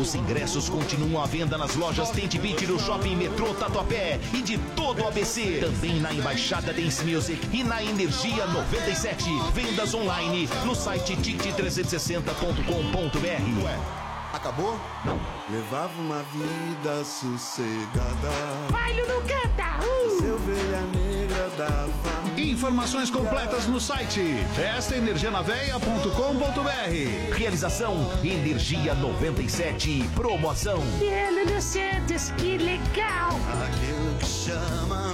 Os ingressos continuam à venda nas lojas Tente Beat do Shopping Metrô Tatuapé e de todo o ABC. Também na Embaixada Dance Music e na Energia 97. Vendas online no site tic360.com.br. Acabou? Levava uma vida sossegada. Vai, Lulu, canta! Uh! Ser ovelha negra dava. Informações completas no site festaenergianaveia.com.br. Realização Energia 97. Promoção. Lulu Santos, que legal! Aquilo que chamam.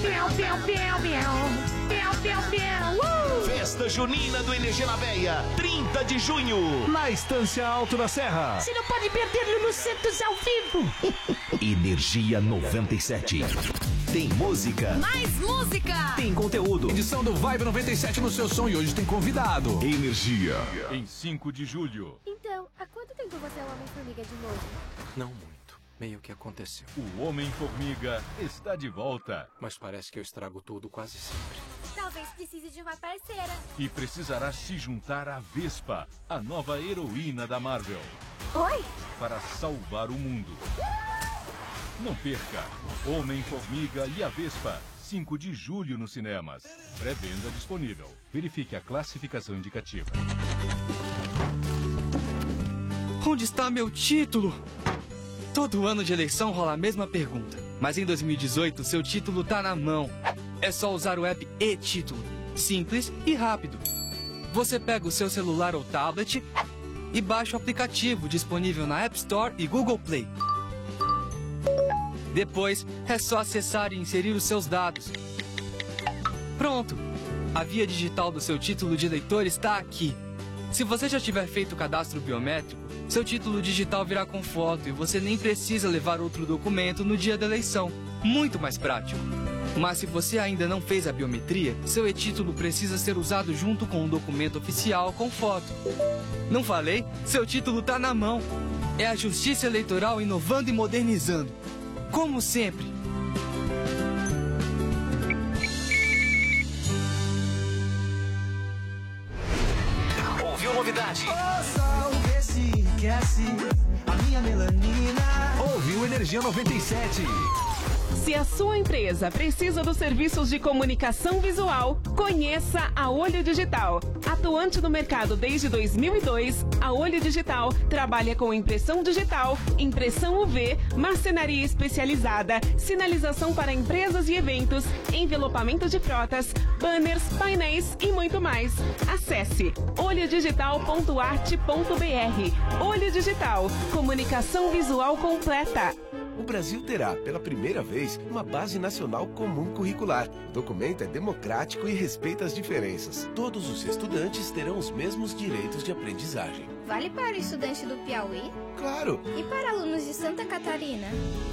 Piau, piau, piau, piau. Piau, piau, piau. Uh! Festa Junina do Energia na Veia, 30 de junho. Na Estância Alto da Serra. Você não pode perder Lulu Santos ao vivo! Energia 97. Tem música, Mais música! tem conteúdo. Edição do Vibe 97 no seu som e hoje tem convidado. Energia. Em 5 de julho, Então, há quanto tempo você é o Homem-Formiga de novo? Não muito. Meio que aconteceu. o Homem-Formiga está de volta Mas parece que eu estrago tudo quase sempre. Talvez precise de uma parceira. e precisará se juntar à Vespa, a nova heroína da Marvel, Oi? para salvar o mundo. Não perca! Homem-Formiga e a Vespa, 5 de julho nos cinemas. Pré-venda disponível. Verifique a classificação indicativa. Onde está meu título? Todo ano de eleição rola a mesma pergunta. Mas em 2018, seu título tá na mão. É só usar o app e-título. Simples e rápido. Você pega o seu celular ou tablet e baixa o aplicativo disponível na App Store e Google Play. Depois, é só acessar e inserir os seus dados. Pronto! A via digital do seu título de eleitor está aqui. Se você já tiver feito o cadastro biométrico, seu título digital virá com foto e você nem precisa levar outro documento no dia da eleição. Muito mais prático. Mas se você ainda não fez a biometria, seu e-título precisa ser usado junto com um documento oficial com foto. Não falei? Seu título tá na mão. É a Justiça Eleitoral inovando e modernizando. Como sempre. Ouviu novidade? Ouviu Energia 97. Se a sua empresa precisa dos serviços de comunicação visual, conheça a Olho Digital. Atuante no mercado desde 2002, a Olho Digital trabalha com impressão digital, impressão UV, marcenaria especializada, sinalização para empresas e eventos, envelopamento de frotas, banners, painéis e muito mais. Acesse olhodigital.arte.br. Olho Digital, comunicação visual completa. O Brasil terá, pela primeira vez, uma base nacional comum curricular. O documento é democrático e respeita as diferenças. Todos os estudantes terão os mesmos direitos de aprendizagem. Vale para estudante do Piauí? Claro, E para alunos de Santa Catarina?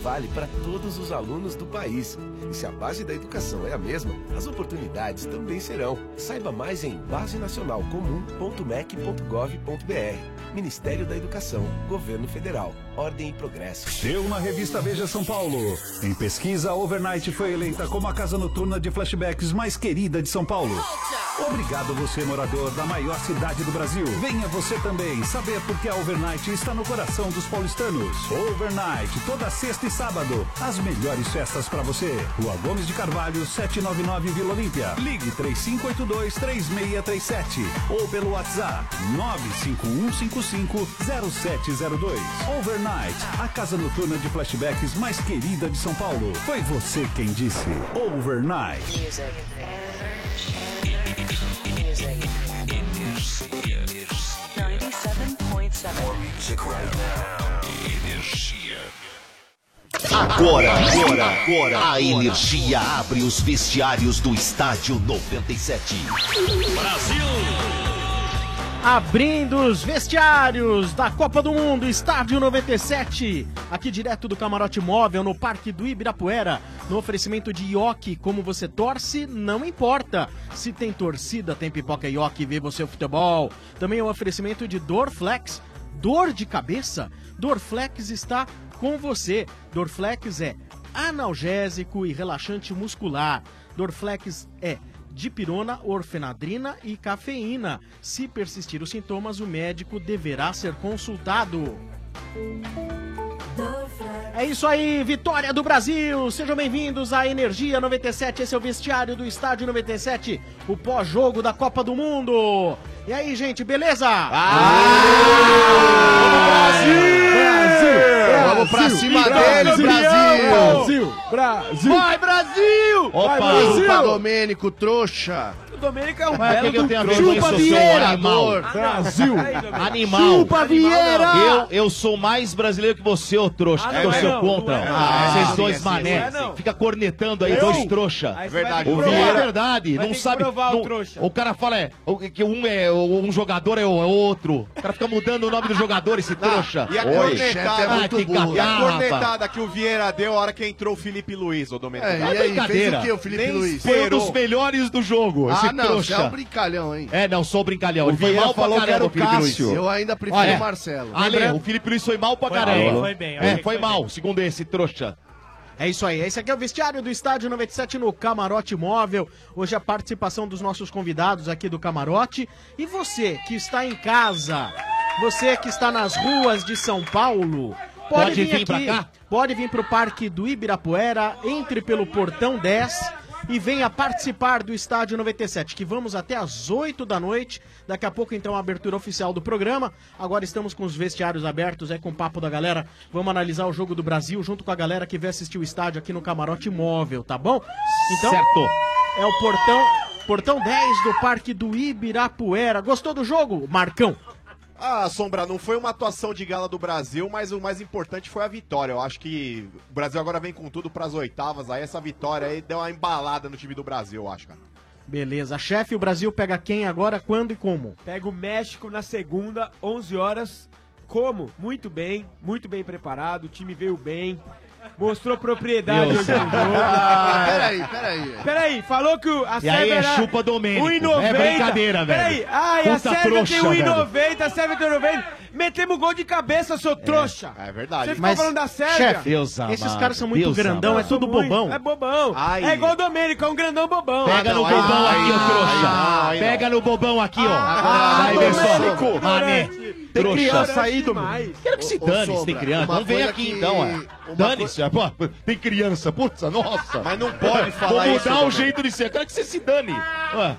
vale para todos os alunos do país. E se a base da educação é a mesma, as oportunidades também serão. Saiba mais em basenacionalcomum.mec.gov.br. Ministério da Educação, Governo Federal, Ordem e Progresso. Deu na revista Veja São Paulo. Em pesquisa, a Overnight foi eleita como a casa noturna de flashbacks mais querida de São Paulo. Obrigado você, morador da maior cidade do Brasil. Venha você também saber por que a Overnight está no coração dos paulistanos. Overnight, toda sexta e sábado. As melhores festas para você. Rua Gomes de Carvalho, 799 Vila Olímpia. Ligue 3582-3637 ou pelo WhatsApp 951550702. Overnight, a casa noturna de flashbacks mais querida de São Paulo. Foi você quem disse. Overnight. Agora, agora, agora, a Energia abre os vestiários do Estádio 97. Abrindo os vestiários da Copa do Mundo, Estádio 97. Aqui direto do Camarote Móvel, no Parque do Ibirapuera. No oferecimento de Ioki, como você torce, não importa. Se tem torcida, tem pipoca Ioki, vê você o futebol. Também é o oferecimento de Dorflex. Dor de cabeça? Dorflex está com você. Dorflex é analgésico e relaxante muscular. Dorflex é dipirona, orfenadrina e cafeína. Se persistir os sintomas, o médico deverá ser consultado. É isso aí, vitória do Brasil! Sejam bem-vindos à Energia 97, esse é o vestiário do Estádio 97, o pós-jogo da Copa do Mundo. E aí, gente, beleza? Vamos pra cima dele, Brasil! Brasil! Vai, Brasil! Opa! Vai, Chupa, Domênico, trouxa! O Domênico é um Mas o que belo que eu do tenho a ver com isso, Vieira! animal? Brasil! Animal. Chupa, Vieira! Eu, eu sou mais brasileiro que você, ô trouxa. Ah, que não torceu é não, contra. não é não. Ah, Vocês Ah, dois sim, mané. é. Fica cornetando aí, Eu? dois trouxa. Vai ter O Vieira é verdade. Vai Não que sabe. o não- trouxa. o cara fala é, o- que um é um jogador é o- é outro. O cara fica mudando o nome do jogador, esse trouxa. E a Oi. cornetada, Ah, que e a catarra, cornetada que o Vieira deu a hora que entrou o Felipe Luiz, ô Domênico. É, e aí, fez o que o Felipe Nem Luiz? Foi um dos melhores do jogo, esse Ah, não, você é um brincalhão, hein? É, não, sou brincalhão. O Ele foi Vieira mal pra falou que caramba, era o o. Cássio. Eu ainda prefiro Olha, o Marcelo. Ale, Lembrando- o Felipe Luiz foi mal pra Foi caramba. bem, foi bem, É, que foi foi mal, segundo esse trouxa. É isso aí, esse aqui é o vestiário do Estádio 97 no Camarote Móvel. Hoje a participação dos nossos convidados aqui do Camarote. E você que está em casa, você que está nas ruas de São Paulo, pode, Pode vir aqui, pra cá? Pode vir pro Parque do Ibirapuera, entre pelo portão 10 e venha participar do Estádio 97, que vamos até às 8 da noite. Daqui a pouco, então, a abertura oficial do programa. Agora estamos com os vestiários abertos, é com o papo da galera. Vamos analisar o jogo do Brasil junto com a galera que veio assistir o estádio aqui no Camarote Móvel, tá bom? Então, Certo. é o portão, portão 10 do Parque do Ibirapuera. Gostou do jogo, Marcão? Ah, Sombra, não foi uma atuação de gala do Brasil, mas o mais importante foi a vitória. Eu acho que o Brasil agora vem com tudo pras oitavas. Aí essa vitória aí deu uma embalada no time do Brasil, eu acho, cara. Beleza. Chefe, o Brasil pega quem agora, quando e como? Pega o México na segunda, 11 horas. Como? Muito bem, muito bem preparado. O time veio bem. Mostrou propriedade hoje no jogo. Ah, peraí, peraí. Peraí, falou que o- a E Sérvia aí é era chupa Domênico. 1,90. É brincadeira, velho. Peraí, ai, a Puta Sérvia trouxa, tem velho. 1,90, a Sérvia tem 1,90. Metemos gol de cabeça, seu trouxa. É verdade. Você ficou falando da Sérvia? chefe, Deus esses amado, caras são muito Deus grandão, é amado. tudo Muito, bobão. É bobão. Ai. É igual o Domênico, é um grandão bobão. Pega no bobão aqui, aí ô trouxa. Pega no bobão aqui, ó. Ah, Vai só. Domênico, Mané. Tem Trouxa. criança aí, Demais. Quero que se dane se tem criança. ver coisa aqui que- então, é. Dane-se, pô, tem criança, putz, nossa. Mas não pode falar Vou isso, mudar o jeito de ser. Eu quero que você se dane. Ué,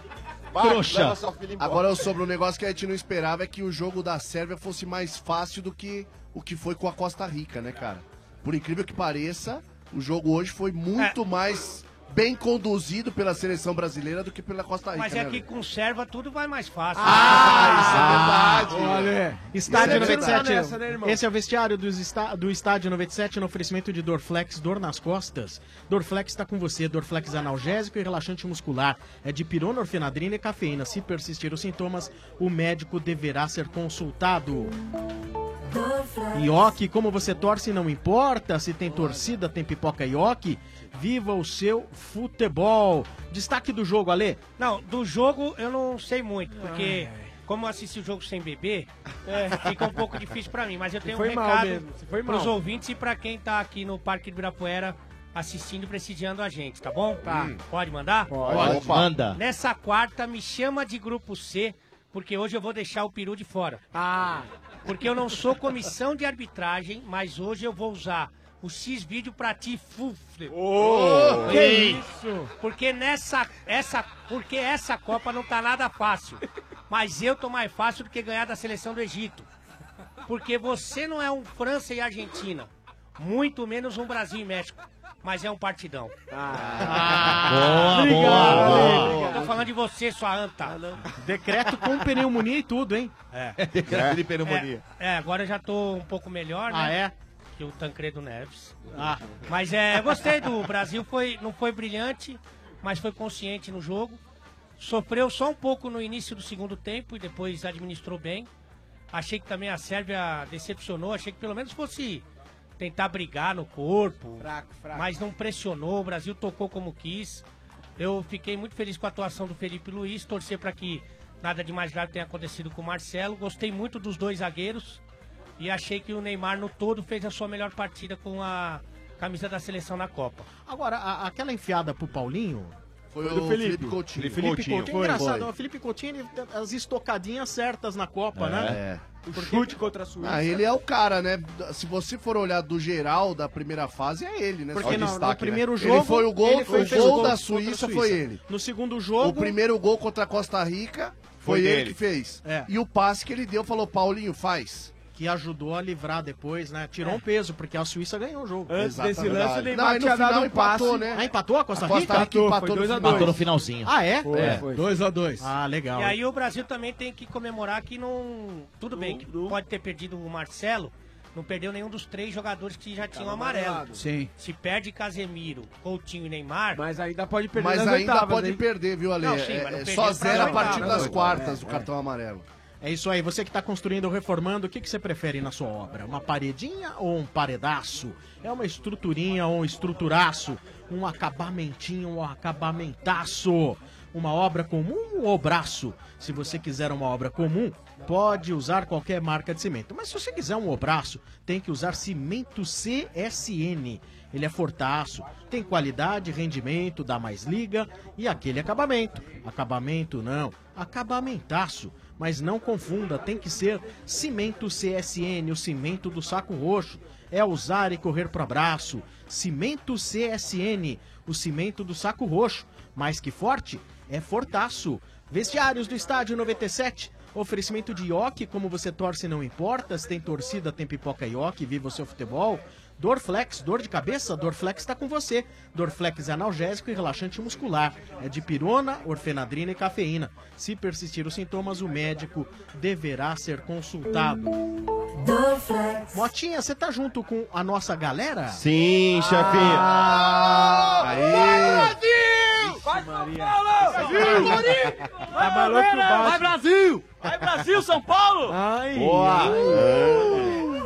trouxa. Agora eu sobre um negócio que a gente não esperava é que o jogo da Sérvia fosse mais fácil do que o que foi com a Costa Rica, né, cara? Por incrível que pareça, o jogo hoje foi É. muito mais bem conduzido pela seleção brasileira do que pela Costa Rica. Mas né, é que velho? com serva tudo vai mais fácil. Ah, isso é verdade. Olha. Estádio não tá 97. nessa, né, irmão? Esse é o vestiário dos está- do Estádio 97 no oferecimento de Dorflex, dor nas costas. Dorflex está com você. Dorflex analgésico e relaxante muscular. É de pirona, orfenadrina e cafeína. Se persistir os sintomas, o médico deverá ser consultado. Ioki, como você torce não importa. Se tem torcida, tem pipoca Ioki. Viva o seu futebol. Destaque do jogo, Ale. Não, do jogo eu não sei muito, porque como eu assisti o jogo sem beber, fica um pouco difícil pra mim. Mas eu tenho um recado pros mal. ouvintes e pra quem tá aqui no Parque do Ibirapuera assistindo e prestigiando a gente, tá bom? Tá. Pode mandar? Pode. Opa. Manda. Nessa quarta, me chama de grupo C, porque hoje eu vou deixar o peru de fora. Ah, Porque eu não sou comissão de arbitragem, mas hoje eu vou usar o X-Vídeo pra ti, fufle. que Ei. isso? Porque nessa essa porque essa Copa não tá nada fácil. Mas eu tô mais fácil do que ganhar da seleção do Egito. Porque você não é um França e Argentina, muito menos um Brasil e México, mas é um partidão. Boa, Obrigado, boa, boa. Eu tô falando de você, sua anta. Decreto com pneumonia e tudo, hein? Decreto de pneumonia. É, é, agora eu já tô um pouco melhor, né? Ah, é? Que o Tancredo Neves. Ah, Mas é, gostei do Brasil, foi, não foi brilhante, mas foi consciente no jogo. Sofreu só um pouco no início do segundo tempo e depois administrou bem. Achei que também a Sérvia decepcionou, achei que pelo menos fosse tentar brigar no corpo, Fraco, fraco. mas não pressionou, o Brasil tocou como quis. Eu fiquei muito feliz com a atuação do Felipe Luiz, torcer para que nada de mais grave tenha acontecido com o Marcelo. Gostei muito dos dois zagueiros e achei que o Neymar no todo fez a sua melhor partida com a camisa da seleção na Copa. Agora, a- aquela enfiada pro Paulinho Foi o Felipe Coutinho. Felipe Coutinho. Foi. engraçado, Foi. o Felipe Coutinho, ele tem as estocadinhas certas na Copa, É. né? O chute contra a Suíça. Ah, ele é o cara, né? Se você for olhar do geral da primeira fase, é ele, né? Porque no, destaque, no primeiro né? jogo. Ele foi o gol, ele foi- o gol gol da contra a Suíça, foi ele. No segundo jogo. O primeiro gol contra a Costa Rica foi, Foi ele dele. que fez. É. E o passe que ele deu, falou, Paulinho, faz. Que ajudou a livrar depois, né? Tirou um peso, porque a Suíça ganhou o jogo. Antes desse Exatamente. lance, o Neymar e tinha dado um passe. empatou, né? Ah, empatou a Costa A Rica? Costa Rica empatou no final. Empatou no finalzinho. Ah, é? Foi, É. foi. 2x2. Ah, legal. E aí o Brasil também tem que comemorar que não. Tudo bem, que pode ter perdido o Marcelo, não perdeu nenhum dos três jogadores que já tinham amarelo. amarelado. Sim. Se perde Casemiro, Coutinho e Neymar. Mas ainda pode perder Mas nas ainda oitavas, pode hein? perder, viu, Ale? Não, sim, É- mas não é só zero a partir das É, quartas, o é. cartão amarelo. É isso aí, você que está construindo ou reformando, o que, que você prefere na sua obra? Uma paredinha ou um paredaço? É uma estruturinha ou um estruturaço? Um acabamentinho ou um acabamentaço? Uma obra comum ou braço? Se você quiser uma obra comum, pode usar qualquer marca de cimento. Mas se você quiser um obraço, tem que usar cimento CSN. Ele é fortaço, tem qualidade, rendimento, dá mais liga e aquele acabamento. Acabamento não, acabamentaço. Mas não confunda, tem que ser cimento CSN, o cimento do saco roxo. É usar e correr pro abraço. Cimento CSN, o cimento do saco roxo. Mais que forte, é fortaço. Vestiários do Estádio 97. Oferecimento de Ioki, como você torce não importa. Se tem torcida, tem pipoca Ioki, viva o seu futebol. Dorflex, dor de cabeça? Dorflex está com você. Dorflex é analgésico e relaxante muscular. É de pirona, orfenadrina e cafeína. Se persistir os sintomas, o médico deverá ser consultado. Motinha, você tá junto com a nossa galera? Sim, chefinho. Ah, Aê! Vai, Maria. Vai, maluco Palmeiras! baixo. Vai, Brasil! Vai, Brasil, São Paulo! Ai, Boa! ai.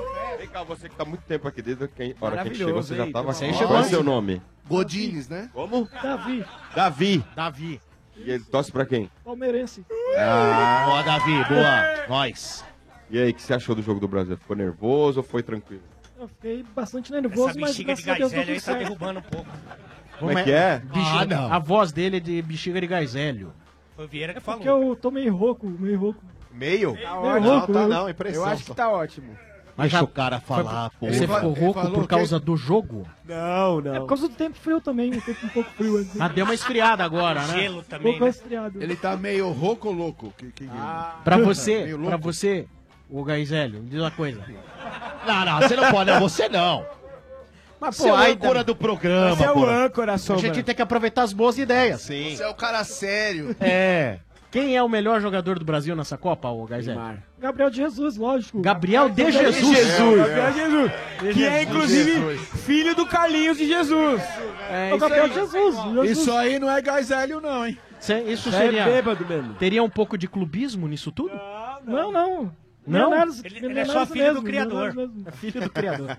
Vem cá, você que tá muito tempo aqui, desde a hora que a gente chegou, você já tava Você aqui. Qual é o seu nome? Godines, né? Como? Davi, Davi. Davi. E ele torce pra quem? palmeirense. Ah. Boa, Davi, boa. Nós. E aí, o que você achou do jogo do Brasil? Ficou nervoso ou foi tranquilo? Eu fiquei bastante nervoso, Essa mas bexiga de graças a Deus deu tá derrubando um pouco. Como é que é? Bexiga- Ah, não. A voz dele é de bexiga de gaizelho. Foi o Vieira que É falou. porque eu tô meio rouco, meio rouco. Meio? Meio ótimo. rouco. Não, tá eu- não, impressão Eu acho que tá ótimo. Mas Deixa já- o cara falar, pô. Você ficou rouco por que- causa do jogo? Não, É não. por causa do tempo frio também, um tempo um pouco frio. Assim. Ah, deu uma esfriada agora, né? Gelo Um também, pouco né? resfriado. Ele tá meio rouco louco. Que, que... Pra você, Meio pra você, o Gaizelho, me diz uma coisa. Não, não, você não pode, não, você não. Mas, Você é o âncora tá- do programa, Você é o pô. âncora, A gente tem que aproveitar as boas ideias. Sim. Você é o cara sério. É. Quem é o melhor jogador do Brasil nessa Copa, o Gaizelho? Gabriel de Jesus, lógico. Gabriel de Jesus. Jesus. Gabriel Jesus. De Que é, Jesus. inclusive, Jesus. filho do Carlinhos de Jesus. É, o isso Gabriel aí. de Jesus. Jesus. Isso aí não é Gaizelho, não, hein? Cê- Isso É seria. bêbado mesmo. Teria um pouco de clubismo nisso tudo? Não, não. Não? Ele- ele é só filho do mesmo, criador. Leonardo mesmo. É filho do criador.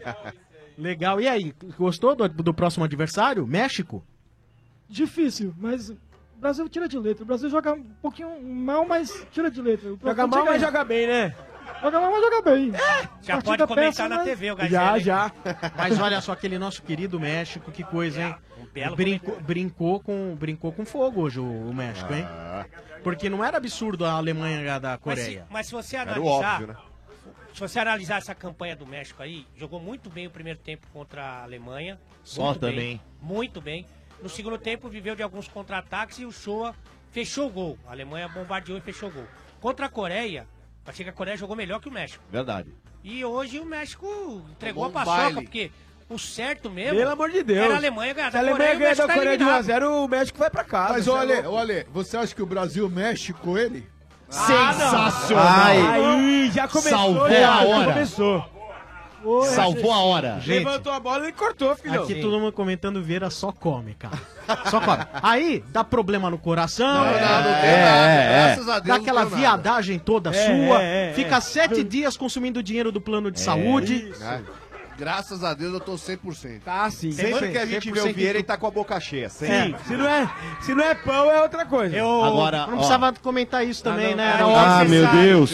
Legal. E aí, gostou do, do próximo adversário? México? Difícil, mas o Brasil tira de letra. O Brasil joga um pouquinho mal, mas tira de letra. O Joga mal, é mas joga bem, né? Joga mal, mas joga bem. Já Partida pode comentar péssima, na mas- TV, o Gaizelho. Já, hein? já. Mas olha só aquele nosso querido México, que coisa, hein? Um belo Brincou, brincou, com, brincou com fogo hoje o, o México, hein? Porque não era absurdo a Alemanha ganhar da Mas se, Coreia. mas se você analisar. óbvio, né? Se você analisar essa campanha do México aí, jogou muito bem o primeiro tempo contra a Alemanha. Só muito também. Bem, muito bem. No segundo tempo, viveu de alguns contra-ataques e o Shoa fechou o gol. A Alemanha bombardeou e fechou o gol. Contra a Coreia, achei que a Coreia jogou melhor que o México. Verdade. E hoje o México entregou Tomou a paçoca, baile. porque o certo mesmo Pelo amor de Deus. era a Alemanha ganhar Se a Alemanha ganhar México da tá Coreia de eliminado. 1x0, o México vai pra casa. Mas é olha, olha, você acha que o Brasil mexe com ele? Sensacional. Aí, já começou. Salvou já, a já hora. Salvou a hora. Gente, Levantou a bola e cortou, filhão. Aqui todo mundo comentando Vieira só come, cara. Só come. Aí dá problema no coração. Não, não tem É, nada. é, Graças a Deus. Dá aquela nada. viadagem toda É, sua. é, é, fica é. sete dias consumindo dinheiro do plano de saúde. É. Graças a Deus eu tô 100%. Tá sim. Sempre que a gente vê o 100% Vieira, ele tá com a boca cheia. Sim, se não, é, se não é pão, é outra coisa. Eu, Agora, Não ó, precisava comentar isso também, não, né? cara, Era. Ah, meu Deus.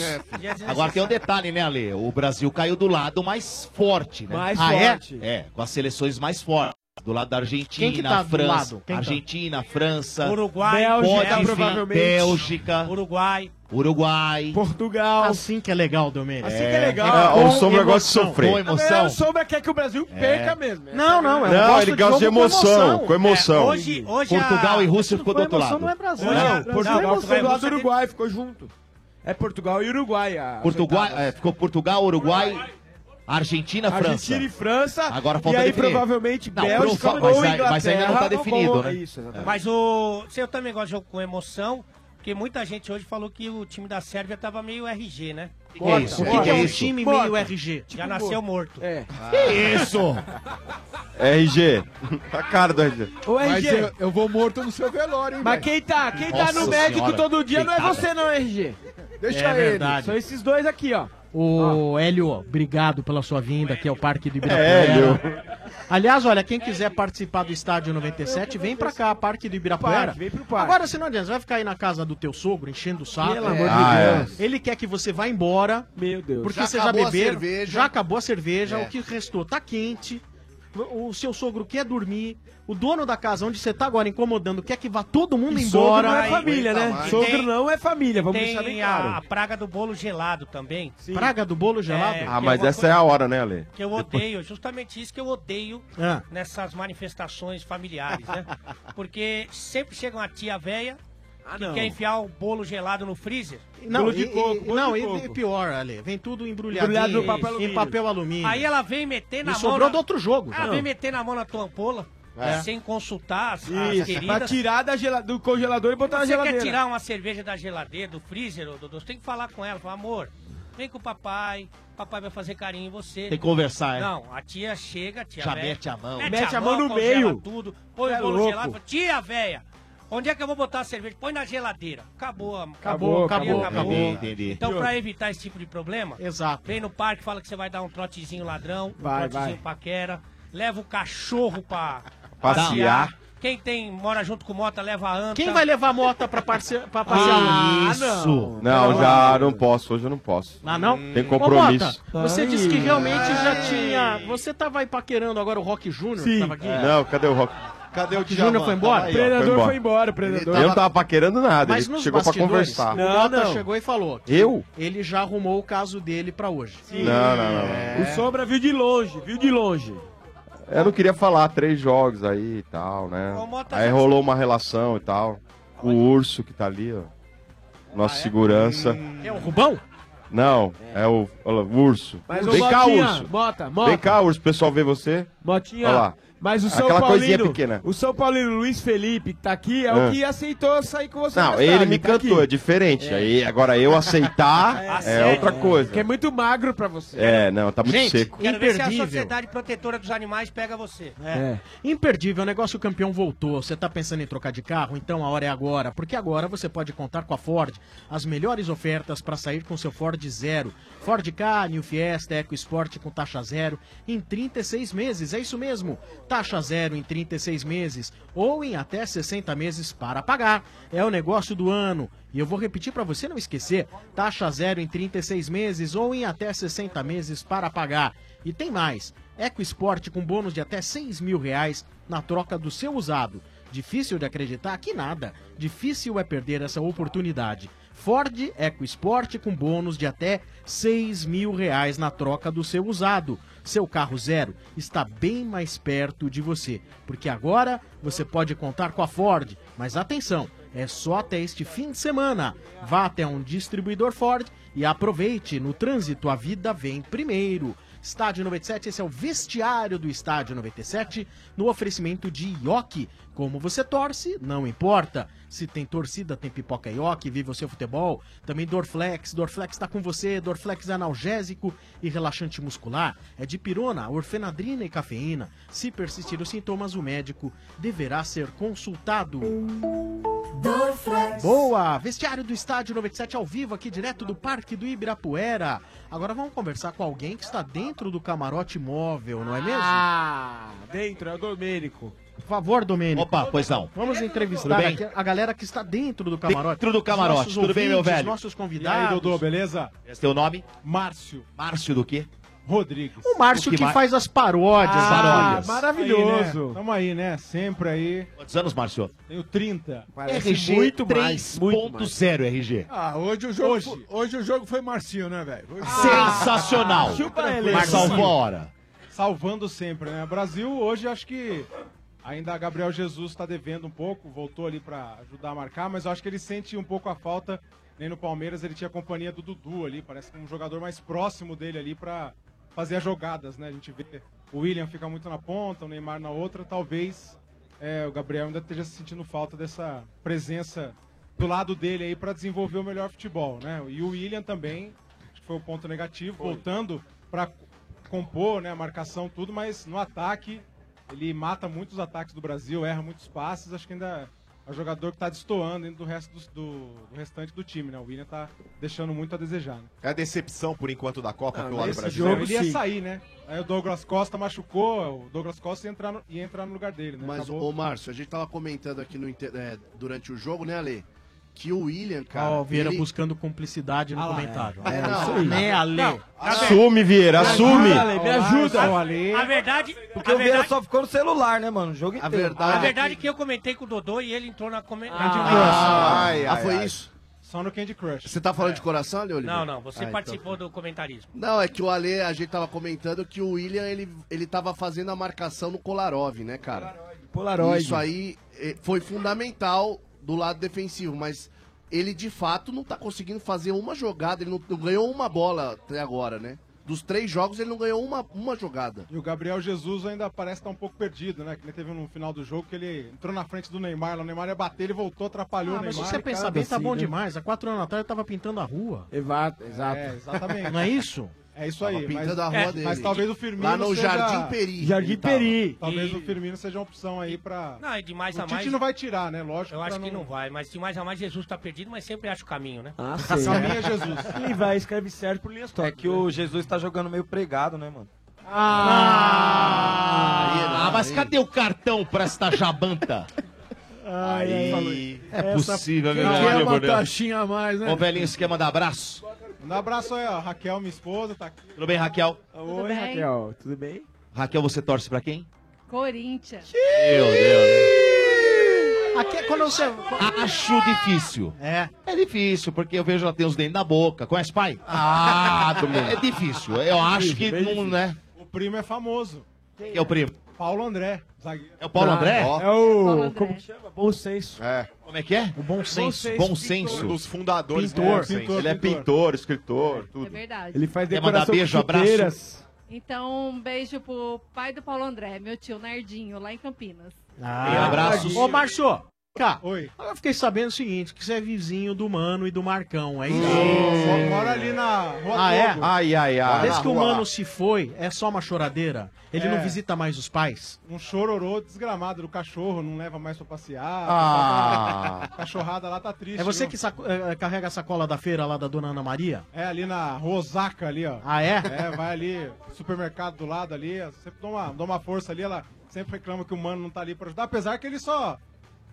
agora tem um detalhe, né, Ale? O Brasil caiu do lado mais forte, né? Mais Ah, é? forte. É, com as seleções mais fortes. Do lado da Argentina, Quem que tá do França. lado? Quem tá? Argentina, França. Uruguai, Bélgica, vir, provavelmente. Bélgica, Uruguai. Uruguai. Portugal. Assim que é legal, Domênico. Assim que é legal. É, o emoção. Sombra gosta de sofrer. Com emoção. O Sombra quer que o Brasil perca mesmo. Não, não, é eu eu gosto gosto de emoção, com emoção. É, hoje, hoje Portugal a... e Rússia ficou do outro emoção lado. não é Brasil. Hoje Não, Não, Portugal ficou do lado do e Uruguai, ficou junto. É Portugal e Uruguai. Portugal, é, ficou Portugal, Uruguai, Argentina, França. Argentina e França. Agora falta E aí definir. provavelmente Não, Bélgica prova- ou mas Inglaterra. mas ainda não tá definido, né? Isso, exatamente. Mas o. se Eu também gosto de jogo com emoção, porque muita gente hoje falou que o time da Sérvia tava meio RG, né? que é isso? O que que é um time meio RG? Já nasceu morto. É. Que isso? RG. A cara do RG. Ô, Mas RG. eu, eu vou morto no seu velório, hein, Mas quem tá, quem tá no médico senhora. todo dia não é você não, RG. Deixa É ele. verdade. São esses dois aqui, ó. Ô, Hélio, obrigado pela sua vinda aqui ao Parque do Ibirapuera. Hélio. Aliás, olha, quem quiser participar do Estádio 97, vem pra cá, Parque do Ibirapuera. Parque, vem pro parque. Agora, se não adianta, você vai ficar aí na casa do teu sogro, enchendo o saco. Pelo amor de Ah, Deus. Ele quer que você vá embora, Meu Deus. porque Já você já acabou a bebeu, cerveja. já acabou a cerveja, É. o que restou tá quente. O seu sogro quer dormir, o dono da casa onde você tá agora incomodando quer que vá todo mundo E sogro embora. não é família, né? Sogro Tem- não é família, vamos deixar bem Tem a, a claro. praga do bolo gelado também. Praga do bolo gelado? É. Ah, mas é uma essa é a hora, né, Ale? Que eu odeio, justamente isso que eu odeio Ah. nessas manifestações familiares, né? Porque sempre chega uma tia velha Ah, que não. quer enfiar o bolo gelado no freezer. Não, Bolo de e- coco, bolo não de e, coco. e pior, Ale, vem tudo embrulhado, Embrulhado em, no papel em alumínio. papel alumínio. Aí ela vem meter na e mão. sobrou na... do outro jogo. Ela Não. vem meter na mão na tua ampola, É. sem consultar as, as queridas. pra tirar da gela- do congelador e botar na Você geladeira. quer tirar uma cerveja da geladeira, do freezer, ô, Dodô? Você tem que falar com ela, falar, amor, vem com o papai, papai vai fazer carinho em você. Tem que conversar, é. Não, a tia chega, a tia Já véia, mete a mão. Mete a mão no congela meio. tudo, põe É o bolo louco. gelado, fala, tia véia, onde é que eu vou botar a cerveja? Põe na geladeira. Acabou, a- Acabou, acabou, acabou. Entendi, entendi. Então, pra evitar esse tipo de problema, Exato. vem no parque, fala que você vai dar um trotezinho ladrão, um Vai, trotezinho vai. paquera, leva o cachorro pra Passear. Quem tem, mora junto com mota, leva a anta. Quem vai levar a mota pra, parce... pra passear? Ah, Isso. Não, já não posso. Hoje eu não posso. Ah, não? Tem Ô, compromisso. Mota, você Ai. disse que realmente já tinha... Você tava aí paquerando agora o Rock Júnior, que Sim. tava aqui? Não, cadê o Rock? Cadê o Rock Júnior foi embora? O predador embora. foi embora, o predador. Eu não tava paquerando nada. Mas Ele nos chegou pra bastidores, conversar. o Não, Mota não. chegou e falou que Eu? ele já arrumou o caso dele pra hoje. Não, não, não. O Sombra viu de longe, viu de longe. Eu não queria falar três jogos aí e tal, né? Ô, Mota, Aí rolou uma relação e tal. O urso que tá ali, ó. Nossa segurança. É o Rubão? Não, é o, olha lá, o urso. Mas Vem o cá, Motinha, urso. Mota, Mota. Vem cá, urso, o pessoal vê você. Motinha, Olha lá. Mas o São Aquela coisinha Paulino, pequena. o São Paulino Luiz Felipe, que tá aqui, é Ah. o que aceitou sair com você. Não, ele me tá cantou, aqui. é diferente. Aí, agora eu aceitar é, sério? outra coisa. Que é muito magro pra você. É, não, tá muito Gente, seco. Quero ver se a Imperdível. Sociedade Protetora dos Animais pega você. É. Imperdível, o negócio campeão voltou. Você tá pensando em trocar de carro? Então a hora é agora, porque agora você pode contar com a Ford. As melhores ofertas para sair com seu Ford Zero. Ford Ka, New Fiesta, EcoSport com taxa zero em 36 meses. É isso mesmo, taxa zero em 36 meses ou em até 60 meses para pagar. É o negócio do ano. E eu vou repetir para você não esquecer: taxa zero em 36 meses ou em até 60 meses para pagar. E tem mais: EcoSport com bônus de até 6 mil reais na troca do seu usado. Difícil de acreditar que nada. Difícil é perder essa oportunidade. Ford EcoSport com bônus de até 6 mil reais na troca do seu usado. Seu carro zero está bem mais perto de você, porque agora você pode contar com a Ford. Mas atenção, é só até este fim de semana. Vá até um distribuidor Ford e aproveite. No trânsito, a vida vem primeiro. Estádio 97, esse é o vestiário do Estádio 97, no oferecimento de Ioki. Como você torce, não importa. Se tem torcida, tem pipoca Ioki, vive o seu futebol. Também Dorflex, Dorflex está com você. Dorflex é analgésico e relaxante muscular. É de pirona, orfenadrina e cafeína. Se persistir os sintomas, o médico deverá ser consultado. Boa! Vestiário do Estádio 97 ao vivo aqui direto do Parque do Ibirapuera. Agora vamos conversar com alguém que está dentro do camarote móvel, não é mesmo? Ah, dentro, é o Domênico. Por favor, Domênico. Opa, pois não. Vamos entrevistar a galera que está dentro do camarote. Dentro do camarote. Tudo bem, meu ouvintes, velho? Nossos E aí, convidados. Dodô, beleza? Esse é teu nome? Márcio. Márcio do quê? Rodrigues. O Márcio que, faz as paródias. Ah, Paródias. maravilhoso. Tamo aí, né? Sempre aí. Quantos anos, Márcio? Tenho 30. RG 3.0 RG. Ah, hoje o jogo, hoje. hoje o jogo foi Marcinho, né, velho? Hoje- Sensacional. Chupa ele. Mas salvou a hora. Salvando sempre, né? Brasil hoje acho que ainda Gabriel Jesus está devendo um pouco, voltou ali para ajudar a marcar, mas eu acho que ele sente um pouco a falta. Nem no Palmeiras ele tinha a companhia do Dudu ali, parece que um jogador mais próximo dele ali para fazer as jogadas, né? A gente vê o William fica muito na ponta, o Neymar na outra, talvez é, o Gabriel ainda esteja sentindo falta dessa presença do lado dele aí para desenvolver o melhor futebol, né? E o William também, acho que foi o ponto negativo, voltando para compor, né, a marcação tudo, mas no ataque ele mata muitos ataques do Brasil, erra muitos passes, acho que ainda é o jogador que está destoando dentro do resto do, do- do restante do time, né? O William tá deixando muito a desejar. Né? É a decepção, por enquanto, da Copa Ah, pelo lado brasileiro. jogo ele ia sair, né? Aí o Douglas Costa machucou, o Douglas Costa ia entrar no, ia entrar no lugar dele, né? Mas, Acabou- ô Márcio, a gente tava comentando aqui no, é, durante o jogo, né, Ale? Que o William, cara. Ó, o Vieira ele- buscando cumplicidade no Ah lá, comentário. é. É, não. Né, Ale? Não, Assume, Vieira, assume. me ajuda. A verdade, Porque a o Vieira verdade, só ficou no celular, né, mano? O jogo inteiro. a verdade é que eu comentei com o Dodô e ele entrou na come... Ah, Ai, ah, ai, foi ai. isso? Só no Candy Crush. Você tá falando de coração, Ale Oliveira? Não, não, você Ah, então. participou do comentarismo. Não, é que o Ale, a gente tava comentando que o William, ele, ele tava fazendo a marcação no Kolarov, né, cara? Polaroid. Isso aí eh, foi fundamental do lado defensivo, mas ele de fato não tá conseguindo fazer uma jogada, ele não, não ganhou uma bola até agora, né? Dos três jogos ele não ganhou uma, uma jogada. E o Gabriel Jesus ainda parece estar um pouco perdido, né? Que ele teve no final do jogo que ele entrou na frente do Neymar, lá, o Neymar ia bater, ele voltou, atrapalhou Ah, o mas se Neymar. você pensar bem, tá bom demais. Há quatro anos atrás eu tava pintando a rua. Exato, exato. É, exatamente. Não é isso? É isso Tava aí. pintando mas, a rua é, dele. mas talvez o Firmino Lá no seja... Jardim Peri. Jardim Ele. Peri. Talvez E- o Firmino seja uma opção aí pra... Não, e de mais o a Tite mais. não vai tirar, né? Lógico. Eu acho pra que não vai, mas de mais a mais Jesus tá perdido, mas sempre acha o caminho, né? Ah, Caminha Jesus. E vai, escreve certo por linhas. É que o Jesus tá jogando meio pregado, né, mano? Ah, mas cadê o cartão pra esta jabanta? Aí, É possível, meu quer Deus, uma taxinha a mais, né? Ô, velhinho, você quer mandar abraço? Manda um abraço aí, ó. Raquel, minha esposa, tá aqui. Tudo bem, Raquel? Oi, bem? Raquel. Tudo bem? Raquel, você torce pra quem? Corinthians. Meu Deus. Aqui é quando você. Acho difícil. É. É difícil, porque eu vejo ela tem os dentes na boca. Conhece pai? Ah, é difícil. Eu acho que não, né? O primo é famoso. Quem é o primo? Paulo André, zagueiro. É o Paulo André? É Paulo o... André. Como que chama? Bom senso. É. Como é que é? O bom senso. Bom senso. Um dos fundadores Pintor. do Bom Senso. Ele é pintor, escritor, É tudo. verdade. Ele faz Quer mandar decoração beijo, chuteiras. Então, um beijo pro pai do Paulo André, meu tio Nardinho, lá em Campinas. Ah, abraços. Ô, Márcio. Cá, Oi. eu fiquei sabendo o seguinte, que você é vizinho do Mano e do Marcão, é isso? Mora- Mora ali na Rua Ah, é? Togo. Ai, ai, ai. Desde que o rua lá. Mano se foi, é só uma choradeira? Ele É. não visita mais os pais? Um chororô desgramado do cachorro, não leva mais pra passear. Ah. A cachorrada lá tá triste. É você viu? que saco- é, carrega a sacola da feira lá da Dona Ana Maria? É ali na Rosaca ali, ó. Ah, é? É, vai ali, supermercado do lado ali, sempre dou uma, dou uma força ali, ela sempre reclama que o mano não tá ali pra ajudar, apesar que ele só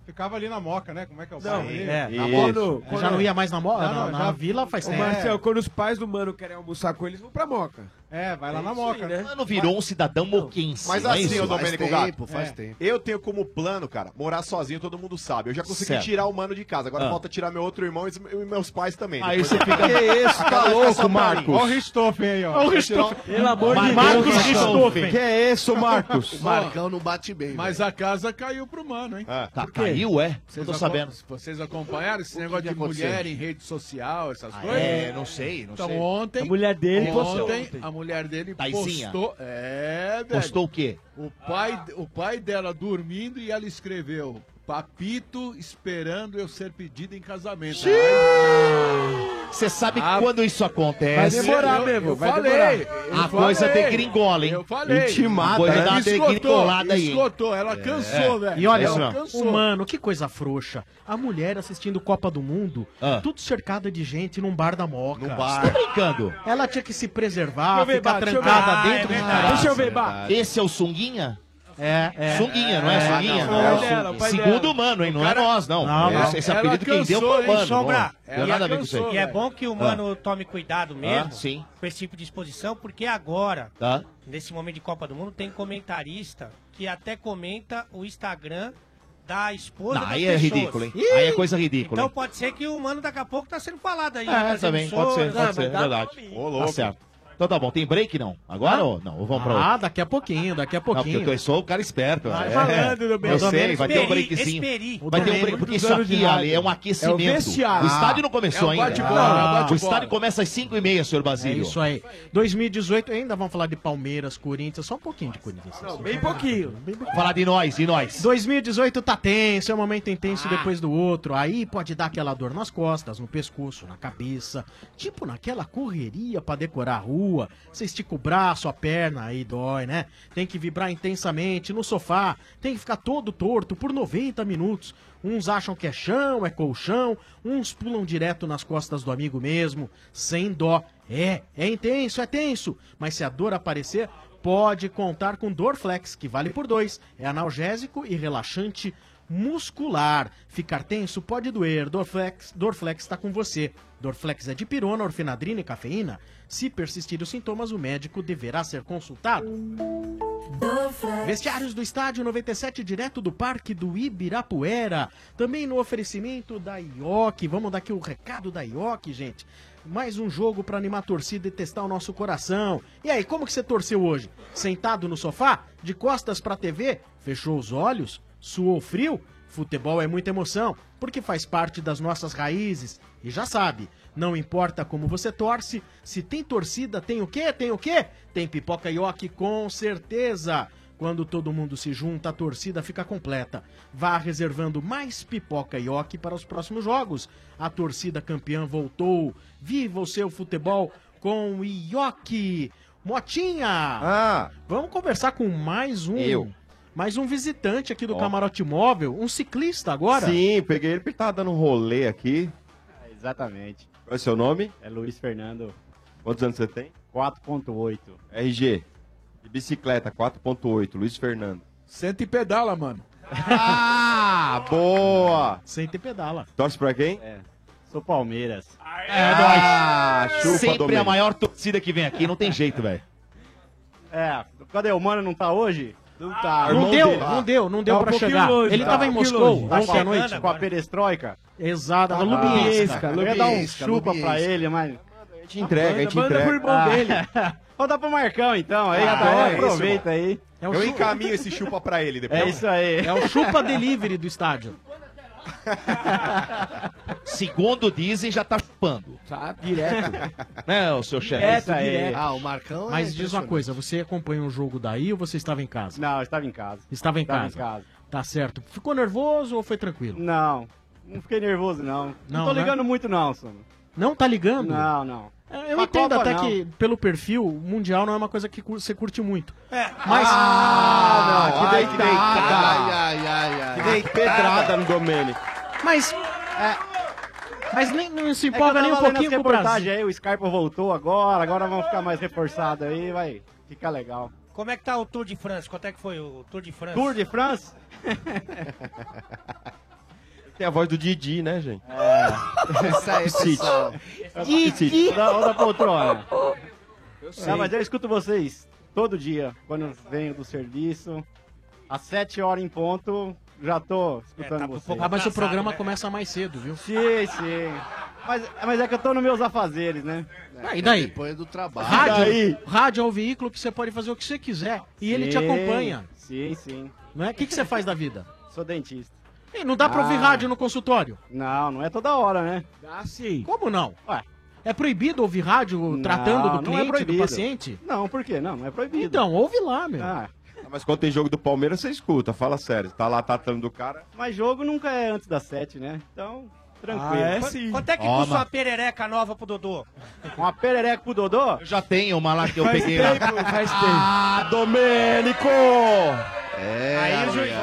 ficava ali na moca, né? Como é que é o Não, bairro? É, Na moca. Moca. Já não ia mais na, mo Não, na, não, na já- vila faz tempo. Marcel, quando os pais do mano querem almoçar com eles, vão pra Moca. É, vai lá É na moca. aí, né? Mano virou um cidadão moquense. Mas é assim, isso? ô Domênico Faz Gato, tempo, faz é. tempo. eu tenho como plano, cara, morar sozinho, todo mundo sabe. Eu já consegui Certo. tirar o mano de casa. Agora Ah. falta tirar meu outro irmão e meus pais também. Aí você fica- Que isso, tá louco. Marcos? Olha o Richthofen aí, ó. Olha o Richthofen. Pelo amor de Marcos Deus. Richthofen. Que é isso, Marcos? O Marcão não bate bem. Mas a casa caiu pro mano, hein? É. Tá, caiu, é? Vocês Não tô sabendo. Vocês acompanharam esse O negócio de mulher em rede social, essas Ah, coisas? é, não sei, não então sei. ontem. A mulher dele postou ontem, ontem. a mulher dele Taizinha. postou. É, velho. Postou o quê? O pai, o pai dela dormindo e ela escreveu: Papito esperando eu ser pedido em casamento. Você sabe Ah, quando isso acontece? vai demorar eu, mesmo, eu vai falei, demorar. eu A coisa falei. degringola, hein? Eu falei. Intimada, A coisa né? dá uma degringolada aí, esgotou, ela cansou, velho. E olha, ela Isso cansou. o Mano, que coisa frouxa. A mulher assistindo Copa do Mundo, Ah. tudo cercada de gente num bar da Moca. No bar. Tá brincando? Ela tinha que se preservar, ver, ficar Bá, deixa eu trancada ver. dentro Ah, é do verdade. Deixa eu ver, Bá. Esse é o Sunguinha? É, é. Sunguinha, não é? É, Sunguinha? não, É, o pai dela, o pai Segundo dela. o mano, hein? Não O é cara- nós, não. Não, não. Esse, esse apelido quem deu foi o hein, mano. Sombra? Não tem nada a ver com isso aí. E é bom que o mano tome cuidado mesmo Ah, sim. com esse tipo de exposição, porque agora, Tá. nesse momento de Copa do Mundo, tem comentarista que até comenta o Instagram da esposa Não, aí é ridículo, hein? Aí é coisa ridícula, Então hein? pode ser que o mano daqui a pouco tá sendo falado aí. É, nas também, pode ser, pode ser, é verdade. Tá certo. Então tá bom, tem break não? Agora Ah? ou não? Ou vamos pra Ah, outro? daqui a pouquinho, daqui a Não, porque pouquinho. eu sou o cara esperto. Vai é. falando do Eu sei, vai ter um breakzinho. esperi. Vai ter um break, porque isso aqui. Ale, é um É o aquecimento. o estádio não Ah, começou é o ainda. é o estádio começa às 5 e meia, senhor É Basílio. isso aí. 2018 ainda vamos falar de Palmeiras, Corinthians, só um pouquinho de Corinthians. Não, bem pouquinho. Falar de nós, de nós. 2018 tá tenso, é um momento intenso depois do outro. Aí pode dar aquela dor nas costas, no pescoço, na cabeça. Tipo naquela correria pra decorar a rua. Você estica o braço, a perna, aí dói, né? Tem que vibrar intensamente no sofá. Tem que ficar todo torto por 90 minutos. Uns acham que é chão, é colchão. Uns pulam direto nas costas do amigo mesmo, sem dó. É, é intenso, é tenso. Mas se a dor aparecer, pode contar com Dorflex, que vale por dois. É analgésico e relaxante muscular. Ficar tenso pode doer. Dorflex, Dorflex está com você. Dorflex é de pirona, orfenadrina e cafeína. Se persistir os sintomas, o médico deverá ser consultado. Vestiários do Estádio 97, direto do Parque do Ibirapuera. Também no oferecimento da IOC. Vamos dar aqui o recado da IOC, gente. Mais um jogo para animar a torcida e testar o nosso coração. E aí, como que você torceu hoje? Sentado no sofá? De costas para a TV? Fechou os olhos? Suou frio? Futebol é muita emoção, porque faz parte das nossas raízes. E já sabe, não importa como você torce, se tem torcida, tem o quê? Tem o quê? Tem pipoca ioki com certeza. Quando todo mundo se junta, a torcida fica completa. Vá reservando mais pipoca ioki para os próximos jogos. A torcida campeã voltou. Viva o seu futebol com o ioki. Motinha! Ah! Vamos conversar com mais um. Eu. Mais um visitante aqui do Ó. Camarote Móvel, um ciclista agora. Sim, peguei ele porque ele tava dando um rolê aqui. Exatamente. Qual é o seu nome? É Luiz Fernando. Quantos anos você tem? 4.8. RG. De bicicleta, 4.8. Luiz Fernando. Senta e pedala, mano. Ah, boa! Senta e pedala. Torce pra quem? É. Sou Palmeiras. É, Ah, nóis. chupa, Sempre a Domênico. maior torcida que vem aqui, não tem jeito, velho. É, cadê o mano? Não tá hoje? Não tá. Não deu, não deu, não deu pra chegar. Ele tava em Moscou Tá ontem à noite. Com a perestroika? Exato, a Ah, Lubienska. Eu ia dar um chupa pra ele, mas... A gente entrega, a gente Manda entrega. pro irmão dele. Vou dar pro Marcão, então. Aí, Ah, tá, é isso, aproveita aí. É um Eu encaminho esse chupa pra ele depois. É isso aí. É o chupa delivery do estádio. Segundo dizem, já tá chupando. Tá direto. Né, o seu chefe? É isso aí. direto. Ah, o Marcão é Mas diz uma coisa, você acompanha um jogo daí ou você estava em casa? Não, eu estava em casa. Estava em Estava casa. em casa. Tá certo. Ficou nervoso ou foi tranquilo? Não, não fiquei nervoso, não. Não, Não, tô né? ligando muito, não, Sono. Não tá ligando? Não, não. É, Eu Pra entendo Copa, até não. que, pelo perfil, o Mundial não é uma coisa que você curte muito. É. Mas. Ah, não, que ai, que deitada. Ai, ai, ai, ai. Que dei pedrada no Domênico. Mas. é, mas nem, não se É empolga eu nem um pouquinho com o Brasil. reportagens aí, o Scarpa voltou agora, agora vamos ficar mais reforçado aí, vai ficar legal. Como é que tá o Tour de France? Quanto é que foi o Tour de France? Tour de France? Tem a voz do Didi, né, gente? É. Essa aí, City. pessoal. Didi! Outra, outra poltrona. Eu sei. Não, mas eu escuto vocês todo dia, quando venho do serviço. Às 7 horas em ponto, já tô escutando tá um vocês. pouco Ah, mas o programa né? começa mais cedo, viu? Sim, sim. Mas, mas é que eu tô nos meus afazeres, né? Ah, e daí? Depois do trabalho. Rádio, daí? rádio é o veículo que você pode fazer o que você quiser. E ele te Sim, acompanha. Sim, sim. Não é? O que, que você faz da vida? Sou dentista. E não dá pra ouvir Ah. rádio no consultório? Não, não é toda hora, né? Ah, sim. Como não? Ué. É proibido ouvir rádio Não, tratando do é cliente, do proibido. paciente? Não, por quê? Não, não é proibido. Então, ouve lá, meu. Ah, Ah, Mas quando tem jogo do Palmeiras, você escuta, fala sério. Tá lá tratando do cara. mas jogo nunca é antes das 7, né? Então, tranquilo. Ah, é Quanto, sim. quanto é que custa uma perereca nova pro Dodô? Uma perereca pro Dodô? Eu já tenho uma lá que eu peguei lá. tempo, faz tempo. Ah, Domênico! É, Aí o juiz-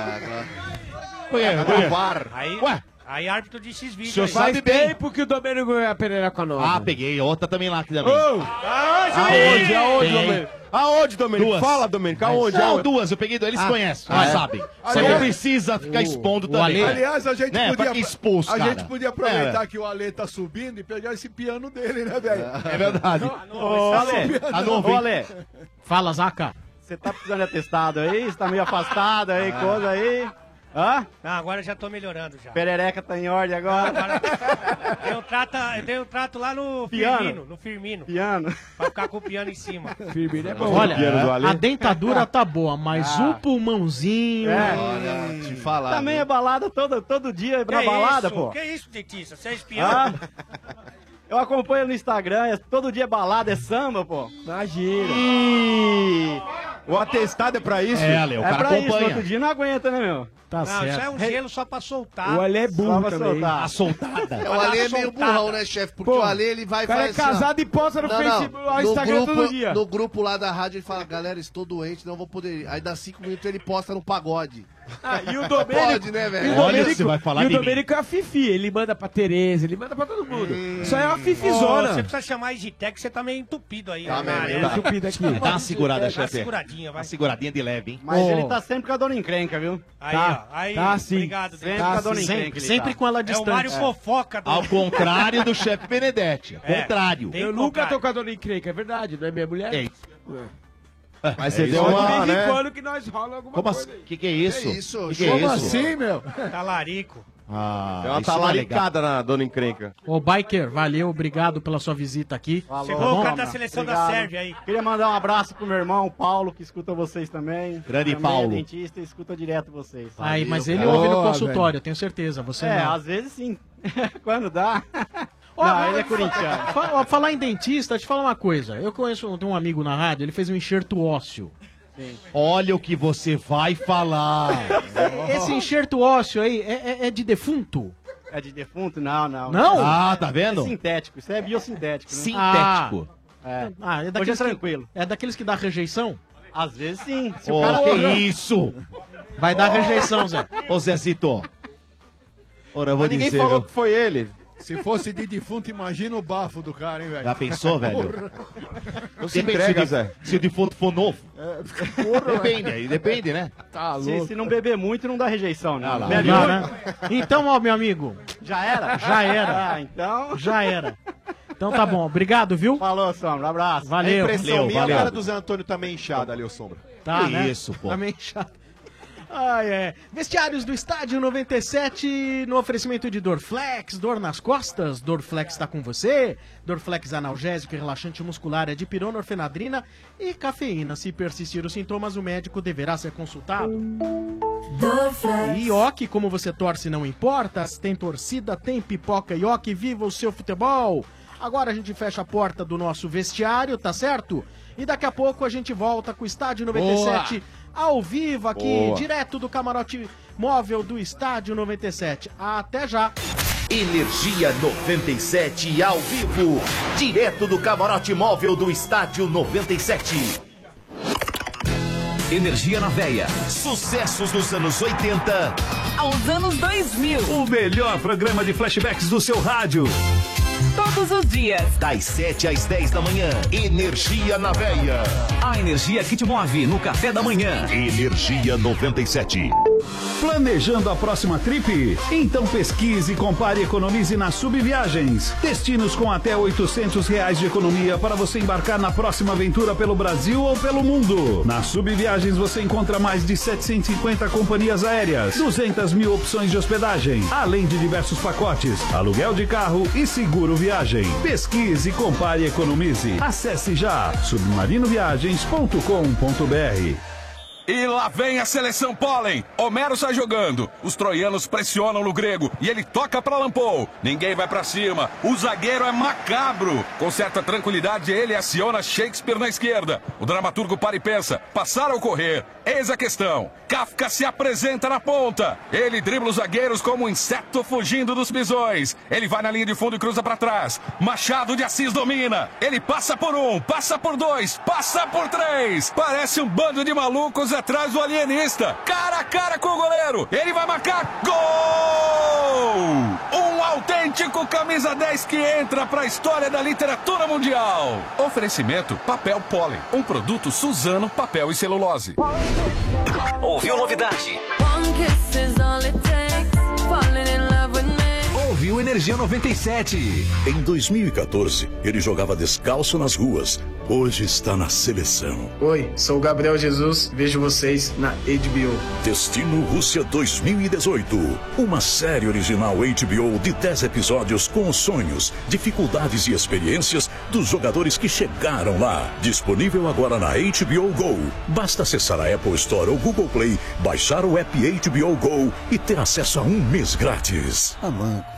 foi. o VAR? Aí, Ué, Aí árbitro de X O vídeo senhor aí. sabe bem. porque o Domênico ganhou a perereca nova. Ah, peguei. Outra também lá aqui também. Ô, aonde? Aonde. Domênico? Aonde, Domênico? Duas. Fala, Domênico, aonde? Não, Aonde? duas. Eu peguei duas. Eles Ah. conhecem, Ah, eles é? sabem. Você não precisa ficar expondo também. Aliás, a gente Né? Podia, expôs, a cara? gente podia aproveitar É. que o Ale tá subindo e pegar esse piano dele, né, velho? É verdade. Ô, Ale, Tá ô, Ale, Fala, Zaca. você tá precisando de atestado aí? Você tá meio afastado aí, coisa aí? Hã? Não, agora já tô melhorando já. Perereca tá em ordem agora? Eu trato, eu dei um trato lá no Piano. Firmino, no Firmino. Piano. Pra ficar com o piano em cima. Firmino é Olha, a dentadura tá boa, mas Ah. o pulmãozinho. É. Olha, te falar. Também viu? é balada todo, todo dia, é pra Que balada, isso? pô. Que isso, dentista? Você é espião? Ah, eu acompanho no Instagram, é- todo dia é balada, é samba, pô. Imagina. E... O atestado é pra isso? É, Ale, o é cara pra isso, no acompanha. outro dia não aguenta, né, meu? Tá não, isso é certo. um gelo só pra soltar. O Ale é burro pra também. soltar. A soltada. É, o Ale é meio burrão, né, chefe? Porque Pô, o Ale, ele vai o cara é assim, ó. casado e posta no Não, Facebook, não. no Instagram grupo, todo dia. No grupo lá da rádio, ele fala, galera, estou doente, não vou poder ir. Aí dá cinco minutos ele posta no pagode. Ah, e o Domênico... pode, né, E o velho? Olha, Domênico, você vai falar e o de. Domênico é a Fifi, ele manda pra Tereza, ele manda pra todo mundo. Isso aí é uma Ô, Fifizona. você precisa chamar a Digitec, você tá meio entupido aí. Tá ó, na mesmo, arena. tá. Tupido aqui. Dá uma segurada, Dá uma chefe. seguradinha, vai. Uma seguradinha de leve, hein? Mas Ô. ele tá sempre com a dona encrenca, viu? Aí, Tá. ó. Aí, Tá sim. obrigado. Sempre Dentista. com a Tá, dona encrenca. Sempre, sempre tá. com ela É o Mário distante. Fofoca do... Ao contrário do chefe Benedetti. É. Contrário. Eu nunca tô com a dona encrenca, é verdade, não é minha mulher? É. Mas você deu uma, de vez né? em quando que nós rola alguma Como coisa assim? Que que é isso? Que isso? Que que é Como isso? assim, meu? Talarico. Ah, Deu uma é talaricada na dona encrenca. Ô, Biker, valeu, obrigado pela sua visita aqui. Falou. Chegou o cara da seleção da Obrigado. Sérvia aí. Queria mandar um abraço pro meu irmão, Paulo, que escuta vocês também. Grande também Paulo. É dentista e escuta direto vocês. Aí, mas ele cara. ouve no consultório, tenho certeza. Você É, não. às vezes sim. Quando dá. Não, ele é corintiano. Fa- falar em dentista, te falar uma coisa. Eu conheço um, tem um amigo na rádio, ele fez um enxerto ósseo. Olha o que você vai falar. Esse enxerto ósseo aí é, é- é de defunto? É de defunto? Não, não. Não? Ah, tá É vendo? sintético, isso é biosintético. Né? Sintético. É. Ah, é Hoje é daqueles, que, tranquilo. é daqueles que dá rejeição? Às vezes sim. Se Ô, o cara que isso? Vai dar rejeição, Zé. Ô, Zezito. Ora, eu vou Mas ninguém dizer, falou viu? que foi ele. Se fosse de defunto, imagina o bafo do cara, hein, velho? Já pensou, velho? Não se entrega, se, Zé. se o defunto for novo. Depende, aí depende, né? Tá Se, louco. se não beber muito, não dá rejeição, né? Ah lá. Melhor. Não, né? Então, ó, meu amigo, Já era? Já era. Ah, então. já era. Então tá bom, obrigado, viu? Falou, Sombra. Um abraço. A Valeu. impressão Valeu, minha, valeu. a cara do Zé Antônio também inchada ali, o Sombra. Tá, Que né? isso, pô. Tá meio Ai, é. Vestiários do Estádio 97 no oferecimento de Dorflex, dor nas costas, Dorflex está com você. Dorflex analgésico e relaxante muscular é de pirona, orfenadrina e cafeína. Se persistir os sintomas, o médico deverá ser consultado. Ioki, como você torce não importa, se tem torcida, tem pipoca Ioki, viva o seu futebol! Agora a gente fecha a porta do nosso vestiário, tá certo? E daqui a pouco a gente volta com o Estádio 97 ao vivo aqui, Boa. direto do camarote móvel do Estádio 97. Até já! Energia 97 ao vivo, direto do camarote móvel do Estádio 97. Energia na veia. Sucessos dos anos 80. Aos anos 2000. O melhor programa de flashbacks do seu rádio. Todos os dias. Das 7 às 10 da manhã. Energia na veia. A energia que te move no café da manhã. Energia 97. Planejando a próxima trip? Então pesquise, compare e economize na Subviagens. Destinos com até 800 reais de economia para você embarcar na próxima aventura pelo Brasil ou pelo mundo. Na Subviagens você encontra mais de 750 companhias aéreas, 200 mil opções de hospedagem, além de diversos pacotes, aluguel de carro e seguro viagem. Pesquise, compare e economize. Acesse já submarinoviagens.com.br. E lá vem a seleção pólen. Homero sai jogando. Os troianos pressionam no grego e ele toca pra Lampou. Ninguém vai pra cima. O zagueiro é macabro. Com certa tranquilidade, ele aciona Shakespeare na esquerda. O dramaturgo para e pensa: passar ou correr? Eis a questão. Kafka se apresenta na ponta. Ele dribla os zagueiros como um inseto fugindo dos pisões. Ele vai na linha de fundo e cruza pra trás. Machado de Assis domina. Ele passa por um, passa por dois, passa por três. Parece um bando de malucos atrás do alienista. Cara a cara com o goleiro. Ele vai marcar. Gol! Um autêntico camisa 10 que entra pra história da literatura mundial. Oferecimento Papel Pólen. Um produto Suzano Papel e Celulose. Ouviu novidade? Energia 97. Em 2014, ele jogava descalço nas ruas. Hoje está na seleção. Oi, sou o Gabriel Jesus, vejo vocês na HBO. Destino Rússia 2018. Uma série original HBO de 10 episódios com os sonhos, dificuldades e experiências dos jogadores que chegaram lá. Disponível agora na HBO Go. Basta acessar a Apple Store ou Google Play, baixar o app HBO Go e ter acesso a um mês grátis. A Manco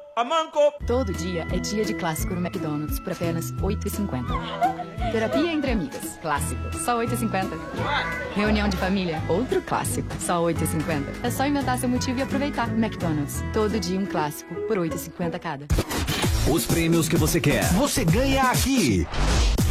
A Manco! Todo dia é dia de clássico no McDonald's por apenas R$ 8,50. Terapia entre amigas, clássico, só R$ 8,50. Reunião de família, outro clássico, só R$ 8,50. É só inventar seu motivo e aproveitar. McDonald's, todo dia um clássico por R$ 8,50 cada. Os prêmios que você quer, você ganha aqui.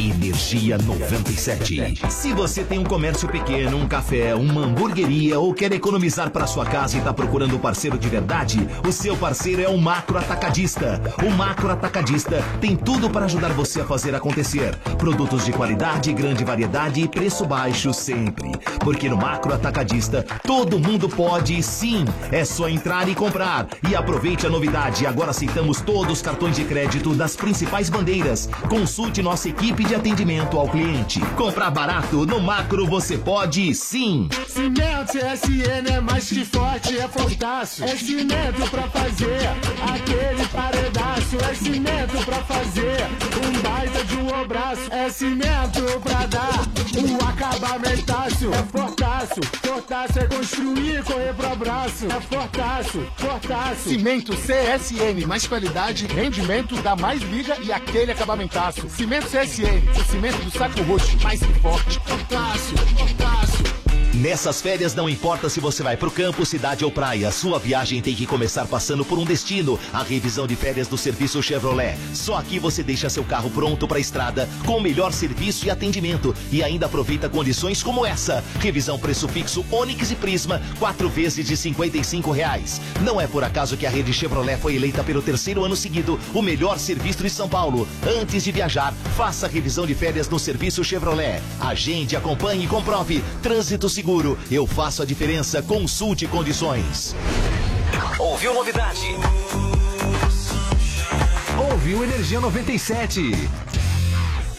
Energia 97. Se você tem um comércio pequeno, um café, uma hamburgueria ou quer economizar para sua casa e está procurando um parceiro de verdade, o seu parceiro é o Macro Atacadista. O Macro Atacadista tem tudo para ajudar você a fazer acontecer. Produtos de qualidade, grande variedade e preço baixo sempre. Porque no Macro Atacadista todo mundo pode sim. É só entrar e comprar. E aproveite a novidade. Agora aceitamos todos os cartões de crédito das principais bandeiras. Consulte nossa equipe de atendimento ao cliente. Comprar barato no Macro você pode sim. Cimento CSN é mais que forte, é fortaço. É cimento pra fazer aquele paredaço. É cimento pra fazer um baita de um abraço. É cimento pra dar um acabamentaço. É fortaço, fortaço é construir, correr pro abraço. É fortaço, fortaço. Cimento CSN, mais qualidade, rendimento, dá mais liga e aquele acabamentaço. Cimento CSN, o cimento do saco roxo, mais que forte. Fortaço, fortaço. Nessas férias não importa se você vai pro campo, cidade ou praia, sua viagem tem que começar passando por um destino. A revisão de férias do serviço Chevrolet. Só aqui você deixa seu carro pronto para estrada, com o melhor serviço e atendimento e ainda aproveita condições como essa. Revisão preço fixo Onix e Prisma, quatro vezes de 55 reais. Não é por acaso que a rede Chevrolet foi eleita pelo terceiro ano seguido o melhor serviço de São Paulo. Antes de viajar, faça a revisão de férias no serviço Chevrolet. Agende, acompanhe e comprove. Trânsito seguro. Eu faço a diferença. Consulte condições. Ouviu novidade? Ouviu Energia 97.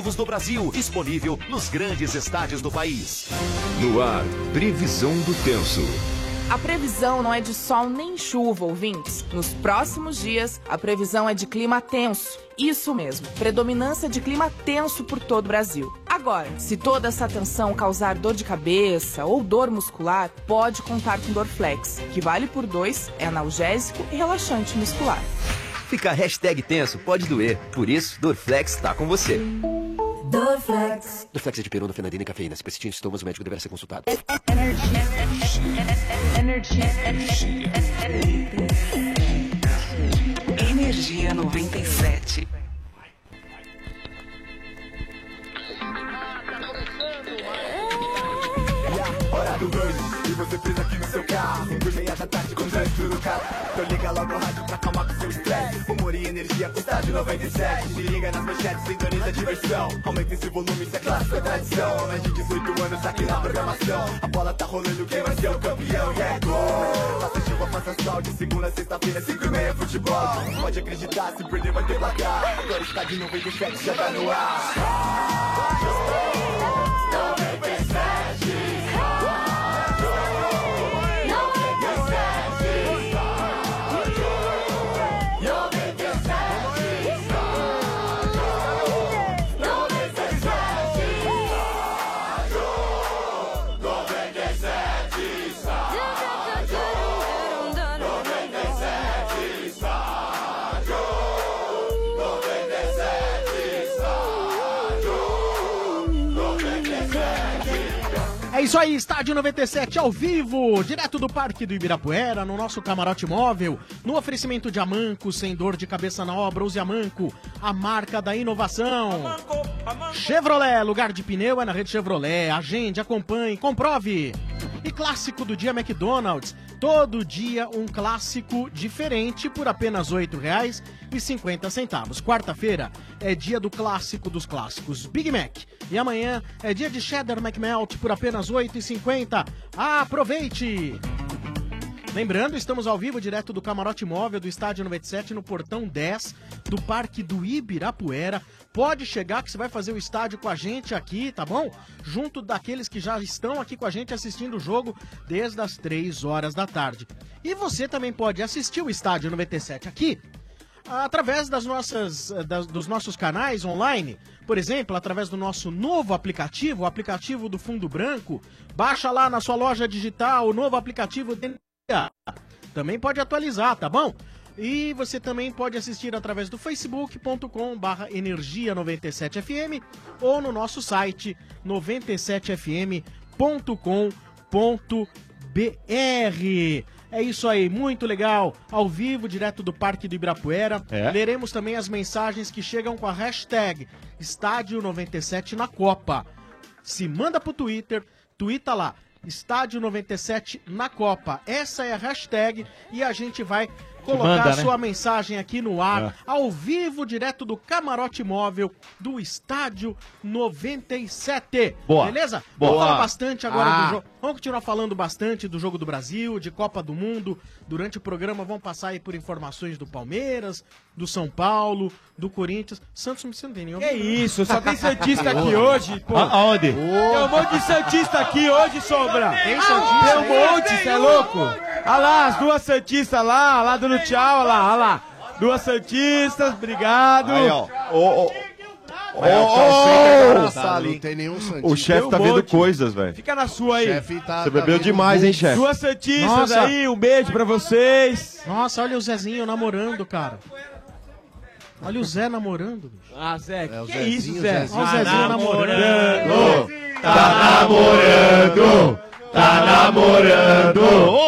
do Brasil, disponível nos grandes estádios do país. No ar, previsão do tenso. A previsão não é de sol nem chuva, ouvintes. Nos próximos dias, a previsão é de clima tenso. Isso mesmo, predominância de clima tenso por todo o Brasil. Agora, se toda essa tensão causar dor de cabeça ou dor muscular, pode contar com Dorflex, que vale por dois, é analgésico e relaxante muscular. Ficar hashtag tenso pode doer, por isso Dorflex tá com você. Dorflex. Dorflex é de perona, fenadina e cafeína. Se persistir em sintomas, o médico deverá ser consultado. Energia 97. Hora do doido, e você fez aqui no seu carro Cinco e meia da tarde com trânsito no carro Então liga logo o rádio pra acalmar com seu estresse Humor e energia com estádio 97 Se liga nas manchetes, sintoniza a diversão Aumenta esse volume, isso é clássico, é tradição Mais de 18 anos aqui na programação A bola tá rolando, quem vai ser o campeão? E é pessoal, de segunda a sexta-feira, 5 e meia futebol. Pode acreditar, se perder vai ter placar. Agora está de 97, já tá no ar. É isso aí, Estádio 97 ao vivo, direto do Parque do Ibirapuera, no nosso camarote móvel, no oferecimento de Amanco, sem dor de cabeça na obra, use Amanco, a marca da inovação. Chevrolet, lugar de pneu é na rede Chevrolet, agende, acompanhe, comprove. E clássico do dia McDonald's, todo dia um clássico diferente por apenas R$ 8,50. Quarta-feira é dia do clássico dos clássicos, Big Mac. E amanhã é dia de Cheddar McMelt por apenas R$ 8,50. Aproveite! Lembrando, estamos ao vivo direto do camarote móvel do Estádio 97 no portão 10 do Parque do Ibirapuera. Pode chegar que você vai fazer o estádio com a gente aqui, tá bom? Junto daqueles que já estão aqui com a gente assistindo o jogo desde as 3 horas da tarde. E você também pode assistir o Estádio 97 aqui através das nossas, eh, das- dos nossos canais online, por exemplo, através do nosso novo aplicativo, o aplicativo do Fundo Branco. Baixa lá na sua loja digital o novo aplicativo. Também pode atualizar, tá bom? E você também pode assistir através do facebook.com barra energia 97fm ou no nosso site 97fm.com.br. É isso aí, muito legal. Ao vivo, direto do Parque do Ibirapuera. É. Leremos também as mensagens que chegam com a hashtag Estádio 97 na Copa. Se manda pro Twitter, twita lá, Estádio 97 na Copa. Essa é a hashtag e a gente vai colocar manda, né? sua mensagem aqui no ar, É. ao vivo, direto do camarote móvel do Estádio 97. Boa. Beleza? Boa. Vamos falar bastante agora Ah. do jogo. Vamos continuar falando bastante do jogo do Brasil, de Copa do Mundo. Durante o programa vamos passar aí por informações do Palmeiras, do São Paulo, do Corinthians. Santos você não tem nenhum. Que isso, só tem Santista aqui hoje, pô. Aonde? Tem um monte de Santista aqui hoje, Sombra. Tem Santista? Tem um monte, cê é louco? Olha lá, as duas Santistas lá, lá dando tchau, olha lá, olha lá. Duas Santistas, obrigado. Aí, ó. Ô, ô. Tá ô, sentado, Salim. Não tem nenhum Santista. O chefe tá um vendo monte. coisas, velho. Fica na sua aí. Tá- Você tá bebeu demais, hein, chefe? Duas Santistas Nossa. aí, um beijo pra vocês. Nossa, olha o Zezinho namorando, cara. Olha o Zé namorando, bicho. Ah, Zé, que, É, o que Zezinho, isso, Zé? Zezinho. Olha o Zezinho namorando. Tá namorando! Tá namorando!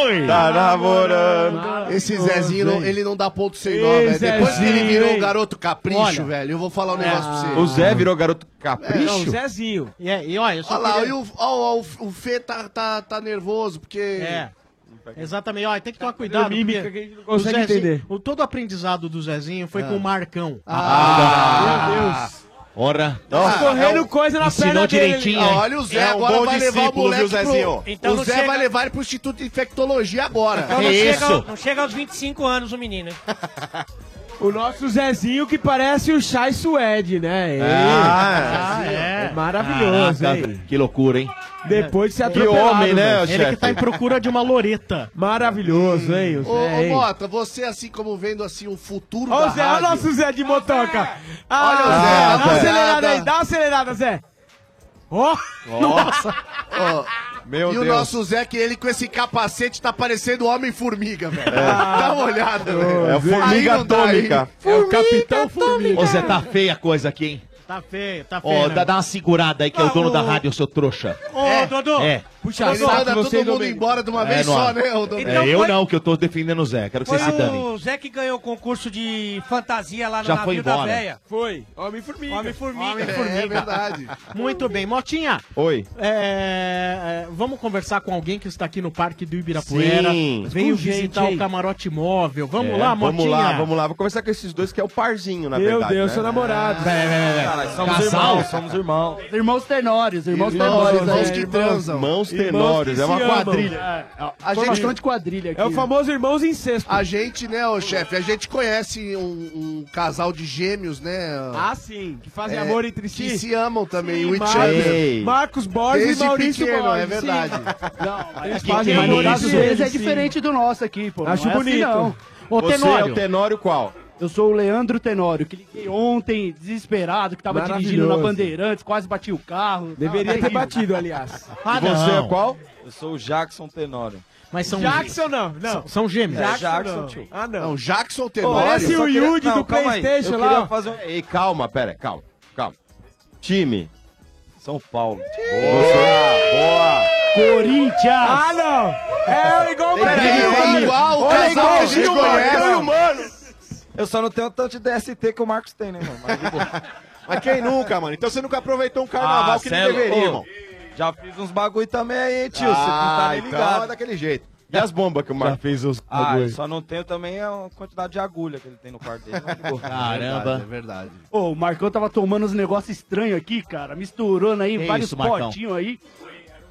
Oi! Tá namorando! Esse Zezinho, não- ele não dá ponto sem nó, velho. Depois que ele virou um garoto capricho, Olha. velho, eu vou falar um negócio pra você. O Zé virou garoto Não, capricho? o Zezinho. E, é, e olha, eu só Olha lá, queria- e o, ó, ó, o, o Fê tá, tá, tá nervoso, porque... É. Exatamente, olha, tem que tomar cuidado. mímica porque que a gente não o consegue Zezinho- entender. O, todo o aprendizado do Zezinho foi com o Marcão. Ah, Meu Deus. Ora. Tá correndo coisa na perna dele. direitinho, Ah, olha o Zé É um agora bom vai levar o moleque viu, Zezinho? pro... Então o Zé chega- vai levar ele pro Instituto de Infectologia agora. Então não Que chega, isso? não chega aos 25 anos o menino, hein? O nosso Zezinho que parece o Chai Suede, né? Ele. Ah, é. maravilhoso, Caraca, hein? que loucura, hein? Depois de ser Que atropelado, homem, né. Ele que tá em procura de uma loreta. Maravilhoso, hein? O Ô, Zé, ô hein? Mota, você assim como vendo assim o futuro Ó da o Zé, olha o rádio... nosso Zé de motoca. Ah, Olha o Zé, dá uma acelerada aí, dá uma acelerada, Zé. Ó, Nossa! Ó, Meu e Deus. o nosso Zé, que ele com esse capacete tá parecendo Homem-Formiga, velho. Dá uma olhada, velho. É Aí formiga dá, atômica. é o Capitão Formiga. Ô, Zé, tá feia a coisa aqui, hein? Tá feio, tá Ó, feio. dá, dá uma segurada aí, que é o dono da rádio, seu trouxa. Ô, Dodô, É. Puxa, Ele saco, manda você todo mundo embora de uma É, vez não. só, né, Dom? Então é, eu foi- não, que eu tô defendendo o Zé. Quero que foi você se dane. o Zé que ganhou o concurso de fantasia lá no Já foi navio da véia. Foi. Homem-Formiga. Homem-Formiga. É verdade. Muito bem, Motinha. Oi. é, é, vamos conversar com alguém que está aqui no Parque do Ibirapuera. Sim. Veio gente visitar o camarote móvel. Vamos É, lá, Motinha. Vamos lá, vamos lá. Vou conversar com esses dois que é o parzinho, na Meu verdade. Deus, né? seu namorado. Cara, somos Casal? irmãos, somos irmãos. Irmãos Tenórios, irmãos Tenórios. irmãos é, que transam. Irmãos tenórios, é uma quadrilha. É, A gente bastante quadrilha aqui. É o famoso irmãos incesto. A gente, né, ô chefe, a gente conhece um, um casal de gêmeos, né? Ah, sim, que fazem É, amor entre si. Que se amam também, Sim, o Marcos- Chandler. Marcos Borges Desde e Maurício pequeno, Borges. é verdade. Não, eles fazem amor isso? entre vezes é sim. diferente do nosso aqui, pô. Acho bonito. Ô, Você Tenório. é o Tenório qual? Eu sou o Leandro Tenório, que liguei ontem, desesperado, que tava dirigindo na. Bandeirantes, quase bati o carro. Deveria ter terrível. batido, aliás. Ah, E você não. é qual? Eu sou o Jackson Tenório. Mas são- Jackson não, não. São, são gêmeos. É, Jackson, Jackson, não. tio. Ah, não. Não, Jackson Tenório. Parece eu o Não, do. PlayStation Eu lá, queria ó. fazer um... Ei, calma, pera, calma, calma. Time. São Paulo. Boa, Corinthians! Ah, não! É igual mim, ir mano. igual o casal igual que a gente o mano, conhece. Eu só não tenho tanto de DST que o Marcos tem, né, mano? Mas. Mas quem nunca, mano? Então você nunca aproveitou um carnaval que cê não é deveria, louco. irmão. Já fiz uns bagulho também aí, tio. Você não tá nem então ligado. é daquele jeito. E as bombas que o Marcos fez os Ah, eu só não tenho também a quantidade de agulha que ele tem no quarto dele. mas de boa. Caramba. É verdade. Ô, o Marcão tava tomando uns negócios estranhos aqui, cara. Misturando aí Que vários isso, Marcão? potinhos aí.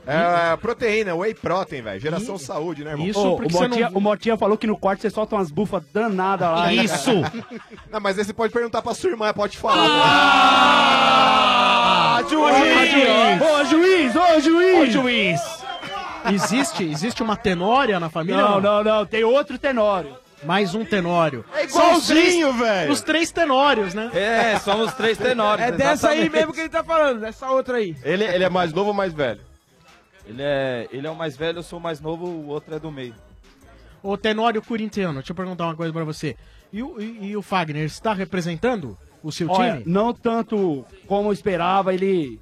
É, proteína, whey protein, velho. Geração saúde, né, irmão? Ô, o, Motinha, o Motinha falou que no quarto você solta umas bufas danadas lá. hein, cara? não, mas aí você pode perguntar pra sua irmã, pode falar. Ah, juiz! Ô, juiz! Ô, juiz! Ô, juiz! Existe, existe uma tenória na família? Não, não, não. Tem outro tenório. Mais um tenório. É igualzinho, velho. Os três tenórios, né? É, somos três tenórios. É dessa aí mesmo que ele tá falando, dessa outra aí. Ele, ele é mais novo ou mais velho? Ele é, ele é o mais velho, eu sou o mais novo, o outro é do meio. Ô, Tenório Corintiano, deixa eu perguntar uma coisa pra você. E o, e, e o Fagner, está representando o seu Olha, time? não tanto como eu esperava, ele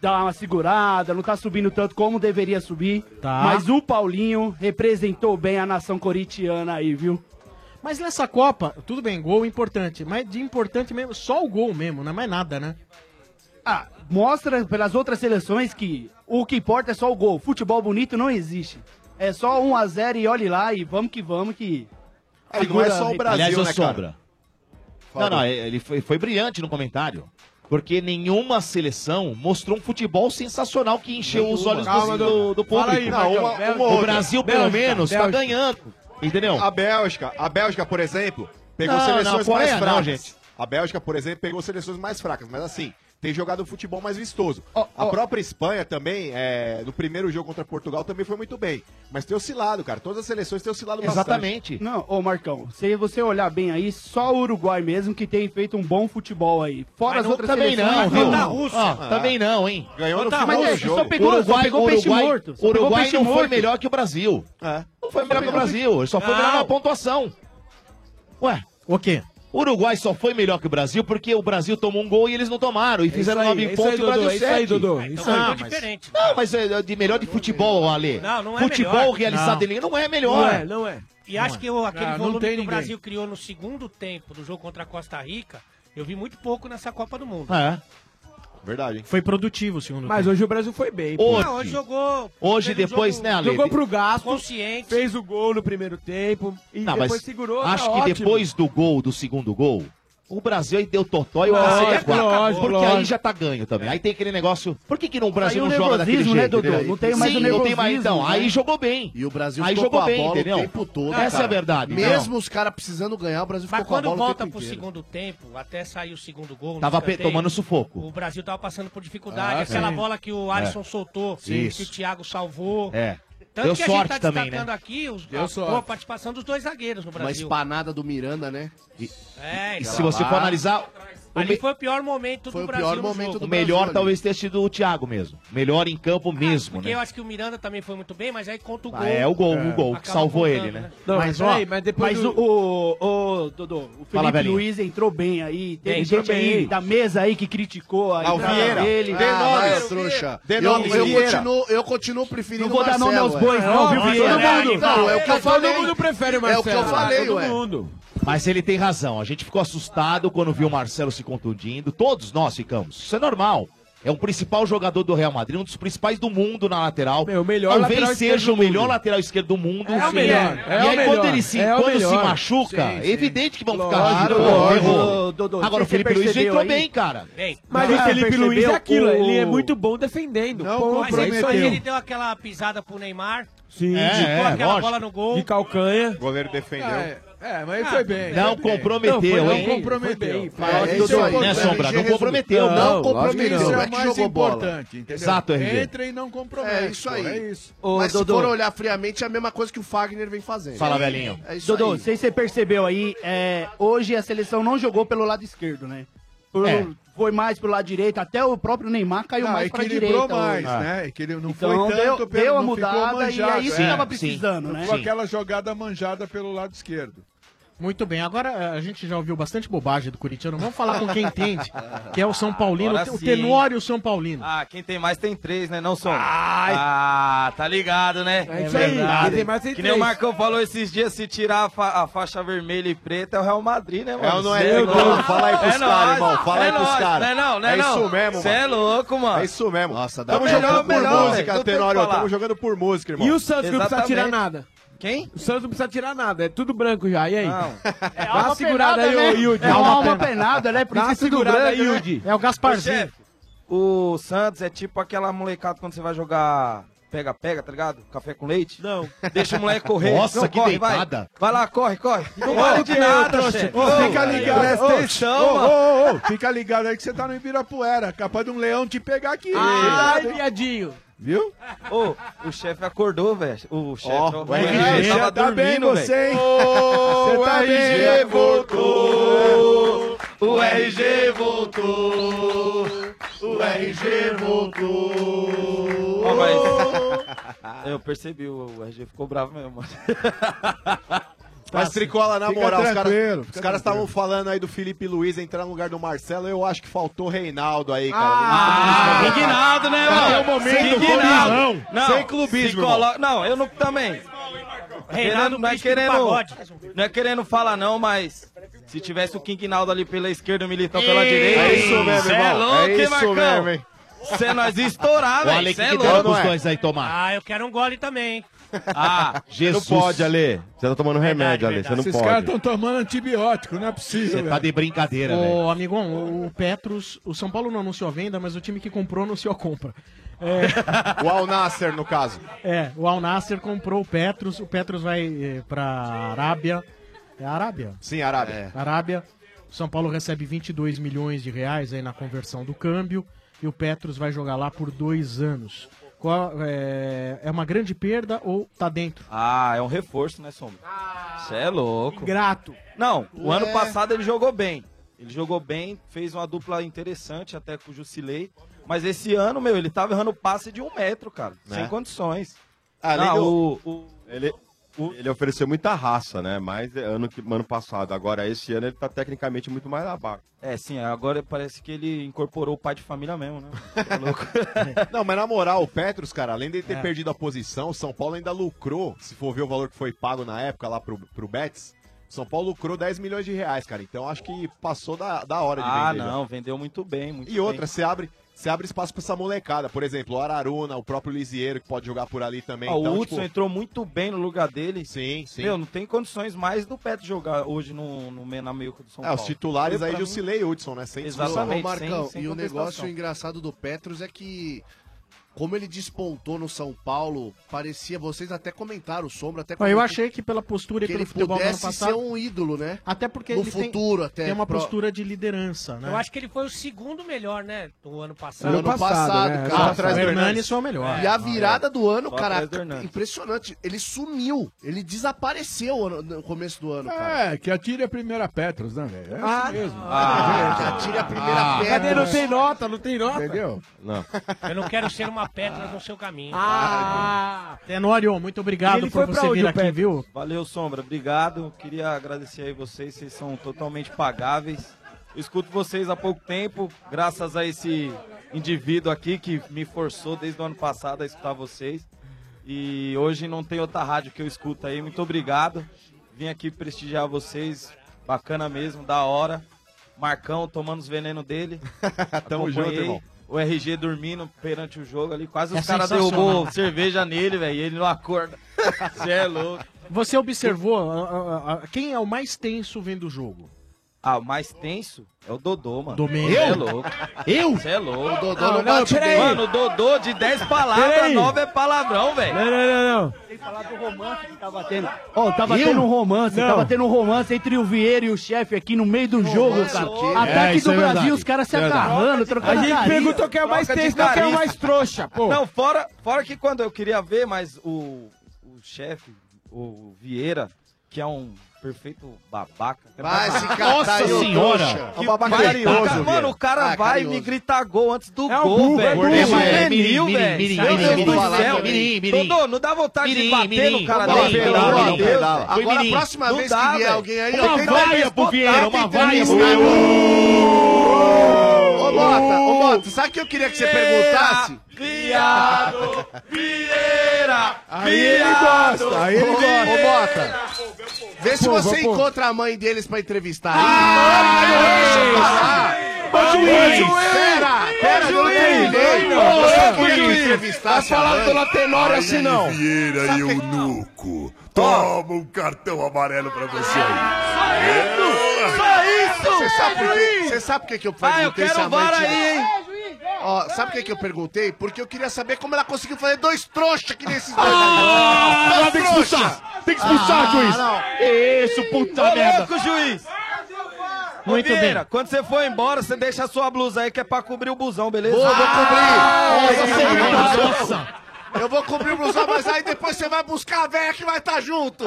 dá uma segurada, não tá subindo tanto como deveria subir. Tá. Mas o Paulinho representou bem a nação corintiana aí, viu? Mas nessa Copa, tudo bem, gol importante, mas de importante mesmo, só o gol mesmo, não é mais nada, né? Ah, mostra pelas outras seleções que o que importa é só o gol. Futebol bonito não existe. É só 1 a 0 e olhe lá e vamos que vamos que. É, não é só o Brasil, Aliás, né, cara? Sombra. Não, não, ele foi, foi brilhante no comentário. Porque nenhuma seleção mostrou um futebol sensacional que encheu os olhos do, do, do público. aí. Não, uma- uma o. Brasil, pelo Bélgica, menos, tá Bélgica. ganhando. Entendeu? A Bélgica, a Bélgica, por exemplo, pegou Não, seleções não, Coreia mais não, fracas. gente. A Bélgica, por exemplo, pegou seleções mais fracas, mas assim, tem jogado um futebol mais vistoso. a própria Espanha também, é, no primeiro jogo contra Portugal, também foi muito bem. Mas tem oscilado, cara. Todas as seleções têm oscilado bastante. Não, ô Marcão, se você olhar bem aí, só o Uruguai mesmo que tem feito um bom futebol aí. Fora Mas as não- outras também seleções. não, viu? Contra a Ó, Rússia. também não, hein? Ganhou no a final do só jogo. pegou- só pegou peixe morto, só Uruguai peixe não foi morto. melhor que o Brasil. Não foi melhor que o Brasil. Ele só foi melhor na pontuação. Ué. O quê? O Uruguai só foi melhor que o Brasil porque o Brasil tomou um gol e eles não tomaram. E fizeram isso aí, nove é isso pontos aí, e o Brasil é isso aí, sete. Isso aí. Ah, Então, mas- diferente. Não, mas é de melhor de futebol, Ale. Não, não é Futebol melhor. realizado Não. em liga não é melhor. Não é, não é. E acho que o, aquele Ah, não volume que o. Brasil criou no segundo tempo do jogo contra a Costa Rica, eu vi muito pouco nessa Copa do Mundo. É. Verdade, hein? Foi produtivo o segundo Mas tempo. hoje o Brasil foi bem. Hoje. Não, hoje jogou. Hoje, depois, jogo né, Ale? Jogou pro gasto, Consciente. fez o gol no primeiro tempo e Não, depois mas segurou. acho tá que ótimo. depois do gol, do segundo gol, o Brasil aí deu totó e o cacete é quatro. lógico, Porque aí já tá ganho também. Aí tem aquele negócio. Por que, que no Brasil Aí o não joga daquele né, jeito? Dodô? entendeu? Não tem mais Sim, o não tem mais. Então, né? aí jogou bem. E o Brasil aí jogou com a bem, bola entendeu? o tempo todo. Essa cara. é a verdade. Mesmo os caras precisando ganhar, o Brasil ficou Mas com a quando bola o volta tempo pro inteiro. segundo tempo, até sair o segundo gol. Tava tomando sufoco. O Brasil tava passando por dificuldade. Ah, Aquela bola que o Alisson É. soltou, que o Thiago salvou. É. Tanto Deu que a sorte gente tá também, destacando né? aqui os, Deu a sorte. boa participação dos dois zagueiros no Uma Brasil. espanada do Miranda, né? É, E se você for analisar. Ali me- foi o pior momento Foi do o Brasil pior no momento jogo. do O melhor Brasil talvez tenha sido o Thiago mesmo. Melhor em campo mesmo, Porque né? eu acho que o Miranda também foi muito bem, mas aí conta o gol. Ah, é o gol, o gol que Acaba salvou ele, né? Não, mas, mas ó, peraí, mas depois mas do- o, o, o Dodô, o Fala, Felipe velhinho. Luiz entrou bem aí. Teve Bem, gente aí bem. da mesa aí que criticou a Ah, Vieira. dele. Dê Ah, nome, vai, Vieira. trouxa. Dê Eu, nome, eu, continuo, eu continuo preferindo Não vou dar nome Marcelo, aos bois, é. não, viu, Todo Vieira? Não, é o que eu Todo falei. mundo prefere o É o Marcelo. que eu falei, Todo ué. mundo. Mas ele tem razão. A gente ficou assustado quando viu o Marcelo se contundindo. Todos nós ficamos. Isso é normal. É o principal jogador do Real Madrid, um dos principais do mundo na lateral. Meu, melhor Talvez seja o melhor lateral esquerdo do mundo. É o melhor, é e o aí, melhor, quando ele se, é quando se machuca, Sim, é sim. evidente que vão Lógico, ficar. errou. Dodô, Agora o Felipe Luiz entrou aí? bem, cara. Mas Não, o Felipe Luiz é aquilo, o- ele é muito bom defendendo. Não Ponto, Mas é isso aí. ele deu aquela pisada pro Neymar. Sim, é, de- aquela lógico. bola no gol. De calcanha. O goleiro defendeu. É, é, mas ele foi bem. Não foi bem. comprometeu, Não, hein? Não comprometeu. É, é né, Sombra? Não comprometeu. Não, Não, comprometeu. Isso não. é mais jogou bola. importante, entendeu? Exato, RG. Entra e não compromete. É isso aí. É isso. Ô, Mas se for olhar friamente, é a mesma coisa que o Fagner vem fazendo. Fala, velhinho. É isso Dodô, aí. não sei se você percebeu aí, é, hoje a seleção não jogou pelo lado esquerdo, né? Por- É. Foi mais pro lado direito, até o próprio Neymar caiu Não, mais pra equilibrou direita. mais, hoje. né? Equilib- não Então, foi deu- tanto pelo, deu a mudada e manjado, é isso que tava precisando, Não né? Foi Sim. aquela jogada manjada pelo lado esquerdo. Muito bem, agora eh, a gente já ouviu bastante bobagem do corintiano. Vamos falar com quem entende, que é o São Paulino, o. Tenório São Paulino. Ah, quem tem mais tem três, né? Não só. Ah, tá ligado, né? É isso aí, quem tem mais tem Que nem o. Marcão falou esses dias, se tirar a, fa- a faixa vermelha e preta é o Real Madrid, né, mano? É não é, Cê louco. Fala aí pros É caras, irmão. Fala é aí pros caras. Não é não, não é, É não. isso mesmo, Cê é mano. louco, mano. É isso mesmo. Nossa, Tamo melhor, jogando por melhor, música. Tenório. Tamo jogando por música, irmão. E o Santos que não precisa tirar nada. Quem? O Santos não precisa tirar nada, é tudo branco já. E aí? Não. É Dá uma segurada aí, ô Yudi. É uma alma penada, né? Por Dá isso uma segurada aí, branco, né? Yudi. É o Gasparzinho. chefe, o Santos é tipo aquela molecada quando você vai jogar pega-pega, tá ligado? Café com leite. Não. Deixa o moleque correr. Nossa, Não, que corre, vai. deitada. Vai lá, corre, corre. Não vale de nada, trouxa. chefe. Fica ligado. Presta atenção, ô, mano. ô, ô, Fica ligado aí que você tá no Ibirapuera. Capaz de um leão te pegar aqui. Ai, viadinho. Viu? Ô, o chefe acordou, velho. O chefe ó, o RG. tava tá bem dormindo, você, velho. hein? Você tá o bem, RG né? voltou. O RG voltou. O RG voltou. Ó, mas eu percebi, o RG ficou bravo mesmo. Mas Tricola, na Fica moral, os tranquilo, caras caras estavam falando aí do Felipe Luiz entrar no lugar do Marcelo. Eu acho que faltou Reinaldo aí, cara. Ah, indignado, né, mano? o momento do Indignado. clubismo? Não, Sem clubismo, colo- Não, eu não também. Reinaldo não é querendo, não é querendo falar não, mas se tivesse o Quinquinaldo ali pela esquerda e o Militão pela Ei, direita, é isso mesmo, é irmão. louco, É hein, isso Marcão? mesmo, hein? Cê nós ia estourar, velho. Ale, Cê que é que louco. deu é? dois aí tomar? Ah, eu quero um gole também. hein? Ah, Jesus. Não pode, Ale. Você tá tomando remédio, Ale. Você não Esses caras pode. estão tomando antibiótico, não é possível. Você tá de brincadeira, velho. Ô, amigão, o- Petros, o São Paulo não anunciou a venda, mas o time que comprou anunciou a compra. É, O Al Nasser, no caso. é, o Al Nasser comprou o Petros, o Petros vai eh, pra Arábia. É Arábia? Sim, Arábia. Arábia. O São Paulo recebe 22 milhões de reais aí na conversão do câmbio e o Petros vai jogar lá por dois anos. Qual- é, é uma grande perda ou tá dentro? Ah, é um reforço, né, Sombra? Você é louco. Grato. Não, o Ué. ano passado ele jogou bem. Ele jogou bem, fez uma dupla interessante até com o Jusilei. Mas esse ano, meu, ele tava errando passe de um metro, cara. Né? Sem condições. Além Não, o, o- Ele, ele ofereceu muita raça, né? Mais ano que ano passado. Agora, esse ano, ele tá tecnicamente muito mais abaixo. É, sim, agora parece que ele incorporou o pai de família mesmo, né? É louco. Não, mas na moral, o Petros, cara, além de ter É. perdido a posição, o São Paulo ainda lucrou, se for ver o valor que foi pago na época lá pro, pro Betis, São Paulo lucrou 10 milhões de reais, cara. Então acho que passou da, da hora de ah, vender. não, vendeu muito bem, muito E outra, bem. você abre, você abre espaço pra essa molecada. Por exemplo, o Araruna, o próprio Lisieiro, que pode jogar por ali também. Ah, então, o Hudson tipo, entrou muito bem no lugar dele. Sim, sim. Meu, não tem condições mais do Petro jogar hoje no, no, me- na meio do São É, Paulo. os titulares Eu, aí, pra mim, e Hudson, né? Sem discussão. Exatamente. Ô, Marcão, sem- sem e o negócio engraçado do Petros é que, como ele despontou no São Paulo, parecia, vocês até comentaram, o Sombra até Eu comentou achei que pela postura e que pelo ele futebol do ano pudesse passado... ser um ídolo, né? Até porque no ele tem- futuro até. tem uma pro- postura de liderança, né? Eu acho que ele foi o segundo melhor, né? Do ano passado. No ano passado, né? cara. atrás o do Hernandes. foi o melhor. E a virada do ano, Só cara, do impressionante. Ele sumiu. Ele desapareceu no- começo do ano, cara. É, que atire a primeira Petros, né, velho? É Ah, isso mesmo. Ah, Que atire a primeira Ah. pedra. Cadê? Não tem nota, não tem nota. Entendeu? Não. Eu não quero ser uma pedra no seu caminho. Ah, Tenório, muito obrigado por você vir o aqui, Petros? viu? Valeu, Sombra. Obrigado. Queria agradecer aí vocês. Vocês são totalmente pagáveis. Eu escuto vocês há pouco tempo, graças a esse indivíduo aqui que me forçou desde o ano passado a escutar vocês. E hoje não tem outra rádio que eu escuto aí. Muito obrigado. Vim aqui prestigiar vocês. Bacana mesmo, da hora. Marcão tomando os venenos dele. Tamo junto, irmão. O RG dormindo perante o jogo ali. Quase os É caras sensacional. derrubou cerveja nele, velho. E ele não acorda. Você é louco. Você observou quem é o mais tenso vendo o jogo? Ah, o mais tenso é o Dodô, mano. Domênico. Você é Eu? louco. Eu? Você é louco. O Dodô não bate bem. Mano, o Dodô de 10 palavras, Peraí. 9 é palavrão, velho. Não, não, não, não. Sem falar do romance que tava tendo. Ó, tava Eu? tendo um romance, Não. tava tendo um romance entre o Vieira e o chefe aqui no meio do jogo, cara. É, Ataque do é Brasil, verdade. os caras se agarrando, trocando A gente carinho. perguntou quem é o mais tenso, não quem é o mais trouxa, pô. Não, fora, fora que quando eu queria ver, mas o, o chefe, o Vieira, que é um perfeito babaca. Vai se catar Nossa senhora! Que É um babaca vai- carinhoso, Vieira. Mano, o cara Ah, vai carinhoso. me gritar gol antes do É um gol, burro, velho. é burro, É é juvenil, mirim, velho. mirim, Meu mirim, Deus mirim, do mirim, céu. mirim, mirim. Dodô, não dá vontade de Mirim, bater mirim. no cara dele, de Pedro. velho. Agora, a mirim. próxima vez que vier alguém aí, Uma vaia pro Vieira, uma vaia pro Ô, Mota, ô, Mota, sabe o que eu queria que você perguntasse? Viado, Vieira, Aí ele gosta, aí ele Ô, gosta. Ô, Mota, vê se você encontra a mãe deles pra entrevistar. Ah, deixa eu falar. Ô, juiz! Pera, pera, eu não terminei. Você ô, queria que eu entrevistasse Vai falar a mãe? pela tenória assim, não. Vieira e que- eunuco. Toma um cartão amarelo pra você Só isso! Você sabe por quê? Você sabe por que que eu Ah, eu perguntei se a mãe tinha- aí, hein? Ó, sabe por que que eu perguntei? Porque eu queria saber como ela conseguiu fazer dois trouxas que nesses dois Ah, tem que expulsar. Tem que expulsar, Ah, juiz. não. Isso, puta Ô, merda. louco, juiz! Muito Ô, Vieira, bem. quando você for embora, você deixa a sua blusa aí que é pra cobrir o busão, beleza? Vou, vou cobrir. Nossa. Nossa. Eu vou cobrir o blusão, mas aí depois você vai buscar a velha que vai estar junto.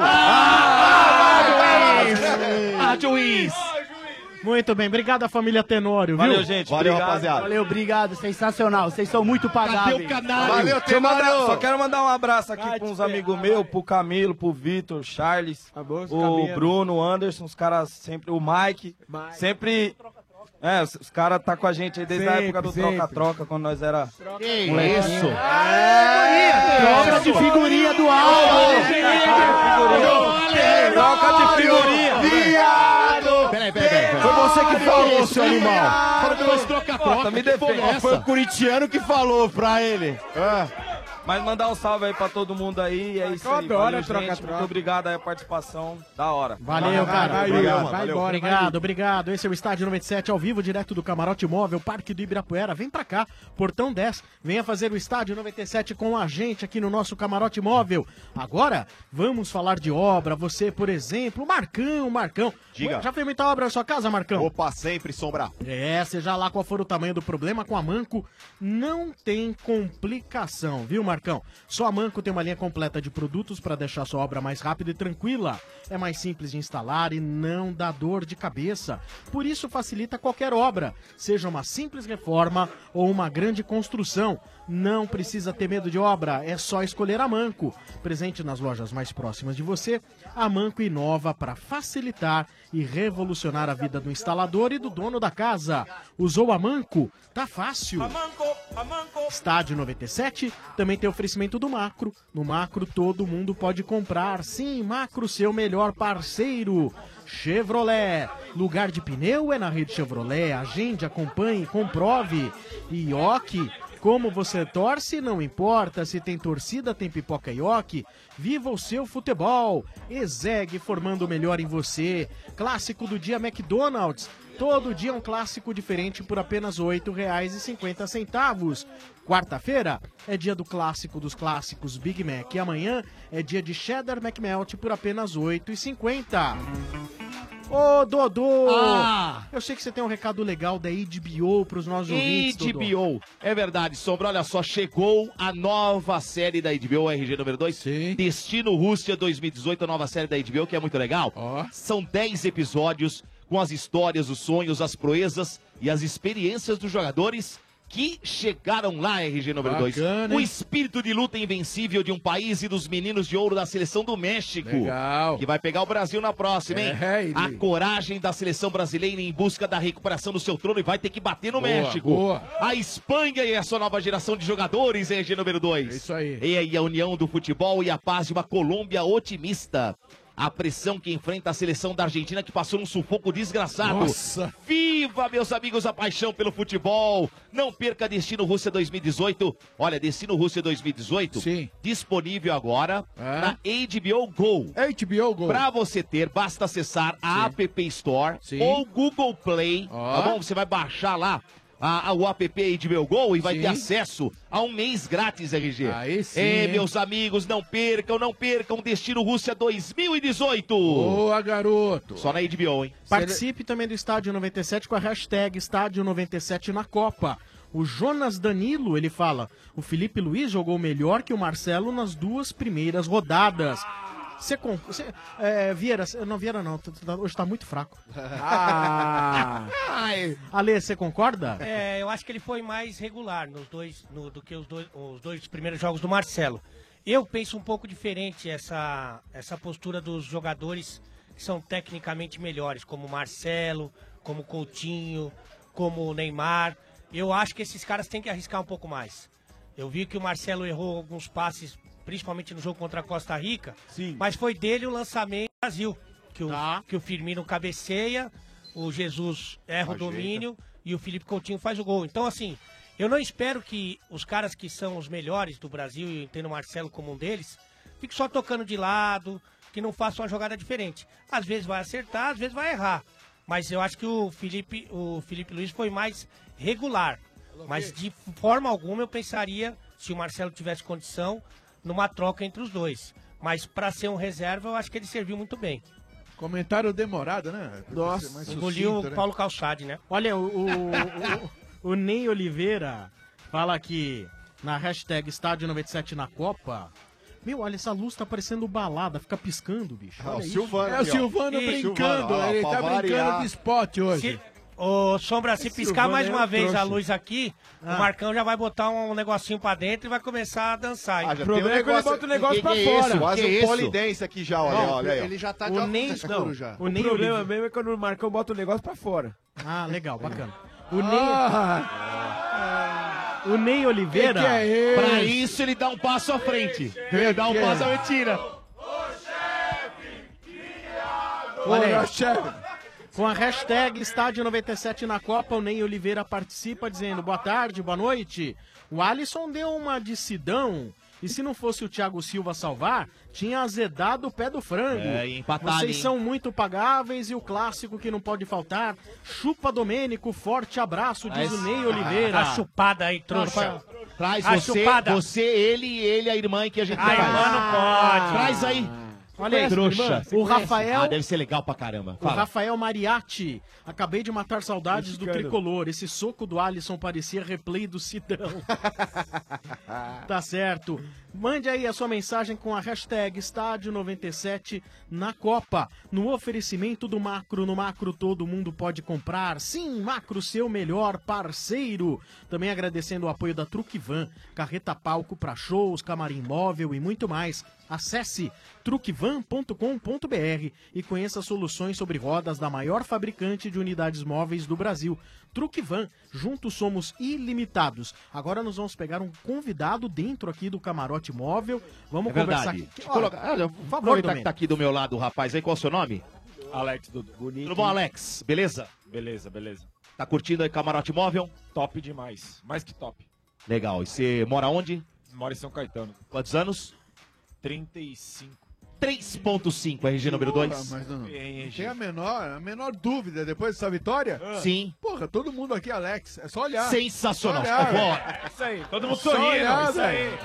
Ah, juiz. Muito bem, obrigado à família Tenório, viu? Valeu, gente. Valeu, obrigado. rapaziada. Valeu, obrigado, sensacional. Vocês são muito pagáveis. O canário? Valeu, Deixa eu mandar- Tenório. só quero mandar um abraço aqui pra uns amigos meus, pro Camilo, pro Vitor, Charles, bom, o Camilo. Bruno, o Anderson, os caras sempre, o Mike, sempre. É, os, os caras tá com a gente aí desde a Sempre, época do troca-troca, quando nós era. Que isso? Troca de figurinha do álbum. Troca de figurinha. Viado! Você que falou, seu animal. Fala dois troca-troca. Me é defende. Foi o corintiano que falou pra ele. Mas mandar um salve aí pra todo mundo aí. É isso Eu aí. adoro Valeu, gente. Muito obrigado aí a participação. Da hora. Valeu, cara. Vai, Obrigado, vai, vai valeu. embora. Obrigado, obrigado. Esse é o Estádio 97 ao vivo, direto do Camarote Móvel, Parque do Ibirapuera. Vem pra cá, Portão 10. Venha fazer o Estádio 97 com a gente aqui no nosso Camarote Móvel. Agora, vamos falar de obra. Você, por exemplo, Marcão, Marcão. Diga. Já fez muita obra na sua casa, Marcão? Opa, sempre sombra. É, seja lá qual for o tamanho do problema, com a Manco não tem complicação, viu, Marcão? Só a Manco tem uma linha completa de produtos para deixar sua obra mais rápida e tranquila. É mais simples de instalar e não dá dor de cabeça. Por isso facilita qualquer obra, seja uma simples reforma ou uma grande construção. Não precisa ter medo de obra, é só escolher a Manco. Presente nas lojas mais próximas de você, a Manco inova para facilitar e revolucionar a vida do instalador e do dono da casa. Usou a Manco? Tá fácil. Estádio 97 também tem oferecimento do Macro. No Macro todo mundo pode comprar. Sim, Macro, seu melhor parceiro. Chevrolet. Lugar de pneu é na rede Chevrolet. Agende, acompanhe, comprove. Ioki. Como você torce, não importa. Se tem torcida, tem pipoca Ioki. Viva o seu futebol. Exeg formando o melhor em você. Clássico do dia McDonald's. Todo dia um clássico diferente por apenas R$ 8,50. Quarta-feira é dia do clássico dos clássicos Big Mac. E amanhã é dia de Cheddar McMelt por apenas R$ 8,50. Ô, Dodô! Ah! Eu sei que você tem um recado legal da HBO pros nossos ouvintes, Dodô. HBO. É verdade, Sombra. Olha só, chegou a nova série da HBO, RG número 2. Destino Rússia 2018, a nova série da HBO, que é muito legal. São 10 episódios com as histórias, os sonhos, as proezas e as experiências dos jogadores que chegaram lá, RG número 2. Bacana, O espírito de luta invencível de um país e dos meninos de ouro da seleção do México. Legal. Que vai pegar o Brasil na próxima, hein? É, A coragem da seleção brasileira em busca da recuperação do seu trono e vai ter que bater no Boa, México. boa. A Espanha e a sua nova geração de jogadores, RG número 2. Isso aí. E aí a união do futebol e a paz de uma Colômbia otimista. A pressão que enfrenta a seleção da Argentina que passou um sufoco desgraçado. Nossa. Viva, meus amigos, a paixão pelo futebol. Não perca Destino Rússia 2018. Olha, Destino Rússia 2018 disponível agora na HBO Go. HBO Go. Pra você ter, basta acessar a App Store ou Google Play, tá bom? Você vai baixar lá a, a- o app HBO Go e vai Sim. ter acesso a um mês grátis, RG. Aí sim, É, meus amigos, não percam, não percam Destino Rússia 2018. Boa, garoto. Só na HBO, hein? Participe também do Estádio 97 com a hashtag Estádio 97 na Copa. O Jonas Danilo, ele fala, o Felipe Luiz jogou melhor que o Marcelo nas duas primeiras rodadas. Você con... cê- é, Vieira, cê- não, Vieira não, t- t- hoje tá muito fraco. Ah. Ale, você concorda? É, eu acho que ele foi mais regular nos dois, no- do que os dois, os dois primeiros jogos do Marcelo. Eu penso um pouco diferente essa, essa postura dos jogadores que são tecnicamente melhores, como o Marcelo, como o Coutinho, como o Neymar. Eu acho que esses caras têm que arriscar um pouco mais. Eu vi que o Marcelo errou alguns passes, principalmente no jogo contra a Costa Rica, mas foi dele o lançamento do Brasil, que o, que o Firmino cabeceia, o Jesus erra o Ajeita. domínio e o Felipe Coutinho faz o gol. Então, assim, eu não espero que os caras que são os melhores do Brasil, e eu entendo o Marcelo como um deles, fiquem só tocando de lado, que não façam uma jogada diferente. Às vezes vai acertar, às vezes vai errar. Mas eu acho que o Felipe, o Felipe Luiz foi mais regular. Mas de forma alguma eu pensaria, se o Marcelo tivesse condição, numa troca entre os dois. Mas para ser um reserva, eu acho que ele serviu muito bem. Comentário demorado, né? Nossa, engoliu o né? Paulo Calçade, né? Olha, o, o, o, o Ney Oliveira fala que na hashtag Estádio 97 na Copa. Meu, olha, essa luz tá parecendo balada, fica piscando, bicho. Ah, o. Silvano É o. Silvano brincando, Silvano, ó, ele tá brincando de spot hoje. Se- Ô, Sombra, se Esse piscar mais é uma um vez a luz aqui, Ah. o Marcão já vai botar um negocinho pra dentro e vai começar a dançar. Ah, já O problema tem um é que ele negócio- bota o negócio que- pra que é fora. isso? Quase Que um isso? polidense aqui já, olha, Não, olha aí, ó. ele já tá o nem, não, O, problema mesmo é quando o Marcão bota o negócio pra fora. Ah, legal, bacana. O Ney. O Ney Oliveira. Que que é esse? Pra isso ele dá um passo à frente. Ele dá um que passo é? à mentira. Olha aí. Com a hashtag Estádio 97 na Copa, o Ney Oliveira participa dizendo boa tarde, boa noite. O Alisson deu uma de Sidão. E se não fosse o Thiago Silva salvar, tinha azedado o pé do frango. É, e empatar Vocês hein? são muito pagáveis e o clássico que não pode faltar. Chupa Domênico, forte abraço, diz o Ney Oliveira. A chupada aí, trouxa. Traz A você, chupada. você, ele e ele, a irmã que a gente A irmã não pode. Traz aí. Olha aí, trouxa. O Rafael- Ah, deve ser legal pra caramba. O Fala. Rafael Mariatti. Acabei de matar saudades do Mexicano. tricolor. Esse soco do Alisson parecia replay do Sidão. tá certo. Mande aí a sua mensagem com a hashtag Estádio 97 na Copa. No oferecimento do Macro. No Macro todo mundo pode comprar. Sim, Macro, seu melhor parceiro. Também agradecendo o apoio da Truque Van, carreta palco para shows, camarim móvel e muito mais. Acesse truquevan.com.br e conheça soluções sobre rodas da maior fabricante de unidades móveis do Brasil. Truquevan, juntos somos ilimitados. Agora nós vamos pegar um convidado dentro aqui do camarote móvel. Vamos É conversar verdade. aqui. Colocar- olha, por favor, Domênico. tá aqui do meu lado o rapaz aí, qual é o seu nome? Alex, tudo bonito. Tudo bom, Alex? Beleza? Beleza, beleza. Tá curtindo aí camarote móvel? Top demais. Mais que top. Legal. E você mora onde? Mora em São Caetano. Quantos anos? 35. 3.5, RG número 2. Porra, mas não, não tem a menor, a menor dúvida depois dessa vitória? Sim. Porra, todo mundo aqui, Alex. É só olhar. Sensacional. Só olhar, velho. Isso aí, todo mundo Só sorrindo. olhar, isso aí. velho.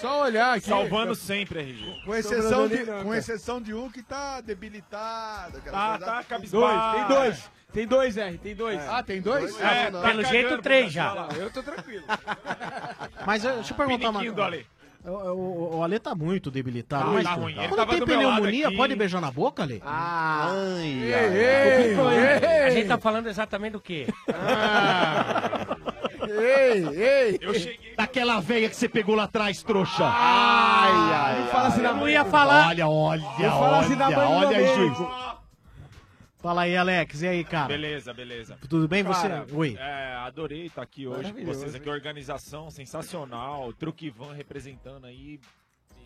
Só olhar aqui. Salvando sempre, RG. Com exceção, de, com exceção de um que tá debilitado. aquela Tá, coisa- tá, Dois, cabisbaixo. tem dois. Tem dois, R, tem dois. Ah, tem dois? É, Ah, não. tá Pelo cagando jeito, três Brasil, já. Eu tô tranquilo. Mas eh, deixa eu perguntar uma Piniquinho do Ale. O, o, o Ale tá muito debilitado. Tá, mas tá ruim. Quando tem pneumonia, pode beijar na boca, Ale? Ah, ai, ai. A gente tá falando exatamente do quê? Ei, ei! Eu cheguei. Daquela veia que você pegou lá atrás, trouxa. Ai, ai, Não fala assim ai, na ai. mãe. Eu não ia falar. Olha, olha, Não fala assim na olha, juiz. Fala aí, Alex. E aí, cara? Beleza, beleza. Tudo bem? Você- Cara, Oi. É, adorei estar aqui hoje com vocês aqui. Organização sensacional. Truque Van representando aí.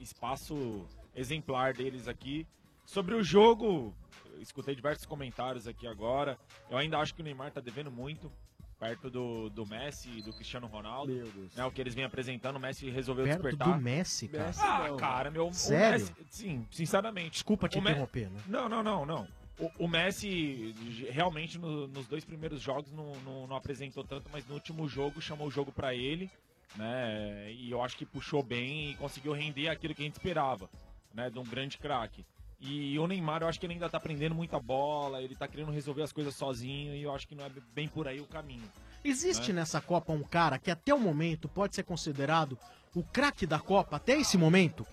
Espaço exemplar deles aqui. Sobre o jogo, escutei diversos comentários aqui agora. Eu ainda acho que o Neymar tá devendo muito. Perto do, do Messi e do Cristiano Ronaldo. Meu Deus. É o que eles vêm apresentando, o Messi resolveu Perto despertar. do Messi, cara? ah, cara, meu. o Sério? Messi- sim, sinceramente. Desculpa te O Me- interromper, né? Não, não, não, não. O, o Messi realmente no- nos dois primeiros jogos não, não- não apresentou tanto, mas no último jogo chamou o jogo pra ele, né? E eu acho que puxou bem e conseguiu render aquilo que a gente esperava, né? De um grande craque. E o Neymar, eu acho que ele ainda tá aprendendo muita bola, ele tá querendo resolver as coisas sozinho e eu acho que não é bem por aí o caminho. Existe né? nessa Copa um cara que até o momento pode ser considerado o craque da Copa, até esse momento?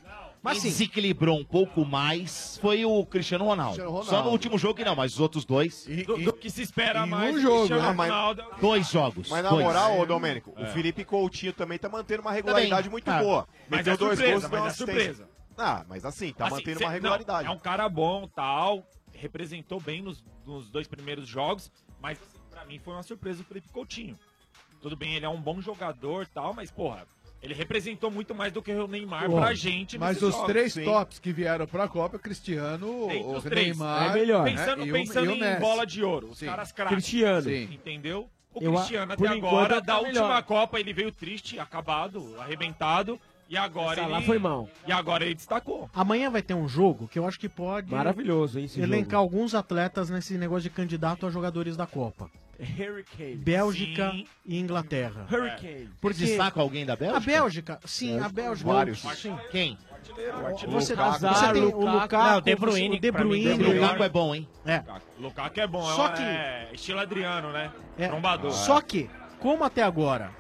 Mas Quem desequilibrou um pouco mais foi o Cristiano Ronaldo. Cristiano Ronaldo. Só no último jogo que não, mas os outros dois. Do, do que se espera mais um jogo, Cristiano né? Mas- Ronaldo. Dois jogos. Mas na dois. moral, ô Domênico, É. o Felipe Coutinho também tá mantendo uma regularidade Também. muito Ah, boa. mas Meteu é dois surpresa, gols e deu mas é surpresa. Ah, mas assim, tá Assim, mantendo cê- uma não, regularidade. é um cara bom, tal, representou bem nos, nos dois primeiros jogos, mas pra mim foi uma surpresa o Felipe Coutinho. Tudo bem, ele é um bom jogador, tal, mas porra, ele representou muito mais do que o Neymar Bom, pra gente Mas os jogos. três Sim. tops que vieram pra Copa, Cristiano, o os três. Neymar... É melhor. né, Pensando, e o- pensando e o em bola de ouro, os Sim. caras craques. Cristiano. Sim. Entendeu? O Cristiano até agora, tá da última melhor. Copa, ele veio triste, acabado, arrebentado, e agora Essa ele... lá foi mal. E agora ele destacou. Amanhã vai ter um jogo que eu acho que pode Maravilhoso, hein, esse elencar jogo. alguns atletas nesse negócio de candidato a jogadores da Copa. Hurricane. Bélgica Sim. e Inglaterra. Hurricane. Por destaca alguém da Bélgica? A Bélgica, sim, a Bélgica. Vários. Sim. Quem? Você, Lukaku. você tem o Lukaku, Não, o De Bruyne, o De Bruyne. De Bruyne. Lukaku é bom, hein? É. Lukaku é bom, Só é, que- é estilo Adriano, né? É, Trombador. Só que, como até agora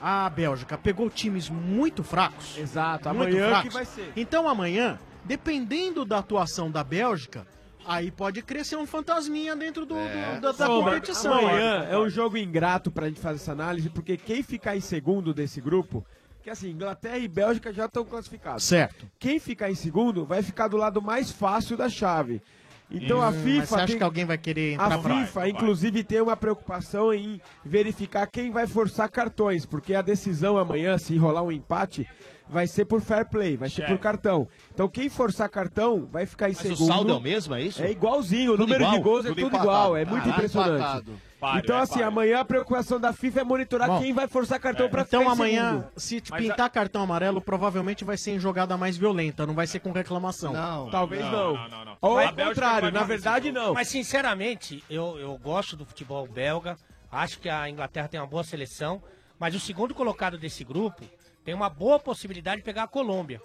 a Bélgica pegou times muito fracos. Exato, muito amanhã fracos, que vai ser. Então amanhã, dependendo da atuação da Bélgica, aí pode crescer um fantasminha dentro do, do- da, da Sombra, competição. Amanhã é um jogo ingrato pra gente fazer essa análise, porque quem ficar em segundo desse grupo, que assim, Inglaterra e Bélgica já estão classificados. Certo. Quem ficar em segundo vai ficar do lado mais fácil da chave. Então a Hum, FIFA. mas você acha tem- que alguém vai querer entrar A FIFA, inclusive, tem uma preocupação em verificar quem vai forçar cartões, porque a decisão amanhã, se rolar um empate, vai ser por fair play, vai ser por cartão. Então quem forçar cartão vai ficar em Mas segundo. o saldo é o mesmo, é isso? É igualzinho, o Tudo número de igual? gols é Tudo tudo empatado. igual, é muito Caraca, impressionante. empatado. Então é assim, amanhã a preocupação da FIFA é monitorar Bom, quem vai forçar cartão pra Então amanhã, se Mas pintar cartão amarelo, provavelmente vai ser em jogada mais violenta, não vai ser com reclamação. Não. Talvez não. não. Ou A ao contrário, na verdade não. Mas sinceramente, eu, eu gosto do futebol belga. Acho que a Inglaterra tem uma boa seleção. Mas o segundo colocado desse grupo tem uma boa possibilidade de pegar a Colômbia.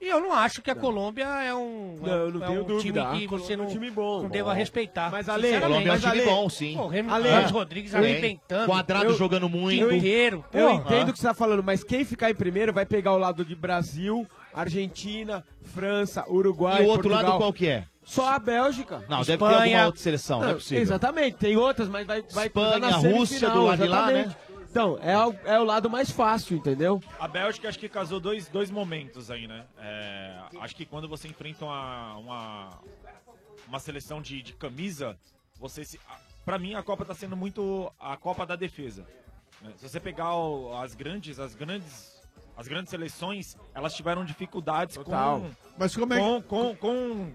E eu não acho que a Colômbia é um, Não, eu não é tenho um dúvida. time que A você Colômbia é não, um time bom. não deva Bom. respeitar. Mas, Sinceramente. Colômbia é um time bom, sim. Pô, Rem- Ale, Ramos Rodrigues arrebentando. Quadrado Eu- jogando muito. Eu, Inteiro. eu Pô. entendo o que você tá falando, mas quem ficar em primeiro vai pegar o lado de Brasil, Argentina, França, Uruguai, E o outro Portugal. lado qual que é? Só a Bélgica. Não, deve ter alguma outra seleção, não é possível. Exatamente, tem outras, mas vai, vai Espanha, na Rússia, do lado de lá, né? Então, é o, é o lado mais fácil, entendeu? A Bélgica acho que casou dois, dois momentos aí, né? É, acho que quando você enfrenta uma, uma, uma seleção de, de camisa, você se. Pra mim a Copa tá sendo muito a Copa da defesa. né? Se você pegar o- as grandes, as grandes. As grandes seleções, elas tiveram dificuldades Total. com, Mas como é que- com, com, com,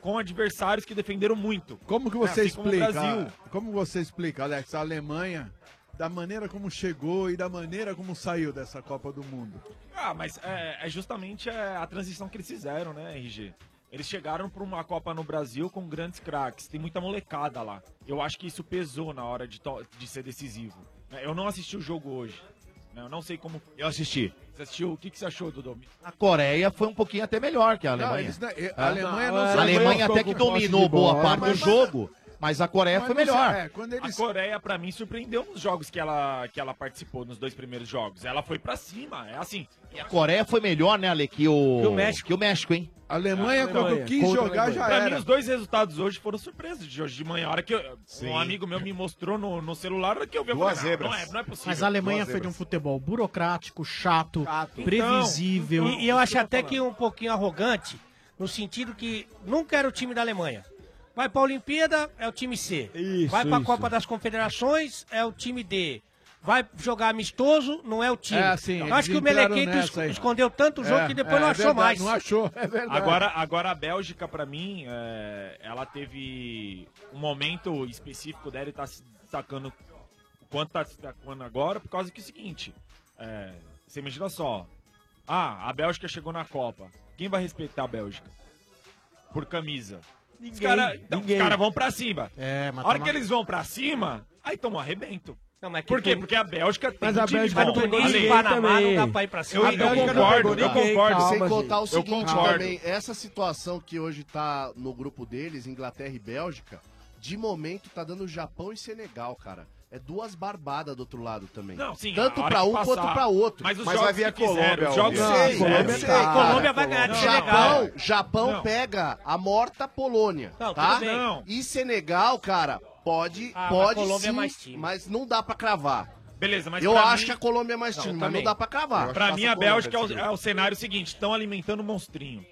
com adversários que defenderam muito. Como que você Assim como o explica? Brasil. Como você explica, Alex, a Alemanha da maneira como chegou e da maneira como saiu dessa Copa do Mundo? Ah, mas é, é justamente é, a transição que eles fizeram, né, RG? Eles chegaram para uma Copa no Brasil com grandes craques, tem muita molecada lá. Eu acho que isso pesou na hora de, de ser decisivo. né? Eu não assisti o jogo hoje. né? Eu não sei como. Eu assisti. Você assistiu? O que, que você achou, Dudu? A Coreia foi um pouquinho até melhor que a Não, Alemanha. eles não- e- a Ah. Alemanha não a Alemanha até que dominou boa parte do jogo, mas a Coreia Mas foi não melhor. é, quando eles- A Coreia, pra mim, surpreendeu nos jogos que ela, que ela participou, nos dois primeiros jogos. Ela foi pra cima, é assim. E a Coreia foi melhor, né, Ale, que o, Que o México. que o México, hein? A Alemanha, Então, quando quis contra jogar, já pra era. mim, os dois resultados hoje foram surpresas de hoje de manhã. A hora que eu- um amigo meu me mostrou no, no celular, que eu vi, eu Duas falei, não, zebras. não é, não é possível. Mas a Alemanha foi de um futebol burocrático, chato, Então, previsível. E, e eu acho até que um pouquinho arrogante, no sentido que nunca era o time da Alemanha. Vai para a Olimpíada, é o time C. Isso, vai para a Copa das Confederações, é o time D. Vai jogar amistoso, não é o time. É assim, Eu acho que o Melequento es aí. escondeu tanto o jogo é, que depois é, não achou verdade, mais. Não achou, é verdade. Agora, agora a Bélgica, para mim, é, ela teve um momento específico dela e tá se destacando o quanto tá se destacando agora, por causa que é o seguinte, é, você imagina só, ah, a Bélgica chegou na Copa, quem vai respeitar a Bélgica? Por camisa. Ninguém, então, os caras então, cara vão pra cima. É, mas A hora toma... que eles vão pra cima, aí toma um arrebento. Não, mas é Por quê? Tem... Porque a Bélgica tem mas a Bélgica não pegou ninguém Panamá também. não dá pra ir pra cima. Eu, eu concordo, eu concordo. Calma, Sem contar gente. o seguinte também, essa situação que hoje tá no grupo deles, Inglaterra e Bélgica, de momento tá dando Japão e Senegal, cara é duas barbadas do outro lado também. Não, sim, Tanto para um quanto para outro. Mas, os mas vai vir a Colômbia. Os jogos não, sei, Colômbia, sei, tá. Colômbia vai ganhar de Japão, Japão não. pega a morta Polônia, não, tá? Não. E Senegal, cara, pode, ah, pode Colômbia é sim, é mais time. mas não dá para cravar. Beleza, mas eu acho mim... que a Colômbia é mais time, não, mas não dá pra cravar. Pra mim, a, Bélgica é o, é o cenário seguinte: estão alimentando o monstrinho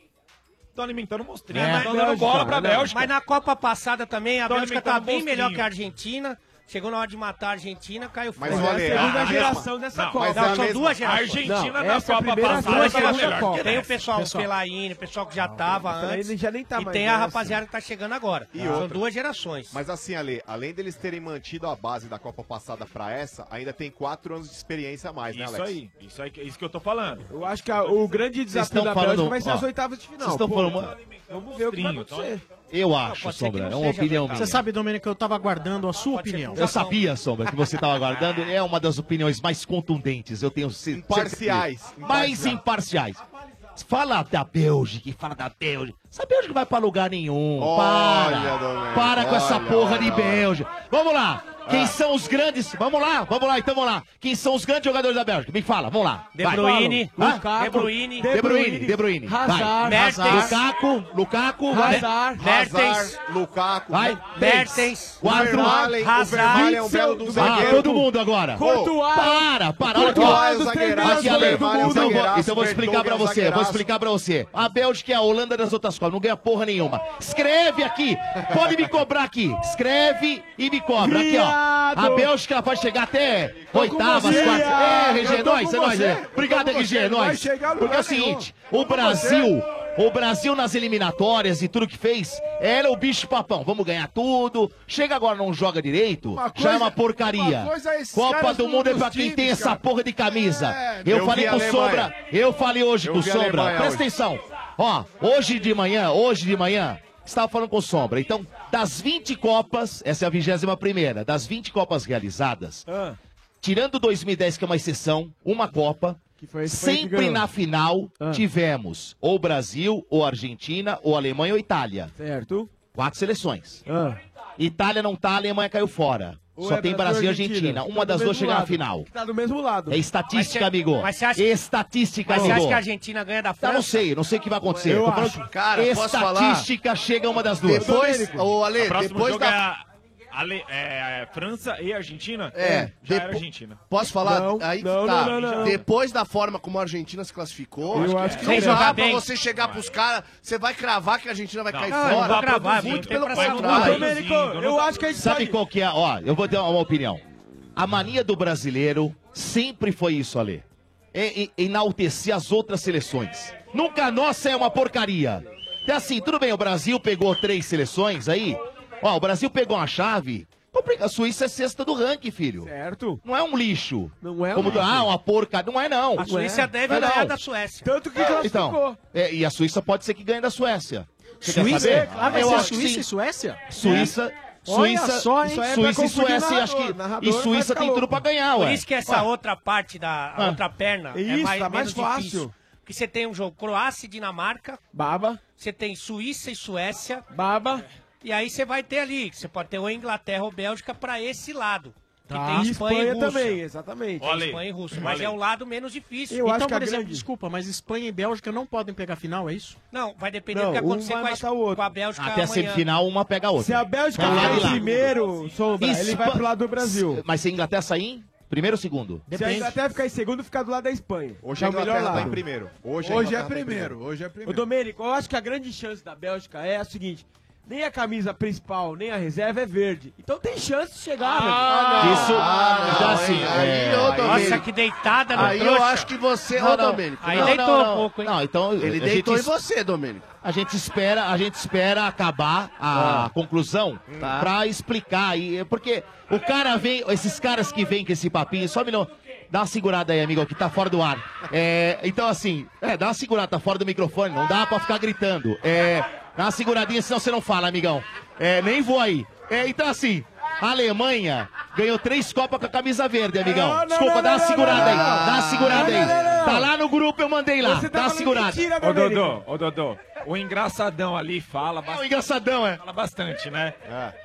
estão alimentando o monstrinho. É, mas, dando bola pra Bélgica. Mas na Copa passada também, a Bélgica tá bem melhor que a Argentina. Chegou na hora de matar a Argentina, caiu fora. Mas olha, é a segunda geração dessa não, Copa. Não, é são é duas gerações. A Argentina não, na Copa passada era melhor. Copa. Tem o pessoal, pessoal. O pessoal que já estava antes. Já nem tá e mais tem a né, rapaziada assim. que tá chegando agora. E são outra. duas gerações. Mas assim, Ale, além deles terem mantido a base da Copa passada pra essa, ainda tem quatro anos de experiência a mais, né, Alex? Isso aí. Isso aí, isso que eu tô falando. Eu acho que a, o grande desafio da Bélgica vai ser as oitavas de final. Vocês estão falando... Vamos ver o que vai então. acontecer. Eu acho, não, Sombra. É uma opinião minha. Você sabe, Domênico, eu estava aguardando a sua pode opinião. Eu sabia, Sombra, que você estava aguardando. É uma das opiniões mais contundentes, eu tenho certeza. Imparciais. Mais imparciais. Fala da Bélgica, fala da Bélgica. Essa Bélgica vai para lugar nenhum. Olha, para. Domênico, para com olha, essa porra olha, de Bélgica. Vamos lá. Quem ah. são os grandes? Vamos lá, vamos lá, então vamos lá. Quem são os grandes jogadores da Bélgica? Me fala, vamos lá. De Bruyne, Lukaku, De Bruyne, De Bruyne, De Bruyne. Hazard, Hazard, Lukaku, Lukaku, Hazard, Mertens, Lukaku, vai. Mertens, quatro, Hazard, é um belo do ah, zagueiro. Ah, todo mundo agora. Courtois. Para, para, olha aqui, ó. É então vou explicar pra você, vou explicar pra você. A Bélgica é a Holanda das outras copas, não ganha porra nenhuma. Escreve aqui, pode me cobrar aqui. Escreve e me cobra aqui, ó. Obrigado. A Bélgica vai chegar até oitavas, quartas. É, RG, nós, é nós. É. Obrigado, RG, é nós. Porque é o seguinte, o Brasil... O Brasil nas eliminatórias e tudo que fez era o bicho papão. Vamos ganhar tudo. Chega agora, não joga direito. Coisa, já é uma porcaria. É Copa do Mundo é pra quem times, tem cara. essa porra de camisa. É, eu, eu falei com o Sombra. Eu falei hoje eu com o Sombra. Presta hoje. atenção. Ó, hoje de manhã, hoje de manhã, estava falando com Sombra. Então, das 20 Copas, essa é a 21 primeira, das 20 Copas realizadas, ah. tirando 2010, que é uma exceção, uma Copa, foi, Sempre na final ah. tivemos ou Brasil, ou Argentina, ou Alemanha ou Itália. Certo. Quatro seleções. Ah. Itália não tá, a Alemanha caiu fora. Ou Só é tem Brasil e Argentina. Argentina. Uma tá das duas chega na final. Tá do mesmo lado. É estatística, mas você, amigo. Mas você acha, estatística, mas amigo. Mas você acha que a Argentina ganha da tá, França? Eu não sei, não sei o que vai acontecer. Eu acho. Cara, estatística chega uma das duas. Depois, ô Ale, depois é da... Ale, é, é, França e Argentina? É. Já era Argentina. Posso falar? Não, Aí que não, tá. não, não, não. Depois da forma como a Argentina se classificou, Eu acho que não é. Sem dá jogar pra você chegar pros caras, você vai cravar que a Argentina vai cair fora. vai cravar, muito pelo contrário. Eu acho que a gente Sabe qual que é? Ó, eu vou dar uma opinião. A mania do brasileiro sempre foi isso, Ale. É, é enaltecer as outras seleções. Nunca a nossa é uma porcaria. É assim, tudo bem, o Brasil pegou três seleções aí, Ó, o Brasil pegou uma chave então, a Suíça é sexta do ranking, filho. Certo. Não é um lixo. Não é um Como, lixo. Ah, uma porca. Não é, não. A Suíça não é. deve é, ganhar da Suécia. Tanto que classificou. Então, é, e a Suíça pode ser que ganhe da Suécia. Você Suíça? Ah, vai ser a Suíça e Suécia? Suíça... Suíça, só. Suíça é e Suécia, narrador, acho que. Narrador, e Suíça tem tudo pra ganhar, ué. Por isso que essa ué. outra parte da a ah. outra perna é isso, é mais, tá mais fácil. Difícil. Porque você tem um jogo Croácia e Dinamarca. Baba. Você tem Suíça e Suécia. Baba. E aí você vai ter ali, você pode ter ou Inglaterra ou Bélgica para esse lado. Que tá. tem Espanha, Espanha e Rússia. também, exatamente. Olha Espanha e Rússia, mas Olha. é o lado menos difícil. Eu então, acho que por exemplo, grande... desculpa, mas Espanha e Bélgica não podem pegar final, é isso? Não, vai depender não, do que acontecer um com, a, o outro. com a Bélgica Até amanhã. a semifinal, uma pega a outra. Se a Bélgica sair é primeiro, Sombra, Espa... ele vai pro lado do Brasil. Mas se a Inglaterra sair, Primeiro ou segundo? Depende. Se a Inglaterra ficar em segundo, ficar do lado da Espanha. Hoje é o melhor lado. Tá em primeiro. Hoje, hoje é tá primeiro. Primeiro. Hoje é primeiro. o Domênico, eu acho que a grande chance da Bélgica é a seguinte: nem a camisa principal, nem a reserva é verde. Então tem chance de chegar, meu. Ah, não. Isso- Ah, não, então, assim, Aí, é- ô, Nossa, que deitada no Aí eu trouxa. acho que você, Não, ô não. Domênico. Aí não, deitou não, um não. pouco, hein? Não, então. Ele a deitou em gente- você, Domênico. A gente espera, a gente espera acabar a Ah. conclusão Tá. pra explicar. E, porque o cara vem, esses caras que vêm com esse papinho, só um minuto. Dá uma segurada aí, amigo, que tá fora do ar. É, então, assim, é, dá uma segurada, tá fora do microfone, não dá pra ficar gritando. É, dá uma seguradinha, senão você não fala, amigão. É, nem vou aí. É, então, assim, a Alemanha ganhou três Copas com a camisa verde, amigão. Não, não, Desculpa, não, dá uma segurada não, aí. Dá uma segurada Não, aí. não, não, não. Tá lá no grupo, eu mandei lá. Você tá Dá uma segurada. mentira, Ô, Dodô, ô, Dodô, o engraçadão ali fala bastante. o engraçadão, é. Fala bastante, né?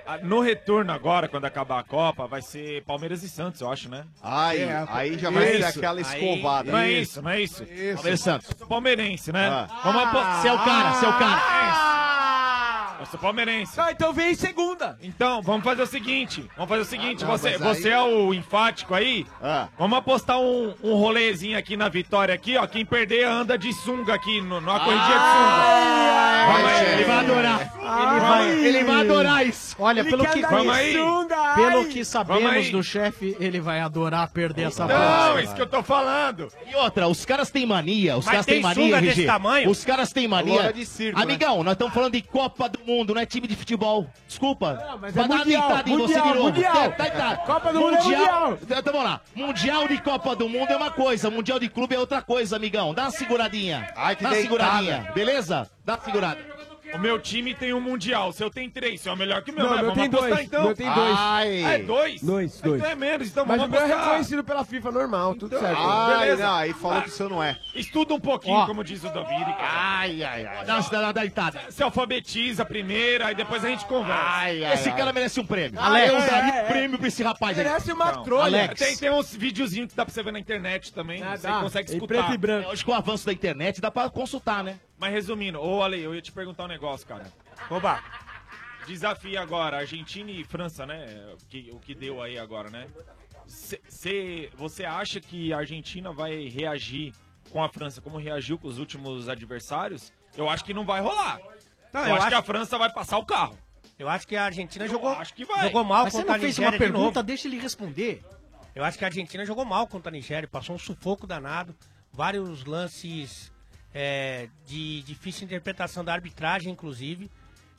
Ah, No retorno agora, quando acabar a Copa, vai ser Palmeiras e Santos, eu acho, né? Aí, É, aí já vai ser isso. aquela Aí- escovada. Não é isso, não é isso? Palmeiras e Santos. Palmeirense, né? Ah. Vamos apostar. Você é o cara, você é o cara. Eu sou palmeirense. Não, então vem em segunda. Então, vamos fazer o seguinte. Vamos fazer o seguinte. Ah, não, você, aí- você é o enfático aí? Ah. Vamos apostar um, um rolezinho aqui na vitória aqui, ó. Quem perder anda de sunga aqui, no, numa corridinha de sunga. Vamos aí. Ele vai adorar. Ele vai, ele vai adorar isso. Olha, Ele pelo que, Vamos aí. sunga, pelo ai. que sabemos do chefe, ele vai adorar perder essa Não, aposta. isso que eu tô falando. E outra, os caras têm mania, os Mas caras tem têm mania, sunga RG. desse tamanho? Os caras têm mania. De circo, né? Amigão, nós estamos falando de Copa do Mundo, não é time de futebol. Desculpa. Não, mas Vai é dar uma mundial, deitada em você mundial, de novo. mundial. Tá, tá, tá. Copa do Mundo é mundial. Então, vamos lá. Mundial de Copa do Mundo é uma coisa, Mundial de Clube é outra coisa, amigão. Dá uma seguradinha. Ai, que Dá uma seguradinha, beleza? Dá uma segurada. O meu time tem um mundial. Se eu tenho três, é o melhor que o meu, Não, né? meu Vamos tem apostar dois, então. meu tem dois. Ai. Ah, é dois? Dois, Então dois. é menos, então Mas o vamos meu é apostar. reconhecido pela FIFA normal, tudo certo. Ai, Beleza. não, aí falou que o seu não é. Estuda um pouquinho, Ó. como diz o David. cara. Ai, ai, ai. Dá uma, uma deitada. Se alfabetiza primeiro, aí depois a gente conversa. Esse cara merece um prêmio. Alex. eu daria É, é. prêmio pra esse rapaz aí. Merece uma Não. trolha. Alex. Tem, tem uns videozinhos que dá pra você ver na internet também. Ah, você dá. consegue Em escutar. preto e branco. Hoje com o avanço da internet dá pra consultar, né? Mas resumindo, ô Ale, eu ia te perguntar um negócio, cara. Oba! Desafio agora, Argentina e França, né? O que, o que deu aí agora, né? Cê, cê- você acha que a Argentina vai reagir com a França como reagiu com os últimos adversários? Eu acho que não vai rolar. Não, eu, eu acho, acho- que a França vai passar o carro. Eu acho que a Argentina Eu jogou, acho que vai. jogou mal Mas você contra não a fez Nigéria uma de pergunta, deixa ele responder. Eu acho que a Argentina jogou mal contra a Nigéria, passou um sufoco danado, vários lances é, de difícil interpretação da arbitragem, inclusive,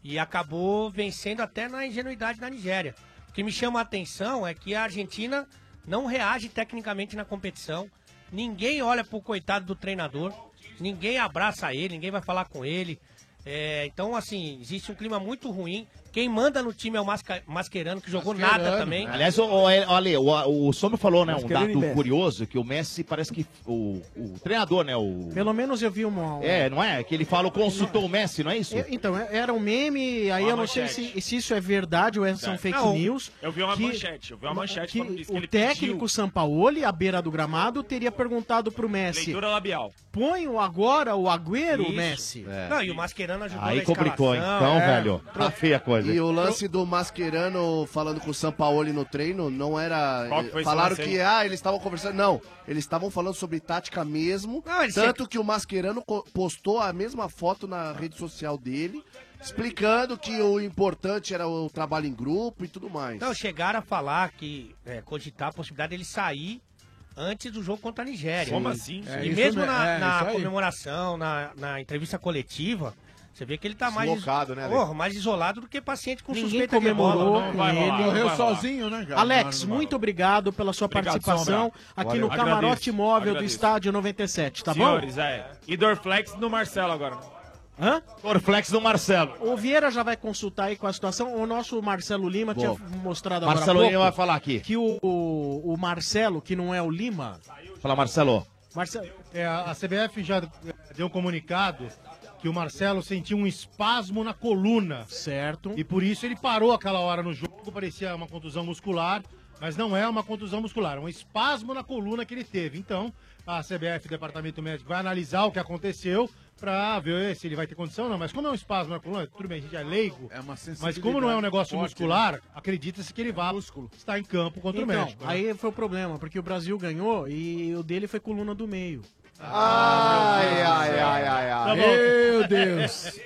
e acabou vencendo até na ingenuidade da Nigéria. O que me chama a atenção é que a Argentina não reage tecnicamente na competição, ninguém olha pro coitado do treinador, ninguém abraça ele, ninguém vai falar com ele. É, então, assim, existe um clima muito ruim. Quem manda no time é o Masca- Mascherano, que jogou nada Mascherano, também. Aliás, o, o, Ale, o, o Sommer falou, né, um dado curioso, que o Messi parece que o, o treinador, né, o... Pelo menos eu vi uma. É, não é? Que ele falou, consultou o Messi, não é isso? É, Então, é- era um meme, aí Uma eu não sei se, se isso é verdade ou é- são É. fake Não, news. Eu vi uma que- manchete, eu vi uma manchete que que o técnico pediu Sampaoli, à beira do gramado, teria perguntado pro Messi: leitura labial. põe o agora o Agüero, Isso. Messi? Não, e o Mascherano ajudou Aí na complicou, escalação, Então, é. velho, tá feia a coisa. E o lance do Mascherano falando com o Sampaoli no treino não era. Falaram que ah, eles estavam conversando. Não, eles estavam falando sobre tática mesmo. Não, tanto que o Mascherano postou a mesma foto na rede social dele, explicando que o importante era o trabalho em grupo e tudo mais. Não, chegaram a falar que é, cogitar a possibilidade dele sair antes do jogo contra a Nigéria. Como assim? É e mesmo me- na, é, na aí. comemoração, na, na entrevista coletiva, você vê que ele tá mais, Deslocado, né, Ale? Porra, mais isolado do que paciente com Ninguém suspeita de comemorou bola. com vai rolar, ele. rolar. sozinho, né, cara? Alex, Não, não, muito obrigado pela sua Obrigado, participação Sombra. aqui Valeu. no Camarote Agradeço, Móvel do agradeço. Estádio 97, tá Senhores, é. E Dorflex no Marcelo agora. bom? Hã? Dorflex do Marcelo. O Vieira já vai consultar aí com a situação. O nosso Marcelo Lima Boa. tinha mostrado agora Marcelo Lima vai falar aqui. que o, o, o Marcelo, que não é o Lima... Fala, Marcelo. Marcelo, É, a CBF já deu um comunicado que o Marcelo sentiu um espasmo na coluna. certo. E por isso ele parou aquela hora no jogo, parecia uma contusão muscular, mas não é uma contusão muscular, é um espasmo na coluna que ele teve. Então, a CBF, Departamento Médico, vai analisar o que aconteceu pra ver se ele vai ter condição ou não. Mas como é um espasmo na coluna, tudo bem, a gente é leigo, É uma mas como não é um negócio forte, muscular, acredita-se que ele vai estar em campo contra o Então, México. né? aí foi o problema, porque o Brasil ganhou e o dele foi coluna do meio. Ai, ai, ai, ai, ai. Tá bom. Meu Deus.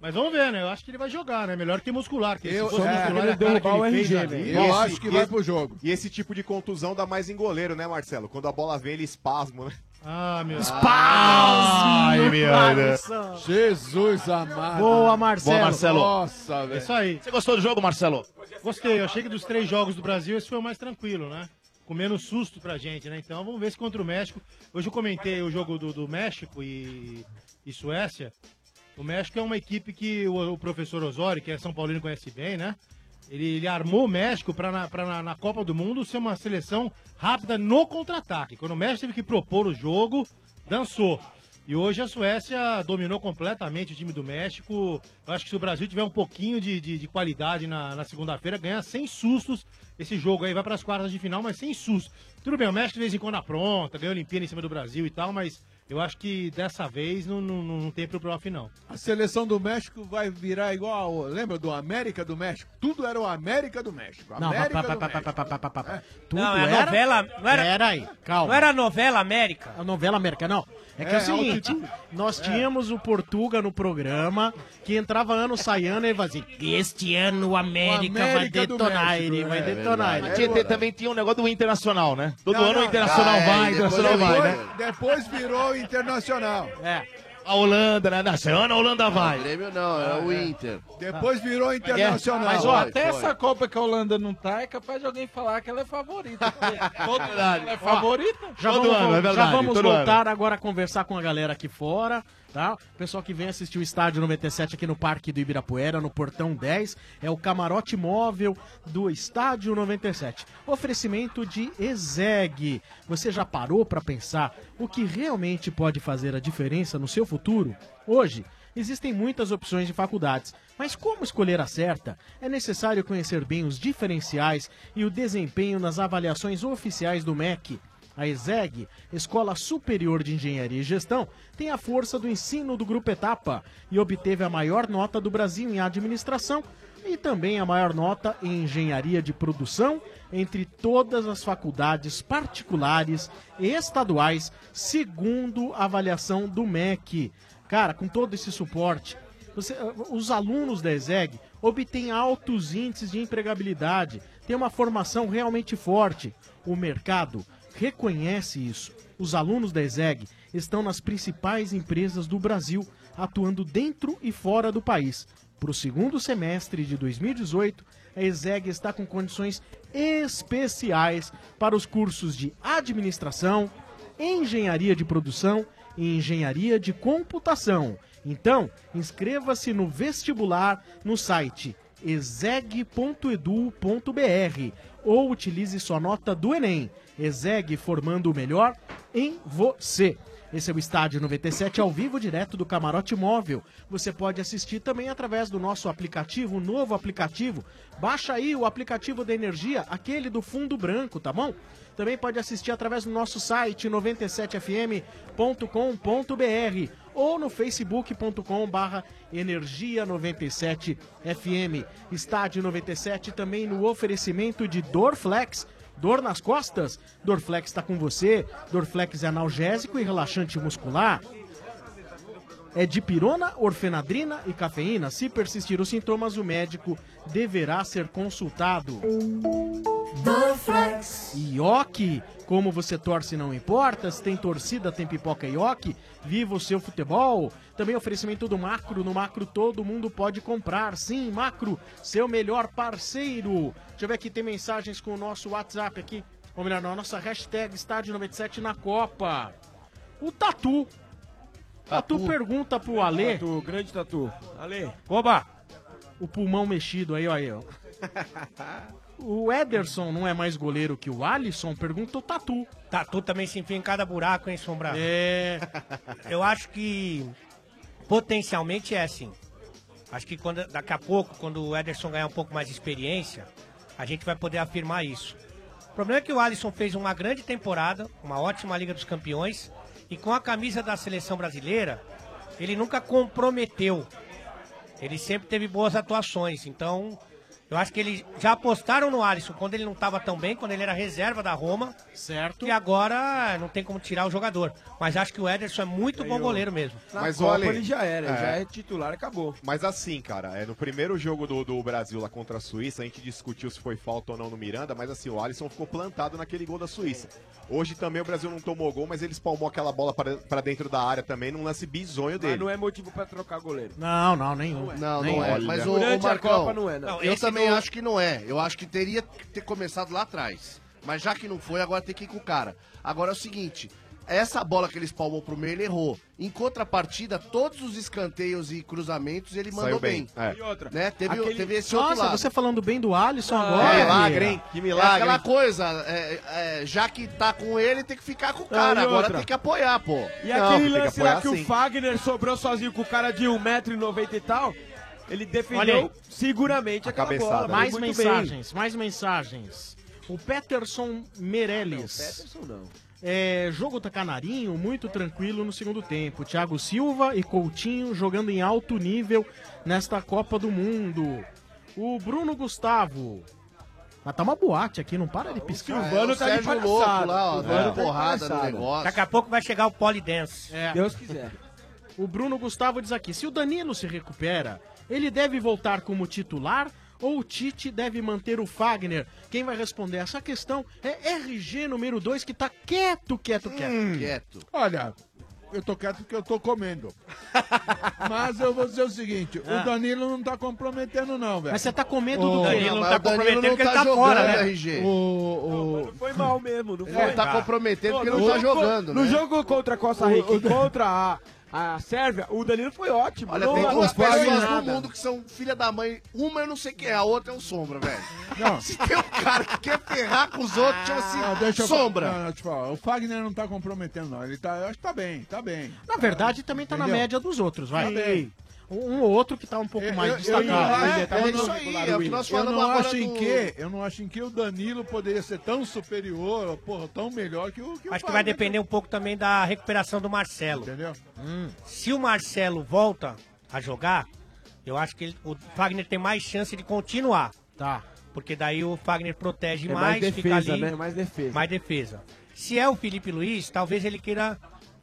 Mas vamos ver, né? Eu acho que ele vai jogar, né? Melhor que muscular. Que Eu- é, muscular, ele derrubar o fez RG, velho. Eu Esse- acho que vai esse- pro jogo. E esse tipo de contusão dá mais em goleiro, né, Marcelo? Quando a bola vem, ele espasma, né? Ah, meu Deus. Ai, Deus. Jesus amado. Boa, Marcelo. Boa, Marcelo. Nossa, velho. É Isso aí. Você gostou do jogo, Marcelo? Gostei. Eu achei que dos três jogos do Brasil, esse foi o mais tranquilo, né? Com menos susto pra gente, né? Então vamos ver se contra o México. Hoje eu comentei o jogo do, do México e, e Suécia. O México é uma equipe que o, o professor Osório, que é São Paulino, conhece bem, né? Ele, ele armou o México para na, pra na, na Copa do Mundo ser uma seleção rápida no contra-ataque. Quando o México teve que propor o jogo, dançou. E hoje a Suécia dominou completamente o time do México. Eu acho que se o Brasil tiver um pouquinho de, de, de qualidade na, na segunda-feira, ganha sem sustos esse jogo aí. Vai para as quartas de final, mas sem sustos. Tudo bem, o México de vez em quando apronta, ganhou a Olimpíada em cima do Brasil e tal, mas eu acho que dessa vez não, não, não tem pro playoff, não. A seleção do México vai virar igual. ao- Lembra do América do México? Tudo era o América do México. Não, América pa- pa- pa- Tudo Não, é a era... novela- não era- Pera aí, calma. Não era a novela América? A novela América, não. É que é, É, o seguinte, altitude. nós tínhamos o Portuga no programa, que entrava ano, sai ano, e ele fazia, este ano o América, vai América do detonar, México, ele é vai verdade. detonar. Mas tinha- também tinha um negócio do Internacional, né? Todo Não, ano não, o Internacional ah, é, vai, o depois- Internacional vai, né? Depois virou internacional. É. A Holanda, né? Nesse ano a Holanda vai. Grêmio não, é o Inter. Depois virou internacional. Mas ó, Foi, até foi. essa Copa que a Holanda não tá, é capaz de alguém falar que ela é favorita. Todo ano ela é favorita. Já Todo vamos, ano, é verdade, já vamos todo voltar agora a conversar com a galera aqui fora, tá? Pessoal que vem assistir o Estádio 97 aqui no Parque do Ibirapuera, no Portão 10, é o camarote móvel do Estádio 97. Oferecimento de Ezeg. Você já parou para pensar o que realmente pode fazer a diferença no seu futuro? Hoje, Existem muitas opções de faculdades, mas como escolher a certa? É necessário conhecer bem os diferenciais e o desempenho nas avaliações oficiais do MEC. A ESEG, Escola Superior de Engenharia e Gestão, tem a força do ensino do Grupo Etapa e obteve a maior nota do Brasil em administração e também a maior nota em engenharia de produção entre todas as faculdades particulares e estaduais, segundo a avaliação do MEC. Cara, com todo esse suporte, você- os alunos da ESEG obtêm altos índices de empregabilidade, têm uma formação realmente forte. O mercado reconhece isso. Os alunos da ESEG estão nas principais empresas do Brasil, atuando dentro e fora do país. Para o segundo semestre de 2018, a ESEG está com condições especiais para os cursos de administração, engenharia de produção e engenharia de computação. Então, inscreva-se no vestibular no site exeg.edu.br ou utilize sua nota do Enem. Exeg formando o melhor em você. Esse é o Estádio 97 ao vivo, direto do Camarote Móvel. Você pode assistir também através do nosso aplicativo, o novo aplicativo. Baixa aí o aplicativo da Energia, aquele do fundo branco, tá bom? Também pode assistir através do nosso site 97fm.com.br ou no facebook.com barra energia 97 FM. Estádio 97 também no oferecimento de Dorflex. Dor nas costas? Dorflex está com você. Dorflex é analgésico e relaxante muscular. É de pirona, orfenadrina e cafeína. Se persistir os sintomas, o médico deverá ser consultado. Dorflex. Ioki, como você torce não importa, se tem torcida tem pipoca Ioki, viva o seu futebol. Também oferecimento do Macro, no Macro todo mundo pode comprar, sim, Macro, seu melhor parceiro. Deixa eu ver aqui, tem mensagens com o nosso WhatsApp aqui, ou melhor, não, a nossa hashtag Estádio 97 na Copa. O Tatu. Tatu, pergunta pro Alê. Tatu, grande Tatu. Ale. Oba! O pulmão mexido aí, ó aí, ó. O Ederson não é mais goleiro que o Alisson? Pergunta o Tatu. Tatu também se enfia em cada buraco, hein, Sombra? É. Eu acho que potencialmente é assim. Acho que quando, daqui a pouco, quando o Ederson ganhar um pouco mais de experiência, a gente vai poder afirmar isso. O problema é que o Alisson fez uma grande temporada, uma ótima Liga dos Campeões, e com a camisa da seleção brasileira, ele nunca comprometeu. Ele sempre teve boas atuações. Então, Eu acho que eles já apostaram no Alisson quando ele não estava tão bem, quando ele era reserva da Roma. Certo. E agora não tem como tirar o jogador. Mas acho que o Ederson é muito bom goleiro mesmo. Na Mas Copa olha, ele já era, é. já é titular, acabou. Mas assim, cara, é, no primeiro jogo do, do Brasil lá contra a Suíça, a gente discutiu se foi falta ou não no Miranda, mas assim, o Alisson ficou plantado naquele gol da Suíça. Hoje também o Brasil não tomou gol, mas ele espalmou aquela bola para pra dentro da área também, num lance bizonho Mas dele. não é motivo pra trocar goleiro. Não, não, nenhum. Não, Nem não é. olha. Mas o, Durante o a Marcão, Copa não é, não. eu Esse também acho que não é. Eu acho que teria que ter começado lá atrás. Mas já que não foi, agora tem que ir com o cara. Agora é o seguinte, essa bola que ele espalmou pro meio, ele errou. Em contrapartida, todos os escanteios e cruzamentos ele mandou Saiu bem. bem, é. E outra, Né? Teve, aquele- teve esse outro Nossa, lado. você falando bem do Alisson É, agora. milagre, Vieira. hein? Que É milagre. aquela hein? coisa, é, é, já que tá com ele, tem que ficar com o Não, cara. e Agora tem que apoiar, pô. E Não, aquele tem que lance lá apoiar que o. Fagner sobrou sozinho com o cara de 1,90m e tal, ele defendeu seguramente A aquela cabeçada. bola. Mais muito bem. mensagens, mais mensagens. O Peterson Meirelles. Peterson não. É, jogo tá canarinho, muito tranquilo no segundo tempo. Thiago Silva e Coutinho jogando em alto nível nesta Copa do Mundo. O Bruno Gustavo. Mas tá uma boate aqui, não para de piscar. Silvano É, o tá de Sérgio palhaçada. Louco lá, ó, dando tá de porrada no palhaçada. negócio. Daqui a pouco vai chegar o Polydance. É. Deus quiser. O Bruno Gustavo diz aqui: se o Danilo se recupera, ele deve voltar como titular ou o Tite deve manter o Fagner? Quem vai responder essa questão é RG número 2, que tá quieto, quieto, quieto. Hum. Quieto. Olha, eu tô quieto porque eu tô comendo. Mas eu vou dizer o seguinte, Ah. o Danilo não tá comprometendo não, velho. Mas você tá com medo O- do Danilo não Mas tá comprometendo não porque ele tá tá fora, jogando, né? RG. O, o, Foi mal mesmo, não Ele foi? não tá comprometendo porque ele não no tá jogando, No né? jogo contra a Costa Rica e contra a, a Sérvia, o Danilo foi ótimo. Olha, não tem duas pessoas no mundo que são filha da mãe. Uma eu não sei quem é, a outra é o Sombra, velho. Não. Se tem um cara que quer ferrar com os outros, chama assim, Não, deixa eu Sombra. Não, não, deixa eu falar. O Fagner não tá comprometendo, não. Ele tá, eu acho que tá bem, tá bem. Na verdade, também tá na Entendeu? média dos outros, vai. Tá bem. Um ou outro que tá um pouco Eu- mais eu- eu destacado. não- Ele é, é isso aí, é o que nós Eu falamos não agora acho em do- que, eu não acho em que o Danilo poderia ser tão superior, porra, tão melhor que o que o Acho que vai depender um pouco também da recuperação do Marcelo. Entendeu? Se o Marcelo volta a jogar, eu acho que ele- o Fagner tem mais chance de continuar. Tá. Porque daí o Fagner protege É mais, mais fica defesa, ali. né? Mais defesa. Mais defesa. Se é o Felipe Luiz, talvez ele queira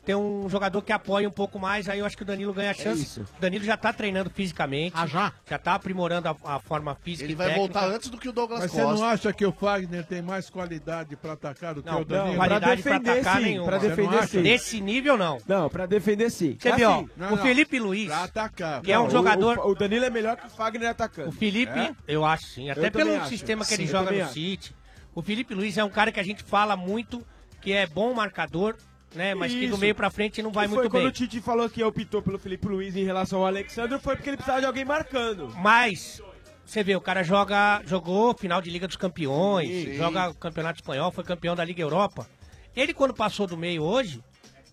ter um jogador que apoie um pouco mais, aí eu acho que o Danilo ganha a chance. isso. o Danilo já tá treinando fisicamente. Ah, já? Já tá aprimorando a, a forma física Ele e vai técnica. voltar antes do que o Douglas Mas você Costa. não acha que o Fagner tem mais qualidade pra atacar do que Não, o Danilo? não, qualidade pra defender, atacar sim, nenhuma. pra Você defender, sim. Nesse nível, não. Não, pra defender sim. Você vê, ó, Assim, Não, o não. Felipe Luiz, Pra atacar. que é um o- jogador... O, o Danilo é melhor que o Fagner atacando. O Felipe, É? eu acho sim, até Eu pelo acho. sistema que ele Sim, eu joga no acho. City. O Felipe Luiz é um cara que a gente fala muito, que é bom marcador, né? Mas que do Isso. meio pra frente não vai E foi muito quando bem. o Tite falou que optou pelo Felipe Luiz em relação ao Alexandre, foi porque ele precisava de alguém marcando. Mas, você vê, o cara joga, jogou final de Liga dos Campeões, Sim. joga o Campeonato Espanhol, foi campeão da Liga Europa. Ele, quando passou do meio hoje,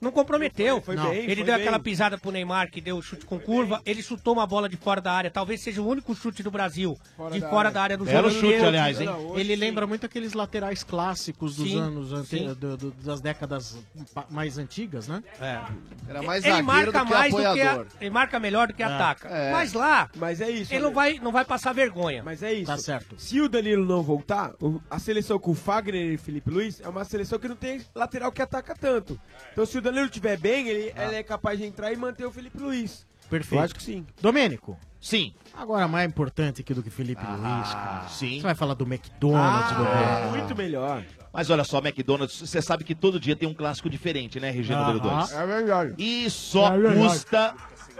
não comprometeu. Foi- foi Não. bem, ele foi deu bem. aquela pisada pro Neymar, que deu o chute com curva. Ele chutou uma bola de fora da área. Talvez seja o único chute do Brasil Fora de da fora área. da área do Belo jogo chute, inteiro. aliás, hein? Não, Ele sim. lembra muito aqueles laterais clássicos dos Sim, anos do- do- das décadas mais antigas, né? É. Era mais ele marca do que mais do que a, apoiador. ele marca melhor do que ataca. É. Mas lá, Mas é isso. ele não Ale. vai, não vai passar vergonha. Mas é isso. Tá certo. Se o Danilo não voltar, a seleção com o Fagner e Felipe Luiz é uma seleção que não tem lateral que ataca tanto. Então se o Danilo estiver bem, ele, ele é capaz de entrar e manter o Felipe Luiz. Perfeito. Eu acho que sim. Domênico, Sim. agora mais importante aqui do que Felipe Luiz, cara. Sim. Você vai falar do McDonald's, É Domênico. muito melhor. Mas olha só, McDonald's, você sabe que todo dia tem um clássico diferente, né, RG número Aham. 2? É verdade. E só É verdade. custa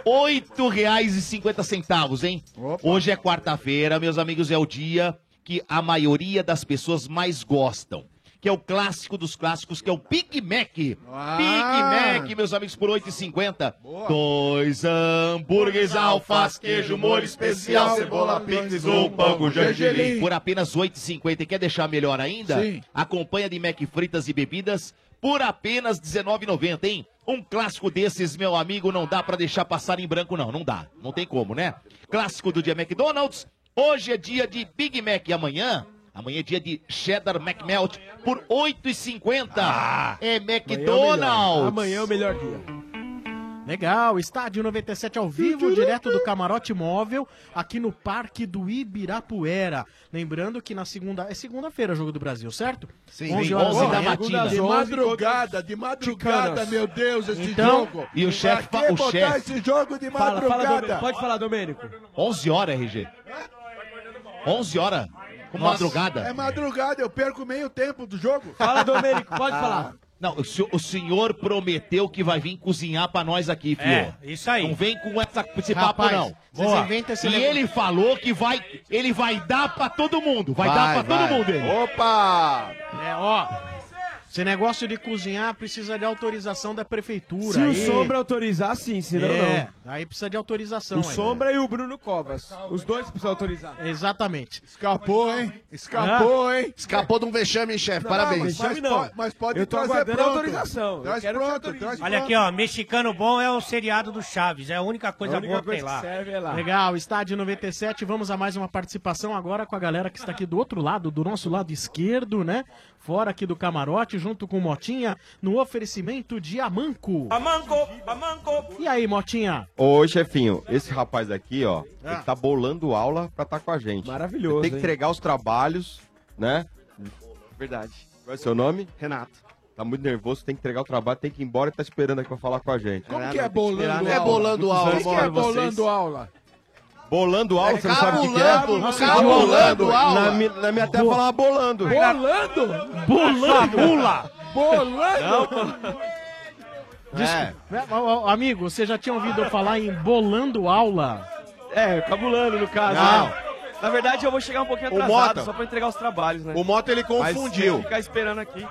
R$ 8,50, hein? Opa. Hoje é quarta-feira, meus amigos, é o dia que a maioria das pessoas mais gostam. Que é o clássico dos clássicos, que é o Big Mac. Ah. Big Mac, meus amigos, por R$ 8,50. Dois hambúrgueres, alface, queijo, molho especial, cebola, picles, um pão com gergelim. Por apenas R$ 8,50. E quer deixar melhor ainda? Sim. Acompanha de Mac fritas e bebidas por apenas R$19,90, hein? Um clássico desses, meu amigo, não dá pra deixar passar em branco, não. Não dá. Não tem como, né? Clássico do dia McDonald's. Hoje é dia de Big Mac e amanhã... Amanhã é dia de Cheddar McMelt por R$8,50. é Amanhã é o melhor. McDonald's. Amanhã é o melhor dia. Legal, Estádio 97 ao vivo, direto do Camarote Móvel, aqui no Parque do Ibirapuera. Lembrando que na segunda. É segunda-feira o Jogo do Brasil, certo? Sim. 11 Sim. horas Porra, da matina. De madrugada, de madrugada, meu Deus, esse Então- jogo. E o chefe Pra o botar chefe- esse jogo de Fala, fala, madrugada? Domênico. Pode falar, Domênico. 11 horas, RG. 11 horas? Com madrugada? É madrugada, eu perco meio tempo do jogo. Fala, Domênico, pode Ah. falar. Não, o, senhor- o senhor prometeu que vai vir cozinhar pra nós aqui, filho. É, isso aí. Não vem com essa, esse Rapaz, papo, não. vocês Boa. inventam esse E negócio. ele falou que vai, ele vai dar pra todo mundo. Vai, Vai, dar pra vai. todo mundo, ele. Opa! É, ó. Esse negócio de cozinhar precisa de autorização da prefeitura. Se o aí. Sombra autorizar, sim, senão É, aí precisa de autorização. não. O aí. Sombra e o Bruno Covas. Os dois precisam autorizar. Exatamente. Escapou, hein? Escapou, hein? Escapou de um vexame, chefe? Parabéns. vexame Mas, não. po- mas pode Eu tô trazer aguardando pronto. a autorização. Eu Traz quero que pronto, autorize. traz Olha aqui, ó, mexicano bom é o seriado do Chaves, é a única coisa A única boa que tem que lá. serve é lá. Legal, Estádio 97. Vamos a mais uma participação agora com a galera que está aqui do outro lado, do nosso lado esquerdo, né? Fora aqui do camarote, junto com Motinha, no oferecimento de Amanco. Amanco, amanco. E aí, Motinha? Ô, chefinho, esse rapaz aqui, ó, Ah. ele tá bolando aula pra estar com a gente. Maravilhoso, Tem que hein? entregar os trabalhos, né? Verdade. Qual é o seu nome? Renato. Tá muito nervoso, tem que entregar o trabalho, tem que ir embora e tá esperando aqui pra falar com a gente. Como que é bolando É aula? bolando aula. O que, que é bolando aula? Bolando aula, você não sabe o que, que é? Nossa, cabulando bolando. aula. Na, na minha terra falava bolando. Bolando? Bolando! Mula! Bolando? É. É, Amigo, você já tinha ouvido falar em bolando aula? É, cabulando no caso. Não. né? Na verdade, eu vou chegar um pouquinho atrasado, Mota. só pra entregar os trabalhos, né? O Mota ele Mas confundiu. eu ficar esperando aqui.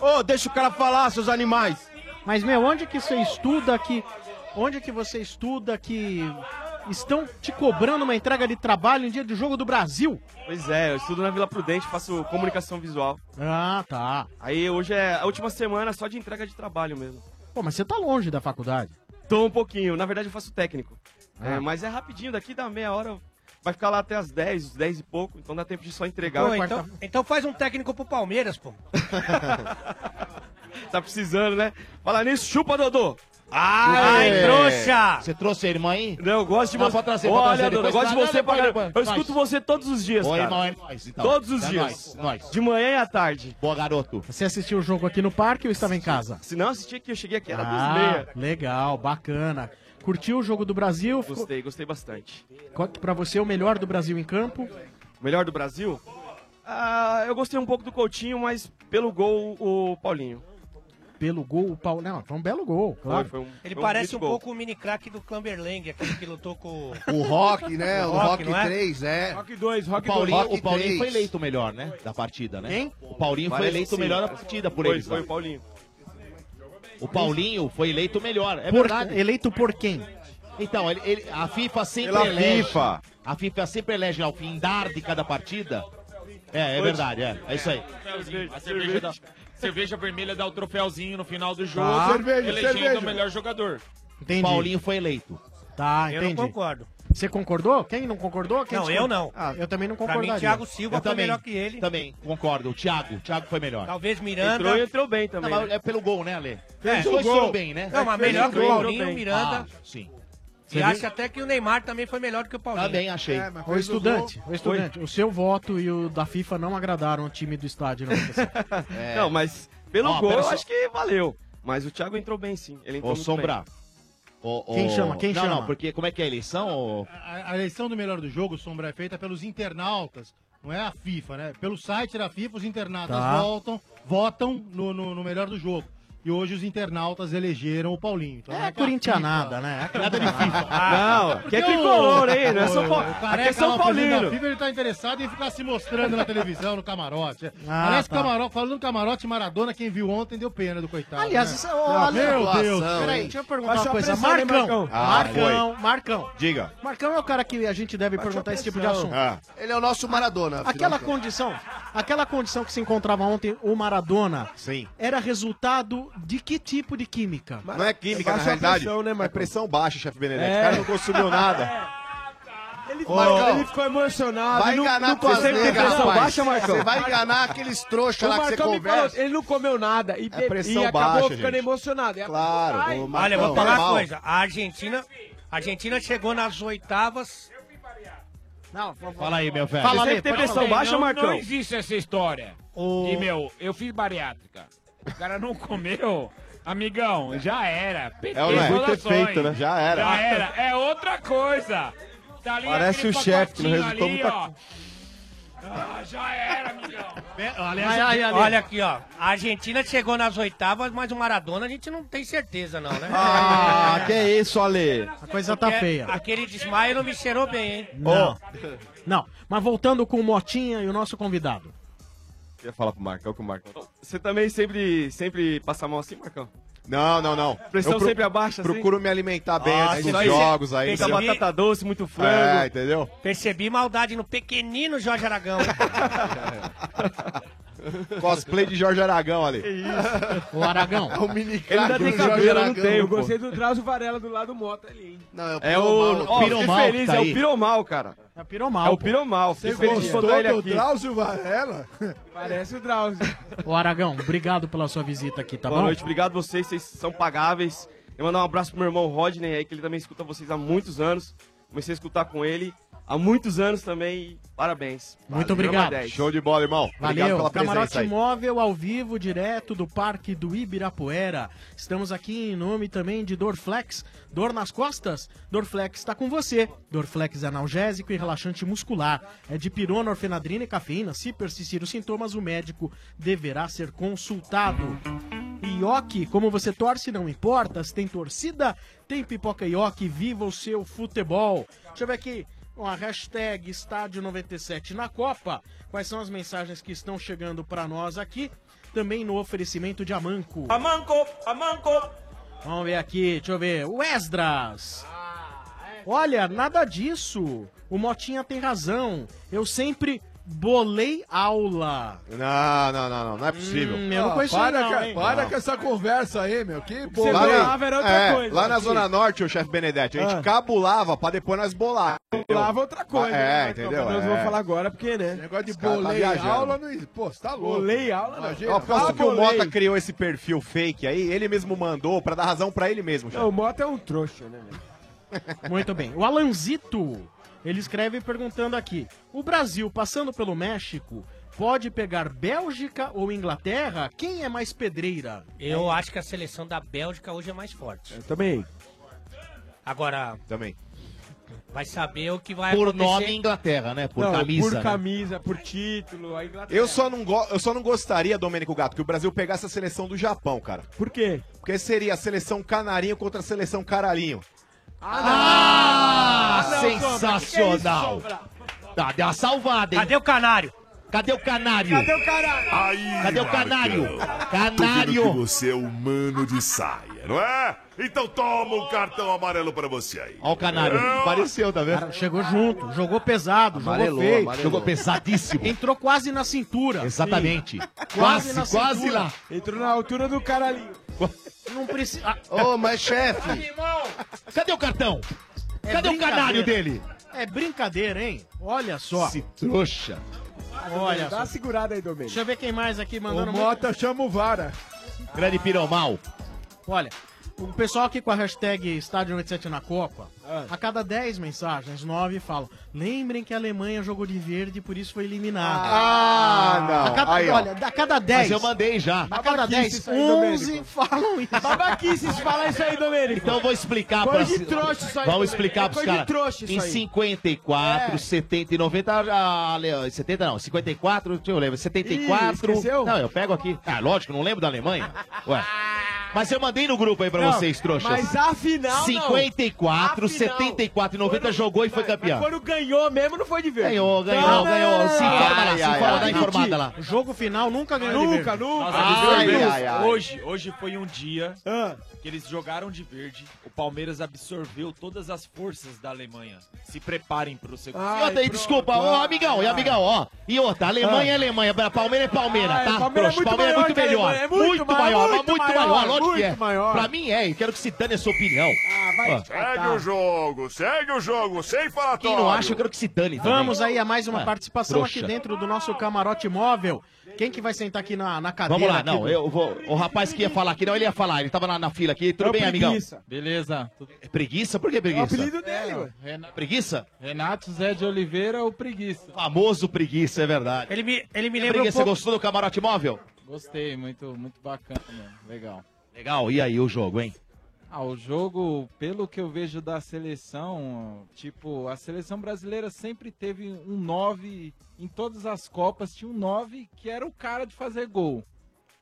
Ô, deixa o cara falar, seus animais. Mas, meu, onde que você estuda que. Onde que você estuda que estão te cobrando uma entrega de trabalho em dia de jogo do Brasil? Pois é, eu estudo na Vila Prudente, faço comunicação visual. Ah, tá. Aí hoje é a última semana só de entrega de trabalho mesmo. Pô, mas você tá longe da faculdade. Tô um pouquinho, na verdade eu faço técnico. Ah. É, mas é rapidinho, daqui dá meia hora, vai ficar lá até as 10, 10 e pouco, então dá tempo de só entregar. Pô, então, então faz um técnico pro Palmeiras, pô. Tá precisando, né? Fala nisso, chupa, Dodô! Ai, trouxa! Você trouxe a irmã aí? Não, eu gosto de Não, você. pode trazer, pode Olha, trazer, eu gosto de você pra. Eu depois, escuto nós. você todos os dias, Oi, cara. irmão, é nóis, então. Todos os É dias. nóis, nóis. De manhã e à tarde. Boa, garoto. Você assistiu o jogo aqui no parque ou estava em casa? Se não assistir aqui, eu cheguei aqui, era duas e Ah, meia. legal, bacana. Curtiu o jogo do Brasil? Gostei, gostei bastante. Qual que pra você é o melhor do Brasil em campo? Melhor do Brasil? Ah, eu gostei um pouco do Coutinho, mas pelo gol, o Paulinho. Pelo gol, o Paulo. Não, foi um belo gol, claro. Foi, foi um, Ele foi parece um gol. pouco o mini craque do Clamberlang, aquele que lutou com O Rock, né? O Rock, não é? 3, é. Rock 2, O Rock 2. Paulinho, Rock o Paulinho foi eleito o melhor, né? Da partida, né? Quem? O Paulinho foi Parece eleito o melhor da partida por Foi, eles. foi né? o Paulinho. O Paulinho foi eleito o melhor. É Por- verdade. eleito por quem? Então, ele, ele- a FIFA sempre Pela elege. FIFA. A FIFA sempre elege ao findar de cada partida. É, é Foi. verdade, é. É isso aí. A cerveja, da, cerveja vermelha dá o troféuzinho no final do jogo, Tá. Cerveja, elegendo cerveja. o melhor jogador. Entendi. Paulinho foi eleito. Tá, Eu não entendi. concordo. Você concordou? Quem não concordou? Quem Não, discordou? eu não. Ah, eu também não Pra concordaria. mim, Thiago Silva Eu foi também. melhor que ele. Também, concordo. O Thiago. O Thiago foi melhor. Talvez Miranda. Entrou e entrou bem Não, também. mas né? é pelo gol, né, Ale? É, Os dois gol. foram bem, né? Não, mas melhor que o Paulinho, bem. Miranda. Ah, sim. E acho até que o Neymar também foi melhor do que o Paulinho. Também achei. É, o estudante, ô estudante, o seu voto e o da FIFA não agradaram o time do estádio. Não, É. Não, mas pelo Ó, gol eu só. acho que valeu. Mas o Thiago entrou bem sim. Ele entrou Ô, Sombra. bem. Ô, ô- Quem chama? Quem não, chama? Não, porque como é que é a eleição? ô? A, a eleição do melhor do jogo, Sombra, é feita pelos internautas. Não é a FIFA, né? Pelo site da FIFA, os internautas Tá. voltam, votam no, no, no melhor do jogo. E hoje os internautas elegeram o Paulinho. Então, É que a corintianada, né? Nada de FIFA. Não, que é tricolor, hein? Não é São o- Paulo. Aqui é São lá, o presidente Paulino. da FIFA, ele tá interessado em ficar se mostrando na televisão, no camarote. Ah, Aliás, tá. camarote, falando do camarote Maradona, quem viu ontem deu pena do coitado. Aliás, né? isso, ô, Meu Ale- Deus. Peraí, deixa eu perguntar uma coisa. Marcão, Marcão? Ah, Marcão, Marcão. Diga. Marcão é o cara que a gente deve Baixou perguntar esse tipo de assunto. Ah, Ele é o nosso Maradona. Aquela condição, aquela condição que se encontrava ontem o Maradona, sim. era resultado de que tipo de química? Não é química, na Baixa a realidade. pressão, né, é Marcão? pressão baixa, chefe Benedetti. É. O cara não consumiu nada. Ele, Marcão, ele ficou emocionado. Vai enganar não tuas comeu- negas, rapaz. baixa, Marcão. Você vai enganar aqueles trouxas lá que você Marcão conversa. falou, ele não comeu nada e, pressão e acabou baixa, ficando gente. emocionado. A- Claro, Ai, o Olha, vou falar uma coisa. A Argentina, a Argentina chegou nas oitavas. Não, Fala aí, meu velho. Fala, Você Ale, tem pode pressão baixa, Não- Marcão? não existe essa história. O- E, meu, eu fiz bariátrica. O cara não comeu. Amigão, já era. PT É é? Muito efeito, né? Já era. Já era. É outra coisa. Tá ali Parece o chefe que não resultou ali, muita ó. Ah, já era, amigão. Aliás, Ai, ai, Ale. olha aqui, ó. A Argentina chegou nas oitavas, mas o Maradona a gente não tem certeza, não, né? Ah, que é isso, Ale? A coisa tá Porque feia. Aquele desmaio não me cheirou bem, hein? Não. Não, mas voltando com o Motinha e o nosso convidado. Queria falar pro Marcão que o Marcão. Você também sempre, sempre passa a mão assim, Marcão? Não, não, não. Pressão Eu pro- sempre abaixa, assim? Procuro me alimentar bem Ah, antes isso dos aí, jogos aí. Tem com a entendeu? batata doce, muito frango. É, entendeu? Percebi maldade no pequenino Jorge Aragão. Cosplay de Jorge Aragão ali. O Aragão. É o mini Ele ainda tem cabelo, eu não Aragão, tenho. Eu gostei do Drauzio Varela do lado do Mota ali, hein? Não, é o É o. Piromal. Piromal fiquei feliz, que tá é aí. o Piromal, cara. É o Piromal. É o Piromal. Você gostou do. Drauzio Varela? Parece o Drauzio. O Aragão, obrigado pela sua visita aqui, tá Boa bom? noite, obrigado vocês, vocês são pagáveis. Eu mandar um abraço pro meu irmão Rodney aí, que ele também escuta vocês há muitos anos. Comecei a escutar com ele há muitos anos também. e Parabéns. Muito Valeu, obrigado. nota 10. Show de bola, irmão. Obrigado Valeu, pela Camarote presença aí. Móvel ao vivo, direto do Parque do Ibirapuera. Estamos aqui em nome também de Dorflex. Dor nas costas? Dorflex está com você. Dorflex é analgésico e relaxante muscular. É de pirona, orfenadrina e cafeína. Se persistir os sintomas, o médico deverá ser consultado. Ioki, como você torce, não importa. Se tem torcida, tem pipoca Ioki. Viva o seu futebol. Deixa eu ver aqui a hashtag Estádio 97 na Copa. Quais são as mensagens que estão chegando para nós aqui? Também no oferecimento de Amanco. Amanco, Amanco. Vamos ver aqui, deixa eu ver. O Esdras. Olha, nada disso. O Motinha tem razão. Eu sempre bolei aula. Não, não, não, não, não é possível. Hum, eu não Ah, conheço para não, com, hein? para Não. com essa conversa aí, meu. Que boa. bolava era outra é, coisa. lá na. Zona Norte, o chefe Benedetti, a gente Ah. cabulava pra depois nós bolar. Bolava outra coisa. É, né, entendeu? Mas Nós É. vamos falar agora porque, né? Negócio de tá bolei viajando. aula, não... pô, você tá louco. Bolei aula, não. Imagina. Eu aposto Ah, que o bolei. Mota criou esse perfil fake aí, ele mesmo mandou pra dar razão pra ele mesmo, chefe. Não, o Mota é um trouxa, né? Muito bem. O Alanzito, ele escreve perguntando aqui: O Brasil, passando pelo México, pode pegar Bélgica ou Inglaterra? Quem é mais pedreira? Eu acho que a seleção da Bélgica hoje é mais forte. Eu também. Agora, Também. vai saber o que vai Por acontecer. nome Inglaterra, né? Por Não, camisa. Por né? camisa, por título, a Inglaterra. Eu só, não go- eu só não gostaria, Domênico Gato, que o Brasil pegasse a seleção do Japão, cara. Por quê? Porque seria a seleção canarinho contra a seleção caralhinho. Ah, não, sensacional. Tá, deu uma salvada, hein? Cadê o canário? Cadê o canário? Cadê o caralho? Aí, Cadê o Marcão. canário? Tô vendo que Canário. você é humano de saia, não é? Então toma um cartão amarelo pra você aí. Ó o canário. Pareceu, tá vendo? Cara, chegou junto, jogou pesado, Amarelou, jogou feio. amarelou. Jogou pesadíssimo. Entrou quase na cintura. Exatamente. Quase Quase, quase lá. Entrou na altura do caralhinho. Não precisa. Ô, mas chefe, Cadê o cartão? É Cadê o canário dele? É brincadeira, hein? Olha só. Esse trouxa. Olha Dá só. uma segurada aí, Domênico. Deixa eu ver quem mais aqui O mandando. Mota chama o Vara. Grande piromal. Olha, o pessoal aqui com a hashtag Estádio 97 na Copa. A cada 10 mensagens, 9 falam: lembrem que a Alemanha jogou de verde e por isso foi eliminada. Ah, não. A cada, Aí, olha, a cada 10. Mas eu mandei já. A cada Babaquice 10, isso aí, 11 Domênico. falam isso. Babaquice se falar isso aí, Domênico. Então eu vou explicar pra de trouxa isso aí, Vamos explicar coisa de caras. trouxa isso Em aí. 54, É. 70 e 90, a, a, 70 não, 54, deixa eu lembro, 74. Ih, esqueceu? Não, eu pego aqui. Ah, lógico, não lembro da Alemanha. Ué. Mas eu mandei no grupo aí pra Não, vocês, trouxas. Mas a final, não. 54, A final. 74 e 90 jogou e foi Mas campeão. quando ganhou mesmo, não foi de verde. Ganhou, ganhou, ganhou. Se informa lá, se informa, dá informada lá. O jogo final nunca ganhou Nunca, nunca. Hoje, hoje foi um dia Ah, que eles jogaram de verde. O Palmeiras absorveu todas as forças da Alemanha. Se preparem pro segundo. Ah, E outra aí, desculpa, ó, amigão, e amigão, ó. E outra, Alemanha é Alemanha, Palmeiras é Palmeiras, Ah, tá? Palmeiras é Trouxa, muito Palmeiras é muito melhor. Alemanha, é muito Muito maior, muito maior, lógico que é. Muito maior. Pra mim é, quero que se dane a sua opinião. Ó, Segue o jogo, segue o jogo, sem falatório. Quem não acha, eu quero que se dane também. Vamos aí a mais uma Ah, participação trouxa. aqui dentro do nosso camarote móvel. Quem que vai sentar aqui na, na cadeira? Vamos lá, aqui não, do- eu vou. O rapaz que ia falar aqui, não, ele ia falar, ele tava na, na fila aqui. Tudo É o bem, amigão? Preguiça. Beleza. É preguiça? Por que preguiça? dele, ué. Preguiça? Renato Zé de Oliveira, o preguiça. Famoso preguiça, é verdade. Ele me, ele me lembra um preguiça, pouco... Você gostou do camarote móvel? Gostei, muito, muito bacana, mano. Legal. Legal, e aí o jogo, hein? Ah, o jogo, pelo que eu vejo da seleção, tipo, a seleção brasileira sempre teve um 9 em todas as Copas, tinha um 9 que era o cara de fazer gol.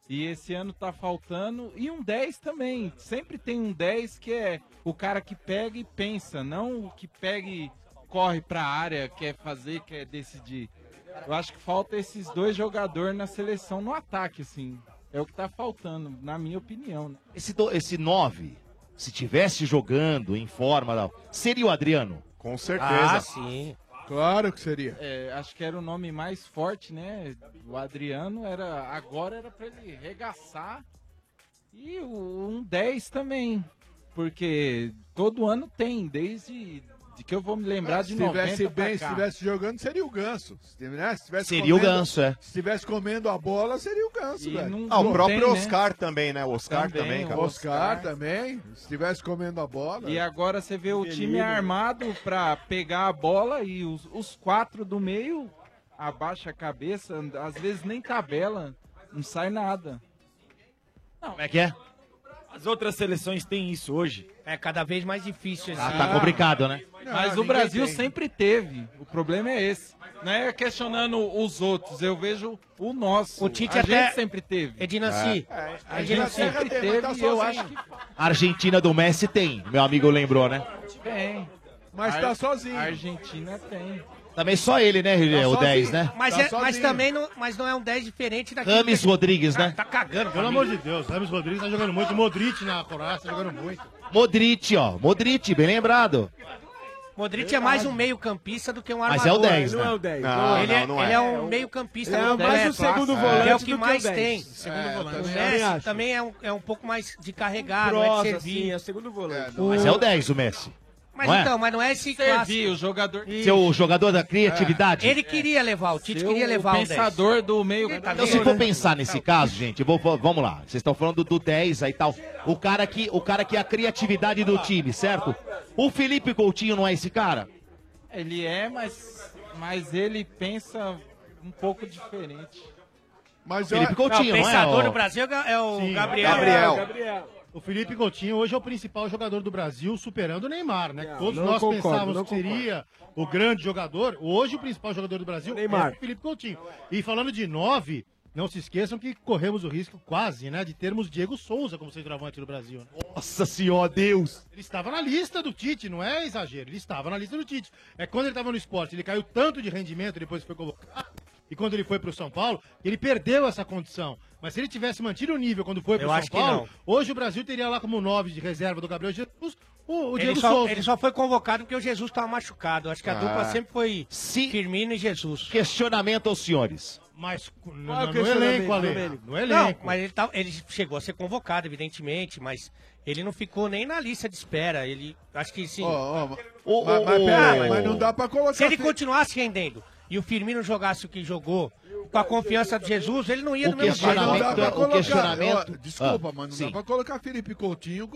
E esse ano tá faltando. E um 10 também. Sempre tem um 10 que é o cara que pega e pensa, não o que pega e corre pra área, quer fazer, quer decidir. Eu acho que falta esses dois jogadores na seleção no ataque, assim. É o que tá faltando, na minha opinião. né? Esse, esse 9, se tivesse jogando em forma, seria o Adriano? Com certeza. Ah, sim. Claro que seria. É, acho que era o nome mais forte, né? O Adriano era. Agora era pra ele regaçar. E o um 10 também. Porque todo ano tem, desde de que eu vou me lembrar de se 90 estivesse pra bem, se estivesse jogando, seria o ganso. Se tivesse- né? Se estivesse Seria o comendo- Ganso, é. Se estivesse comendo a bola, seria o ganso, E velho. não- Ah, o não próprio tem, né? Oscar também, né? O Oscar Também, também, o. Oscar também. Se estivesse comendo a bola. E agora você vê o time armado pra pegar a bola e os, os quatro do meio abaixa a cabeça, às vezes nem tabela, não sai nada. Como é que é? As outras seleções têm isso hoje. É cada vez mais difícil. Ah, assim. tá complicado, né? Mas o Brasil tem. sempre teve. O problema é esse. Não é questionando os outros, eu vejo o nosso. O Tite a até- gente sempre teve. Edinassi, É. a A gente sempre mas teve tá e eu acho que A Argentina do Messi tem, meu amigo lembrou, né? tem. Mas tá sozinho. A Argentina tem. Também só ele, né, Tá o sozinho. 10, né? Mas, Tá é- mas também não, mas não é um 10 diferente daquele. Rames que- Rodrigues, né? Tá cagando. Pelo amor de Deus, Rames Rodrigues tá jogando muito. Modric na Croácia tá jogando muito. Modric, ó. Modric, bem lembrado. Modric é mais um meio campista do que um armador. Mas é o 10, Não né? é o 10. Não, ele, é, não, não ele é. é um meio campista Ele é mais o segundo É. volante Ele é o que mais 10. tem. Segundo É, volante. O também Messi também é um, é um pouco mais de carregar, não é de Prosa, servir. sim, é segundo volante. Mas é o 10, o Messi. Mas Não é? então, mas não é esse Servir, clássico. o jogador. Seu jogador da criatividade. Ele queria levar, o Tite Ser queria levar o 10. pensador do meio. Então, se for pensar nesse caso, gente, vou, vamos lá. Vocês estão falando do 10 aí e tal. O cara que, o cara que é a criatividade do time, certo? O Felipe Coutinho não é esse cara? Ele é, mas, mas ele pensa um pouco diferente. Mas Felipe Coutinho, o não, pensador é? do? Brasil é o Sim, Gabriel. Gabriel. O Felipe Coutinho hoje é o principal jogador do Brasil, superando o Neymar, né? Não, Todos não nós concordo, pensávamos que seria o grande jogador. Hoje o principal jogador do Brasil Neymar. é o Felipe Coutinho. E falando de nove, não se esqueçam que corremos o risco quase, né, de termos Diego Souza como centroavante do Brasil. né? Nossa senhora, Deus! Ele estava na lista do Tite, não é exagero, ele estava na lista do Tite. É quando ele estava no esporte, ele caiu tanto de rendimento depois que foi colocado. E quando ele foi para o São Paulo, ele perdeu essa condição. Mas se ele tivesse mantido o nível quando foi para Eu o São acho que Paulo, não. hoje o Brasil teria lá como nove de reserva do Gabriel Jesus o, o Ele Diego só, Souza. ele só foi convocado porque o Jesus estava machucado. Acho que a Ah. dupla sempre foi Se- Firmino e Jesus. Questionamento aos senhores. Mas no, Qual é o no, no elenco, Ale. No Não, elenco. mas ele, tá- ele chegou a ser convocado, evidentemente, mas ele não ficou nem na lista de espera. Ele, acho que sim. Ó, Ô, mas, mas, ô. mas não dá pra colocar. Se ele fi- continuasse rendendo e o Firmino jogasse o que jogou, com a confiança de Jesus, ele não ia O no mesmo jeito. não dá pra o colocar. questionamento- ó, desculpa, Ah, mas não sim. dá pra colocar Felipe Coutinho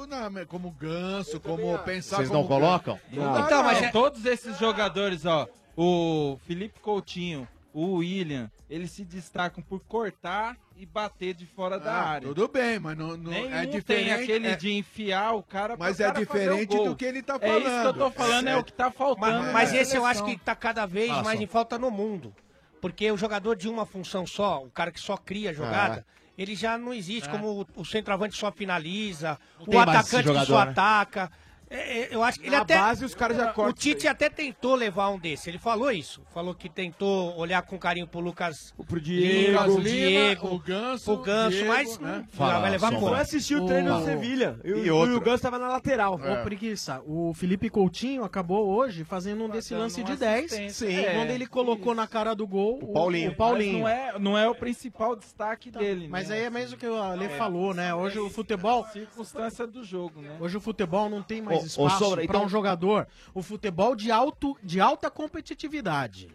como ganso, como pensar Vocês como não colocam? Não Então, mas não. é- Todos esses jogadores, ó, o Felipe Coutinho, o William, eles se destacam por cortar e bater de fora da Ah, área. Tudo bem, mas não, não é tem diferente. aquele é- de enfiar o cara pro mas é cara diferente do que ele tá É isso que eu tô falando. falando, é, É- o que tá faltando. Mas, mas esse eu acho que tá cada vez mais só. em falta no mundo. Porque o jogador de uma função só, o cara que só cria a jogada, ele já não existe como o, o centroavante só finaliza, Não o atacante que só né? ataca. É, é, eu acho que ele Na até. base, os caras já O cortam Tite até tentou levar um desse. Ele falou isso. Falou que tentou olhar com carinho pro Lucas. Pro Diego. Lucas Lima, Diego, o Ganso, pro Ganso, Diego, mas né? não vai levar Só como. vai assistir o treino no Sevilha. E, E o- e o Ganso tava na lateral. Ô, preguiça, o Felipe Coutinho acabou hoje fazendo um desse lance de 10. assistência. Sim. É, Quando ele colocou na cara do gol o, Paulinho. o Paulinho. Mas não é, não é o principal destaque dele, Mas né? aí é mesmo o que o Ale É. falou, né? Hoje o futebol. Circunstância do jogo, né? Hoje o futebol não tem mais Ô, ô, espaço para então- um jogador. O futebol de, alto, de alta competitividade.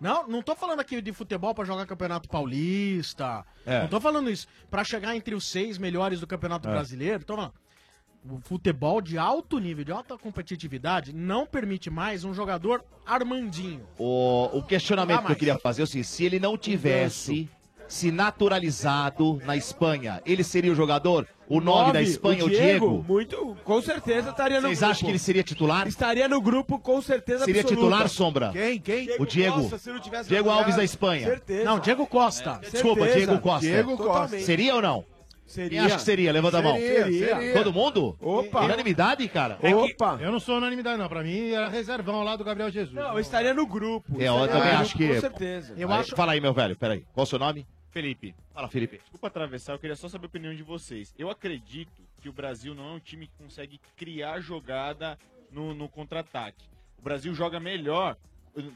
Não, não tô falando aqui de futebol para jogar Campeonato Paulista. É. Não tô falando isso. Para chegar entre os seis melhores do Campeonato É. Brasileiro, tô falando. O futebol de alto nível, de alta competitividade, não permite mais um jogador Armandinho. O, o questionamento que eu mais. queria fazer é o seguinte: se ele não tivesse se naturalizado na Espanha, ele seria o jogador? O nome da Espanha, o Diego? Muito, com certeza estaria no Vocês grupo. acham que ele seria titular? Estaria no grupo com certeza Seria absoluta. titular, Sombra? Quem? Quem? O Diego. Costa, se não tivesse Diego jogado, Alves da Espanha. Certeza. Não, Diego Costa. Desculpa, Certeza. Diego Costa. Diego Costa. Totalmente. Seria ou não? Seria. Quem acha que seria? Levanta a mão. Seria, seria. Todo mundo? Opa. Unanimidade, cara? Opa. Eu não sou unanimidade, não. Pra mim era reservão lá do Gabriel Jesus. Não, eu estaria no grupo. É, eu também acho que. Com certeza. Aí, Fala aí, meu velho, peraí. Qual o seu nome? Felipe. Fala, Felipe. Desculpa atravessar, eu queria só saber a opinião de vocês. Eu acredito que o Brasil não é um time que consegue criar jogada no, no contra-ataque. O Brasil joga melhor,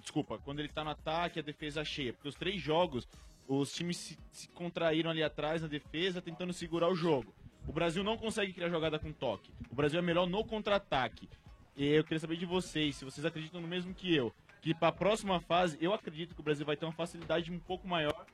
desculpa, quando ele tá no ataque, a defesa cheia. Porque os três jogos, os times se, se contraíram ali atrás na defesa, tentando segurar o jogo. O Brasil não consegue criar jogada com toque. O Brasil é melhor no contra-ataque. E eu queria saber de vocês, se vocês acreditam no mesmo que eu, que para a próxima fase, eu acredito que o Brasil vai ter uma facilidade um pouco maior,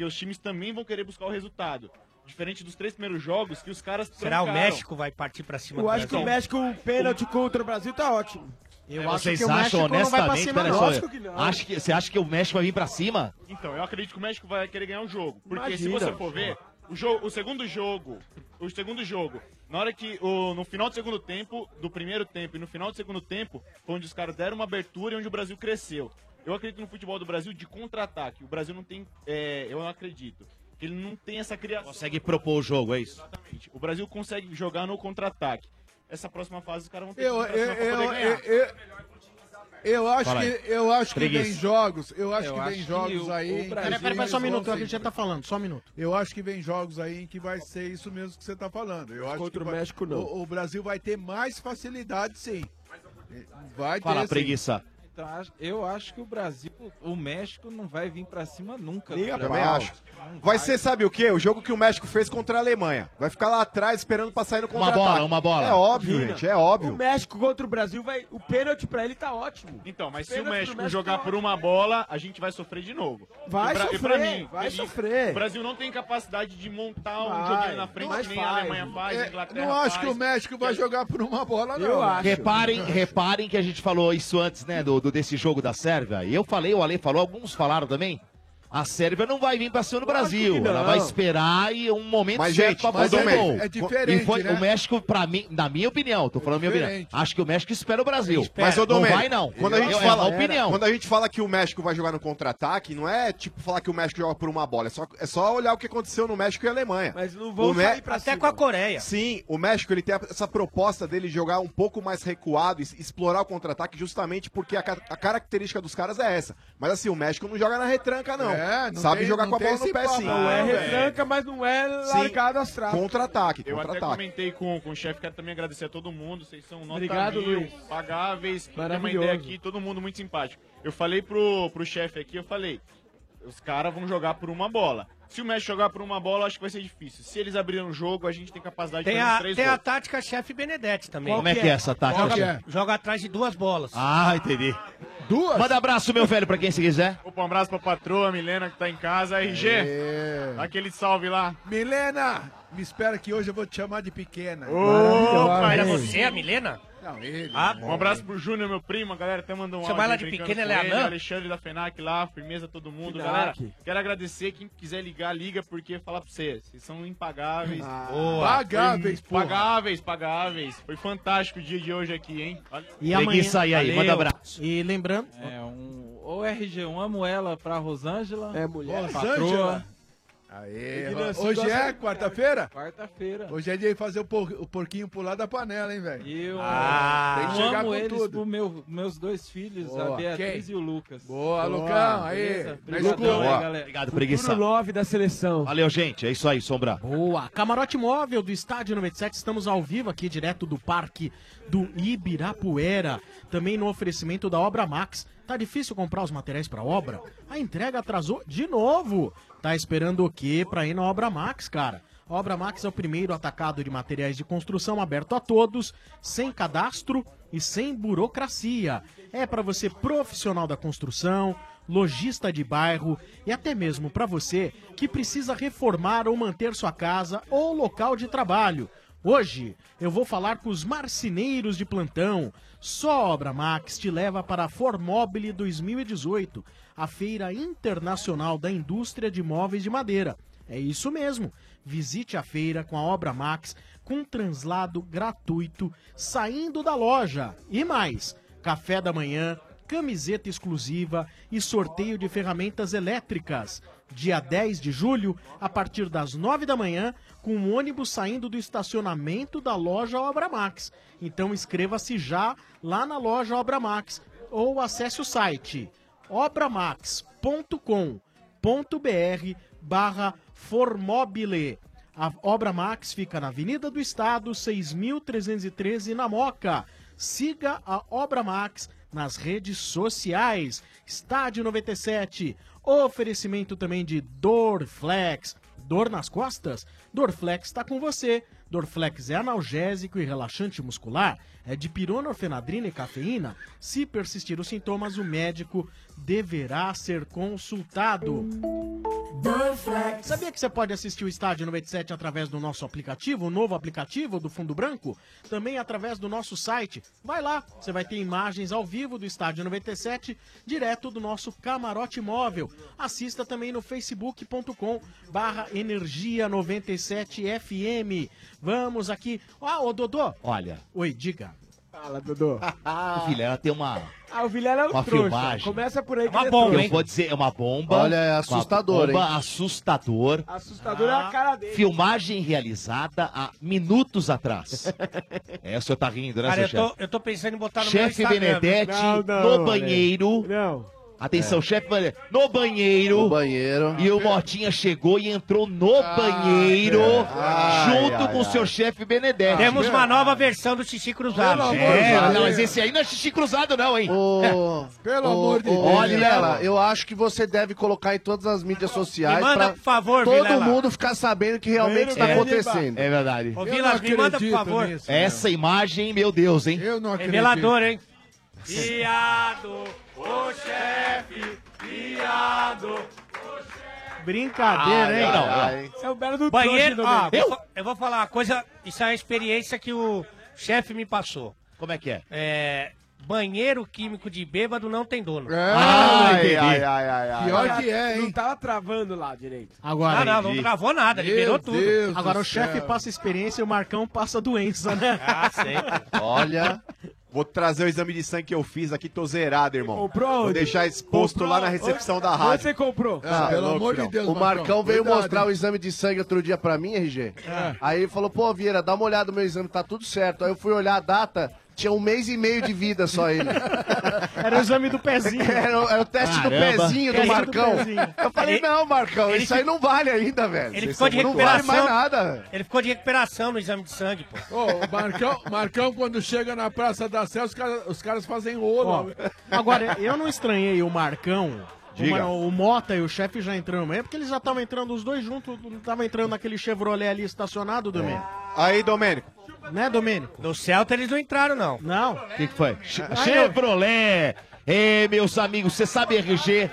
porque os times também vão querer buscar o resultado. Diferente dos três primeiros jogos, que os caras Será o trancaram. México vai partir pra cima Eu do acho que o? México, o pênalti contra o Brasil tá ótimo. Eu Vocês acham honestamente? Pera só, acho que, você acha que o México vai vir pra cima? Então, eu acredito que o México vai querer ganhar o jogo. Porque se Imagina. você for ver, o, jogo, o segundo jogo, o segundo jogo, na hora que, o, no final do segundo tempo, do primeiro tempo e no final do segundo tempo, foi onde os caras deram uma abertura e onde o Brasil cresceu. Eu acredito no futebol do Brasil de contra-ataque. O Brasil não tem, é, eu não acredito, que ele não tem essa criação. Consegue propor o jogo, é isso? Exatamente. O Brasil consegue jogar no contra-ataque. Essa próxima fase os caras vão ter Eu, que eu, eu, poder ganhar. eu, eu- eu acho Fala que, eu acho que Preguiça. vem jogos, eu acho Eu que acho vem que jogos o- aí. o em que Brasil- eles Pera, pera, só um minuto, a gente já tá falando, só um minuto. Eu acho que vem jogos aí em que vai ser isso mesmo que você tá falando. Eu acho Contra que o vai- México, não. O, o Brasil vai ter mais facilidade, sim. Vai Fala, ter, sim. preguiça. Então, acho- eu acho que o Brasil, o México não vai vir pra cima nunca. Eu do também acho. Vai ser, sabe o quê? O jogo que o México fez contra a Alemanha. Vai ficar lá atrás esperando pra sair no Uma contra-ataque. bola, uma bola. É óbvio, gente, é óbvio. O México contra o Brasil vai. O pênalti pra ele tá ótimo. Então, mas se Pênalti o México, México jogar tá por uma bola, a gente vai sofrer de novo. Vai pra- sofrer, pra mim, vai ele- sofrer. O Brasil não tem capacidade de montar um Vai, joguinho na frente nem a faz. Alemanha faz, a É, Inglaterra não acho faz. que o México vai jogar por uma bola, não. Reparem, reparem que a gente falou isso antes, né, do, do- desse jogo da Sérvia. E eu falei, o Ale falou, alguns falaram também. A Sérvia não vai vir pra cima do Brasil. que não. Ela vai esperar e um momento Mas, certo gente, pra mas fazer é- gol. é diferente, E foi né? o México, pra mim, na minha opinião, tô falando a minha opinião. Acho que o México espera o Brasil. Mas, ô não Domênico, vai não. Quando a gente Eu- é fala, opinião. Quando a gente fala que o México vai jogar no contra-ataque, não é tipo falar que o México joga por uma bola. É só, é só olhar o que aconteceu no México e Alemanha. Mas não vão sair pra Até com a Coreia. Sim, o México ele tem essa proposta dele jogar um pouco mais recuado e explorar o contra-ataque justamente porque a, a característica dos caras é essa. Mas assim, o México não joga na retranca, não. É, não Sabe tem- jogar com a bola no pé, sim. Não é retranca, mas não é largado as traves. Contra-ataque, Eu até comentei com, com o chefe, quero também agradecer a todo mundo, vocês são nota Obrigado, mil, Luiz. pagáveis, tem uma ideia aqui, todo mundo muito simpático. Eu falei pro, pro chefe aqui, eu falei, os caras vão jogar por uma bola. Se o México jogar por uma bola, acho que vai ser difícil. Se eles abrirem o jogo, a gente tem capacidade Tem de fazer a, três tem a gols. tática chefe Benedetti também. Como é que é essa tática, Joga, joga atrás de duas bolas. Ah, entendi. Duas? Manda abraço, meu velho, pra quem se quiser. Opa, um abraço pra patroa, Milena, que tá em casa. RG, É. dá aquele salve lá. Milena, me espera que hoje eu vou te chamar de pequena. Opa, Era você, a Milena? Não, ele. Ah, Um abraço pro Júnior, meu primo, a galera até mandou um Chamar ela de pequena, ela é ele, anã? Alexandre da FENAC lá, firmeza todo mundo. FENAC. Galera, quero agradecer, quem quiser ligar, liga, porque falar pra vocês, vocês são impagáveis. Boa. Pagáveis, porra. Pagáveis, pagáveis. Foi fantástico o dia de hoje aqui, hein? Olha- E amanhã. Preguiça aí, aí, manda abraço. E lembrando. É, um, o RG1, amo ela pra Rosângela. É mulher. patroa. Aê, Guilherme, hoje é quarta-feira? Quarta-feira. Hoje é dia de fazer o, por- o porquinho pular da panela, hein, velho? Eu tem que chegar amo com eles tudo. pro meu, meus dois filhos, Boa. a Beatriz Quem? e o Lucas. Boa, Lucão, aí. Obrigadão aí, Boa. galera. Obrigado, preguiça. nove da seleção. Valeu, gente. É isso aí, Sombra. Boa. Camarote móvel do Estádio 97. Estamos ao vivo aqui, direto do Parque do Ibirapuera. Também no oferecimento da Obra Max. Tá difícil comprar os materiais para obra? A entrega atrasou de novo. Tá esperando o quê para ir na Obra Max, cara? A Obra Max é o primeiro atacado de materiais de construção aberto a todos, sem cadastro e sem burocracia. É para você profissional da construção, lojista de bairro e até mesmo para você que precisa reformar ou manter sua casa ou local de trabalho. Hoje eu vou falar com os marceneiros de plantão. Só a Obra Max te leva para a Formobile 2018, a feira internacional da indústria de móveis de madeira. É isso mesmo. Visite a feira com a Obra Max com translado gratuito saindo da loja. E mais, café da manhã, camiseta exclusiva e sorteio de ferramentas elétricas. Dia 10 de julho, a partir das 9 da manhã, com um ônibus saindo do estacionamento da loja Obra Max. Então inscreva-se já lá na loja Obra Max ou acesse o site obramax.com.br barra Formobile. A Obra Max fica na Avenida do Estado, 6.313, na Moca. Siga a Obra Max nas redes sociais. Estádio 97. Oferecimento também de Dorflex. Dor nas costas? Dorflex está com você. Dorflex é analgésico e relaxante muscular. É de pirona, orfenadrina e cafeína. Se persistir os sintomas, o médico deverá ser consultado. Sabia que você pode assistir o Estádio 97 através do nosso aplicativo, o novo aplicativo do Fundo Branco? Também através do nosso site. Vai lá, você vai ter imagens ao vivo do Estádio 97, direto do nosso camarote móvel. Assista também no facebook.com barra energia 97 FM. Vamos aqui. Ah, ô Dodô. Olha. Oi, diga. Fala, Dodô. O Vilela tem uma. Ah, o Vilela é um Uma trouxa. filmagem. Começa por aí que Uma ele é bomba, trouxa. Eu vou dizer, é uma bomba. Olha, é Uma assustador, bomba hein? assustador. Assustador é a cara dele. Filmagem realizada há minutos atrás. é, o senhor tá rindo, né, Cara, seu eu tô, chefe? eu tô pensando em botar no meu Chefe. Benedetti Não, não, no banheiro. Não. Atenção, É. chefe no banheiro. No banheiro. E o Motinha chegou e entrou no banheiro Ai, junto ai, com o seu chefe Benedetti. Temos uma nova versão do Xixi Cruzado. É, não, mas esse aí não é xixi cruzado, não, hein? Ô, Pelo ô, amor de ô, Deus. Olha, Vilela, eu acho que você deve colocar em todas as mídias sociais Me manda, pra por favor, todo Vilela. mundo ficar sabendo que realmente está É. acontecendo. É verdade. Ô, Vilas, me manda, por favor. Essa imagem, meu Deus, hein? Eu não Revelador, hein? Viado, o chefe, viado. Brincadeira, hein? Ah, não, não. Você é o belo do Banheiro, ó, Domênico. vou eu vou falar uma coisa, isso é a experiência que o chefe me passou. Como é que é? É, banheiro químico de bêbado não tem dono. Ah, Ai, ai, ai, ai, ai. Pior que é, Não hein? tava travando lá direito. Agora, Ah, não, não entendi. gravou nada, Meu liberou tudo. Deus agora o chefe passa experiência e o Marcão passa doença, né? Ah, sei. Olha, vou trazer o exame de sangue que eu fiz aqui, tô zerado, irmão. Comprou Vou onde? deixar exposto Comprou lá na onde? recepção da Onde rádio. você comprou? Ah, pelo louco, amor de. Deus, O Marcão veio Cuidado, mostrar o exame de sangue outro dia pra mim, RG. Aí ele falou, pô, Vieira, dá uma olhada no meu exame, tá tudo certo. Aí eu fui olhar a data, tinha um mês e meio de vida só ele. Era o exame do pezinho. Era, o- era o teste Caramba. do pezinho do Marcão. pezinho. Eu falei, Ele- não, Marcão, ele isso aí não vale ainda, velho. Ele ficou de são- Não vale recuperação. mais nada. Ele ficou de recuperação no exame de sangue, pô. Ô, o Marcão, Marcão, quando chega na Praça da Sé, os caras, os caras fazem rolo. Ó, agora, eu não estranhei o Marcão, Diga. o, o Mota e o chefe já entrando amanhã, porque eles já estavam entrando os dois juntos, não estavam entrando naquele Chevrolet ali estacionado, Domênico. Aí, Domênico. Né, Domênico? No Celta eles não entraram, não. Não. O que, que foi? Che- Chevrolet! Ê, meus amigos, você sabe RG?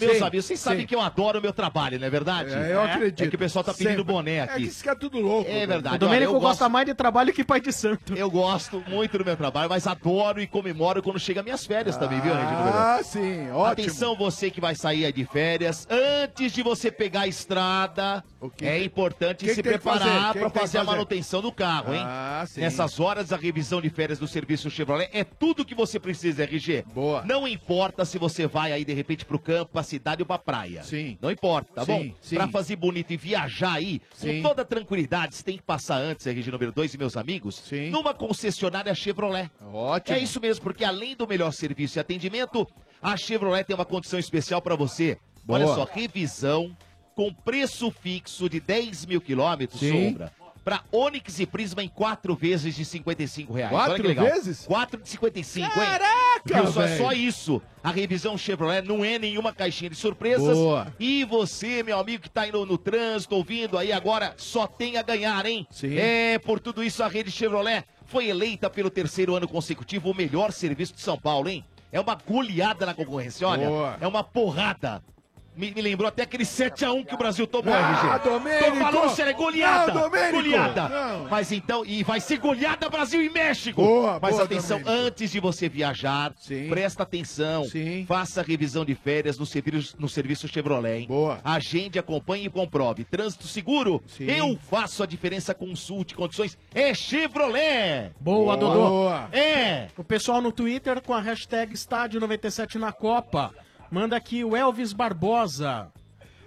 Meus Sim, amigos, vocês sabem sim. que eu adoro o meu trabalho, não é verdade? É, eu acredito. É que o pessoal tá pedindo Sempre. boné É que aqui. isso que é tudo louco. É verdade. O Domênico Olha, eu gosta gosto- mais de trabalho que pai de santo. Eu gosto muito do meu trabalho, mas adoro e comemoro quando chega minhas férias também, viu, Número? Ah, sim, ótimo. Atenção você que vai sair aí de férias, antes de você pegar a estrada, é importante que se que que fazer? preparar Que para que que fazer a fazer? manutenção do carro, hein? Ah, sim. Nessas horas, a revisão de férias do serviço Chevrolet é tudo que você precisa, RG. Boa. Não importa se você vai aí, de repente, pro campo, cidade ou pra praia. Sim. Não importa, tá Sim, bom? sim. Pra fazer bonito e viajar aí, Sim. com toda tranquilidade, você tem que passar antes, RG número 2 e meus amigos, numa concessionária Chevrolet. Ótimo. É isso mesmo, porque além do melhor serviço e atendimento, a Chevrolet tem uma condição especial pra você. Olha Boa. só, revisão com preço fixo de 10 mil quilômetros, Sim. Sombra. Pra Onix e Prisma em quatro vezes de 55 reais. Olha Quatro que legal. vezes? Quatro de 55, hein? Caraca, Viu só, só isso. A revisão Chevrolet não é nenhuma caixinha de surpresas. Boa. E você, meu amigo que tá aí no, no trânsito, ouvindo aí agora, só tem a ganhar, hein? Sim. É, por tudo isso, a rede Chevrolet foi eleita pelo terceiro ano consecutivo o melhor serviço de São Paulo, hein? É uma goleada na concorrência, olha. Boa. É uma porrada. Me, me lembrou até aquele 7x1 que o Brasil tomou, Ah, RG. Domênico! Tô falando sério, é goleada. Não, Domênico! Goleada. Não. Mas então, e vai ser goleada Brasil e México. Boa, Mas boa, atenção, Domênico. antes de você viajar, presta atenção. Faça a revisão de férias no serviço, no serviço Chevrolet, hein? Boa. Agende, acompanhe e comprove. Trânsito seguro? Eu faço a diferença, consulte condições. É Chevrolet. Boa, Dodô. É. O pessoal no Twitter com a hashtag Estádio97 na Copa. Manda aqui o Elvis Barbosa.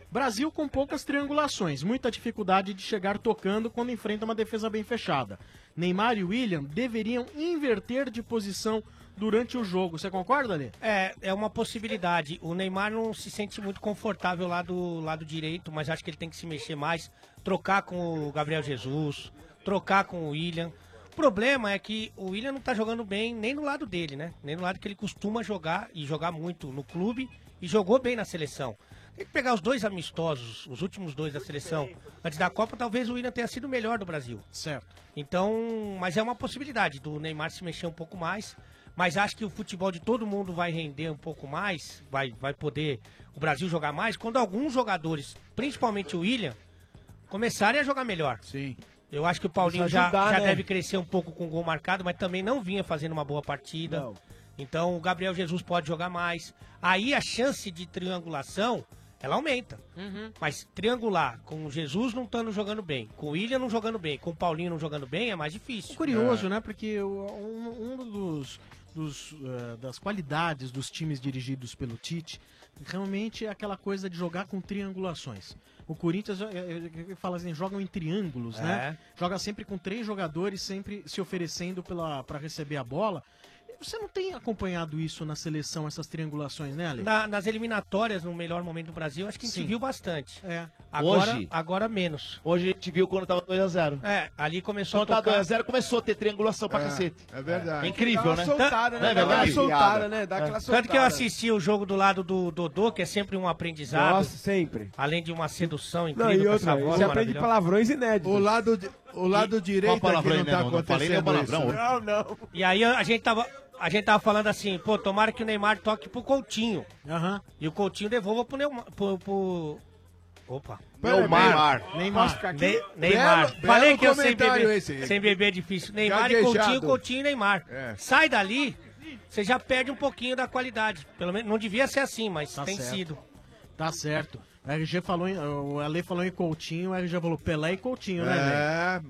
Brasil com poucas triangulações, muita dificuldade de chegar tocando quando enfrenta uma defesa bem fechada. Neymar e William deveriam inverter de posição durante o jogo. Você concorda, Lê? É, é uma possibilidade. O Neymar não se sente muito confortável lá do lado direito, mas acho que ele tem que se mexer mais, trocar com o Gabriel Jesus, trocar com o William. O problema é que o William não tá jogando bem nem no lado dele, né? Nem no lado que ele costuma jogar e jogar muito no clube e jogou bem na seleção. Tem que pegar os dois amistosos, os últimos dois da seleção, antes da Copa, talvez o William tenha sido o melhor do Brasil. Certo. Então, mas é uma possibilidade do Neymar se mexer um pouco mais. Mas acho que o futebol de todo mundo vai render um pouco mais, vai, vai poder o Brasil jogar mais, quando alguns jogadores, principalmente o William, começarem a jogar melhor. Sim. Eu acho que o Paulinho Precisa já, ajudar, já né? deve crescer um pouco com o gol marcado, mas também não vinha fazendo uma boa partida. Então o Gabriel Jesus pode jogar mais. Aí a chance de triangulação, ela aumenta. Mas triangular com o Jesus não estando jogando bem, com o William não jogando bem, com o Paulinho não jogando bem, é mais difícil. Curioso, né? Porque um, um dos, dos, eh, das qualidades dos times dirigidos pelo Tite realmente é aquela coisa de jogar com triangulações. O Corinthians eh, eh, eh, fala assim, jogam em triângulos, né? Joga sempre com três jogadores, sempre se oferecendo para receber a bola. Você não tem acompanhado isso na seleção, essas triangulações, né, Ale? Na- nas eliminatórias, no melhor momento do Brasil, acho que a gente Sim. viu bastante. É. Agora, Hoje? agora menos. Hoje a gente viu quando tava 2x0. É, ali começou Quando a tava tocar... 2x0, começou a ter triangulação pra É, cacete. É verdade. É incrível, né? soltada, né? Não é Dá aquela verdade? soltada, né? Dá É. aquela Tanto que eu soltada. assisti o jogo do lado do Dodô, que é sempre um aprendizado. Nossa, sempre. Além de uma sedução Não, incrível e com outra, essa voz você aprende palavrões inéditos. O lado, di- o lado direito qual aqui palavrão, não né? tá Não, não falei nenhum acontecendo palavrão. isso. Não, não. E aí a gente tava. A gente tava falando assim, pô, tomara que o Neymar toque pro Coutinho. E o Coutinho devolva pro Neymar. Pro, pro... Opa. Neymar. Neymar. Ne- Neymar. Belo- Falei belo que eu sem beber, esse. sem beber é difícil. Neymar e. Coutinho, Coutinho e Neymar. É. Sai dali, você já perde um pouquinho da qualidade. Pelo menos não devia ser assim, mas Tá tem certo. sido. Tá certo. O RG falou em, o Ale falou em Coutinho, o RG falou Pelé e Coutinho, né, É,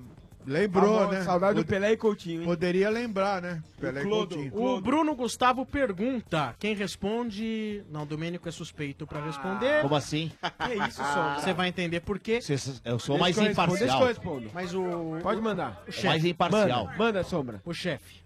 lembrou, Amor, né? saudade do Pelé e Coutinho, hein? Poderia lembrar, né? Pelé e Clodo. Coutinho. O Bruno Gustavo pergunta. Quem responde. Não, o Domênico é suspeito pra responder. Como assim? Que isso, Sombra? Você vai entender por quê. Eu sou Deixa mais que eu respondo, imparcial. Deixa que eu respondo. Mas o. Pode mandar. O É chefe. mais imparcial. Manda, manda, Sombra. O chefe.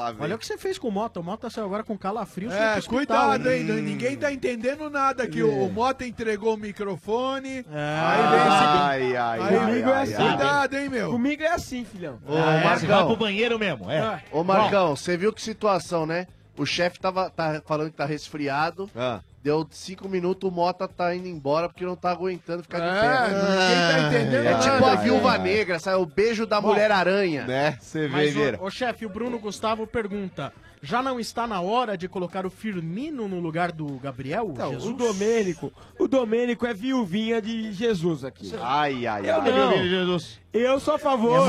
Ah. Olha o que você fez com o Mota. O Mota saiu agora com calafrio. É, cuidado, hein? hein? Ninguém tá entendendo nada aqui. O, o Mota entregou o microfone. É. Aí vem esse... Ai, ai, Aí, ai, comigo ai, é assim. Cuidado, hein, meu? Comigo é assim, filhão. Ô, Ah, é? Você vai Marcão. pro banheiro mesmo, é. Ô, Marcão, você viu que situação, né? O chefe tava tá falando que tá resfriado. Ah. Deu cinco minutos, o Mota tá indo embora porque não tá aguentando ficar de É, pé. ninguém tá entendendo É nada, tipo a viúva negra, sabe? O beijo da mulher aranha. Né? Você vê, Mas, Vieira. ô chefe, o Bruno Gustavo pergunta: Já não está na hora de colocar o Firmino no lugar do Gabriel? Então, Jesus? o Domênico, o Domênico é viuvinha de Jesus aqui. Ai, ai, Eu ai. não. Jesus. Eu sou a favor.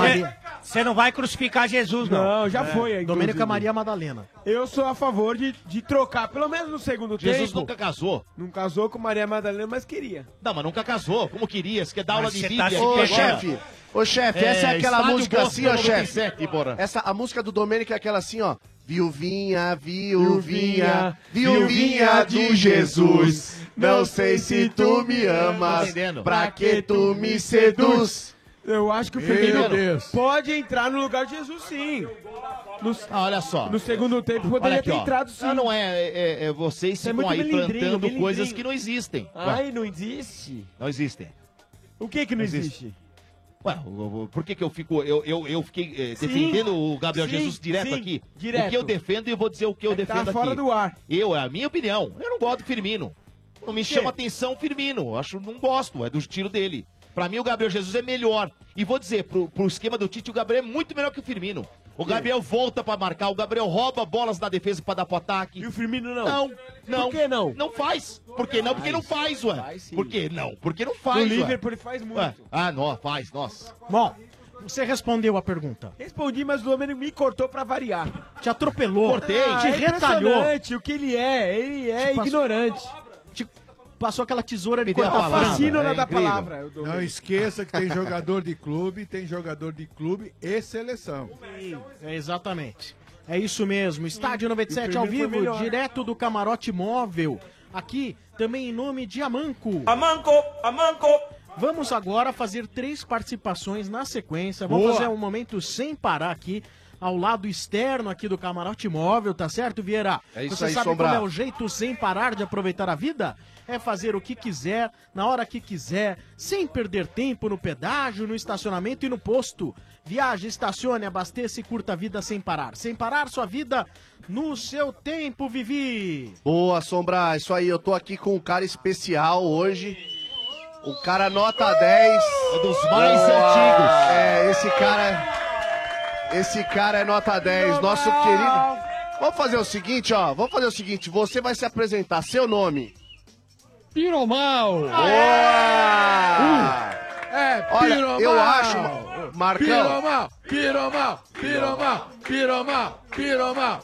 Você não vai crucificar Jesus, não. Não, já foi. inclusive. Domênico é Maria Madalena. Eu sou a favor de, de trocar, pelo menos no segundo Jesus tempo. nunca casou. Não casou com Maria Madalena, mas queria. Não, mas nunca casou. Como queria? Você quer dar aula Mas de Bíblia? tá Ô, chefe, ô chefe, essa é aquela música assim, ó, chefe. 97, porra. Essa, a música do Domênico é aquela assim, ó. Viuvinha, viuvinha, viuvinha de Jesus. Não sei se tu me amas, pra que tu me seduz? Eu acho que o Deus. pode entrar no lugar de Jesus, sim. No, Ah, olha só. no segundo tempo poderia aqui, ter ó. entrado, sim. Ah, não é, é, é vocês Você é ficam aí plantando coisas que não existem. Ai, não existe. não existem. O que que não Não existe. existe? Ué, por que que eu fico, eu, eu, eu fiquei eh, Sim, defendendo o Gabriel sim, Jesus direto sim, aqui? direto. O que eu defendo e vou dizer o que eu É tá defendo aqui. fora do ar. Eu, é a minha opinião. Eu não gosto do Firmino. Não me chama atenção o Firmino. Eu Acho, não gosto, é do estilo dele. Pra mim, o Gabriel Jesus é melhor. E vou dizer, pro, pro esquema do Tite, o Gabriel é muito melhor que o Firmino. O Gabriel volta pra marcar, o Gabriel rouba bolas da defesa pra dar pro ataque. E o Firmino não? Não, não. Por que não? Não faz. Por que não? Porque não faz, ué. Por que não? Porque não faz, No ué. Liverpool ele faz muito. Ué, Ah, não, faz, nossa. Bom, você respondeu a pergunta. Respondi, mas o Domênico me cortou pra variar. Te atropelou. Cortei. Te é retalhou. impressionante O que ele é, ele é Te passou- ignorante. Passou aquela tesoura de deu a palavra, fascínora É da palavra. Não esqueça que tem jogador de clube, tem jogador de clube e seleção. É, exatamente. É isso mesmo. Estádio 97 E o ao vivo, direto do camarote móvel. Aqui também em nome de Amanco. Amanco, Amanco. Vamos agora fazer três participações na sequência. Vamos Boa. fazer um momento sem parar aqui. Ao lado externo aqui do camarote móvel, tá certo, Vieira? É isso Você aí, sabe Sombra. como é o jeito sem parar de aproveitar a vida? É fazer o que quiser, na hora que quiser, sem perder tempo no pedágio, no estacionamento e no posto. Viaje, estacione, abasteça e curta a vida sem parar. Sem parar sua vida no seu tempo, Vivi. Boa, Sombra. Isso aí, eu tô aqui com um cara especial hoje. O cara nota 10. É dos mais antigos. É, esse cara. Esse cara é nota 10. Nosso querido. Vamos fazer o seguinte, ó. Vamos fazer o seguinte. Você vai se apresentar. Seu nome. Piromal! Boa! É, Olha, piromal. eu acho, Marcão. Piromal, piromal, piromal, piromal, piromal.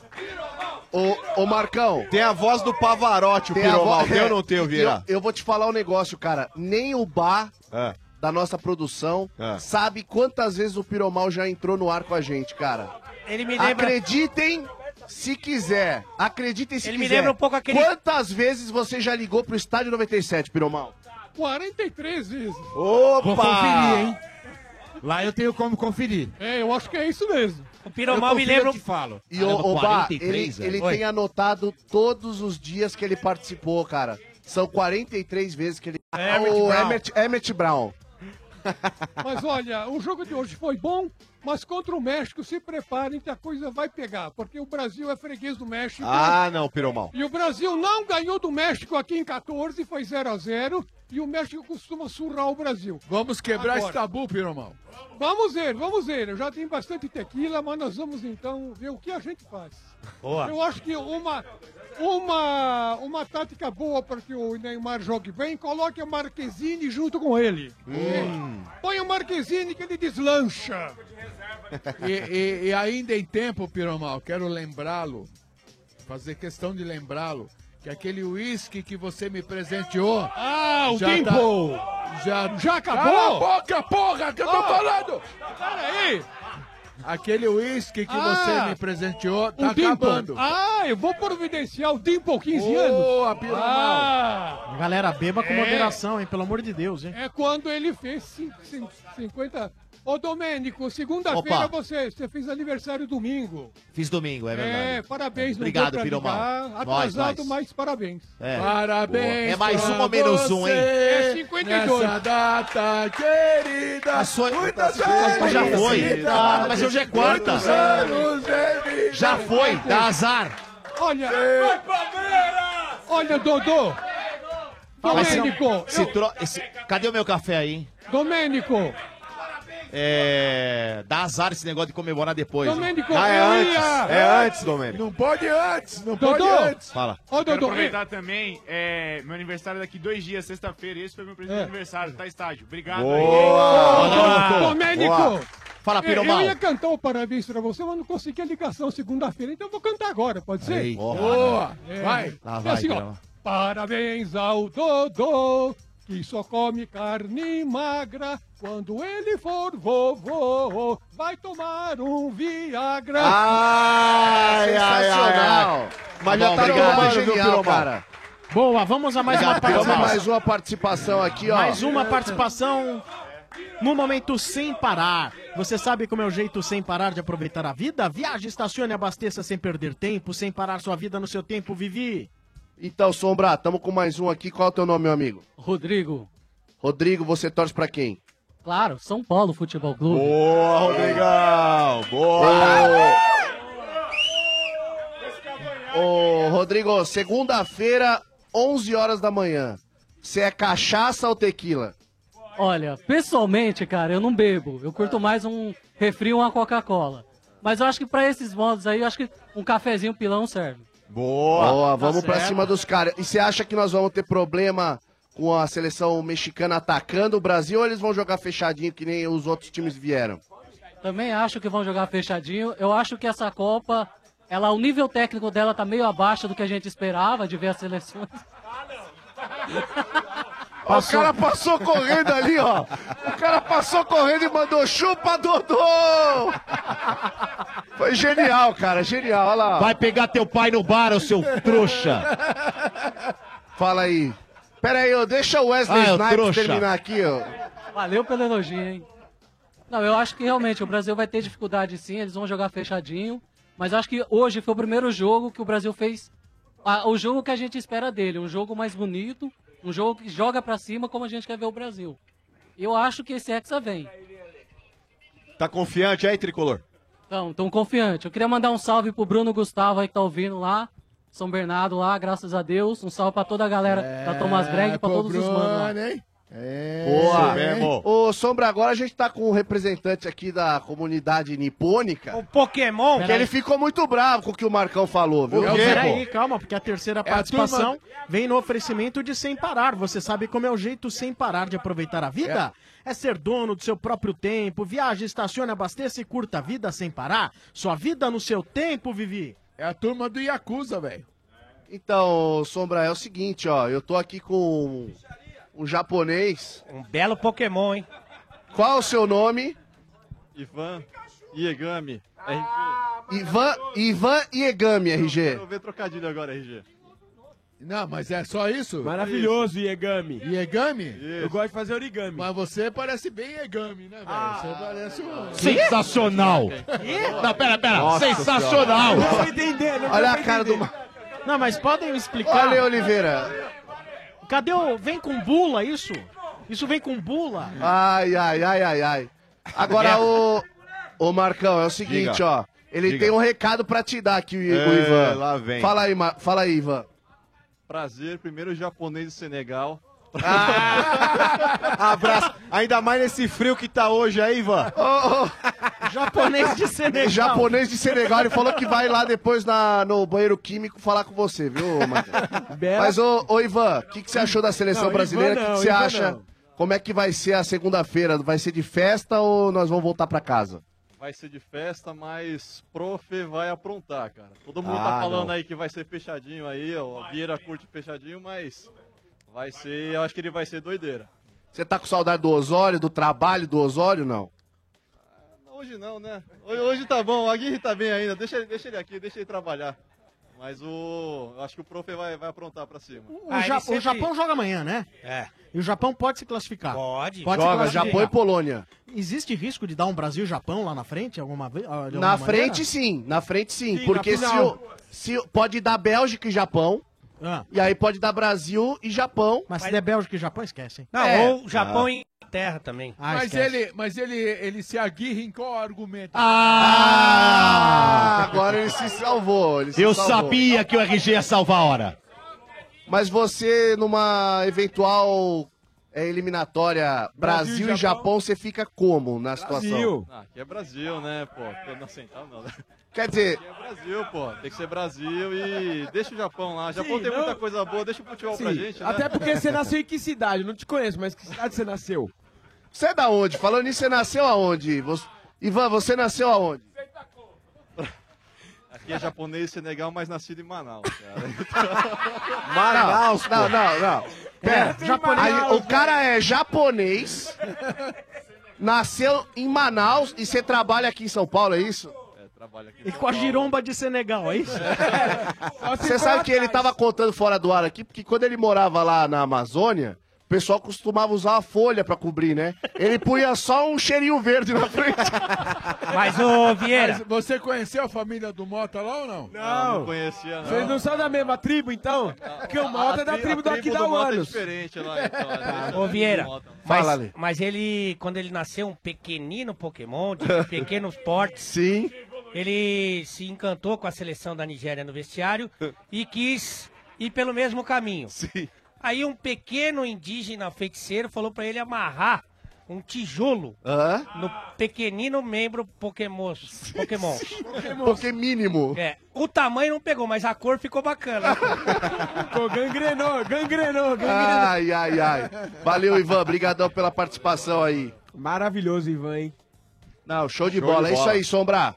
Ô, ô Marcão. Tem a voz do Pavarotti, o Tem a Piromal. vo- Tem ou é, não tem, Vieira? Eu, eu vou te falar um negócio, cara. Nem o bar É. da nossa produção É. sabe quantas vezes o Piromal já entrou no ar com a gente, cara. Ele me lembra. Acreditem se quiser. Acreditem se Ele me quiser. lembra um pouco aquele- Quantas vezes você já ligou pro Estádio 97, Piromal? 43 vezes. Opa! Vou conferir, hein? Lá eu tenho como conferir. É, eu acho que é isso mesmo. O Piromal me lembra. um- te falo. E o Oba, 43, ele, ele tem anotado todos os dias que ele participou, cara. São 43 vezes que ele. É, Ah, Emmett o Brown. Emmett, Emmett Brown. Mas olha, o jogo de hoje foi bom, mas contra o México se preparem que a coisa vai pegar, porque o Brasil é freguês do México. Ah, não, Piromal. E o Brasil não ganhou do México aqui em 14, foi 0 a 0 e o México costuma surrar o Brasil. Vamos quebrar Agora. esse tabu, Piromal. Vamos ver, vamos ver. Eu já tenho bastante tequila, mas nós vamos então ver o que a gente faz. Boa. Eu acho que uma, uma, uma tática boa para que o Neymar jogue bem, coloque a Marquezine junto com ele. Hum. Põe o Marquezine que ele deslancha. E, e- e ainda em tempo, Piromal, quero lembrá-lo, fazer questão de lembrá-lo, que aquele uísque que você me presenteou. Ah, o já Dimple! tá- já, Já acabou? Cala a boca, porra, que eu tô Ah. falando! Peraí! Aquele uísque que Ah. você me presenteou tá Dimple. acabando. Ah, eu vou providenciar o Dimple 15 anos. Boa, Piromal. Ah, Galera, beba com É. moderação, hein? Pelo amor de Deus, hein? é quando ele fez cin- cin- 50... Ô, Domênico, segunda-feira você, você fez aniversário domingo. Fiz domingo, é verdade. É, parabéns. Obrigado. Nós, Atrasado, nós. mas parabéns. É. Parabéns É mais um ou menos um, hein? É você 52. Nessa data querida. Mas foi- Muitas Mas já foi. Ah, mas hoje é quarta. Anos vida. Já foi, dá azar. Olha, olha, Dodô. Se- Domênico, se tro- esse- Cadê o meu café aí? Domênico, é, dá azar esse negócio de comemorar depois. Domênico, Ah, é antes. É antes, Domênico. Não pode antes, não Dodô. pode antes. Fala. Ô, Quero Dodô, aproveitar também, é, meu aniversário é daqui dois dias, sexta-feira, esse foi meu presente É. de aniversário, tá estádio. Obrigado Boa. aí. Domênico! Boa. Fala, Eu, Piromal. eu ia cantar o parabéns pra você, mas não consegui a ligação segunda-feira, então eu vou cantar agora, pode ser? Aí. Boa. É. Vai. Lá É vai, assim, ó. Parabéns ao Dodô, que só come carne magra. Quando ele for vovô, vai tomar um Viagra. Ai, ai, ai, Sensacional. ai. Mas já tá obrigado, viu, genial, cara. Boa, vamos a mais uma participação. mais uma participação aqui, ó. Mais uma participação no momento sem parar. Você sabe como é o jeito sem parar de aproveitar a vida? Viaje, estacione, abasteça sem perder tempo, sem parar sua vida no seu tempo, Vivi. Então, Sombra, tamo com mais um aqui. Qual é o teu nome, meu amigo? Rodrigo. Rodrigo, você torce pra quem? Claro, São Paulo Futebol Clube. Boa, Rodrigão. Boa. Ô, Rodrigo, segunda-feira, 11 horas da manhã. Você é cachaça ou tequila? Olha, pessoalmente, cara, eu não bebo. Eu curto mais um refri ou uma Coca-Cola. Mas eu acho que pra esses modos aí, eu acho que um cafezinho pilão serve. Boa. Boa, vamos Tá pra certo. cima dos caras. E você acha que nós vamos ter problema com a seleção mexicana atacando o Brasil ou eles vão jogar fechadinho que nem os outros times vieram? Também acho que vão jogar fechadinho. Eu acho que essa Copa, ela, o nível técnico dela tá meio abaixo do que a gente esperava de ver as seleções. Ó, O cara passou correndo ali, ó. O cara passou correndo e mandou chupa, Dodô! Foi genial, cara, genial. Olha lá. Vai pegar teu pai no bar, ô seu trouxa. Fala aí. Pera aí, ó, deixa o Wesley Ah, ô, Snipes trouxa. terminar aqui, ó. Valeu pelo elogio, hein? Não, eu acho que realmente o Brasil vai ter dificuldade sim, eles vão jogar fechadinho. Mas acho que hoje foi o primeiro jogo que o Brasil fez. a- o jogo que a gente espera dele, um jogo mais bonito, um jogo que joga pra cima como a gente quer ver o Brasil. Eu acho que esse Hexa vem. Tá confiante aí, Tricolor? Então, tão confiante. Eu queria mandar um salve pro Bruno Gustavo aí que tá ouvindo lá. São Bernardo lá, graças a Deus. Um salve pra toda a galera da Thomas Greg, pra todos os manos lá. Hein? É. Boa. mesmo. Ô, Sombra, agora a gente tá com um representante aqui da comunidade nipônica. O Pokémon. Que ele ficou muito bravo com o que o Marcão falou, viu? Não, peraí, calma, porque a terceira É a participação turma- vem no oferecimento de Sem Parar. Você sabe como é o jeito sem parar de aproveitar a vida? É. ser dono do seu próprio tempo. Viaje, estacione, abasteça e curta a vida sem parar. Sua vida no seu tempo, Vivi. É a turma do Yakuza, velho. Então, Sombra, é o seguinte, ó. Eu tô aqui com um japonês. Um belo Pokémon, hein? Qual o seu nome? Ivan Iegami. RG. Ivan, Ivan Iegami, RG. Vou ver trocadilho agora, RG. Não, mas é só isso? Maravilhoso, Iegami. Iegami? Eu gosto de fazer origami. Mas você parece bem Iegami, né, velho? Ah. Você parece um... Sensacional. Não, pera, pera. Sensacional. Não tô entendendo. não Olha a cara do... Não, mas podem me explicar. Olha, Oliveira. Cadê o. Vem com bula isso? Isso vem com bula? Ai, ai, ai, ai, ai. Agora, o... Ô, Marcão, é o seguinte, Diga. ó. Ele Diga. tem um recado pra te dar aqui, o, o É, Ivan. lá vem. Fala aí, Mar... Fala aí, Ivan. Prazer, primeiro japonês do Senegal. Abraço. Ainda mais nesse frio que tá hoje aí, Ivan. Ô, ô, Japonês de Senegal. Japonês de Senegal, ele falou que vai lá depois na, no banheiro químico falar com você, viu? Bela- Mas, ô, ô Ivan, o que, que você achou da seleção Não, brasileira? O que, que você Ivan acha? não. Como é que vai ser a segunda-feira? Vai ser de festa ou nós vamos voltar pra casa? Vai ser de festa, mas prof vai aprontar, cara. Todo mundo Ah, tá falando não. aí que vai ser fechadinho aí, ó. A Vieira curte fechadinho, mas vai ser, eu acho que ele vai ser doideira. Você tá com saudade do Osório, do trabalho do Osório, não? Hoje não, né? Hoje, hoje tá bom, o Aguirre tá bem ainda, deixa, deixa ele aqui, deixa ele trabalhar. Mas o. Eu acho que o prof vai, vai aprontar pra cima. O, Ah, Ja- ele sempre- o Japão joga amanhã, né? É. E o Japão pode se classificar. Pode. Pode se Joga classificar. Japão e Polônia. Existe risco de dar um Brasil e Japão lá na frente alguma vez? Na frente, sim. Na frente, sim. Sim, porque se, final. o, se o- pode dar Bélgica e Japão, Ah, e aí pode dar Brasil e Japão. mas se der Bélgica e Japão, esquece, hein? Não, É. ou Japão e Inglaterra também. Ah, mas ele, mas ele, ele se aguirra em qual argumento? Ah, agora ele se salvou. ele se Eu salvou. sabia que o RG ia salvar a hora. Mas você, numa eventual é eliminatória Brasil, Brasil e e Japão, você fica como na situação? Ah, aqui é Brasil, né, pô? Tô na central não, né? Quer dizer, Aqui é Brasil, pô. Tem que ser Brasil e deixa o Japão lá. O Japão Sim, tem não- muita coisa boa, deixa o futebol pra Sim, gente, né? Até porque você nasceu em que cidade? Não te conheço, mas que cidade você nasceu? Você é da onde? Falando nisso, você nasceu aonde? Você- Ivan, você nasceu aonde? Aqui é japonês e Senegal, mas nascido em Manaus, cara. Manaus, não, não, não. Pera, É, japonês. Aí, o cara é japonês, nasceu em Manaus e você trabalha aqui em São Paulo, é isso? É, trabalho aqui. E com a giromba de Senegal, é isso? Você sabe que ele tava contando fora do ar aqui, porque quando ele morava lá na Amazônia, o pessoal costumava usar a folha pra cobrir, né? Ele punha só um cheirinho verde na frente. Mas, ô Vieira. Mas você conheceu a família do Mota lá ou não? Não, não conhecia, não. Vocês não são da mesma tribo, então? Porque o Mota é da tri- tribo do Mota é Aquidauanos. diferente lá, então. é Ô Vieira, Mota. mas, Fala, mas ele, quando ele nasceu, um pequenino Pokémon, de pequenos portes. Sim. Ele se encantou com a seleção da Nigéria no vestiário e quis ir pelo mesmo caminho. Sim. Aí um pequeno indígena feiticeiro falou pra ele amarrar um tijolo Hã? no pequenino membro Pokémon. Pokémon. Porque mínimo. É, o tamanho não pegou, mas a cor ficou bacana. Pô, gangrenou, gangrenou, gangrenou. Ai, ai, ai. Valeu, Ivan. Obrigadão pela participação aí. Maravilhoso, Ivan, hein? Não, show de Show bola. de É isso bola. aí, Sombra.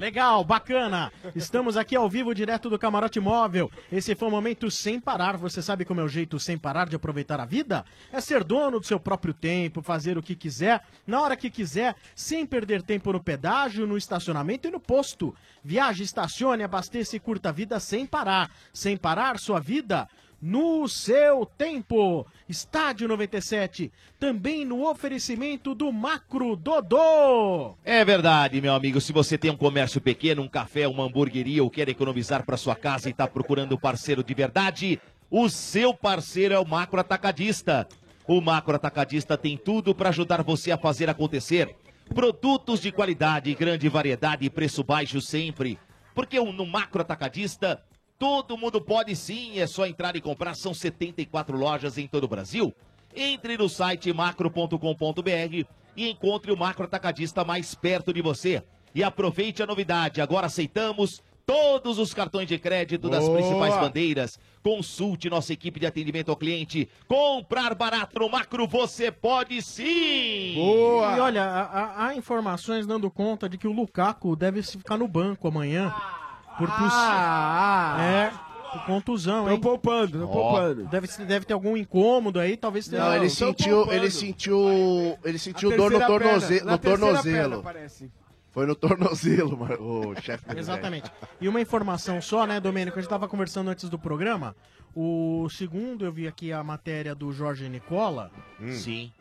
Legal, bacana. Estamos aqui ao vivo, direto do Camarote Móvel. Esse foi o momento sem parar. Você sabe como é o jeito sem parar de aproveitar a vida? É ser dono do seu próprio tempo, fazer o que quiser, na hora que quiser, sem perder tempo no pedágio, no estacionamento e no posto. Viaje, estacione, abasteça e curta a vida sem parar. Sem parar sua vida no seu tempo. Estádio 97, também no oferecimento do Macro Dodô. É verdade, meu amigo. Se você tem um comércio pequeno, um café, uma hamburgueria ou quer economizar para sua casa e está procurando um parceiro de verdade, o seu parceiro é o Macro Atacadista. O Macro Atacadista tem tudo para ajudar você a fazer acontecer. Produtos de qualidade, grande variedade e preço baixo sempre. Porque no Macro Atacadista, todo mundo pode sim, é só entrar e comprar. São 74 lojas em todo o Brasil. Entre no site macro.com.br e encontre o macro atacadista mais perto de você. E aproveite a novidade, agora aceitamos todos os cartões de crédito das Boa. principais bandeiras. Consulte nossa equipe de atendimento ao cliente. Comprar barato no macro você pode sim! E olha, há, há- informações dando conta de que o Lukaku deve se ficar no banco amanhã. Por poss- Ah, É, por contusão, Tô hein? poupando, tô poupando. Deve, deve ter algum incômodo aí, talvez tenha. Não, ele sentiu, ele sentiu, ele sentiu dor no, terceira tornoze perna, na no terceira tornozelo. parece. Foi no tornozelo, o chefe. do Exatamente. E uma informação só, né, Domênico? A gente estava conversando antes do programa. O segundo, eu vi aqui a matéria do Jorge Nicola. Sim.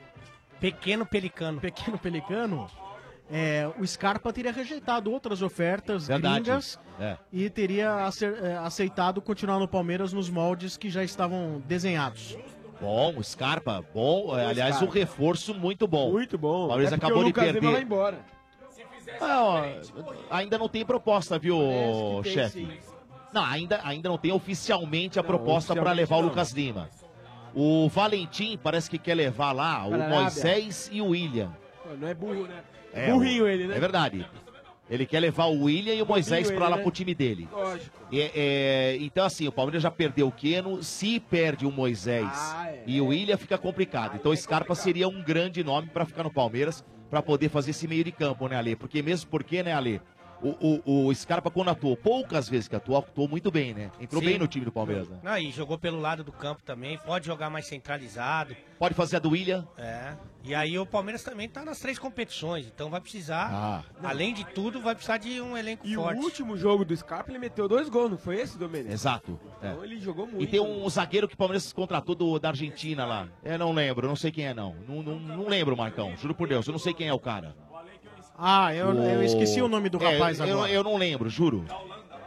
Pequeno Pelicano. Pequeno Pelicano. É, o Scarpa teria rejeitado outras ofertas Verdade. gringas É. e teria é, aceitado continuar no Palmeiras nos moldes que já estavam desenhados. Bom, o Scarpa, bom. aliás, Scarpa. um reforço muito bom. Muito bom. O Palmeiras É acabou o de Lucas Lima perder. vai embora. Ah, ó, ainda não tem proposta, viu, tem, chefe? sim. Não, ainda, ainda não tem oficialmente a Não, proposta para levar o não. Lucas Lima. O Valentim parece que quer levar lá o. Moisés e o William. Não é burro, né? É, Burrinho ele, né? É verdade. Ele quer levar o William e o Moisés para lá né? pro time dele. Lógico. É, é, então, assim, o Palmeiras já perdeu o Keno. Se perde o Moisés Ah, é. e o William, fica complicado. Então, o Scarpa seria um grande nome para ficar no Palmeiras, para poder fazer esse meio de campo, né, Ale? Porque mesmo porque, né, Ale? O, o, o Scarpa, quando atuou, poucas vezes que atuou, atuou muito bem, né? Entrou Sim. bem no time do Palmeiras, né? Não, e jogou pelo lado do campo também, pode jogar mais centralizado. Pode fazer a do William. É. E aí o Palmeiras também tá nas três competições, então vai precisar, Ah. além de tudo, vai precisar de um elenco E forte. o último jogo do Scarpa, ele meteu dois gols, não foi esse, Domênico? Exato. é. Então ele jogou muito. E tem um zagueiro que o Palmeiras contratou do, da Argentina lá. Eu não lembro, não sei quem é não. Não, não, não lembro, Marcão. Juro por Deus, eu não sei quem é o cara. Ah, eu, eu esqueci o nome do É, rapaz eu, agora. Eu não lembro, juro.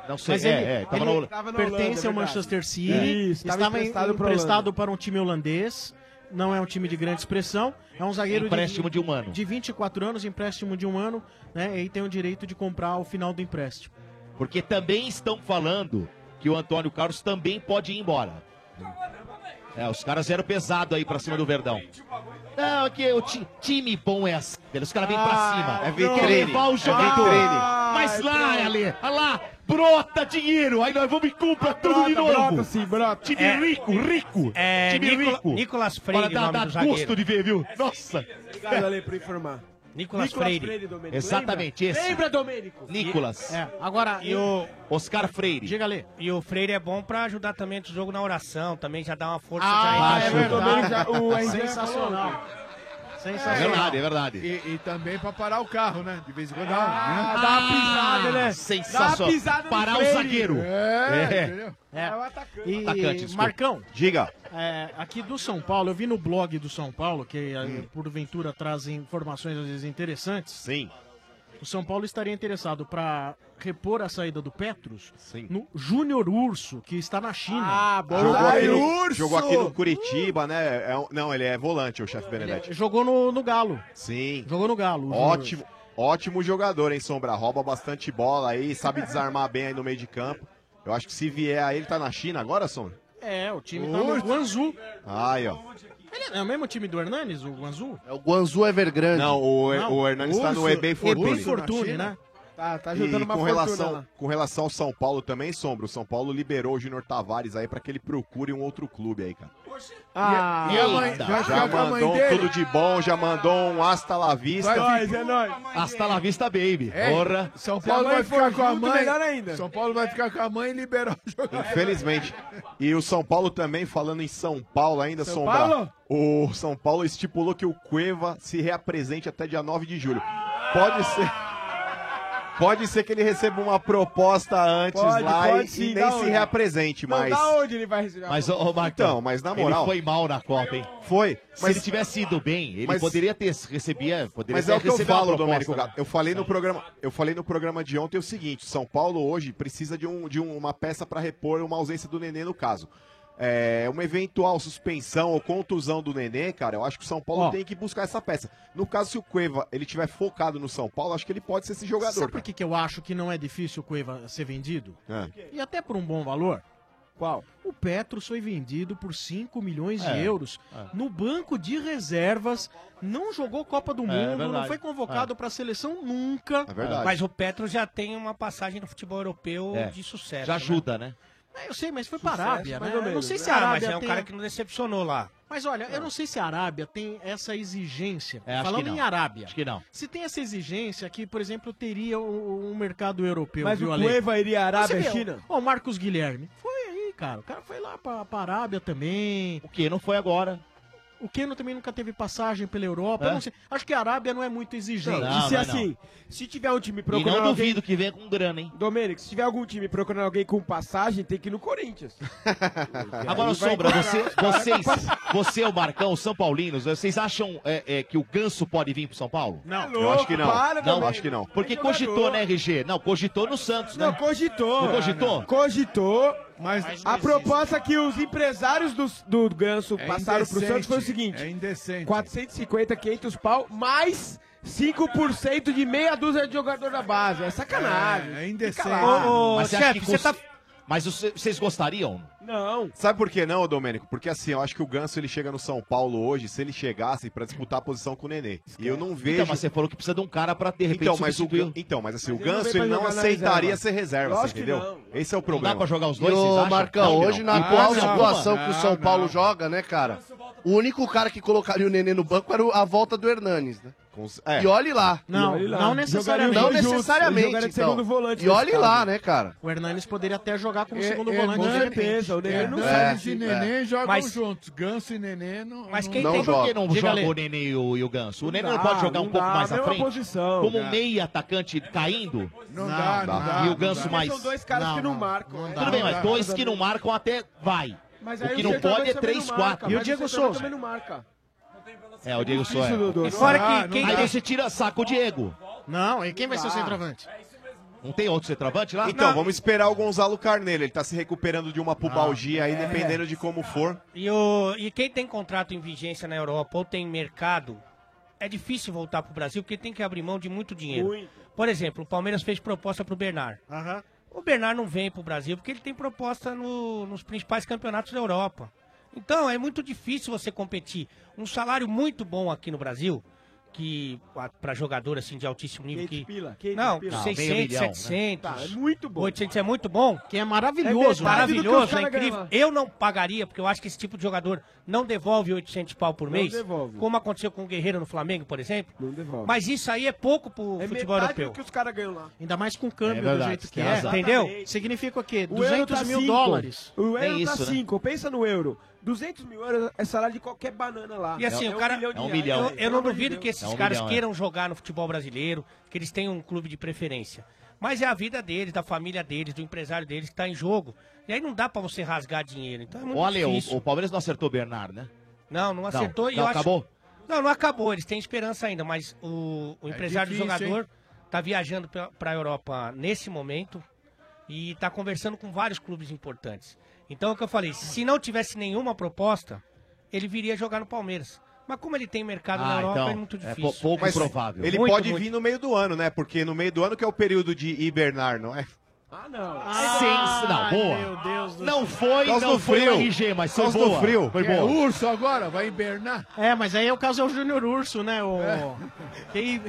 Não sei. Mas é, ele, é, tava ele no- Tava pertence Holanda, ao é verdade. Manchester City, Isso, tava estava emprestado emprestado, para um time holandês, não é um time de grande expressão, é um zagueiro Empréstimo de um ano. de 24 anos, empréstimo de um ano, né, e tem o direito de comprar ao final do empréstimo. Porque também estão falando que o Antônio Carlos também pode ir embora. É, os caras eram pesado aí pra cima do Verdão. Não, é que o ti- time bom é assim. Os caras vêm pra Ah, cima. é vitrine, Quer levar o é jogador. vitrine. Mas lá, Ale, olha lá, brota dinheiro. Aí nós vamos e compra tudo de novo. brota sim, brota. Time É. rico, rico. É, time Nicola- rico. Nicolas Freire, Olha, dá, nome dá do zagueiro. gosto de ver, viu? Nossa. Obrigado, Ale, por informar. Nicolas Freire. Domênico. Exatamente, Lembra? esse. Lembra, Domênico? Nicolas. É, agora, e o... Oscar Freire. Diga ali. E o Freire é bom pra ajudar também o jogo na oração, também já dá uma força. Ah, já é verdade. O RG Sensacional. É Sensacional. verdade, é verdade. E, e também pra parar o carro, né? De vez em quando dá, Ah, né? dá uma pisada, né? Sensacional. Dá uma pisada no Parar o Freire. zagueiro. É, É. entendeu? É. É o atacante. E, Atacante, desculpa. Marcão, Diga. É, aqui do São Paulo, eu vi no blog do São Paulo, que eh, porventura traz informações às vezes interessantes. Sim. O São Paulo estaria interessado para repor a saída do Petros Sim. no Júnior Urso, que está na China. Ah, bom. Jogou Ai, aqui, no, urso! jogou aqui no Curitiba, né? É um- não, ele é volante, o chefe Benedetti. Jogou no, no Galo. Sim. Jogou no Galo. Ótimo, ótimo jogador, hein, Sombra? Rouba bastante bola aí, sabe desarmar bem aí no meio de campo. Eu acho que se vier aí, ele tá na China agora, Sombra? É, o time tá no. Guangzhou. Aí, ó. Ele é o mesmo time do Hernanes, o Guangzhou? É o Guangzhou Evergrande. Não, o, Não, o Hernandes tá no Urso- EB Por Fortune. Fortune, né? Tá, tá E juntando uma com fortuna relação, lá. com relação ao São Paulo também, Sombra, o São Paulo liberou o Júnior Tavares aí pra que ele procure um outro clube aí, cara. Ah, E a mãe, Já ficar com a mãe mandou um dele? tudo de bom, já mandou um hasta la vista. Vai é nóis. Hasta la vista, baby. É, Porra. São Paulo vai ficar com a mãe. melhor ainda. São Paulo vai ficar com a mãe e liberar o jogador. Infelizmente. E o São Paulo também, falando em São Paulo ainda, São Sombra. Paulo? O São Paulo estipulou que o Cueva se reapresente até dia 9 de julho. Pode ser. Pode ser que ele receba uma proposta antes Pode, lá pode e, sim, e nem se onde? reapresente, mas. da onde ele vai receber? Mas, ô, Marcão, Então, mas na moral- Ele foi mal na Copa, hein? Foi. Se Mas, ele tivesse ido bem, ele Mas- poderia ter recebia, poderia mas é o que eu falo, proposta, Domênico né? Gato. Eu falei no programa, eu falei no programa de ontem o seguinte: São Paulo hoje precisa de, um, de um- uma peça para repor uma ausência do Nenê no caso. É, uma eventual suspensão ou contusão do Nenê, cara, eu acho que o São Paulo Ó. tem que buscar essa peça. No caso, se o Cueva ele tiver focado no São Paulo, acho que ele pode ser esse jogador. Sabe por que, que eu acho que não é difícil o Cueva ser vendido? É. E até por um bom valor? Qual? O Petros foi vendido por 5 milhões de É, euros no banco de reservas, não jogou Copa do É, Mundo, verdade. não foi convocado para a seleção nunca. É verdade. Mas o Petro já tem uma passagem no futebol europeu É. de sucesso. Já né? ajuda, né? É, eu sei, mas foi para a Arábia, né? Eu não sei né? se a Ah, Arábia mas é um tem... cara que não decepcionou lá. Mas olha, eu não sei se a Arábia tem essa exigência. É, Falando em Arábia. Acho que não. Se tem essa exigência que, por exemplo, teria um, um mercado europeu, Mas viu, o? Cueva iria à Arábia, vê, China? Ó, o Marcos Guilherme. Foi aí, cara. O cara foi lá pra, pra Arábia também. O que? Não foi agora. O Keno também nunca teve passagem pela Europa. É? Eu não sei. Acho que a Arábia não é muito exigente. Não, e se não, assim, se tiver um time E procurando não alguém... duvido que venha com grana, hein? Domênico, se tiver algum time procurando alguém com passagem, tem que ir no Corinthians. Agora, Sombra, você, vocês, você, o Marcão, São Paulinos, vocês acham é, é, que o Ganso pode vir pro São Paulo? Não. Eu acho que não. Para, não, Domênico. acho que não. Porque cogitou, né, RG? Não, cogitou no Santos, Não, né? cogitou. Não cogitou? Cogitou. Mas, A proposta que os empresários do, do Ganso é passaram pro indecente, Santos foi o seguinte: É indecente. 450, 500 pau, mais 5% de meia dúzia de jogador da base. É sacanagem. É, é indecente. Ô, ô, chefe, você cons- tá. Mas você- vocês gostariam? Não. Sabe por que não, Domênico? Porque assim, eu acho que o Ganso ele chega no São Paulo hoje, se ele chegasse pra disputar a posição com o Nenê. E eu não vejo. Então, mas você falou que precisa de um cara pra, de repente, Então, mas o, substituir. Gan- então, mas assim, Mas o ele não Ganso ele não aceitaria reserva. ser reserva, que entendeu? não. Esse é o Não problema. dá pra jogar os E dois, vocês acham? Marcão, Não, hoje não. na Ah, atual não. situação que o Não, São Paulo não. joga, né, cara? O único cara que colocaria o Nenê no banco era o- a volta do Hernanes, né? É. E olhe lá. Não, E olha lá. não necessariamente. Não necessariamente, de então. segundo volante E olhe lá, né, cara? O Hernanes poderia até jogar como É- segundo é volante. Com certeza, o Nenê não É, e Nenê jogam Mas- juntos. Ganso e Nenê não. Mas não- quem Não tem. Por que joga. não Diga, joga Ale. o Nenê e o, e o Ganso? O Nenê dá, não pode jogar um não pouco dá, mais à frente? posição. Como Dá. meia atacante caindo? Não, dá, não dá. E o não Ganso mais- São dois caras Não, que não não. marcam. Não dá. Tudo bem, mas dois que não marcam até vai. Mas O que não pode é também três, não quatro. marca, E o Diego Souza? Não. É, o Diego Soares. Dodô. E fora Ah, que não quem Aí dá. você tira saco o Diego. Não, e quem vai ser o Ah. centroavante? Não tem outro centroavante lá? Então, vamos esperar o Gonzalo Carneiro. Ele tá se recuperando de uma pubalgia aí, dependendo de como for. E, o, e quem tem contrato em vigência na Europa ou tem mercado, é difícil voltar pro Brasil porque tem que abrir mão de muito dinheiro. Muito. Por exemplo, o Palmeiras fez proposta pro Bernard. O Bernard não vem pro Brasil porque ele tem proposta no- nos principais campeonatos da Europa. Então, é muito difícil você competir. Um salário muito bom aqui no Brasil, que para jogador assim de altíssimo nível que pila, 500 não, pila. Não, 600, meio milhão, né? 700. Tá, é muito bom. 800 é muito bom. Que é maravilhoso. É maravilhoso, do que é incrível. Eu não pagaria, porque eu acho que esse tipo de jogador não devolve 800 pau por Não mês. devolve. Como aconteceu com o Guerreiro no Flamengo, por exemplo. Não devolve. Mas isso aí é pouco pro É futebol europeu. do que os caras ganham lá. Ainda mais com câmbio É do jeito que é. Entendeu? Significa o quê? O euro 200 tá mil cinco. dólares. O É euro tá isso, né? 5. Pensa no euro. 200 mil euros é salário de qualquer banana lá. E assim, É o um cara. milhão de É um milhão. Eu, eu não de duvido que esses É um caras milhão, é. queiram jogar no futebol brasileiro, que eles tenham um clube de preferência. Mas é a vida deles, da família deles, do empresário deles que tá em jogo. E aí não dá pra você rasgar dinheiro. Então é muito Ô, Ale, o, difícil. o Palmeiras não acertou o Bernard, né? Não, não acertou e não, eu acho- acabou? Não, não acabou. Eles têm esperança ainda, mas o, o É empresário difícil, do jogador tá viajando pra- pra Europa nesse momento e tá conversando com vários clubes importantes. Então é o que eu falei, se não tivesse nenhuma proposta, ele viria jogar no Palmeiras. Mas como ele tem mercado na Ah, Europa, então, é muito é difícil. pou- pouco Mas provável. Ele Muito, pode muito. vir no meio do ano, né? Porque no meio do ano que é o período de hibernar, não é? Ah, não. Sens- não, boa. Meu Deus do Não foi, Causa não foi frio. o RG, mas foi Causa boa. frio. Foi É boa. urso agora, vai hibernar. É, mas aí o caso é o Júnior Urso, né? O... É. Quem...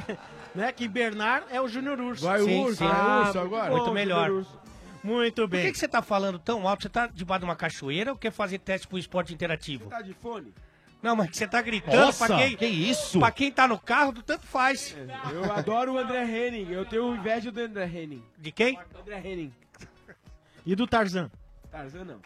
né? Que Bernard é o Júnior Urso. Vai o urso, é urso agora. Muito bom, melhor. Muito Por bem. que, que você tá falando tão alto? Você tá debaixo de uma cachoeira ou quer fazer teste pro esporte interativo? Tá de fone? Não, mas que você tá gritando Nossa, pra quem. que isso? Pra quem tá no carro, tanto faz. Eu adoro o André Henning. Eu tenho inveja do André Henning. De quem? André Henning. E do Tarzan? Tarzan não.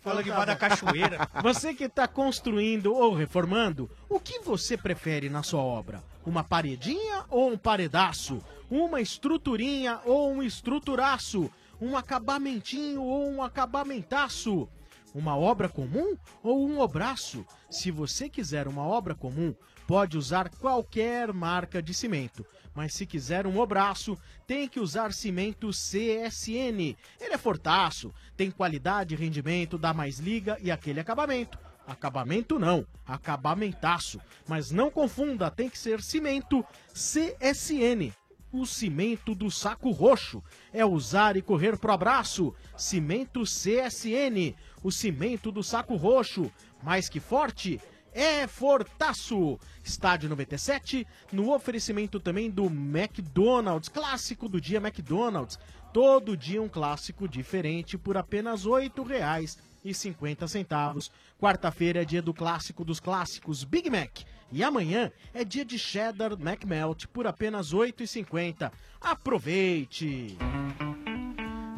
Fala debaixo da cachoeira. Você que está construindo ou reformando, o que você prefere na sua obra? Uma paredinha ou um paredaço? Uma estruturinha ou um estruturaço? Um acabamentinho ou um acabamentaço? Uma obra comum ou um obraço? Se você quiser uma obra comum, pode usar qualquer marca de cimento. Mas se quiser um obraço, tem que usar cimento CSN. Ele é fortaço, tem qualidade e rendimento, dá mais liga e aquele acabamento. Acabamento não, acabamentaço. Mas não confunda, tem que ser cimento CSN. O cimento do saco roxo é usar e correr pro abraço. Cimento CSN, o cimento do saco roxo. Mais que forte, é Fortaço. Estádio 97, no oferecimento também do McDonald's, clássico do dia McDonald's. Todo dia um clássico diferente por apenas R$ 8,50. Quarta-feira é dia do clássico dos clássicos, Big Mac. E amanhã é dia de Cheddar McMelt por apenas R$ 8,50. Aproveite!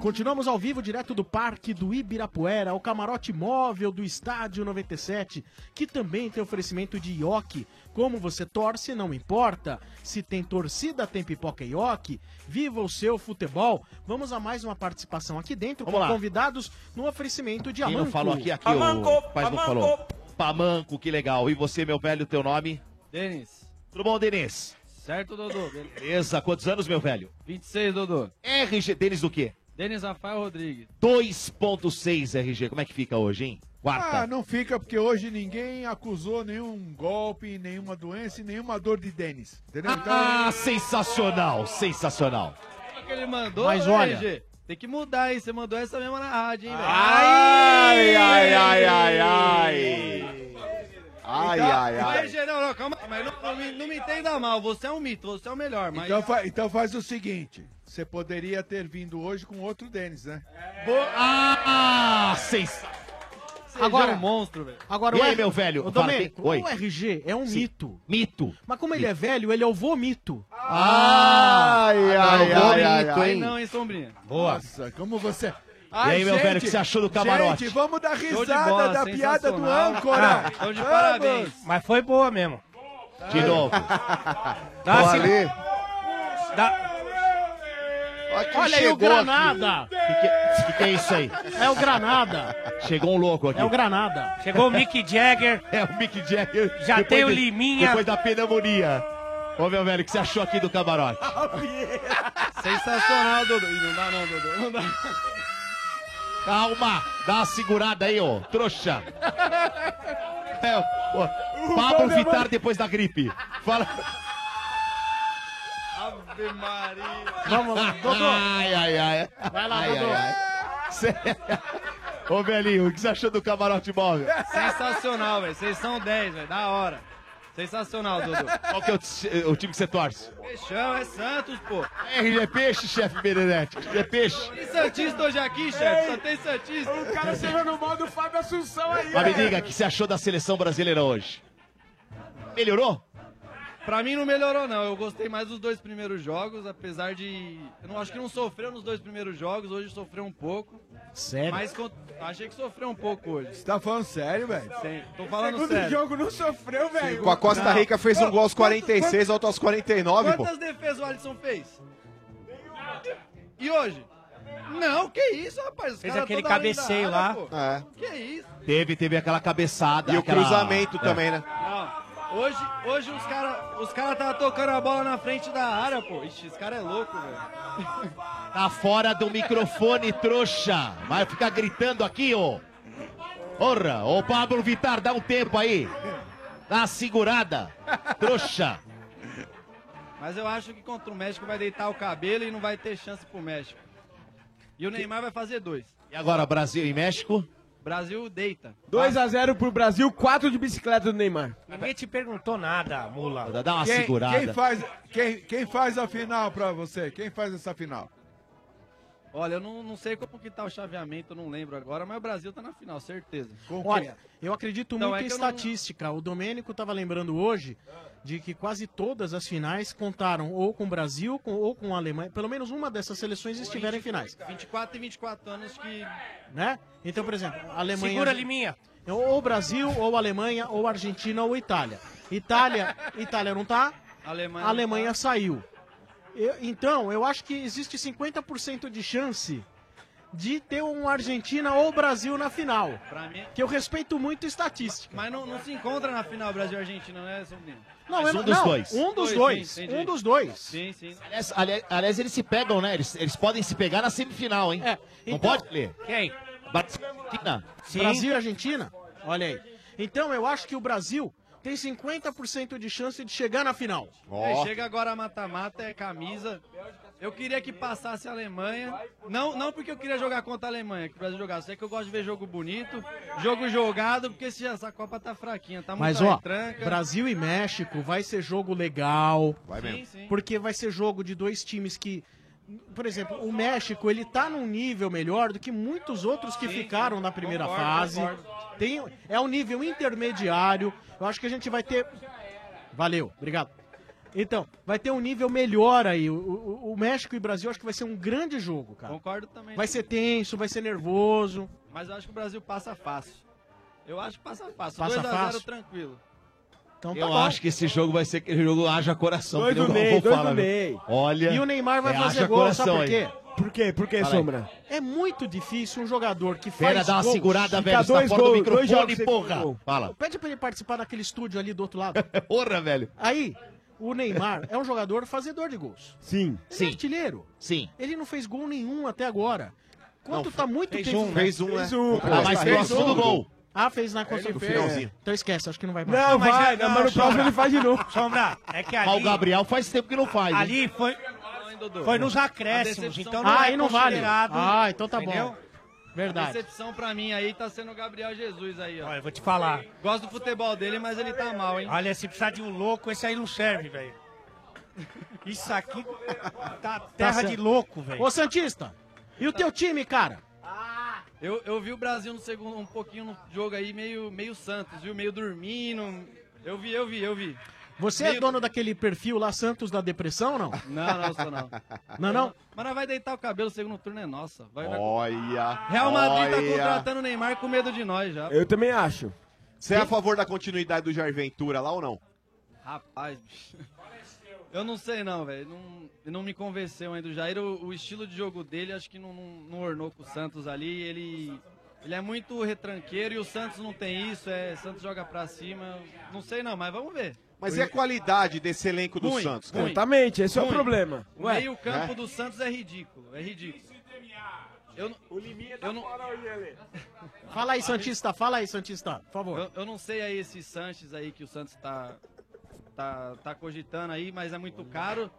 Continuamos ao vivo direto do Parque do Ibirapuera, o camarote móvel do Estádio 97, que também tem oferecimento de ioki. Como você torce, não importa. Se tem torcida, tem pipoca e ioki. Viva o seu futebol. Vamos a mais uma participação aqui dentro Vamos com lá. convidados no oferecimento de Quem Amanco. não falou aqui, aqui o rapaz não falou. Pamanco, que legal. E você, meu velho, teu nome? Denis. Tudo bom, Denis? Certo, Dodô? Beleza, quantos anos, meu velho? 26, Dodô. RG, Denis do quê? Denis Rafael Rodrigues. 2.6 RG, como é que fica hoje, hein? Quarta. Ah, não fica porque hoje ninguém acusou nenhum golpe, nenhuma doença e nenhuma dor de Denis. Entendeu? Então, Ah, sensacional, sensacional. O que ele mandou, Mas né, olha- RG? Tem que mudar, hein? Você mandou essa mesma na rádio, hein, velho? Ai, ai, ai, ai, ai. Ai, Então- ai, ai. Mas, não, não, calma. Mas não, não me, não me entenda mal. Você é um mito, você é o melhor. Mas... então, fa- então faz o seguinte: você poderia ter vindo hoje com outro Denis, né? Ah, sens... Agora- um monstro, velho. Agora, E o aí, R- meu velho? Ô, Domênico, Oi. o RG é um Sim. mito. Mito. Mas como ele é velho, ele é o vomito. Ai, ai, ai, ai, ai. Aí não, hein, Sombrinha? Boa. Nossa, como você. E aí, meu velho, o que você achou do camarote? Gente, vamos dar risada bola, da piada do âncora. Ah, de parabéns. Mas foi boa mesmo. De novo. Dá assim- dá- Ó quem Olha aí o Granada. O que, que, que é isso aí? É o Granada. Chegou um louco aqui. É o Granada. Chegou o Mick Jagger. É o Mick Jagger. Já depois tem o de- Liminha. Depois da pneumonia. Ô, meu velho, o que você achou aqui do camarote? Sensacional. Ih, Não dá não, Dodô. Não dá. Calma, dá uma segurada aí, ô, trouxa. É, ô, Pablo Vittar depois da gripe. Fala. Ave Maria. Vamos, Dodô. Ai, ai, ai. Vai lá, ai, Dodô. ai, ai. Cê- Ô, velhinho, o que você achou do camarote móvel? Sensacional, velho. Vocês são 10, velho. Da hora. Sensacional, Dudu. Qual que é o, o time que você torce? Peixão, é Santos, pô. RG é peixe, chefe Benedetti. É peixe. Tem Santista hoje aqui, chefe. Só tem Santista. O cara chegou no modo Fábio Assunção aí. Mas me diga, o que você achou da seleção brasileira hoje? Melhorou? Pra mim não melhorou, não. Eu gostei mais dos dois primeiros jogos, apesar de. Eu não acho que não sofreu nos dois primeiros jogos, hoje sofreu um pouco. Sério? Mas con- achei que sofreu um pouco hoje. Você tá falando sério, velho? Sim, tô falando Segundo sério. jogo não sofreu, velho. Com a Costa Não. Rica fez um gol aos Quantos- 46, outro aos 49, pô. Quantas defesas o Alisson fez? E hoje? Não, que isso, rapaz. Os Fez aquele cabeceio lá. área, pô. É. Que isso? Teve, teve aquela cabeçada. E o aquela- cruzamento É. também, né? Não. Hoje, hoje os caras os cara tava tocando a bola na frente da área, pô. Ixi, esse cara é louco, velho. Tá fora do microfone, trouxa. Vai ficar gritando aqui, ô. Porra, ô Pablo Vittar, dá um tempo aí. Dá uma segurada. Trouxa. Mas eu acho que contra o México vai deitar o cabelo e não vai ter chance pro México. E o Neymar vai fazer dois. E agora, Brasil e México? Brasil deita. 2x0 pro Brasil, 4 de bicicleta do Neymar. Ninguém te perguntou nada, mula. Dá uma Quem, segurada. quem faz, quem, quem faz a final pra você? Quem faz essa final? Olha, eu não, não sei como que tá o chaveamento, eu não lembro agora, mas o Brasil tá na final, certeza. Olha, eu acredito Então, muito é em eu não- estatística. O Domênico estava lembrando hoje de que quase todas as finais contaram ou com o Brasil com- ou com a Alemanha. Pelo menos uma dessas seleções estiveram em finais. 24 e 24 anos que. Né? Então, por exemplo, a Alemanha. Segura, Liminha. Ou Brasil, ou Alemanha, ou Argentina, ou Itália. Itália, Itália não tá? Alemanha. A Alemanha saiu. Eu- então, eu acho que existe 50% de chance de ter um Argentina ou Brasil na final. Mim. Que eu respeito muito estatística. Mas não, não se encontra na final Brasil e Argentina, né, Sombrinho? Não, eu não- não, Um dos dois. um dos dois. Sim, sim. Aliás, ali- aliás, eles se pegam, né? Eles, eles podem se pegar na semifinal, hein? não então- pode ler. Quem? Argentina. Brasil e Argentina? Olha aí. Então eu acho que o Brasil tem 50% de chance de chegar na final. É, chega agora a mata-mata, é camisa. Eu queria que passasse a Alemanha. Não, não porque eu queria jogar contra a Alemanha, que o Brasil jogasse. É que eu gosto de ver jogo bonito, jogo jogado, porque esse- essa Copa tá fraquinha, tá muito Mas ó, retranca. Brasil e México vai ser jogo legal. Vai mesmo. Sim, sim. Porque vai ser jogo de dois times que, por exemplo, o México ele tá num nível melhor do que muitos outros que Sim, ficaram sim. na primeira Concordo, fase. concordo. Tem, é um nível intermediário. Eu acho que a gente vai ter. Valeu, obrigado. Então, vai ter um nível melhor aí. O, o- o México e o Brasil acho que vai ser um grande jogo, cara. Concordo também. Vai ser tenso, vai ser nervoso. Mas eu acho que o Brasil passa fácil. Eu acho que passa fácil. Passa 2x0 fácil. tranquilo. Então tá Eu bom. acho que esse jogo vai ser aquele jogo haja coração. Dois do Ney, dois do? Ney. Olha. E o Neymar vai é, fazer gol, sabe por coração, quê? hein? Por quê? Por quê, Fala aí. Sombra? É muito difícil um jogador que faz Pera, dá uma gols- segurada, velho. Você tá dois fora do gols, dois microfone, porra. gol. Fala. Pede pra ele participar daquele estúdio ali do outro lado. Porra, velho. Aí, o Neymar é um jogador fazedor de gols. Sim. Ele é artilheiro. Sim. Ele não fez gol nenhum até agora. Quanto tá muito fez tempo... um, né? Fez um, né? Fez um. Ah, mas fez próximo um. do gol. Ah, fez na construção. No finalzinho. Então esquece, acho que não vai Não, mais. vai, não, mas no próximo ele faz de novo. Sombra, é que ali... Mas o Gabriel faz tempo que não faz. hein? Ali foi, foi nos acréscimos, então não Ah, é aí não vale. considerado. Ah, então tá entendeu? bom. Verdade. A decepção pra mim aí tá sendo o Gabriel Jesus aí, ó. Olha, eu vou te falar. Gosto do futebol dele, mas ele tá mal, hein? Olha, se precisar de um louco, esse aí não serve, velho. Isso aqui tá terra certo. de louco, velho. Ô, Santista, e o teu time, cara? Eu, eu vi o Brasil no segundo, um pouquinho no jogo aí, meio, meio Santos, viu? Meio dormindo. Eu vi, eu vi, eu vi. Você é Meio- dono daquele perfil lá, Santos da Depressão, não? Não, não, sou não. Não, não? Mas nós vai deitar o cabelo, o segundo turno é nossa. Vai, vai- Olha. Real Madrid tá contratando o Neymar com medo de nós já. Eu também acho. Você é a favor da continuidade do Jair Ventura lá ou não? Rapaz, bicho. Eu não sei não, velho. Não, não me convenceu ainda. O Jair, o, o estilo de jogo dele, acho que não, não, não ornou com o Santos ali. Ele, ele é muito retranqueiro e o Santos não tem isso. É, Santos joga pra cima. Não sei não, mas vamos ver. Mas e a qualidade desse elenco do Ruim, Santos, cara? ruim. Exatamente, esse é o Ruim. problema. O Ué, meio campo né? do Santos é ridículo. É ridículo. Eu, não- eu não, Fala aí, Santista, fala aí, Santista, por favor. Eu, eu não sei aí esse Sanches aí que o Santos tá, tá, tá cogitando aí, mas é muito caro.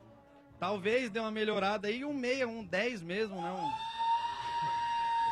Talvez dê uma melhorada aí, um meia, um 10 mesmo, né? Um-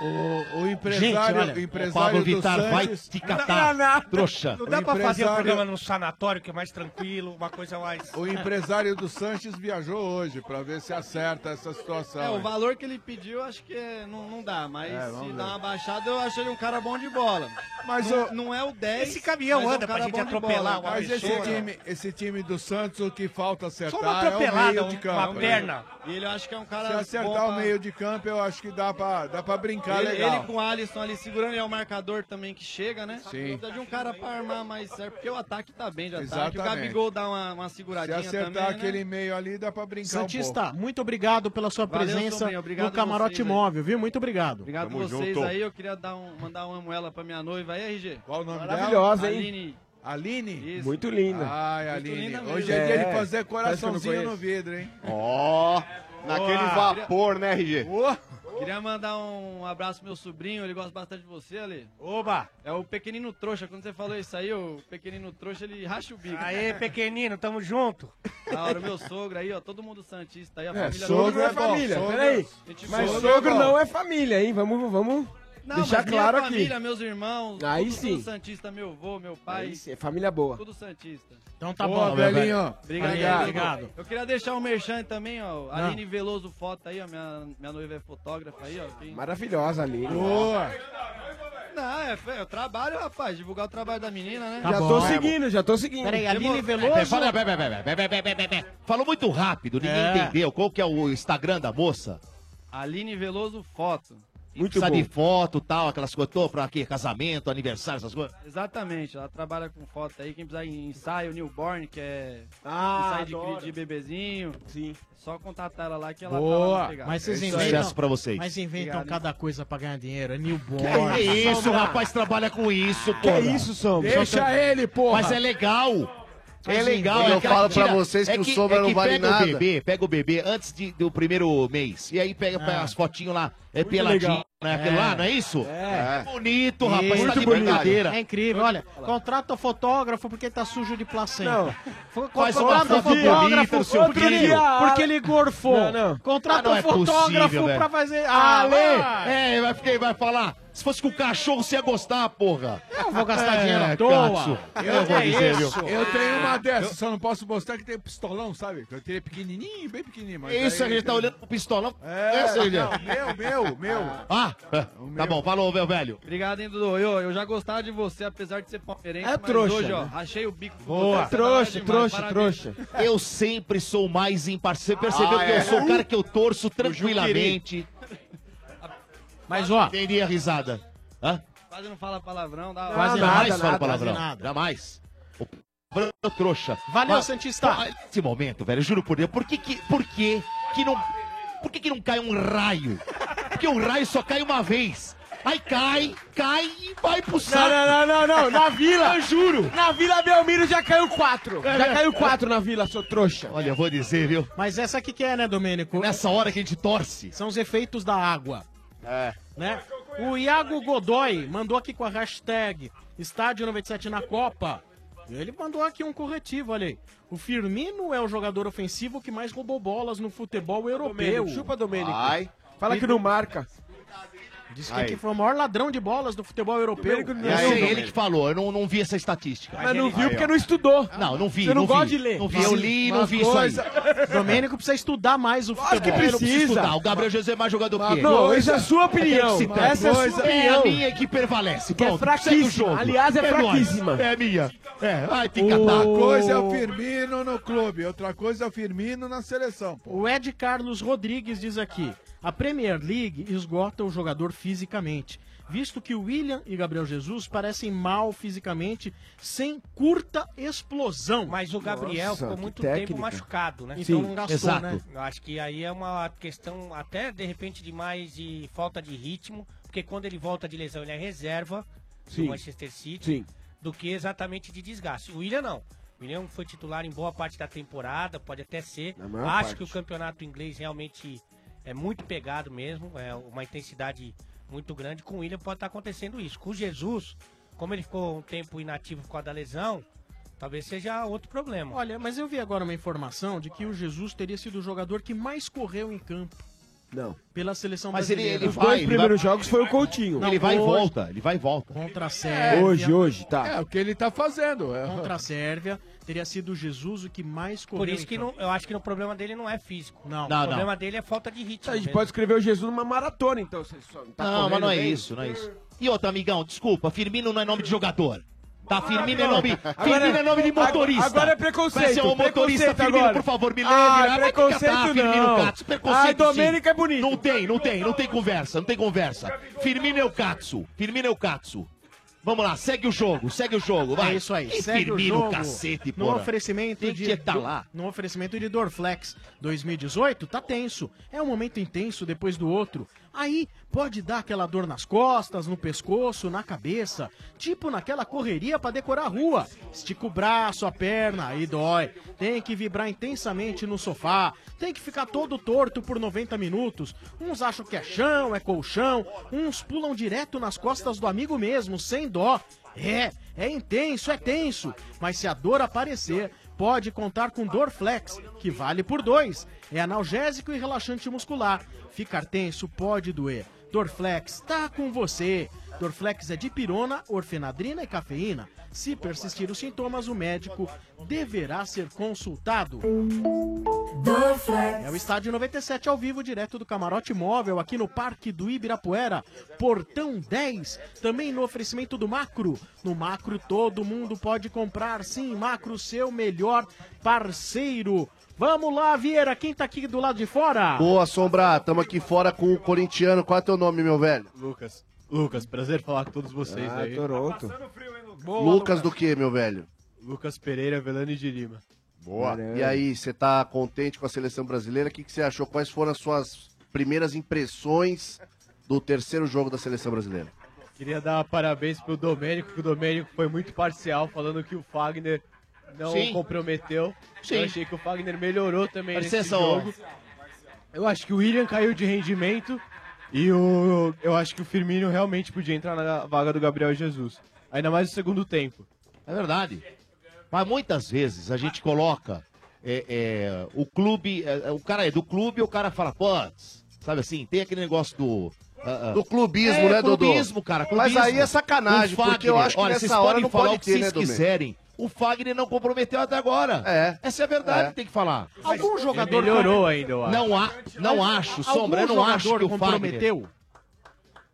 O, o empresário, Gente, olha, o empresário Pablo do Vittar vai Santos... te catar, Não, não, trouxa. Não dá O pra fazer um empresário- programa num sanatório que é mais tranquilo, uma coisa mais. O empresário do Sanches viajou hoje pra ver se acerta essa situação. É, o valor que ele pediu, acho que é- não, não dá, mas É, se vamos dá ver. uma baixada, eu acho ele um cara bom de bola. Mas não, o- não é o 10. Esse caminhão mas é um anda pra gente atropelar bola. uma Mas esse time, esse time do Santos, o que falta acertar Só uma é o meio de campo. uma né? perna. E ele acho que é um cara Se acertar bom o meio de campo, eu acho que dá pra, dá pra brincar Ele, legal. ele com o Alisson ali segurando, ele é o marcador também que chega, né? Sim. Precisa de um cara pra armar mais certo, porque o ataque tá bem de ataque. Exatamente. O Gabigol dá uma, uma Se seguradinha acertar também, né? aquele meio ali, dá pra brincar Santista, um pouco. muito obrigado pela sua Valeu, presença no Camarote. Móvel, viu? Muito obrigado. Obrigado a vocês aí, eu queria dar um, mandar um amo ela pra minha noiva aí, RG. Qual o nome Maravilhosa, dela? hein? Aline. Aline? Isso. Muito linda. Ai, Aline. linda. Hoje é dia de É, fazer coraçãozinho no vidro, hein? Ó, naquele Boa. vapor, né, RG? Queria mandar um abraço pro meu sobrinho, ele gosta bastante de você, Ale. Oba! É o pequenino trouxa, quando você falou isso aí, o pequenino trouxa, ele racha o bico. Aê, pequenino, tamo junto. Da hora, o meu sogro aí, ó, todo mundo santista aí, a É, família sogro não é é família, sogro- peraí. Gente Mas boa. sogro não é família, hein? Vamos, vamos Não, deixar mas minha claro aqui. família, meus irmãos, Aí tudo, sim. tudo santista, meu avô, meu pai, Aí sim, é família boa. tudo santista. Então tá Boa, bom. velhinho. Obrigado. Obrigado, obrigado. Eu queria deixar um merchan também, ó. Não. Aline Veloso Foto aí, ó. Minha, minha noiva é fotógrafa aí, ó. Quem... Maravilhosa ali. Boa. Não, é, eu trabalho, rapaz, divulgar o trabalho da menina, né? já tô seguindo, já tô seguindo. Peraí, Aline Veloso. fala- peraí, peraí, peraí, peraí, peraí, peraí, peraí. Falou muito rápido, ninguém É. entendeu. Qual que é o Instagram da moça? Aline Veloso Foto. Muito Precisa bom. de foto tal, aquelas coisas, tô pra quê? Casamento, aniversário, essas coisas. Exatamente, ela trabalha com foto aí. Quem precisar em ensaio, newborn, que é Ah, ensaio de, de bebezinho. Sim. É só contatar ela lá que ela Boa. tá lá pegar. Mas vocês Sucesso inventam, pra vocês. mas inventam Obrigado, cada coisa pra ganhar dinheiro. É newborn. Que isso, Sombra. rapaz, trabalha com isso, Que pô. isso, Sombra? Deixa ele, porra. Mas é legal. É legal. eu é que falo pra tira- vocês que é o Sombra é não que vale pega nada. o bebê, pega o bebê antes de- do primeiro mês. E aí pega, pega as fotinhos lá, é Muito peladinho, legal. né? Aquilo É. lá, não é isso? É. Bonito, rapaz, Isso. tá de Muito bonito. brincadeira. É incrível, olha. Contrata o fotógrafo porque tá sujo de placenta. Não. Contrata o fotógrafo no seu porque ele, filho. porque ele gorfou. Não, não. Contrata Ah, não o é fotógrafo possível, velho. pra fazer. Ah, Ah. É, vai, ficar- vai falar. Se fosse com o cachorro, você ia gostar, porra. Eu vou gastar É, dinheiro à toa. Eu, Eu vou dizer, viu? eu tenho uma dessas, só não posso mostrar que tem pistolão, sabe? Eu teria pequenininho, bem pequenininho. Mas Isso, a aí- gente tá olhando pro pistolão. É, Essa, Lê. não, meu, meu, meu. Ah, é. tá bom, falou, meu velho. Obrigado, hein, Dudu. Eu, eu já gostava de você, apesar de ser palmeirense. É mas trouxa, hoje, ó, né? rachei o bico. Boa. Trouxa, tá trouxa, demais, trouxa. Eu sempre sou mais imparcial. Você percebeu Ah, que é. eu sou o cara que eu torço tranquilamente. Mas, ó. Entendi a risada. Hã? Quase não fala palavrão. Dá Quase Dá- jamais nada, falo nada, palavrão. nada. Jamais. O p... trouxa. Valeu, Mas- Santista. Pô, Esse momento, velho, juro por Deus, por que que, por que que não... Por que que não cai um raio? Porque o raio só cai uma vez. Aí cai, cai e vai pro saco. Não, não, não, não, não. Na vila. Eu juro. Na Vila Belmiro já caiu quatro. É, Já né? caiu quatro na vila, seu trouxa. Olha, eu vou dizer, viu? Mas essa aqui que é, né, Domênico? Nessa hora que a gente torce. São os efeitos da água. É. Né? O Iago Godoy mandou aqui com a hashtag Estádio 97 na Copa. Ele mandou aqui um corretivo, olha aí. O Firmino é o jogador ofensivo que mais roubou bolas no futebol europeu. Domênico, chupa Domênico. Ai. Fala que não marca. Diz que aqui foi o maior ladrão de bolas do futebol europeu. Domênico Eu sei, ele que falou, eu não, não vi essa estatística. Mas não viu porque não estudou. Não, não vi. Você não vi. gosta de ler. Não vi, eu li e não vi coisa- isso aí. Domênico precisa estudar mais o futebol. que não preciso precisa. estudar. O Gabriel Jesus é mais jogador que ele. Não, essa é a sua opinião. Que. Essa é a sua É a opinião. minha que prevalece. Que é Pronto, fraquíssima. o jogo. Aliás, é fraquíssima. É minha. É, ai, tem que Uma catar. coisa é o Firmino no clube, outra coisa é o Firmino na seleção. Pô. O Ed Carlos Rodrigues diz aqui: a Premier League esgota o jogador fisicamente, visto que o William e Gabriel Jesus parecem mal fisicamente, sem curta explosão. Mas o Gabriel Nossa, ficou muito tempo machucado, né? Então Sim, não gastou, exato. né? Eu acho que aí é uma questão até de repente de mais de falta de ritmo, porque quando ele volta de lesão ele é reserva Sim. do Manchester City, Sim. do que exatamente de desgaste. O William não. O William foi titular em boa parte da temporada, pode até ser. Acho parte. que o campeonato inglês realmente é muito pegado mesmo, é uma intensidade muito grande. Com o William pode estar acontecendo isso. Com o Jesus, como ele ficou um tempo inativo por causa da lesão, talvez seja outro problema. Olha, mas eu vi agora uma informação de que o Jesus teria sido o jogador que mais correu em campo. Não. Pela seleção Mas ele- brasileira. ele Os dois primeiros jogos foi o Coutinho. Ele vai e volta, ele vai e volta. Contra a Sérvia. Hoje, hoje, tá. É o que ele tá fazendo. É. Contra a Sérvia, teria sido o Jesus o que mais correu. Por isso que em não, eu acho que o problema dele não é físico. Não. o Não, problema não. dele é falta de ritmo. A gente mesmo. pode escrever o Jesus numa maratona, então. Você só tá não, mas não é bem? isso, não é isso. E outra, amigão, desculpa, Firmino não é nome de jogador. Tá, Firmino é nome, Agora Firmino é nome de motorista. agora é preconceito, Vai ser um motorista, Firmino, agora. por favor, me leve. Ah, Vai te preconceito catar, Firmino não. Katsu. Preconceito Ah, Domênico é bonito. Não tem, não tem, não tem conversa, não tem conversa. Firmino é o Katsu, Firmino é o Katsu. Vamos lá, segue o jogo, segue o jogo, vai. É isso aí. Que Segue o jogo cacete, no porra. oferecimento Tem de que estar lá. No oferecimento de Dorflex 2018, tá tenso. É um momento intenso depois do outro. Aí pode dar aquela dor nas costas, no pescoço, na cabeça, tipo naquela correria pra decorar a rua. Estica o braço, a perna, aí dói. Tem que vibrar intensamente no sofá, tem que ficar todo torto por 90 minutos. Uns acham que é chão, é colchão, uns pulam direto nas costas do amigo mesmo, sem dó. É, é intenso, é tenso. Mas se a dor aparecer, pode contar com Dorflex, que vale por dois. É analgésico e relaxante muscular. Ficar tenso pode doer. Dorflex tá com você. Dorflex é de pirona, orfenadrina e cafeína. Se persistir os sintomas, o médico deverá ser consultado. É o Estádio 97 ao vivo, direto do Camarote Móvel, aqui no Parque do Ibirapuera, Portão 10. Também no oferecimento do Macro. No Macro todo mundo pode comprar, sim, Macro, seu melhor parceiro. Vamos lá, Vieira, quem tá aqui do lado de fora? Boa, Sombra, tamo aqui fora com o corintiano. Qual é teu nome, meu velho? Lucas. Lucas, prazer falar com todos vocês Ah, aí. Toronto. Lucas do que, meu velho? Lucas Pereira, Velani de Lima. E aí, você tá contente com a seleção brasileira? O que, que você achou? Quais foram as suas primeiras impressões do terceiro jogo da seleção brasileira? Queria dar parabéns pro Domênico, que o Domênico foi muito parcial, falando que o Fagner não Sim. comprometeu. Sim. Eu achei que o Fagner melhorou também Presta nesse atenção. jogo. Eu acho que o William caiu de rendimento e o, eu acho que o Firmino realmente podia entrar na vaga do Gabriel Jesus. Ainda mais no segundo tempo. É verdade. Mas muitas vezes a gente coloca é, é, o clube, é, é, o cara é do clube e o cara fala, pô, sabe assim, tem aquele negócio do. ah. Do clubismo, É, né, Dodô? clubismo, cara, Mas clubismo. aí é sacanagem, porque eu acho que olha, nessa vocês hora podem não falar pode o que ter, vocês né, quiserem. O Fagner não comprometeu até agora. É. Essa é a verdade, É. tem que falar. Algum jogador melhorou ainda, eu acho. Não, há, não acho, Sombra, eu não acho que o Fagner... comprometeu?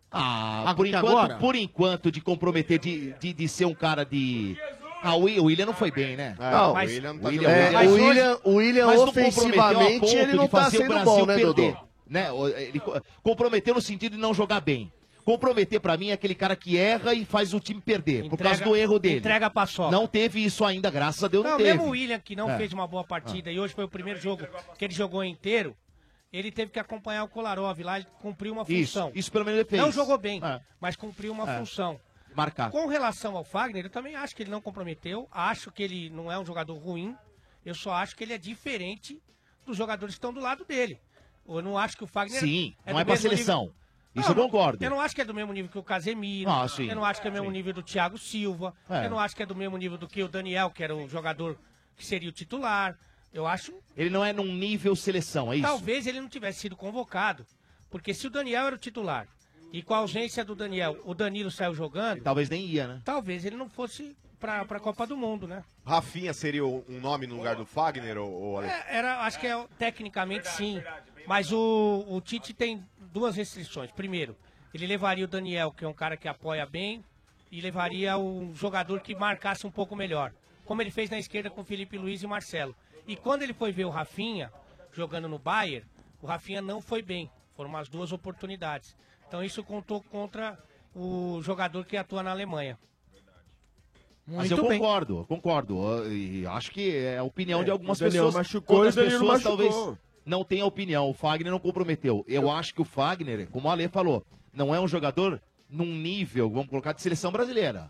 Ah, Ah, por que enquanto, agora? por enquanto, de comprometer, de, de, de ser um cara de. Ah, o Wi- o William não foi bem, né? Não, Mas- o William não o tá William-. É, mas o hoje- William- o William ofensivamente, a ele não tá sendo Brasil bom, né, perder, Dodô? Né? Ele co- comprometeu no sentido de não jogar bem. Comprometer pra mim é aquele cara que erra e faz o time perder, por causa do erro dele. Entrega a paçoca. Não teve isso ainda, graças a Deus não, Não, teve. mesmo o William, que não É. fez uma boa partida e hoje foi o primeiro jogo que ele jogou inteiro, ele teve que acompanhar o Kolarov lá, ele cumpriu uma Isso, função. isso pelo menos ele fez. Não jogou bem, É. mas cumpriu uma É. função. Marcar. Com relação ao Fagner, eu também acho que ele não comprometeu, acho que ele não é um jogador ruim, eu só acho que ele é diferente dos jogadores que estão do lado dele. Eu não acho que o Fagner Sim, é não é pra seleção. nível- Isso eu concordo. Eu não acho que é do mesmo nível que o Casemiro. Ah, sim, eu não acho que é do mesmo sim. nível do Thiago Silva. É. Eu não acho que é do mesmo nível do que o Daniel, que era o jogador que seria o titular. Eu acho Ele não é num nível seleção, é isso? Talvez ele não tivesse sido convocado. Porque se o Daniel era o titular e com a ausência do Daniel, o Danilo saiu jogando, Talvez nem ia, né? talvez ele não fosse pra, pra Copa do Mundo, né? Rafinha seria um nome no lugar do Fagner, ou, ou? É, Era, acho que é, tecnicamente sim. Mas o, o Tite tem duas restrições. Primeiro, ele levaria o Daniel, que é um cara que apoia bem, e levaria um jogador que marcasse um pouco melhor. Como ele fez na esquerda com Felipe Luiz e Marcelo. E quando ele foi ver o Rafinha jogando no Bayern, o Rafinha não foi bem. Foram umas duas oportunidades. Então isso contou contra o jogador que atua na Alemanha. Mas eu concordo, eu concordo. E acho que é a opinião É, de algumas pessoas. machucou Outras pessoas machucou. talvez não tenham opinião. O Fagner não comprometeu. Eu acho que o Fagner, como o Ale falou, não é um jogador num nível, vamos colocar, de seleção brasileira.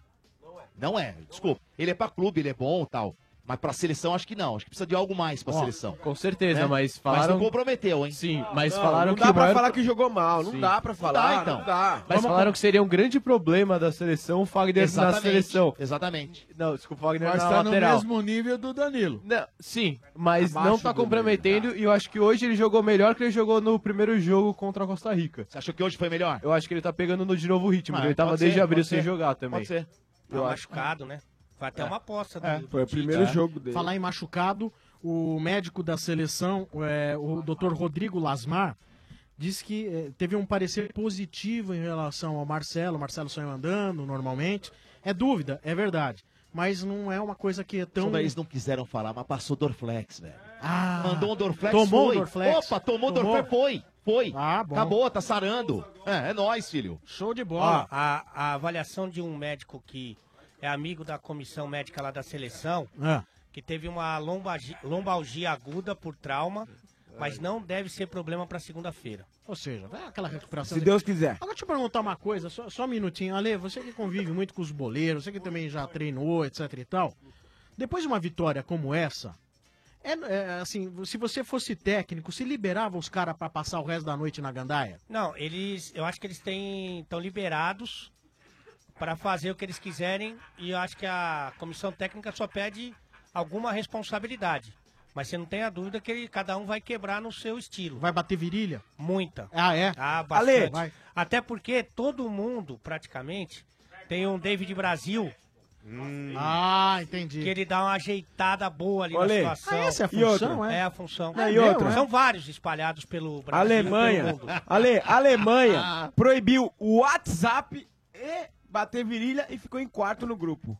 Não é, desculpa. Ele é pra clube, ele é bom tal. Mas pra seleção acho que não. Acho que precisa de algo mais pra Ó, seleção. com certeza, Né? mas Mas falaram- não comprometeu, hein? Sim, mas Não, falaram não que dá o pra maior- falar que jogou mal, não Sim. dá pra falar, então. não dá. Mas falaram que seria um grande problema da seleção o Fagner na Exatamente, seleção. Exatamente. Não, desculpa, o Fagner Mas na tá no lateral. mesmo nível do Danilo. Não, sim, mas Abaixo não tá do comprometendo e eu acho que hoje ele jogou melhor que ele jogou no primeiro jogo contra a Costa Rica. Você achou que hoje foi melhor? Eu acho que ele tá pegando no, de novo o ritmo, Ah, ele tava desde ser, abril sem ser. jogar também. Pode ser. Eu Tá acho. machucado, né? Foi até uma aposta do, É, foi o primeiro É. jogo dele. Falar em machucado, o médico da seleção, é, o Dr. Rodrigo Lasmar, disse que é, teve um parecer positivo em relação ao Marcelo. O Marcelo saiu andando normalmente. É dúvida, é verdade. Mas não é uma coisa que é tão. Daí eles não quiseram falar, mas passou Dorflex, velho. Ah, Mandou um Dorflex, tomou foi. Dorflex. Opa, tomou o Tomou? Dorflex, foi. Foi. Ah, bom. Acabou, tá sarando. É, é nóis, filho. Show de Ó, a, a avaliação de um médico que é amigo da comissão médica lá da seleção, É. que teve uma lombalgia, lombalgia aguda por trauma, mas não deve ser problema para segunda-feira. Ou seja, vai aquela recuperação. Se Deus quiser. Agora deixa eu perguntar uma coisa, só, só um minutinho. Ale, você que convive muito com os boleiros, você que também já treinou, etc e tal. Depois de uma vitória como essa, é, é, assim, se você fosse técnico, se liberava os caras pra passar o resto da noite na gandaia? Não, eles, eu acho que eles têm estão liberados para fazer o que eles quiserem e eu acho que a comissão técnica só pede alguma responsabilidade. Mas você não tem a dúvida que ele- cada um vai quebrar no seu estilo. Vai bater virilha? Muita. Ah, é? Ah, Ale, bastante. vai. Até porque todo mundo, praticamente, tem um David Brasil. Ah, entendi. Que ele dá uma ajeitada boa ali Ale, na situação. ah, essa é a E função, é? É a função. Não, e outra? São vários espalhados pelo Brasil. Alemanha. pelo mundo. Ale, Alemanha proibiu o WhatsApp e bater virilha e ficou em quarto no grupo.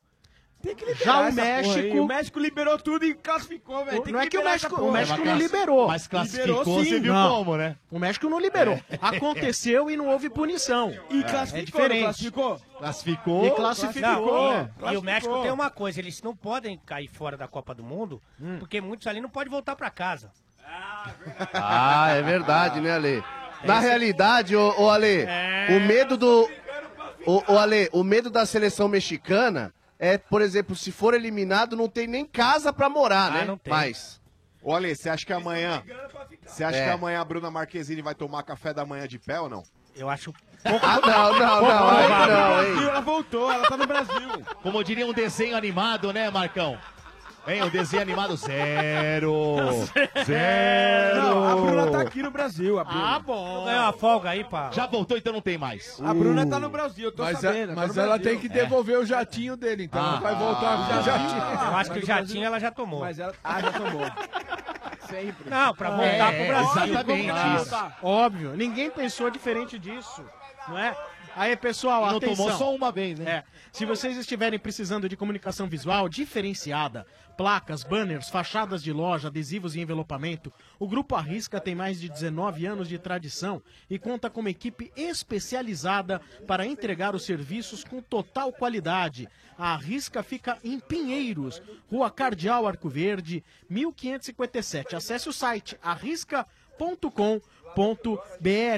Tem que liberar Já o essa porra aí. México- O México liberou tudo e classificou, velho. Tem não é que o liberar México, o porra. México não liberou. Mas classificou, Liberou, sim. você viu Não. como, né? O México não liberou. Aconteceu e não houve punição. E É classificou, diferente. não classificou? Classificou. E classificou. Não, é. E o Classificou. México tem uma coisa, eles não podem cair fora da Copa do Mundo, porque muitos ali não podem voltar pra casa. Ah, é verdade, né, Ale? Na realidade, ô, ô Ale, É. o medo do. Ô, ô, Ale, o medo da seleção mexicana é, por exemplo, se for eliminado, não tem nem casa pra morar, né? não tem. Mas. Ô, Ale, você acha que amanhã. Você acha É. que amanhã a Bruna Marquezine vai tomar café da manhã de pé ou não? Eu acho. Ah, não, não, não, aí não, hein? Ela voltou, ela tá no Brasil. Como diria um desenho animado, né, Marcão? Hein, um desenho animado zero. Zero. Não, a Bruna tá aqui no Brasil. A Bruna. Ah, bom. Ganhou uma folga aí, pá. Já voltou, então não tem mais. A Bruna tá no Brasil, eu tô Mas, sabendo. a- tá mas no ela Brasil. tem que devolver o jatinho dele, então Ah. ela vai voltar com o jatinho. Eu acho que o jatinho ela já tomou. Mas ela... Ah, já tomou. Sempre. Não, pra voltar É, pro Brasil. exatamente Como- isso. Óbvio, ninguém pensou diferente disso, não é? Aí, pessoal, E não atenção. tomou só uma vez, né? É, se vocês estiverem precisando de comunicação visual diferenciada, placas, banners, fachadas de loja, adesivos e envelopamento, o Grupo Arrisca tem mais de 19 anos de tradição e conta com uma equipe especializada para entregar os serviços com total qualidade. A Arrisca fica em Pinheiros, Rua Cardeal Arco Verde, 1557. Acesse o site arrisca.com.br.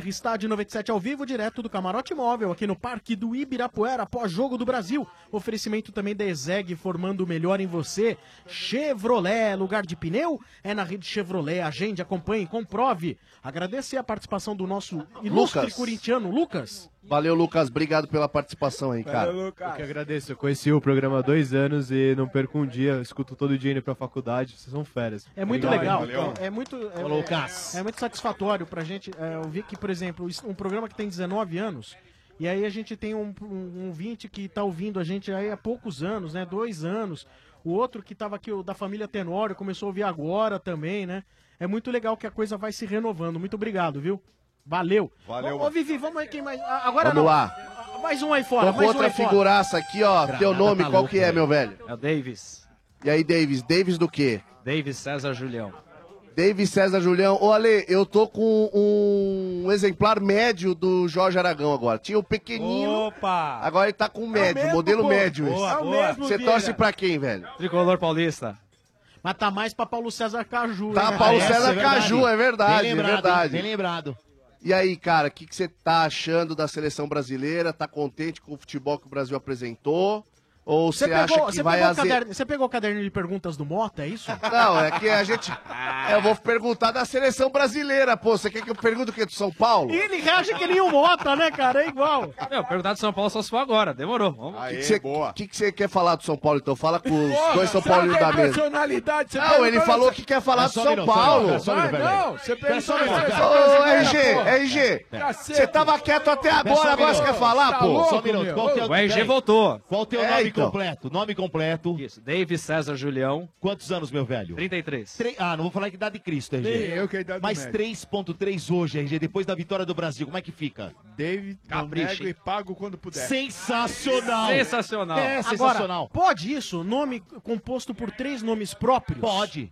Estádio 97 ao vivo, direto do Camarote Móvel, aqui no Parque do Ibirapuera, pós-jogo do Brasil. Oferecimento também da Ezeg, formando o melhor em você. Chevrolet, lugar de pneu? É na rede Chevrolet. Agende, acompanhe, comprove. Agradecer a participação do nosso ilustre Lucas. corintiano, Lucas. Valeu, Lucas. Obrigado pela participação aí, cara. Eu que agradeço. Eu conheci o programa há dois anos e não perco um dia. Eu escuto todo dia indo pra faculdade. Vocês são férias. É muito Obrigado. legal. É, é muito, é, Falou, Lucas. é, é muito satisfatório pra gente é, ouvir que, por exemplo, um programa que tem 19 anos, e aí a gente tem um, um, um 20 que tá ouvindo a gente aí há poucos anos, né? Dois anos. O outro que tava aqui, o da família Tenório, começou a ouvir agora também, né? É muito legal que a coisa vai se renovando. Muito obrigado, viu? Valeu. Valeu, Ô. Vivi, vamos aí quem mais. ah, Agora Vamos não. lá. Mais um aí fora. Tô com mais um outra aí fora. figuraça aqui, ó. Teu nome, tá qual louco, que é, meu velho? É o Davis. E aí, Davis? Davis do quê? Davis César Julião. Davis César Julião. Ô, Ale, eu tô com um exemplar médio do Jorge Aragão agora. Tinha o pequenino, Opa! agora ele tá com o médio, mesmo, modelo pô. médio. esse. Boa, É o boa. mesmo, Você Vieira. torce pra quem, velho? Tricolor paulista. Mas tá mais pra Paulo César Caju. Tá hein? Paulo César é. Caju, é verdade, Bem é lembrado, verdade. Bem lembrado. E aí, cara, o que você tá achando da seleção brasileira? Tá contente com o futebol que o Brasil apresentou? Ou Você acha pegou, que você, vai pegou o azer- caderno, você pegou o caderno de perguntas do Mota, é isso? Não, é que a gente. Eu vou perguntar da seleção brasileira, pô. Você quer que eu pergunte o que? Do São Paulo? Ele reage que nem o Mota, né, cara? É igual. Meu, perguntar do São Paulo só se for agora. Demorou. Vamos. O que, que você, que que você quer falar do São Paulo, então? Fala com os Porra, dois São Paulinos é da mesa. personalidade? Você Não, ele falou que quer falar É do São minuto, Paulo. só um minuto, Ah, não, você minuto. essa- Ô, RG. RG, você tava quieto até agora, agora você quer falar, Tá pô? Só um minuto. é O RG voltou. Qual o teu É, nome então. Completo? Nome completo. Isso, David César Julião. Quantos anos, meu velho? 33. Tre- Ah, não vou falar que idade de Cristo, RG. Sim, eu que a idade Mas médico. 3.3 hoje, RG, depois da vitória do Brasil, como é que fica? David, hein? e pago quando puder. Sensacional! Sensacional. É, Agora, sensacional. pode isso? Nome composto por três nomes próprios? Pode.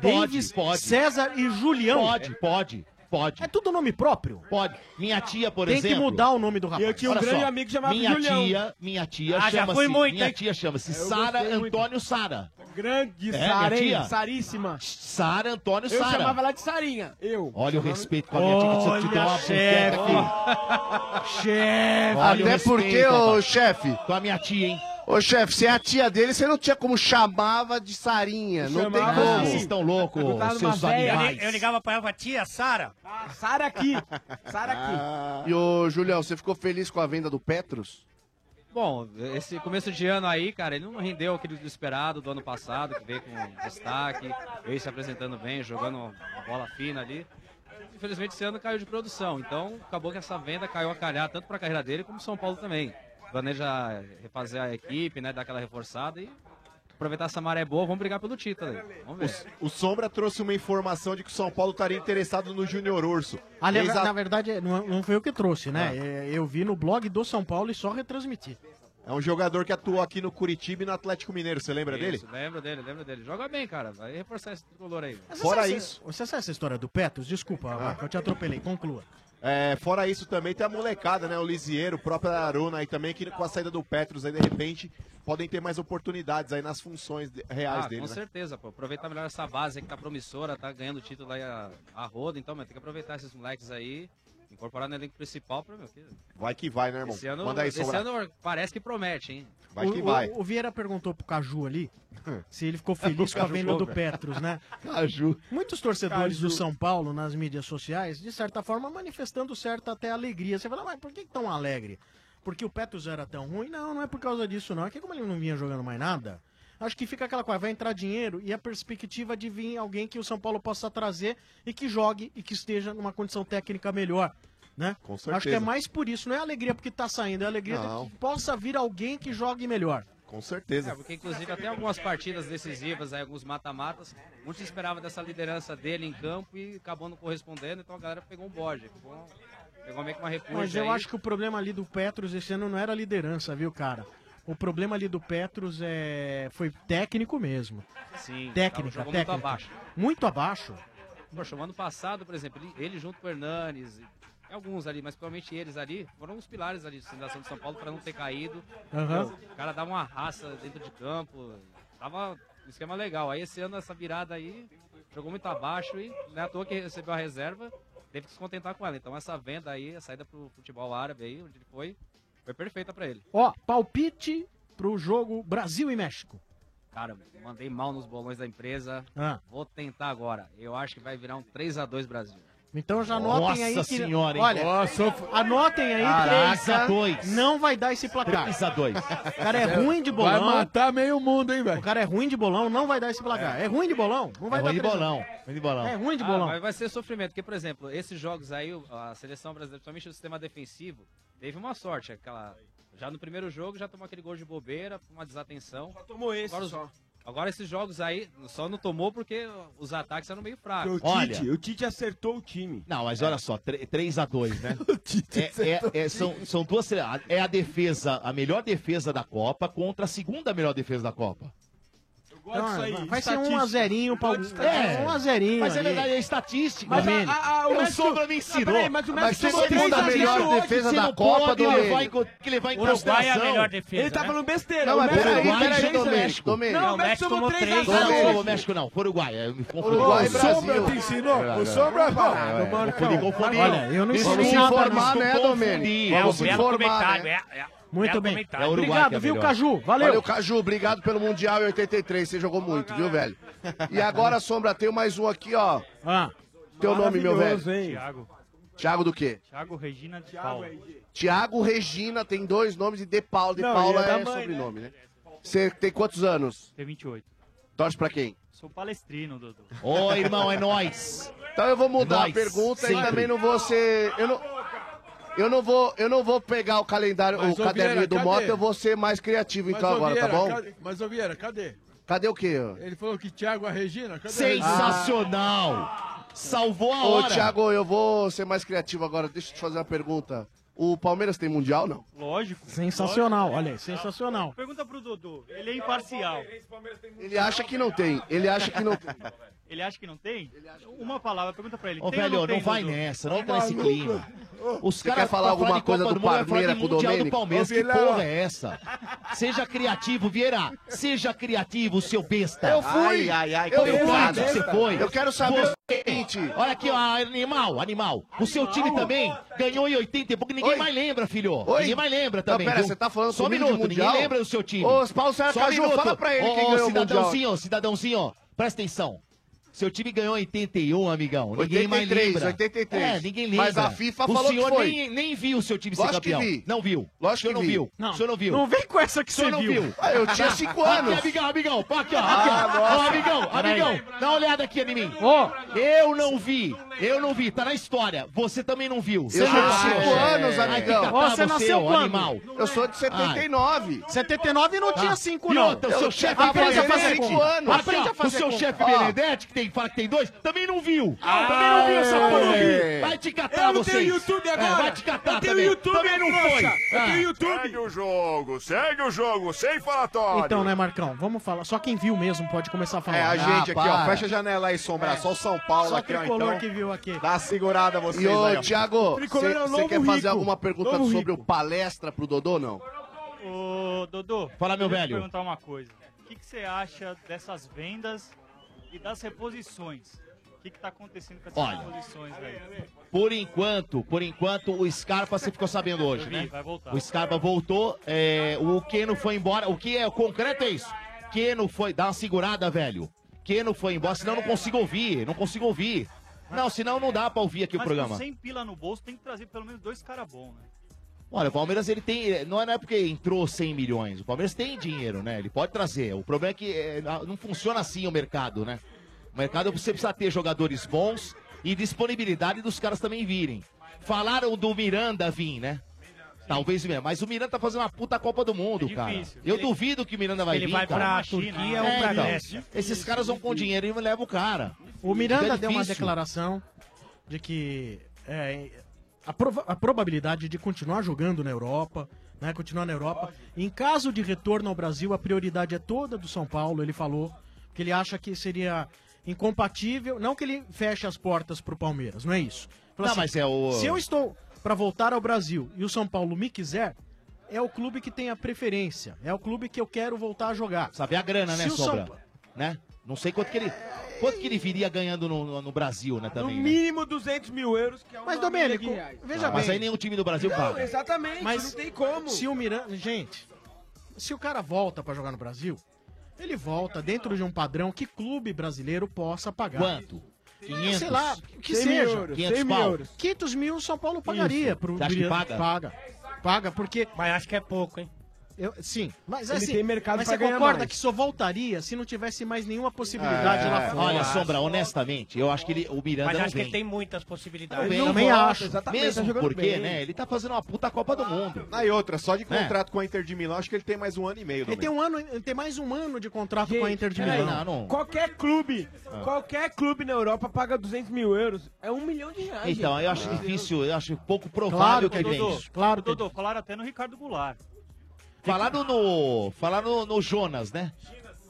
Davis, Pode, pode. César e Julião. Pode, pode, pode. É tudo nome próprio? Pode. Minha tia, por Tem exemplo. que mudar o nome do rapaz. Eu tinha um grande amigo chamado minha Tia, minha tia Ah, já chama-se. foi muito, minha hein? tia chama-se Eu Sara. Antônio Sara. Grande É, Sara? Saríssima. Sara Antônio Eu Sara. chamava ela de Sarinha. Eu. Olha o respeito com a minha tia que você te deu uma Olha, chefe. Chefe. Olha o Até porque, respeito, ô chefe. Com a minha tia, hein? Ô chefe, você é a tia dele, você não tinha como chamava de Sarinha. Não tem Chamava como. assim. Vocês estão loucos, seus animais. Eu, eu ligava pra ela e falava, tia, Sara. Sara aqui. Sara aqui. E ô, Julião, você ficou feliz com a venda do Petros? Bom, esse começo de ano aí, cara, ele não rendeu aquele do esperado do ano passado, que veio com destaque, veio se apresentando bem, jogando uma bola fina ali. Infelizmente esse ano caiu de produção, então acabou que essa venda caiu a calhar tanto para a carreira dele como São Paulo também. Planeja refazer a equipe, né, dar aquela reforçada e aproveitar essa maré boa, vamos brigar pelo título aí. Vamos ver. O, o Sombra trouxe uma informação de que o São Paulo estaria interessado no Júnior Urso. Aliás, Ex- na verdade, não, não foi eu que trouxe, né? É, Eu vi no blog do São Paulo e só retransmiti. É um jogador que atuou aqui no Curitiba e no Atlético Mineiro, você lembra dele? Isso, Lembro dele, lembro dele. Joga bem, cara. Vai reforçar esse tricolor aí. Sabe essa- Você sabe essa história do Petros? Desculpa, Marco, eu te atropelei. Conclua. É, fora isso também tem a molecada, né? O Lisieiro, o próprio Aruna aí também, que com a saída do Petros aí, de repente, podem ter mais oportunidades aí nas funções reais ah, dele, com né? certeza, pô. Aproveitar melhor essa base aí que tá promissora, tá ganhando título aí a, a roda, então, tem que aproveitar esses moleques aí, incorporar no elenco principal pra, meu, que... Vai que vai, né, irmão? Esse ano, Manda aí, esse ano parece que promete, hein? Vai que o, vai. O, o Vieira perguntou pro Caju ali se ele ficou feliz com a venda do Petros, né? Caju. Muitos torcedores Caju. do São Paulo nas mídias sociais, de certa forma, manifestando certa até alegria. Você fala, mas por que que tão alegre? Porque o Petros era tão ruim? Não, não é por causa disso, não. É que como ele não vinha jogando mais nada, acho que fica aquela coisa, vai entrar dinheiro e a perspectiva de vir alguém que o São Paulo possa trazer e que jogue e que esteja numa condição técnica melhor. Né? Com Acho que é certeza. mais por isso, não é alegria porque tá saindo, é alegria de que possa vir alguém que jogue melhor. Com certeza. É, porque inclusive até algumas partidas decisivas, aí, alguns mata-matas, muitos esperavam dessa liderança dele em campo e acabou não correspondendo, então a galera pegou um bode. Pegou, pegou meio que uma repúdia Mas eu aí. acho que o problema ali do Petros esse ano não era a liderança, viu, cara? O problema ali do Petros é... foi técnico mesmo. Sim, técnica, jogou técnica. muito abaixo. Muito abaixo. Poxa, o ano passado, por exemplo, ele, ele junto com o Hernanes, e alguns ali, mas provavelmente eles ali, foram os pilares ali de fundação de São Paulo para não ter caído. Pô, O cara dava uma raça dentro de campo, tava um esquema legal. Aí esse ano, essa virada aí, jogou muito abaixo e não é à toa que recebeu a reserva, teve que se contentar com ela. Então essa venda aí, a saída pro futebol árabe aí, onde ele foi, foi perfeita para ele. Ó, palpite pro jogo Brasil e México. Cara, mandei mal nos bolões da empresa. Ah. Vou tentar agora. Eu acho que vai virar um 3 a 2 Brasil. Então já anotem Nossa aí que... senhora, hein? Olha, Nossa, anotem aí Caraca, que é dois. não vai dar esse placar. 3 a 2. O cara é ruim de bolão. Vai matar meio mundo, hein, velho? O cara é ruim de bolão, não vai dar esse placar. É, ruim de bolão, não vai É dar ruim de três a- bolão. Ruim de bolão. É ruim de Ah, bolão. mas vai ser sofrimento, porque, por exemplo, esses jogos aí, a seleção brasileira, principalmente o sistema defensivo, teve uma sorte. Aquela, já no primeiro jogo já tomou aquele gol de bobeira, uma desatenção. Só tomou esse agora, os- só. Agora esses jogos aí só não tomou porque os ataques eram meio fracos. O Tite, o Tite acertou o time. Não, mas olha só, 3x2, né? É, é- é- são, são duas. É a defesa, a melhor defesa da Copa contra a segunda melhor defesa da Copa. Então, vai ser um a zerinho pra É. um a zerinho. Mas é verdade, é estatística. Mas a- a- a- o México- Sombra me ensinou. Ah, peraí, mas o três a melhor defesa da não Copa, em, co- que levar em Uruguai é a melhor defesa, Ele tá né? falando besteira. Não, o mas México- peraí, Uruguai peraí, Domênico. Não, o México tomou 3 a 0. não, o México não, foi Uruguai. Uruguai, O Sombra te ensinou. O Sombra é parado, mano. Confundi, confundi. Olha, eu não ensinei nada me informar, né. Domênico? É o Vamos informar, né? É, é. Muito bem. É Uruguai Obrigado, é viu, melhor. Caju? Valeu. Valeu, Caju. Obrigado pelo Mundial em 83. Você jogou muito, viu, velho? E agora, Sombra, tem mais um aqui, ó. Ah. Teu nome, meu velho? Thiago. Thiago do quê? Thiago Regina de Paula. Tiago Regina tem dois nomes e De Paula. De Não, Paula e é é mãe, sobrenome, né? Você tem quantos anos? Tem 28. Torce pra quem? Sou palestrino, Dudu. Ô, irmão, é nóis. Então eu vou mudar É a pergunta e sempre. também não vou ser. Eu não, eu não vou, eu não vou pegar o calendário, Mas, o ô, caderninho Vieira, do cadê? Mota, eu vou ser mais criativo Mas, então ô, agora, tá Vieira, bom? cadê- Mas, ô Vieira, cadê? Cadê o quê? Ele falou que Thiago a Regina. Cadê a Regina? Sensacional. Salvou a Ô, hora. Thiago, eu vou ser mais criativo agora. Deixa eu te fazer uma pergunta. O Palmeiras tem mundial, não? Lógico. Sensacional, olha aí, sensacional. Pergunta pro Dudu. Ele é imparcial. Ele acha que não tem. Ele acha que não tem. Ele acha que não tem? Uma palavra, pergunta pra ele. Ô, tem velho, não, tem, vai Dudu? nessa, não entra nesse clima. Os caras quer falar alguma coisa do Parmeira com o Mundial do Domênico? Palmeiras, Ô, que porra é essa? Seja criativo, Vieira. Seja criativo, seu besta. Eu fui. Ai, ai, ai, Eu que fui. que você foi. Eu quero saber Você- o seguinte. Olha aqui, ó, animal, animal. O seu time também ganhou em 80 e pouco. Ninguém Oi. mais lembra, filho. Oi. Ninguém mais lembra Não, também. pera, viu? você tá falando Só um minuto, ninguém Mundial? lembra do seu time. Ô, Paulo um minuto. fala pra ele Ô, quem ganhou o cidadãozinho, ó, cidadãozinho, ó, presta atenção. Seu time ganhou em 81, amigão. Ninguém mais 83, lembra. 83. É, ninguém lembra. Mas a FIFA o falou senhor que foi. Nem, nem viu o seu time ser Lógico que campeão. vi. Não viu. Lógico o senhor que não vi. viu. Não. O senhor não viu. Não vem com essa que O senhor você não viu. viu. Ah, eu tinha cinco Aqui, anos. amigão, amigão. Aqui, ó. Aqui, ó. Ah, Ó, amigão, amigão. Dá uma olhada aqui em mim. Eu não vi. Eu não vi. Tá na história. Você também não viu. Eu sou de cinco anos, Ai, que amigão. catar Ó, você nasceu quando? animal. Eu sou de 79. 79 não Tá. tinha 5, E não. outra, o seu Eu- chefe Aprende a fazer cinco conta. anos. Aprende Aqui, a ó, fazer O seu chefe Ó. Benedetti, que tem, fala que tem dois, também não viu. Ah, também não viu essa porra. É. Vai te catar Eu não vocês. tenho YouTube É, agora. vai te catar Eu tenho também. YouTube, também não foi. Eu Ah. tenho YouTube. Segue o jogo, segue o jogo, sem falatório. Então, né, Marcão? Vamos falar. Só quem viu mesmo pode começar a falar. É, a Ah, gente aqui, ó. Fecha a janela aí, Sombra. Só o São Paulo Só aqui, ó. tricolor Então, que viu aqui. dá segurada vocês E ô, aí, ó. Thiago, é você novo quer fazer alguma pergunta Novo sobre o palestra pro Dodô, não? Ô, Dodô. Fala, meu eu velho. te perguntar uma coisa. O que, que você acha dessas vendas e das reposições? O que, que tá acontecendo com essas Olha. reposições, velho? Por enquanto, por enquanto, o Scarpa você ficou sabendo hoje, vi, né? vai voltar. O Scarpa voltou, é, o Keno foi embora. O que é o concreto é isso. Keno foi. Dá uma segurada, velho. Keno foi embora, senão eu não consigo ouvir. Não consigo ouvir. Não, senão não dá pra ouvir aqui o Mas programa. com 100 pila no bolso tem que trazer pelo menos dois caras bons, né? Olha, o Palmeiras ele tem. Não é porque entrou 100 milhões. O Palmeiras tem dinheiro, né? Ele pode trazer. O problema é que é, não funciona assim o mercado, né? O mercado você precisa ter jogadores bons e disponibilidade dos caras também virem. Falaram do Miranda vir, né? Talvez mesmo. Mas o Miranda tá fazendo uma puta Copa do Mundo, É cara. Eu Ele- duvido que o Miranda vai ele vir. vai cara. pra Turquia ou pra então, Grécia. Esses caras vão com dinheiro e levam o cara. O Miranda deu uma declaração de que é, a, prova- a probabilidade de continuar jogando na Europa, né, continuar na Europa, em caso de retorno ao Brasil, a prioridade é toda do São Paulo. Ele falou que ele acha que seria incompatível, não que ele feche as portas pro Palmeiras, não é isso. Falou Não, mas é o- Se eu estou para voltar ao Brasil e o São Paulo me quiser, é o clube que tem a preferência, é o clube que eu quero voltar a jogar. Sabe a grana, né, Se o São Né? Não sei quanto que ele. Quanto que ele viria ganhando no, no- no Brasil, né, No também. né? mínimo 200 mil euros, que é uma Mas, Domênico, veja Mas bem. aí nenhum time do Brasil Não, paga. exatamente, Mas não tem como. Se o Miranda. Gente, se o cara volta pra jogar no Brasil, ele volta dentro de um padrão que clube brasileiro possa pagar. Quanto? 500? Sei lá, o que 100 mil seja. euros, 500 100 mil euros. 500 mil São Paulo pagaria Isso. pro Você acha que paga? Paga. Paga, porque. Mas acho que é pouco, hein? Eu, sim, mas Ele assim, tem mercado mas pra você ganhar concorda mais. que só voltaria se não tivesse mais nenhuma possibilidade É, lá fora? Olha, Sombra, honestamente, eu acho que ele, o Miranda Mas não acho que vem. ele tem muitas possibilidades. Eu também acho. Exatamente, Mesmo porque, porque, né? Ele tá fazendo uma puta Copa do Mundo. Na e outra, só de Né? contrato com a Inter de Milão, acho que ele tem mais um ano e meio. Ele tem um ano, ele tem mais um ano de contrato com a Inter de Milão. Qualquer clube, Ah. qualquer clube na Europa paga 200 mil euros. É um milhão de reais. Então, gente. eu acho difícil, eu acho pouco Claro provável que que Dodô, venha isso. Claro que Dodô, falaram até no Ricardo Goulart. Falaram no. Falaram no, no Jonas, né?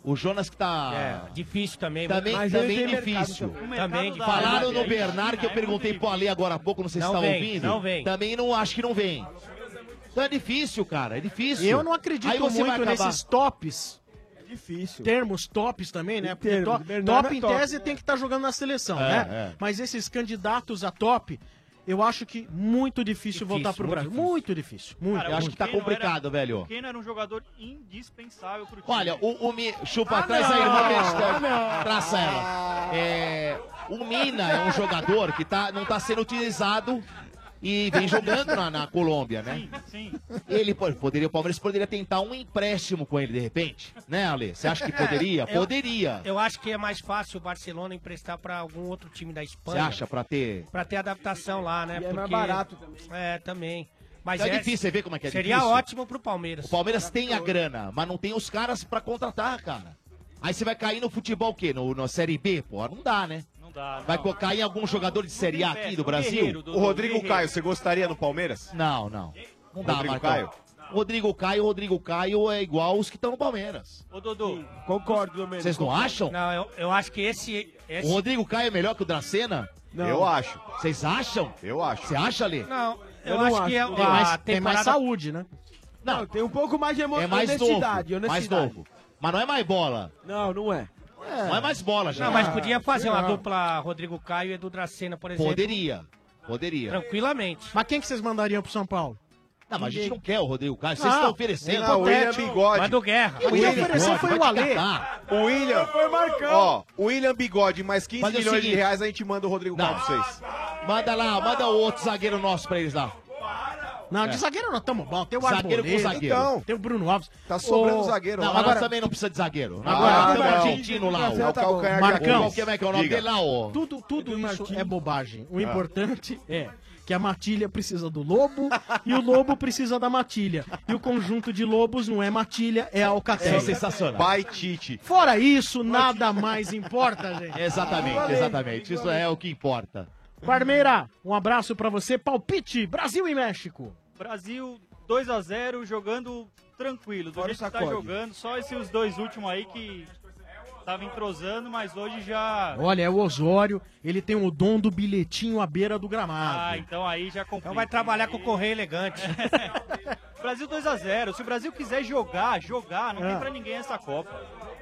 O Jonas que tá. É, difícil também. Também, Mas ele também mercado difícil. também. Mercado tá da- Falaram no Bernard que eu é perguntei pro Ale agora há pouco, não sei se Não você tá vem, ouvindo. não vem. Também não acho que não vem. Então é difícil, cara, é difícil. Eu não acredito Aí você vai muito acabar- nesses tops. Difícil. Termos tops também, né? Porque termos, to- Bernardo top é em top. tese tem que estar jogando na seleção, É, né? é. Mas esses candidatos a top, Eu acho que muito difícil, voltar pro muito Brasil. difícil. Muito difícil. Muito, Cara, eu acho que tá complicado, era, velho. O Keno era um jogador indispensável pro time. Olha, o, o Mi... Chupa, Ah, traz não, aí, irmão, que a gente não. tá- traça ela. É, o Mina é um jogador que tá, não tá sendo utilizado e vem jogando na, na Colômbia, né? Sim, Ele pô, poderia, o Palmeiras poderia tentar um empréstimo com ele de repente, né, Ale? Você acha que poderia? Eu- Poderia. Eu acho que é mais fácil o Barcelona emprestar pra algum outro time da Você Espanha. acha pra ter? Pra ter adaptação lá, né? E é mais Porque- barato É, também. Mas é, difícil, você vê como é que é Seria difícil? ótimo pro Palmeiras. O Palmeiras tem a grana, mas não tem os caras pra contratar, cara. Aí você vai cair no futebol o quê? No, na Série B? Pô, não dá, né? Não dá. Vai co- cair em algum jogador de Série A aqui do Brasil? O Rodrigo Caio, você gostaria no Palmeiras? Não, não. Não dá, Rodrigo Marcão. Caio? Rodrigo Caio, Rodrigo Caio é igual os que estão no Palmeiras. Ô, Dodô. Concordo, Domênico. Vocês não acham? Não, eu, eu acho que esse. esse... O Rodrigo Caio é melhor que o Dracena? Não. Eu acho. Vocês acham? Eu acho. Você acha, Lê? Não, eu, Eu não acho, acho. que é Tem a mais- tem mais saúde, né? Não, tem um pouco mais de emo... É mais novo. honestidade. Mais honestidade. novo. Mas não é mais bola. Não, não é. Não é mais bola, já. Não, mas podia fazer uma não. dupla Rodrigo Caio e Edu Dracena, por exemplo. Poderia. Poderia. Tranquilamente. Mas quem que vocês mandariam pro São Paulo? Não, mas a gente não quer o Rodrigo Caio. Vocês estão oferecendo. não, o William. Bigode. Manda o Guerra. O Quem William ofereceu foi o Alê. O William. Foi Marcão. Ó, o William Bigode, mais 15 Fazer o milhões de reais, a gente manda o Rodrigo Caio pra vocês. Manda lá, manda o outro zagueiro nosso pra eles lá. Não, de É. zagueiro não tamo bom. Tem o Zagueiro com Arboleda, zagueiro. Então, tem o Bruno Alves. Tá sobrando Ô, zagueiro Não, lá. agora- nós também não precisa de zagueiro. Ah, Agora tem o argentino lá, É o Marcão. Qual que é, que é o nome dele lá, ó? Tudo, tudo isso é bobagem. O Ah. importante é que a matilha precisa do lobo e o lobo precisa da matilha. E o conjunto de lobos não é matilha, é alcatel. É sensacional. Pai Tite. Fora isso, nada mais importa, gente. Exatamente, exatamente. Isso é o que importa. Parmeira, um abraço pra você. Palpite, Brasil e México. Brasil 2 a 0 jogando tranquilo, do Fora o jeito que tá jogando. Só esses dois últimos aí que tava entrosando, mas hoje já. Olha, é o Osório, ele tem o dom do bilhetinho à beira do gramado. Ah, então aí já complica. Então vai trabalhar com o Correio Elegante. Brasil 2 a 0 Se o Brasil quiser jogar, jogar, não Ah. tem pra ninguém essa Copa.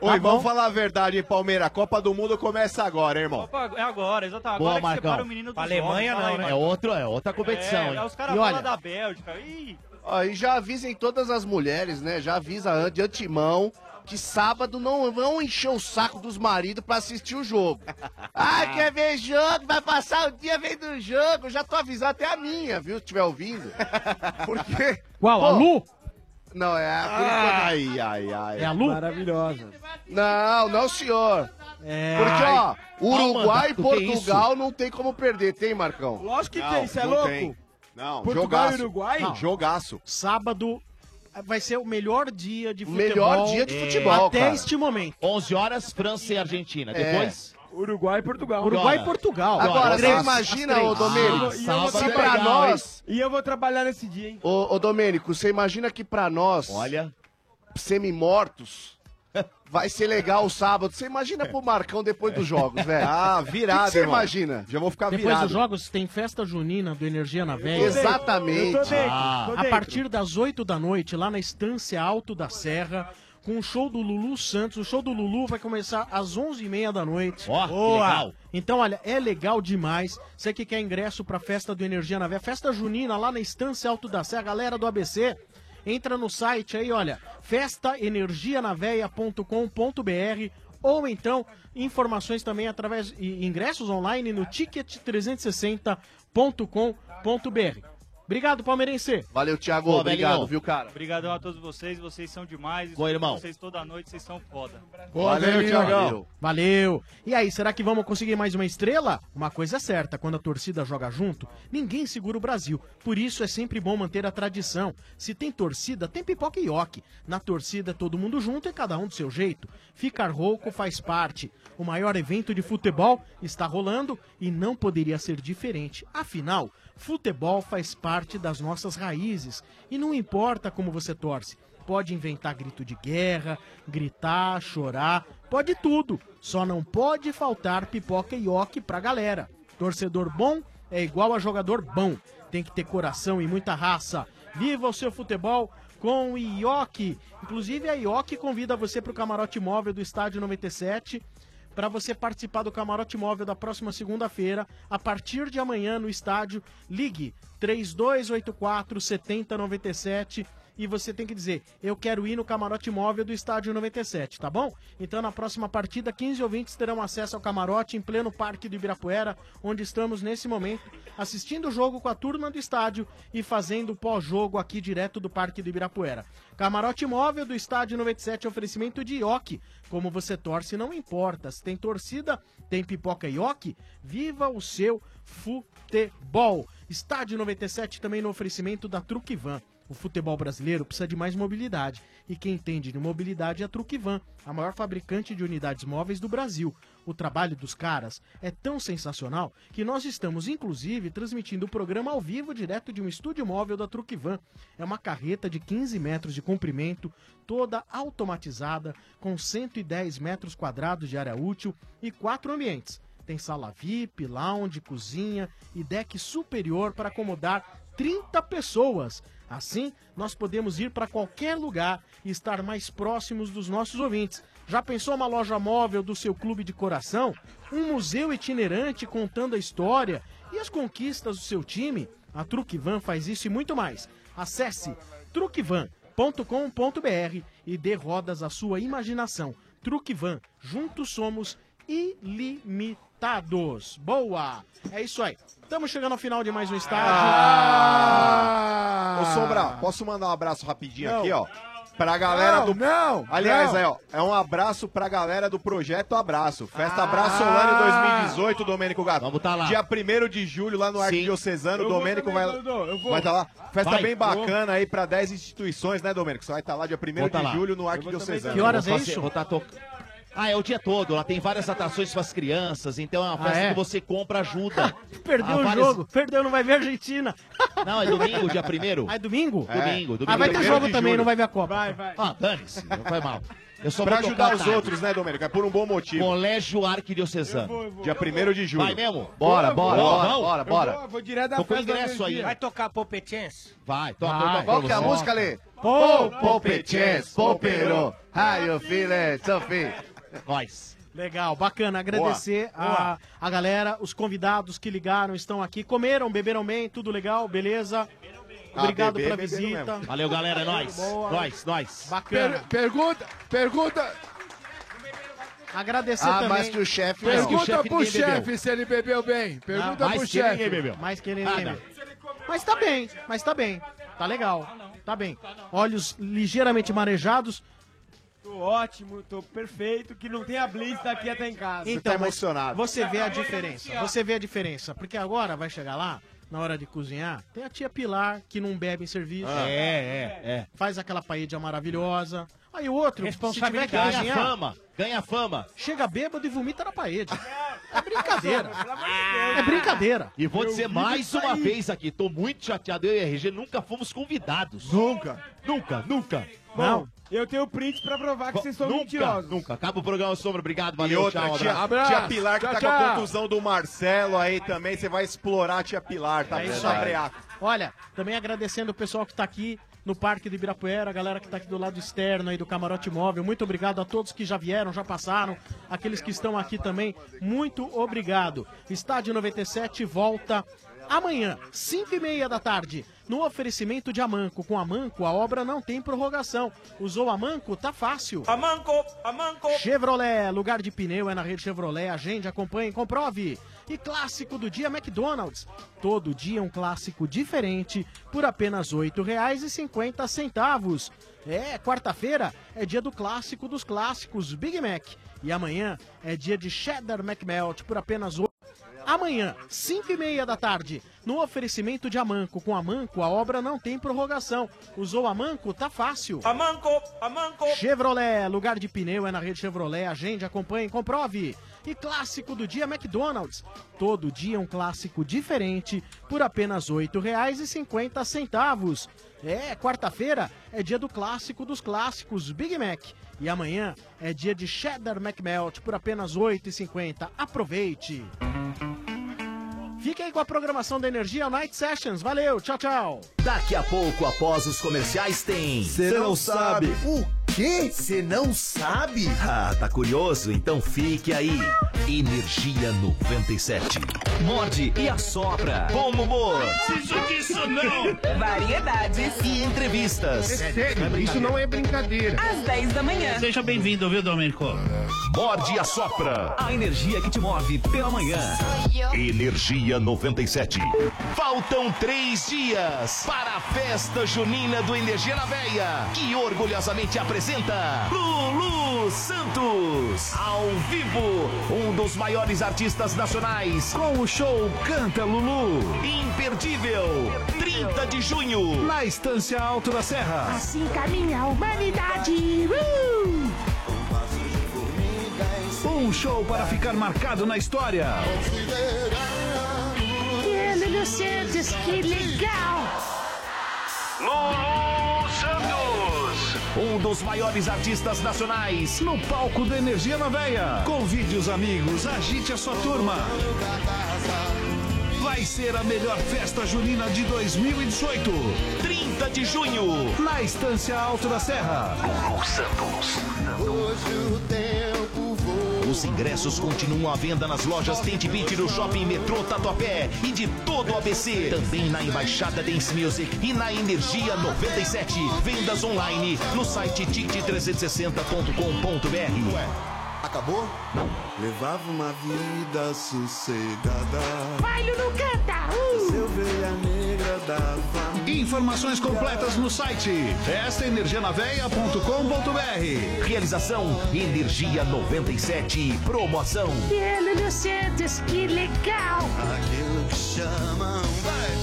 Oi, Tá bom? vamos falar a verdade, hein, Palmeiras? A Copa do Mundo começa agora, hein, irmão. Copa é agora, exatamente. Boa, Agora que Marcão. separa o menino Pra Alemanha, não, né? É, outro, é outra competição, É, hein? aí os caras falam olha- da Bélgica. Ih, Ó, e já avisem todas as mulheres, né? Já avisa de antemão que sábado não vão encher o saco dos maridos pra assistir o jogo. Ah, quer ver jogo? Vai passar o dia vendo jogo. Já tô avisando até a minha, viu? Se estiver ouvindo. Porque. Qual, Pô, a Lu? Não, é a. enquanto- Ai, ai, ai. É a Lu? Maravilhosa. Não, não, senhor. É. Porque, ó, Uruguai e que Portugal não tem como perder, tem, Marcão? Lógico que Não, tem, você é não louco? tem. Não, Portugal jogaço. e Uruguai? Não. Jogaço. Sábado vai ser o melhor dia de futebol. melhor dia de futebol, Até cara. este momento. 11 horas, França e Argentina. É. Depois, Uruguai e Portugal. Uruguai e. Portugal. Agora, você imagina, ô Domênico, Ah, se pra legal, nós... E eu vou trabalhar nesse dia, hein? Ô, ô Domênico, você imagina que pra nós, olha. semi-mortos, vai ser legal o sábado. Você imagina pro Marcão depois dos jogos, velho. Ah, virado, você imagina? Já vou ficar Depois virado. dos jogos tem festa junina do Energia na Véia. Exatamente. Eu tô dentro, Ah. tô A partir das 8 da noite, lá na Estância Alto da Serra, com o show do Lulu Santos. O show do Lulu vai começar às 11h30 da noite. Ó, que legal. Então, olha, é legal demais. Você que quer ingresso pra festa do Energia na Véia, festa junina lá na Estância Alto da Serra, galera do ABC, entra no site aí, olha, festaenergianaveia.com.br ou então informações também através e ingressos online no ticket360.com.br. Obrigado, palmeirense. Valeu, Thiago. Boa, obrigado, Belinho. viu, cara? Obrigadão a todos vocês, vocês são demais. Boa, irmão. Vocês toda noite, vocês são foda. Valeu, Thiagão. Valeu. Valeu! E aí, será que vamos conseguir mais uma estrela? Uma coisa é certa, quando a torcida joga junto, ninguém segura o Brasil. Por isso é sempre bom manter a tradição. Se tem torcida, tem pipoca e ioque. Na torcida é todo mundo junto e cada um do seu jeito. Ficar rouco faz parte. O maior evento de futebol está rolando e não poderia ser diferente. Afinal, futebol faz parte das nossas raízes e não importa como você torce. Pode inventar grito de guerra, gritar, chorar, pode tudo. Só não pode faltar pipoca e ioque pra galera. Torcedor bom é igual a jogador bom. Tem que ter coração e muita raça. Viva o seu futebol com o Ioki. Inclusive a Ioki convida você pro camarote móvel do Estádio 97 para você participar do Camarote Móvel da próxima segunda-feira, a partir de amanhã no estádio. Ligue 3284 7097 e você tem que dizer: Eu quero ir no camarote móvel do estádio 97, tá bom? Então na próxima partida, 15 ouvintes terão acesso ao camarote em pleno Parque do Ibirapuera, onde estamos nesse momento assistindo o jogo com a turma do estádio e fazendo pós-jogo aqui direto do Parque do Ibirapuera. Camarote móvel do estádio 97, oferecimento de Ioki. Como você torce, não importa. Se tem torcida, tem pipoca Ioki. Viva o seu futebol! Estádio 97 também no oferecimento da Truque Van. O futebol brasileiro precisa de mais mobilidade. E quem entende de mobilidade é a Truquivan, a maior fabricante de unidades móveis do Brasil. O trabalho dos caras é tão sensacional que nós estamos, inclusive, transmitindo o programa ao vivo direto de um estúdio móvel da Truquivan. É uma carreta de 15 metros de comprimento, toda automatizada, com 110 metros quadrados de área útil e quatro ambientes. Tem sala VIP, lounge, cozinha e deck superior para acomodar 30 pessoas. Assim, nós podemos ir para qualquer lugar e estar mais próximos dos nossos ouvintes. Já pensou uma loja móvel do seu clube de coração? Um museu itinerante contando a história e as conquistas do seu time? A Truquivan faz isso e muito mais. Acesse truquivan.com.br e dê rodas à sua imaginação. Truquivan, juntos somos ilimitados. Boa! É isso aí. Estamos chegando ao final de mais um estádio. Ah! Ô, Sombra, posso mandar um abraço rapidinho Não. aqui, ó? Pra galera Não, do. não, Aliás, não. aí, ó. É um abraço pra galera do Projeto Abraço. Festa Ah. Abraço Solano 2018, Domênico Gato. Vamos tá lá. Dia 1 de julho, lá no Eu Arquidiocesano. vou Domênico também, vai. Dodô, eu vou. Vai estar lá. Festa Vai, bem vou. bacana aí pra 10 instituições, né, Domênico? Você vai estar lá dia 1 Vou tá de lá. julho no Eu Arquidiocesano. também. Vou fazer- vou tá to- Ah, é o dia todo. Lá tem várias atrações para as crianças. Então é uma Ah, festa é? que você compra ajuda. Perdeu Ah, o várias- jogo, perdeu, não vai ver a Argentina. Não, é domingo, dia primeiro. Ah, é domingo? Domingo, domingo. Ah, vai ter jogo também, julho. não vai ver a Copa. Vai, vai. Ah, dane-se, não foi mal. Eu só Pra ajudar os tarde. outros, né, Domênico? É por um bom motivo. Colégio Arquidiocesano. Dia 1 de julho. Vai mesmo? Bora, bora, vou, bora, vou. bora, bora. Vou, vou direto da Tô com ingresso aí. Vai tocar Popetens? Vai, toca, Vai. Qual que é a música, Lê? Pô, Popetens, Popero, How you feeling, Sophie? Nós. Legal, bacana. Agradecer a, a galera, os convidados que ligaram, estão aqui. Comeram, beberam bem, tudo legal, beleza? Obrigado beber, pela beberam visita. Valeu, galera, é nóis. Boa. Nós, nós. Bacana. Per- pergunta, pergunta, Agradecer Ah, também. mais que o chefe, pergunta chefe pro chefe se ele bebeu bem. Pergunta mais pro chefe. bebeu. Mais que ele bebeu. Mas tá bem, mas tá bem. Tá legal. Tá bem. Olhos ligeiramente marejados. Tô ótimo, tô perfeito, que não tem a Blitz daqui até em casa. Então, tá emocionado. Você vê a diferença. Você vê a diferença. Porque agora vai chegar lá, na hora de cozinhar, tem a tia Pilar que não bebe em serviço. É, é, é. Faz aquela paella maravilhosa. Aí o outro, se que Responsabilidade. Ganha cozinhar, fama, ganha fama. chega bêbado e vomita na paella. É brincadeira. É brincadeira. E vou dizer mais uma vez aqui, tô muito chateado, eu e a RG nunca fomos convidados. Nunca. Nunca, nunca. Bom, eu tenho print pra provar que vocês são nunca, mentirosos. nunca. Acaba o programa, Sombra, obrigado, E valeu, outra, tchau, tia, abraço. Tia Pilar que Tchau, tá com a tchau. contusão do Marcelo aí também. Você vai explorar a tia Pilar, tá? É isso Tá aí. Olha, também agradecendo o pessoal que tá aqui no Parque do Ibirapuera, a galera que tá aqui do lado externo aí do Camarote Móvel. Muito obrigado a todos que já vieram, já passaram. Aqueles que estão aqui também, muito obrigado. Estádio 97 volta amanhã, 5 e meia da tarde, no oferecimento de Amanco. Com Amanco, a obra não tem prorrogação. Usou Amanco, tá fácil. Amanco, Amanco. Chevrolet, lugar de pneu é na rede Chevrolet. Agende, acompanhe, comprove. E clássico do dia McDonald's. Todo dia um clássico diferente por apenas R$ 8,50. É, quarta-feira é dia do clássico dos clássicos, Big Mac. E amanhã é dia de Cheddar McMelt por apenas R$ Amanhã, 5 e meia da tarde, no oferecimento de Amanco. Com Amanco, a obra não tem prorrogação. Usou Amanco, tá fácil. Amanco, Amanco. Chevrolet, lugar de pneu é na rede Chevrolet. Agende, acompanhe, comprove. E clássico do dia McDonald's. Todo dia um clássico diferente por apenas R$ 8,50. É, quarta-feira é dia do clássico dos clássicos, Big Mac. E amanhã é dia de Cheddar McMelt por apenas R$ 8,50. Aproveite! Fique aí com a programação da Energia Night Sessions. Valeu, tchau, tchau! Daqui a pouco, após os comerciais, tem. Você não sabe o quê? Você não sabe? Ah, tá curioso? Então fique aí. Energia 97. Morde e assopra. Bom humor. Preciso disso não! Variedades e entrevistas. Isso não é brincadeira. Às 10 da manhã. Seja bem-vindo, viu, Domênico? Morde e assopra. A energia que te move pela manhã. Energia 97. Faltam três dias para a festa junina do Energia na Veia, que orgulhosamente apresenta Lulu Santos. Ao vivo, um dos maiores artistas nacionais, com o show Canta Lulu. Imperdível, 30 de junho, na Estância Alto da Serra. Assim caminha a humanidade. Uh! Um show para ficar marcado na história. Que Lulu Santos, que legal! Lulu. Um dos maiores artistas nacionais no palco da Energia na Veia. Convide os amigos, agite a sua turma. Vai ser a melhor festa junina de 2018. 30 de junho, na Estância Alto da Serra. Lulu Santos. Hoje o tempo voa. Os ingressos continuam à venda nas lojas Tente Beat do Shopping Metrô Tatuapé e de todo o ABC. Também na Embaixada Dance Music e na Energia 97. Vendas online no site tic360.com.br. Acabou? Levava uma vida sossegada. Vai, Lulu, canta! Uh! Seu ovelha negra da família. Informações completas no site festaenergianaveia.com.br. Realização Energia 97. Promoção. Que Lulu Santos, que legal! Aquilo que chamam.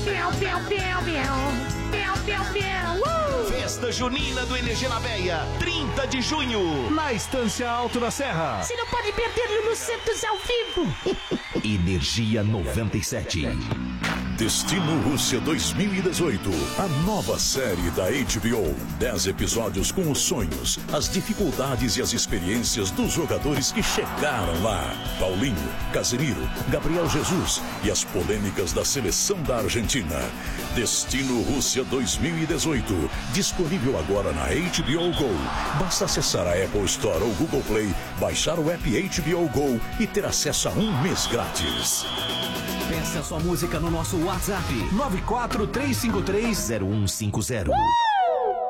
Piau, piau, piau, piau. Piau, piau, piau. Uh! Festa Junina do Energia na Veia, 30 de junho, na Estância Alto da Serra. Você não pode perder Lulu Santos ao vivo! Energia 97. Destino Rússia 2018. A nova série da HBO. Dez episódios com os sonhos, as dificuldades e as experiências dos jogadores que chegaram lá. Paulinho, Casemiro, Gabriel Jesus e as polêmicas da seleção da Argentina. Destino Rússia 2018. Disponível agora na HBO Go. Basta acessar a Apple Store ou Google Play, baixar o app HBO Go e ter acesso a um mês grátis. Peça sua música no nosso WhatsApp 943530150.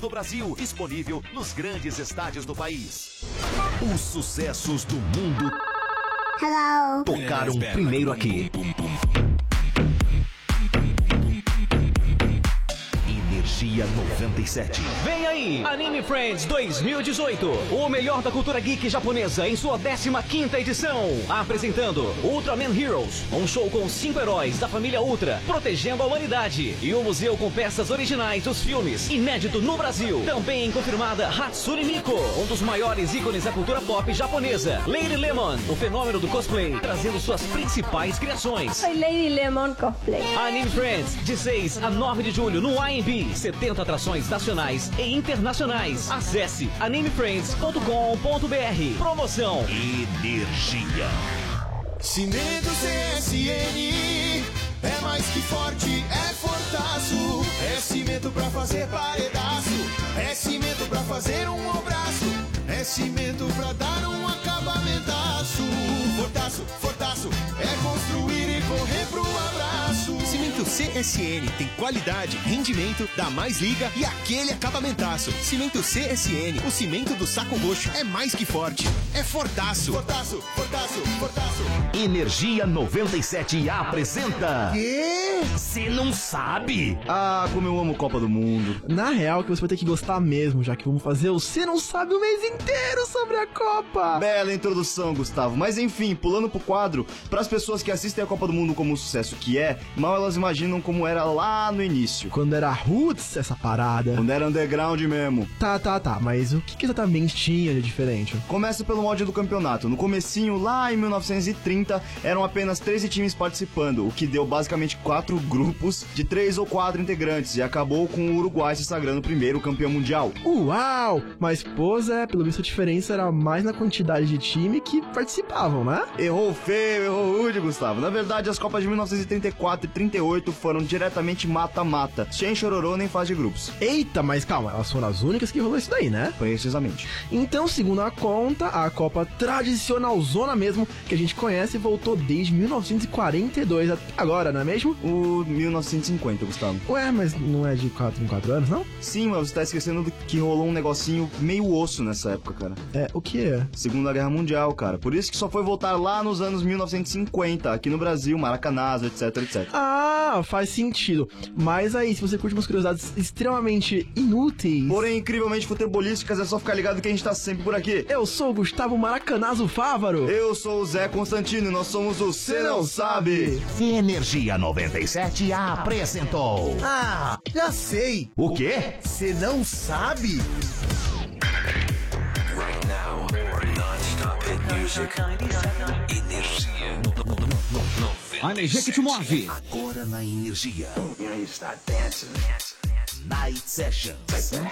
do Brasil, disponível nos grandes estádios do país. Os sucessos do mundo Hello. tocaram primeiro aqui. Energia 97. Vem aí, Anime Friends 2018. O melhor da cultura geek japonesa em sua 15ª edição. Apresentando Ultraman Heroes, um show com cinco heróis da família Ultra, protegendo a humanidade. E o museu com peças originais dos filmes, inédito no Brasil. Também confirmada Hatsune Miku, um dos maiores ícones da cultura pop japonesa. Lady Lemon, o fenômeno do cosplay, trazendo suas principais criações. Soy Lady Lemon Cosplay. Anime Friends, de 6 a 9 de julho no AMB. 70 atrações nacionais e internacionais. Acesse animefriends.com.br. Promoção Energia. Cimento CSN é mais que forte, é fortaço. É cimento pra fazer paredaço. É cimento pra fazer um abraço. É cimento pra dar um acabamentaço. Fortaço, fortaço, Cimento CSN tem qualidade, rendimento, dá mais liga e aquele acabamentaço. Cimento CSN, o cimento do saco roxo, é mais que forte, é fortaço. Fortaço, fortaço, fortaço. Energia 97 apresenta. Quê? Você não sabe? Ah, como eu amo Copa do Mundo. Na real, que você vai ter que gostar mesmo, já que vamos fazer o Você Não Sabe o mês inteiro sobre a Copa. Bela introdução, Gustavo. Mas enfim, pulando pro quadro, para as pessoas que assistem a Copa do Mundo como um sucesso que é, mal elas imaginam como era lá no início. Quando era roots essa parada. Quando era underground mesmo. Tá, tá, tá, mas o que, que exatamente tinha de diferente? Começa pelo molde do campeonato. No comecinho, lá em 1930, eram apenas 13 times participando, o que deu basicamente quatro grupos de três ou quatro integrantes e acabou com o Uruguai se sagrando primeiro campeão mundial. Uau! Mas, pô, Zé, pelo visto a diferença era mais na quantidade de time que participavam, né? Errou feio, errou rude, Gustavo. Na verdade, as Copas de 1934 e 38 foram diretamente mata-mata, sem chororô nem fase de grupos. Eita, mas calma, elas foram as únicas que rolou isso daí, né? Precisamente. Então, segundo a conta, a Copa tradicional zona mesmo, que a gente conhece, voltou desde 1942 até agora, não é mesmo? O 1950, Gustavo. Ué, mas não é de 4 em 4 anos, não? Sim, mas você tá esquecendo do que rolou um negocinho meio osso nessa época, cara. É, o que é? Segunda Guerra Mundial, cara. Por isso que só foi voltar lá nos anos 1950, aqui no Brasil, Maracanã, etc, etc. Ah, faz sentido. Mas aí, se você curte umas curiosidades extremamente inúteis. Porém, incrivelmente futebolísticas, é só ficar ligado que a gente tá sempre por aqui. Eu sou o Gustavo Maracanazo Fávaro. Eu sou o Zé Constantino e nós somos o Cê Não Sabe. Energia 97 apresentou. Ah, já sei. O quê? Você não sabe? Right now, non-stop hit music. Energia. A energia que te move. Agora na energia. Night Sessions.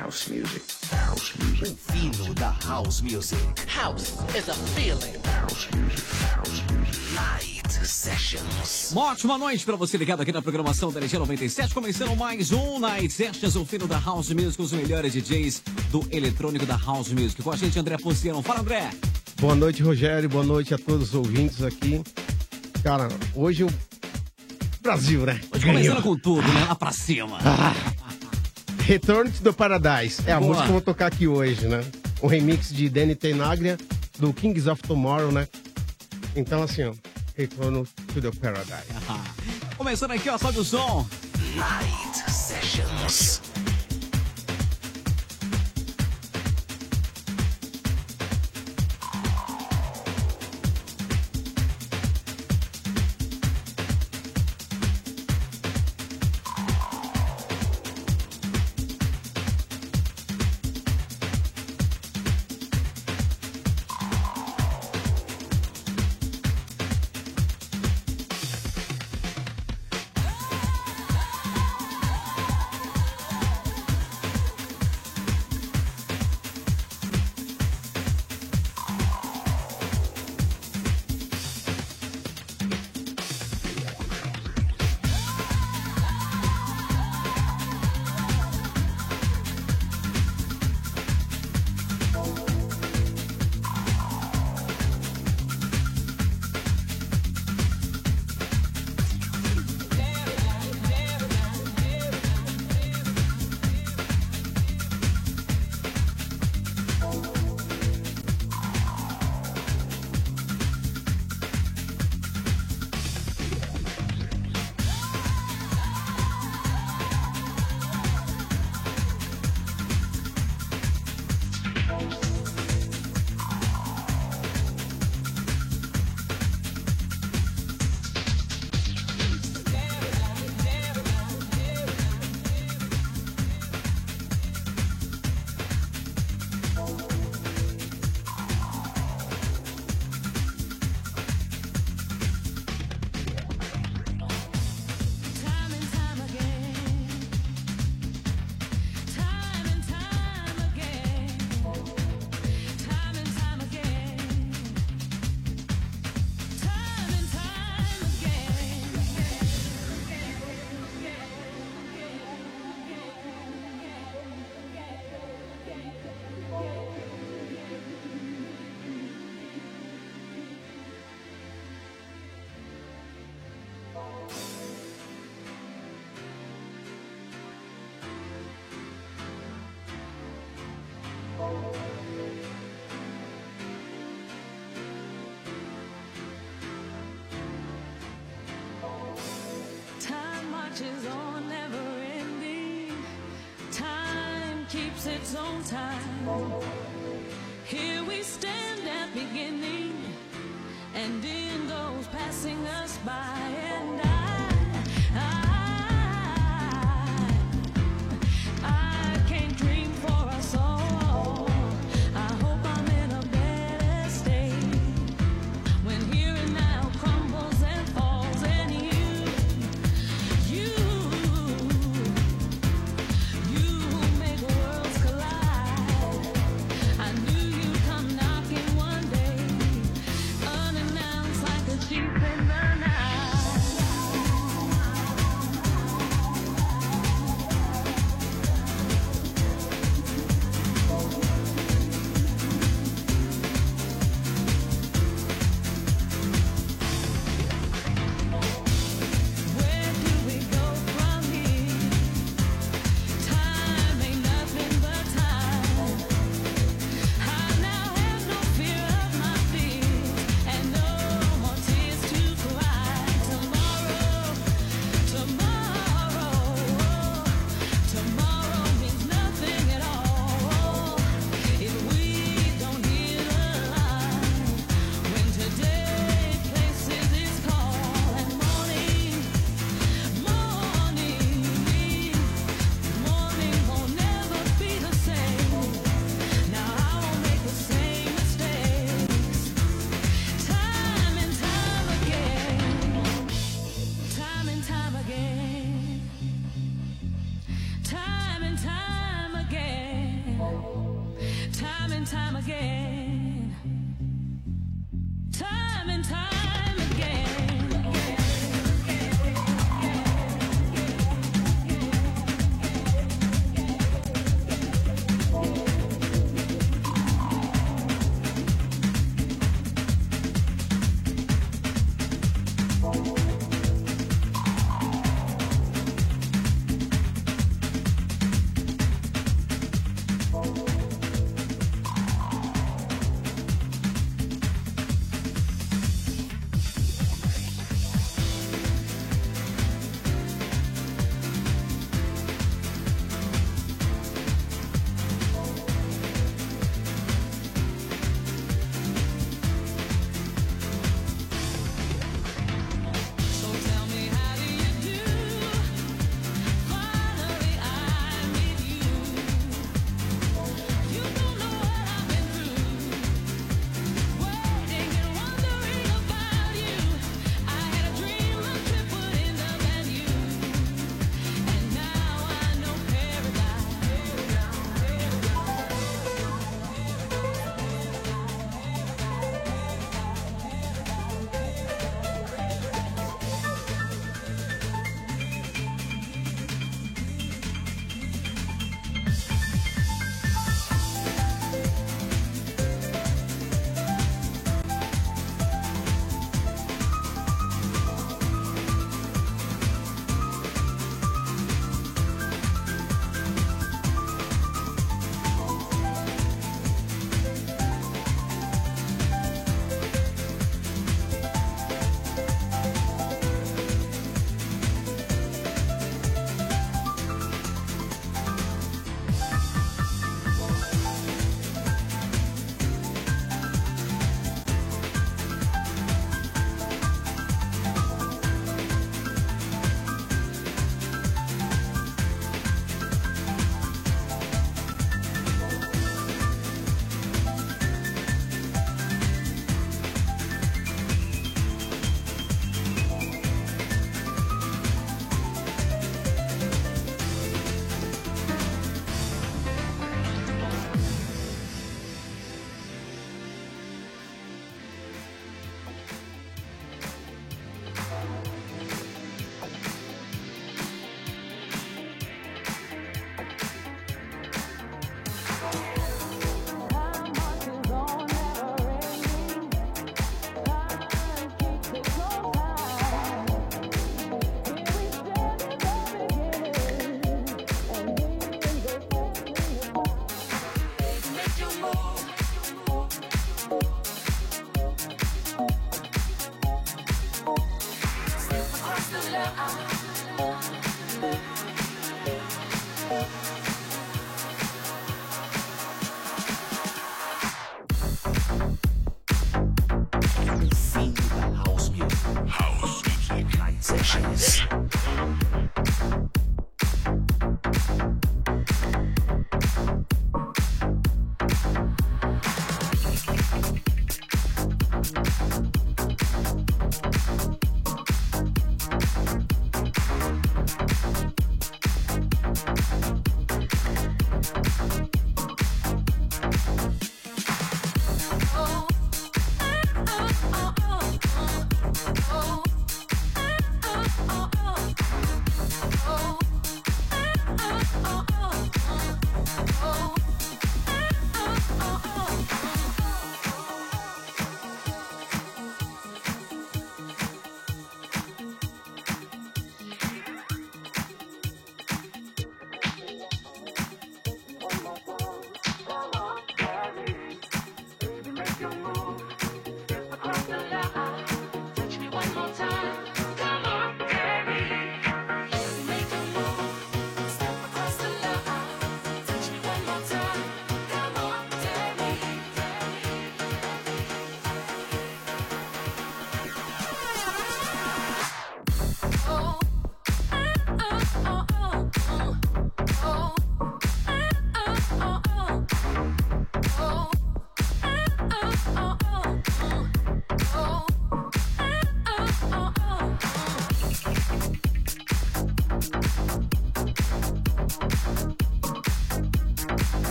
house music. House music. O fino da house music. House is a feeling. House music. House music. Night Sessions. Uma ótima noite para você ligado aqui na programação da Energia 97. Começando mais um Night Sessions, o fino da House Music, os melhores DJs do eletrônico da House Music. Com a gente, André Ponciano. Fala, André. Boa noite, Rogério. Boa noite a todos os ouvintes aqui. Cara, hoje o Brasil, né? Hoje começando com tudo, né? Lá pra cima. Return to the Paradise. É a Boa. música que eu vou tocar aqui hoje, né? O remix de Danny Tenaglia, do Kings of Tomorrow, né? Então, assim, ó. Return to the Paradise. Começando aqui, ó, sobe o som. Night Sessions.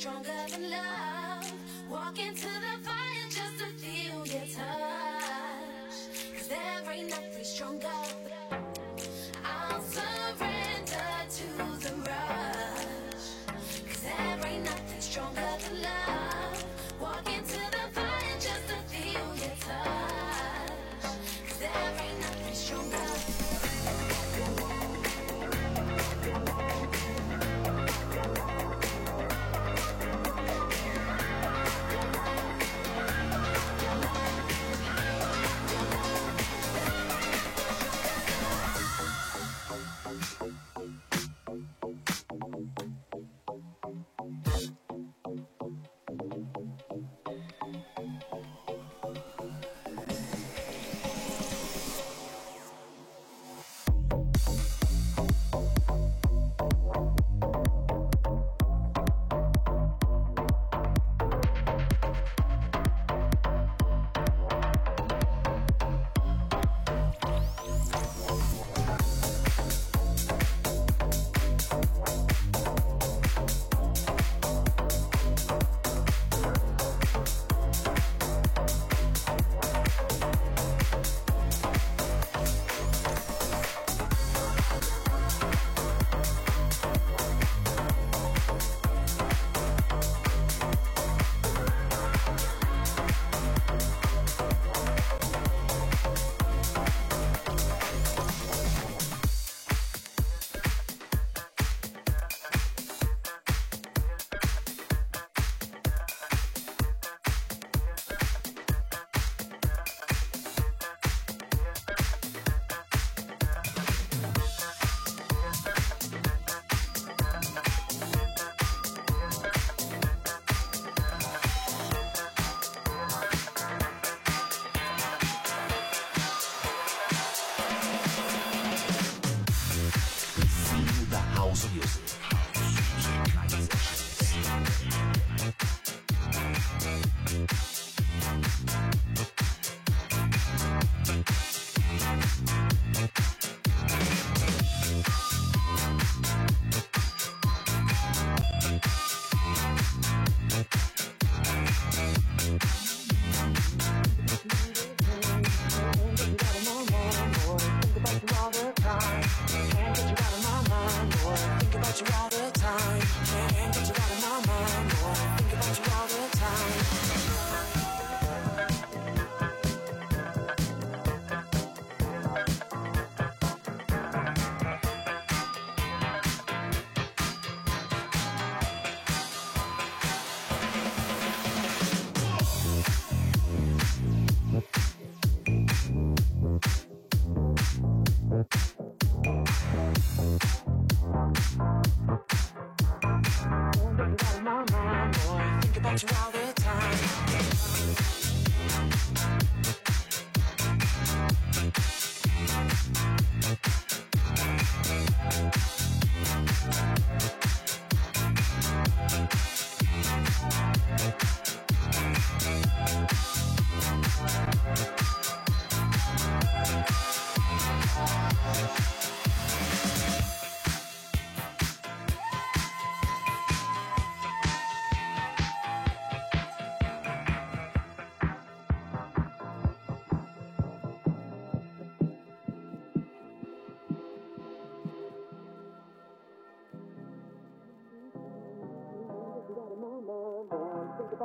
Stronger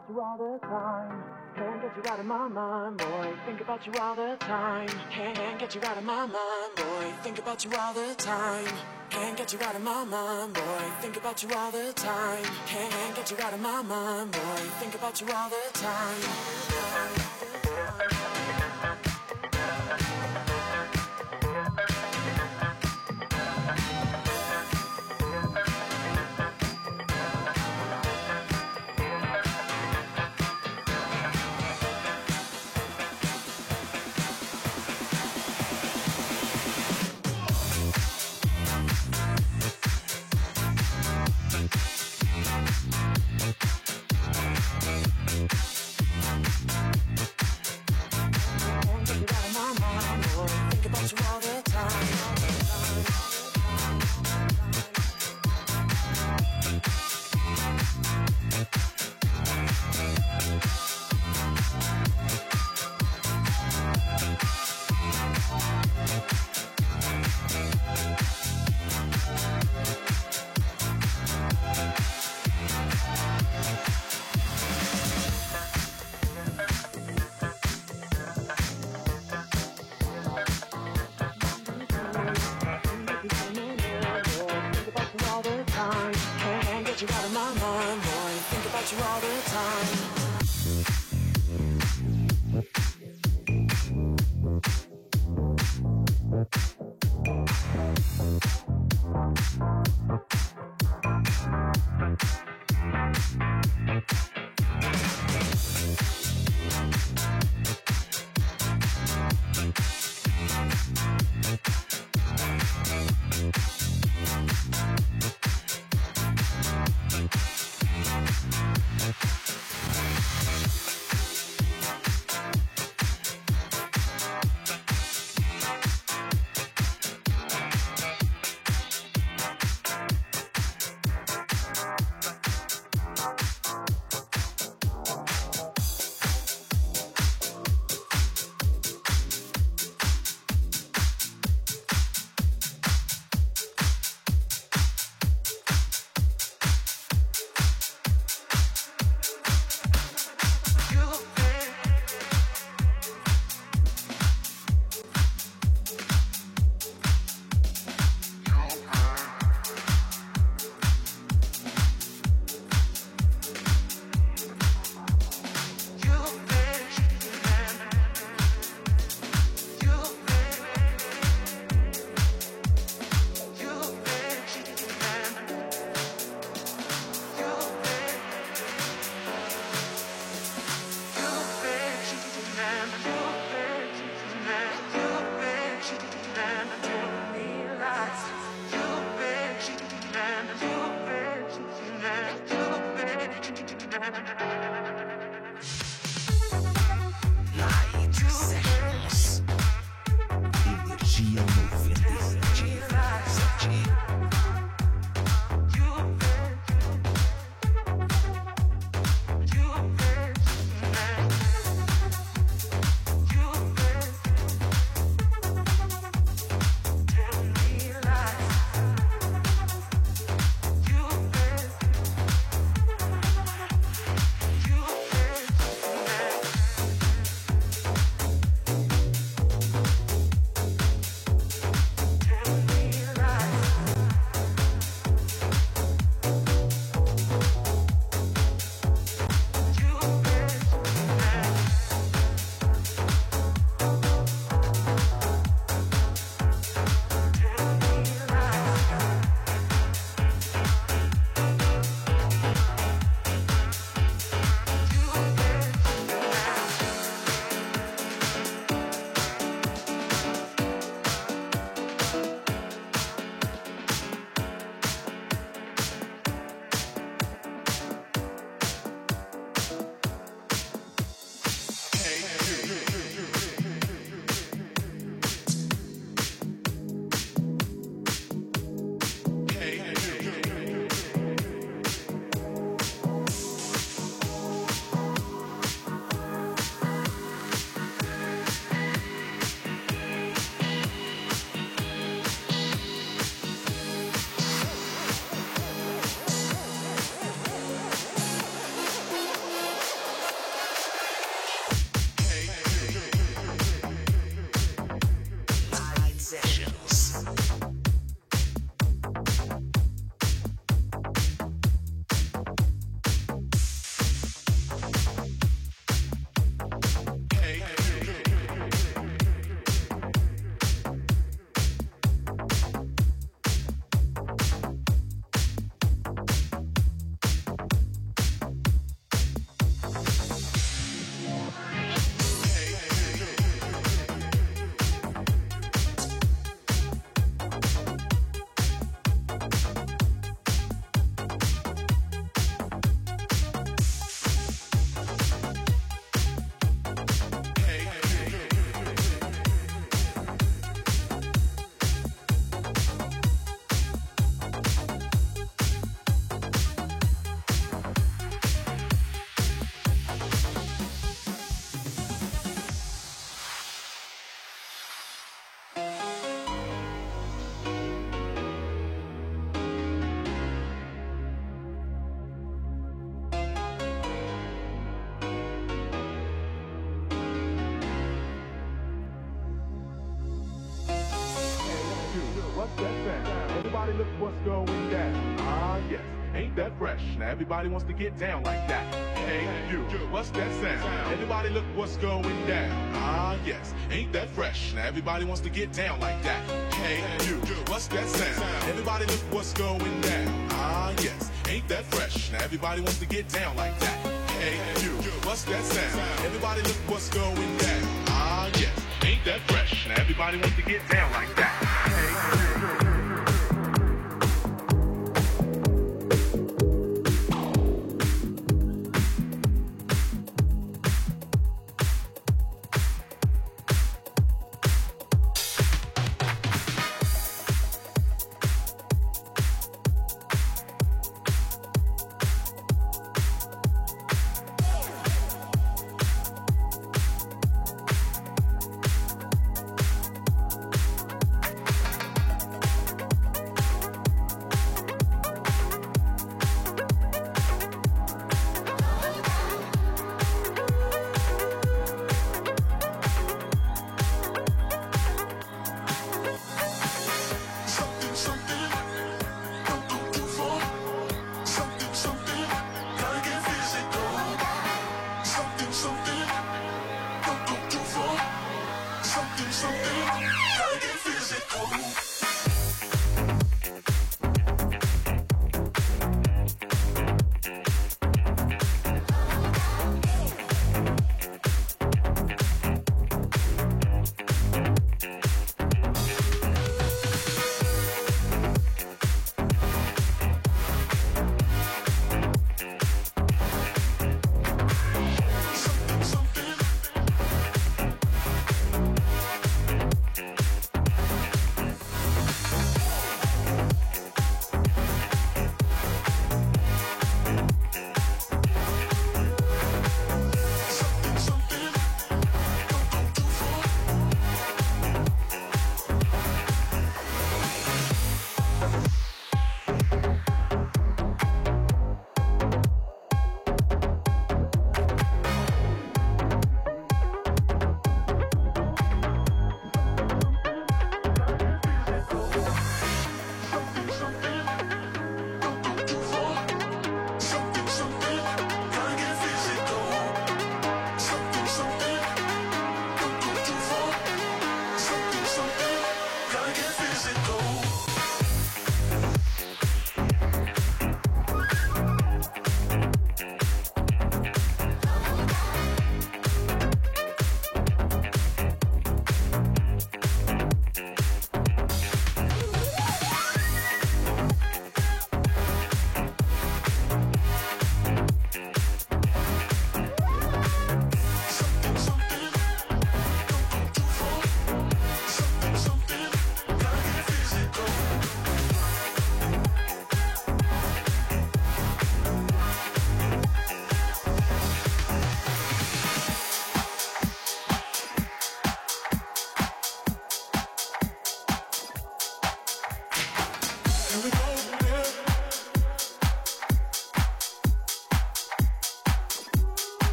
about you all the time. Can't get you out of my mind, boy. Think about you all the time. Can't get you out of my mind, boy. Think about you all the time. Can't get you out of my mind, boy. Think about you all the time. Can't get you out of my mind, boy. Think about you all the time. Everybody wants to get down like that. Hey, you, what's that sound? Everybody look what's going down. Ah, yes, ain't that fresh? Now everybody wants to get down like that. Hey, you, what's that sound? Everybody look what's going down. Ah, yes, ain't that fresh? Now everybody wants to get down like that. Hey, you, what's that sound? Everybody look what's going down. Ah, yes, ain't that fresh? Now everybody wants to get down like that.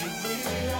You really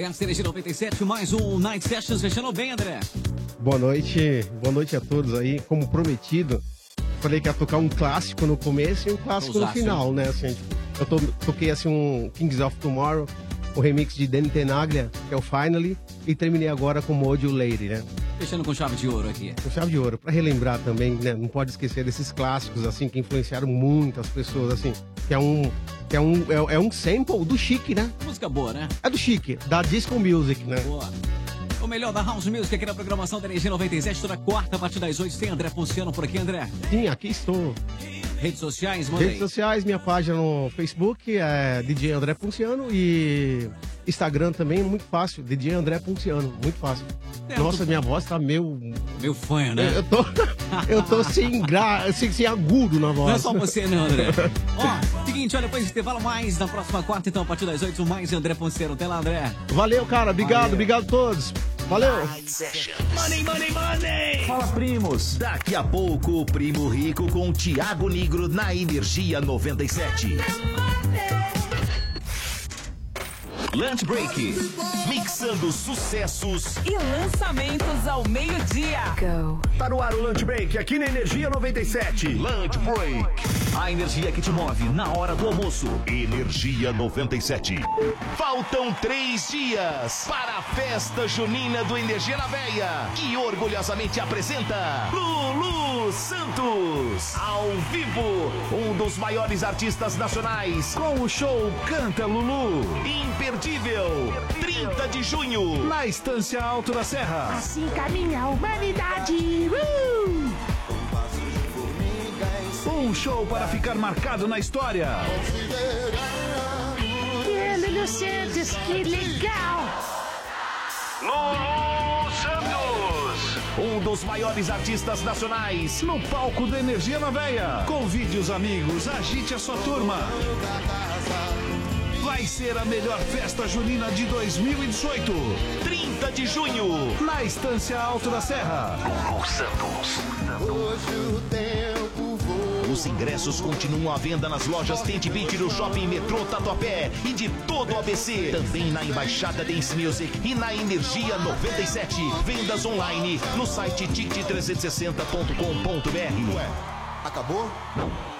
É a Energia 97, mais um Night Sessions fechando bem, André. Boa noite, boa noite a todos aí. Como prometido, falei que ia tocar um clássico no começo e um clássico no final, né? Assim, tipo, eu to- toquei assim um Kings of Tomorrow, o remix de Danny Tenaglia, que é o Finally, e terminei agora com Mojo Lady, né? Fechando com chave de ouro aqui. Com chave de ouro, pra relembrar também, né? Não pode esquecer desses clássicos, assim, que influenciaram muito as pessoas, assim, que é um. Que é um, é, é um sample do Chic, né? Música boa, né? É do Chic, da Disco Music, né? Boa. O melhor da House Music aqui na programação da Energia 97, toda quarta, a partir das 8. Tem André Ponciano por aqui, André. Sim, aqui estou. Redes sociais, manda Redes aí. sociais, minha página no Facebook é DJ André Ponciano e Instagram também, muito fácil, DJ André Ponciano, muito fácil. Certo. Nossa, minha voz tá meio... Meu fanho, né? Eu tô, eu tô sem, gra... sem, sem agudo na voz. Não é só você, não, André. Ó, seguinte, olha, depois do intervalo mais na próxima quarta, então, a partir das 8, mais André Ponciano. Até lá, André. Valeu, cara, obrigado, Valeu. obrigado a todos. Valeu. Money, money, money! Fala, primos! Daqui a pouco, o Primo Rico com Tiago Negro na Energia 97. Lunch Break. Mixando sucessos E lançamentos ao meio-dia. Tá no ar o Lunch Break aqui na Energia 97. Lunch Break. A energia que te move na hora do almoço. Energia 97. Faltam três dias para a festa junina do Energia na Veia, que orgulhosamente apresenta Lulu Santos. Ao vivo, um dos maiores artistas nacionais, com o show Canta Lulu. Imperdível. 30 de junho, na Estância Alto da Serra. Assim caminha a humanidade. Uh! Um show para ficar marcado na história. Lulu Santos, que legal. Lulu Santos. Um dos maiores artistas nacionais no palco da Energia na Veia. Convide os amigos, agite a sua turma. Vai ser a melhor festa junina de 2018. 30 de junho, na Estância Alto da Serra. Lulu Santos. Hoje o tempo voa. Os ingressos continuam à venda nas lojas Tente Beat do Shopping Metrô Tatuapé e de todo o ABC. Também na Embaixada Dance Music e na Energia 97. Vendas online no site tic360.com.br. Acabou?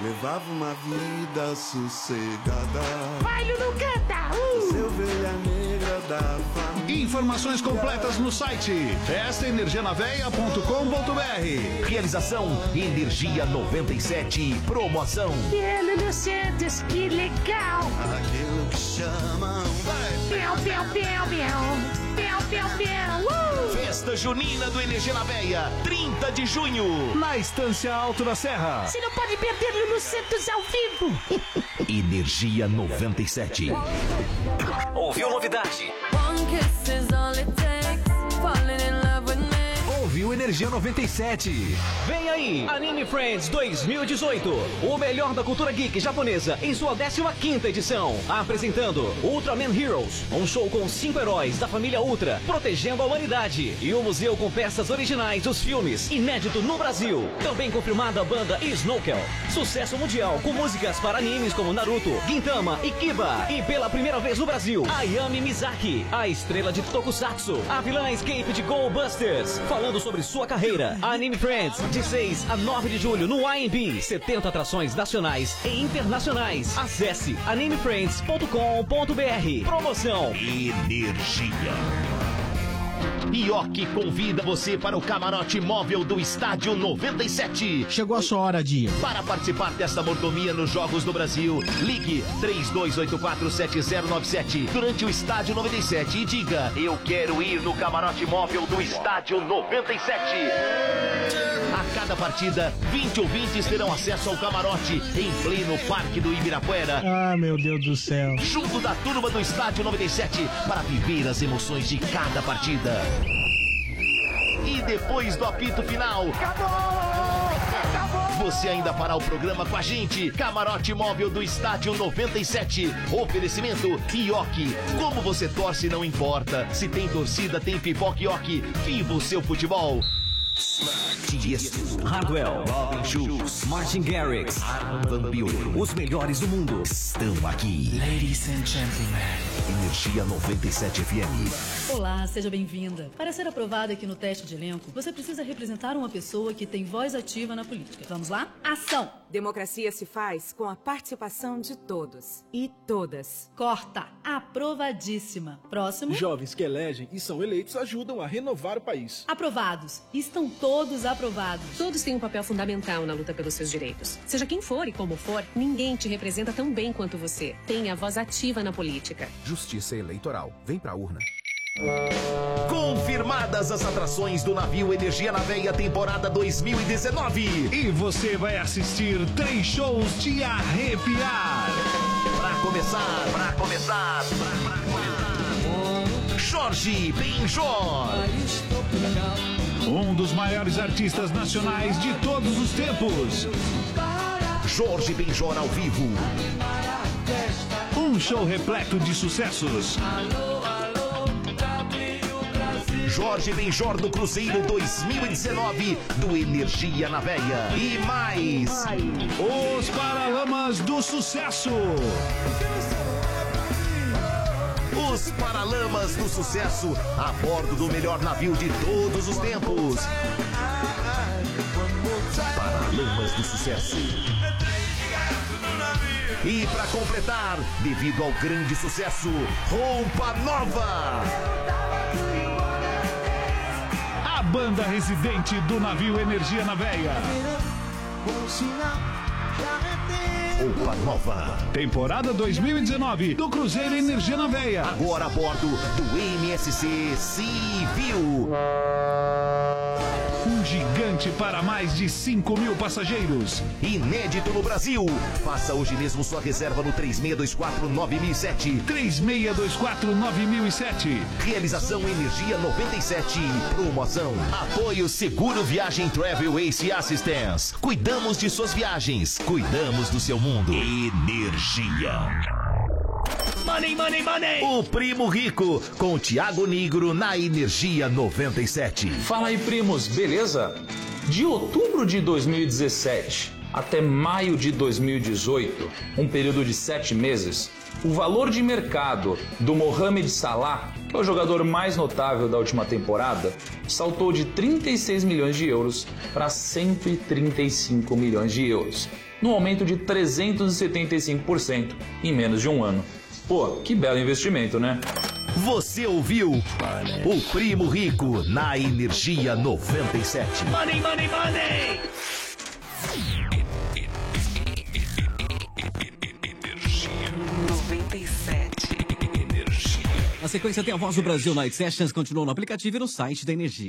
Levava uma vida sossegada. Vai, Lulu, canta. Uh! Ovelha negra da família. Informações completas no site festaenergianaveia.com.br. Realização Energia 97. Promoção. É, Lulu Santos, que legal. Aquilo que chamam. Piau, piau, piau, piau. Piau, piau, piau. Uh! Festa Junina do Energia na Veia, 30 de junho, na Estância Alto da Serra. Você não pode perder Lulu Santos ao vivo. Energia 97. Ouviu novidade? One kiss is all it takes. Falling in. Ouviu Energia 97. Vem aí, Anime Friends 2018. O melhor da cultura geek japonesa em sua 15ª edição. Apresentando Ultraman Heroes, um show com cinco heróis da família Ultra, protegendo a humanidade. E o museu com peças originais dos filmes, inédito no Brasil. Também confirmada a banda Snowkel. Sucesso mundial com músicas para animes como Naruto, Gintama e Kiba. E pela primeira vez no Brasil, Ayami Mizaki, a estrela de Tokusatsu, a vilã Escape de Go Busters. Falando sobre sua carreira. Anime Friends, de 6 a 9 de julho no AMB. 70 atrações nacionais e internacionais. Acesse animefriends.com.br. Promoção. Energia. Ioki convida você para o camarote móvel do Estádio 97. Chegou a sua hora, Dia. Para participar desta mordomia nos Jogos do Brasil, ligue 32847097 durante o Estádio 97 e diga: Eu quero ir no camarote móvel do Estádio 97. A cada partida, 20 ouvintes terão acesso ao camarote em pleno Parque do Ibirapuera. Ah, meu Deus do céu. Junto da turma do Estádio 97 para viver as emoções de cada partida. E depois do apito final. Você ainda fará o programa com a gente. Camarote móvel do Estádio 97. Oferecimento Ioki. Como você torce não importa. Se tem torcida, tem pipoca Ioki. Viva o seu futebol. Tiesto, Hardwell, Robin Schulz, Martin Garrix, Van Buuren. Os melhores do mundo estão aqui. Ladies and gentlemen. Energia 97 FM. Olá, seja bem-vinda. Para ser aprovada aqui no teste de elenco, você precisa representar uma pessoa que tem voz ativa na política. Vamos lá? Ação! Democracia se faz com a participação de todos e todas. Corta! Aprovadíssima. Próximo. Jovens que elegem e são eleitos ajudam a renovar o país. Aprovados. Estão todos aprovados. Todos têm um papel fundamental na luta pelos seus direitos. Seja quem for e como for, ninguém te representa tão bem quanto você. Tenha voz ativa na política. Justiça Eleitoral. Vem pra urna. Confirmadas as atrações do navio Energia na Veia temporada 2019. E você vai assistir três shows de arrepiar. Pra começar, pra começar, pra, pra começar. Jorge Benjor. Um dos maiores artistas nacionais de todos os tempos. Jorge Benjor ao vivo. Um show repleto de sucessos. Jorge Benjor do Cruzeiro 2019 do Energia na Veia. E mais. Os Paralamas do Sucesso. Os Paralamas do Sucesso a bordo do melhor navio de todos os tempos. Paralamas do Sucesso. E para completar, devido ao grande sucesso, Roupa Nova. Banda residente do navio Energia na Veia. Roupa Nova. Temporada 2019 do Cruzeiro Energia na Veia. Agora a bordo do MSC Civil. Um gigante para mais de 5 mil passageiros. Inédito no Brasil. Faça hoje mesmo sua reserva no 3624-9007. 3624-9007. Realização Energia 97. Promoção. Apoio Seguro Viagem Travel Ace Assistance. Cuidamos de suas viagens. Cuidamos do seu mundo. Energia. Money, money, money! O Primo Rico, com o Thiago Negro na Energia 97. Fala aí, primos, beleza? De outubro de 2017 até maio de 2018, um período de sete meses, o valor de mercado do Mohamed Salah, que é o jogador mais notável da última temporada, saltou de 36 milhões de euros para 135 milhões de euros, num aumento de 375% em menos de um ano. Pô, que belo investimento, né? Você ouviu o Primo Rico na Energia 97. Money, money, money! Na sequência tem a voz do Brasil Night Sessions, continua no aplicativo e no site da Energia.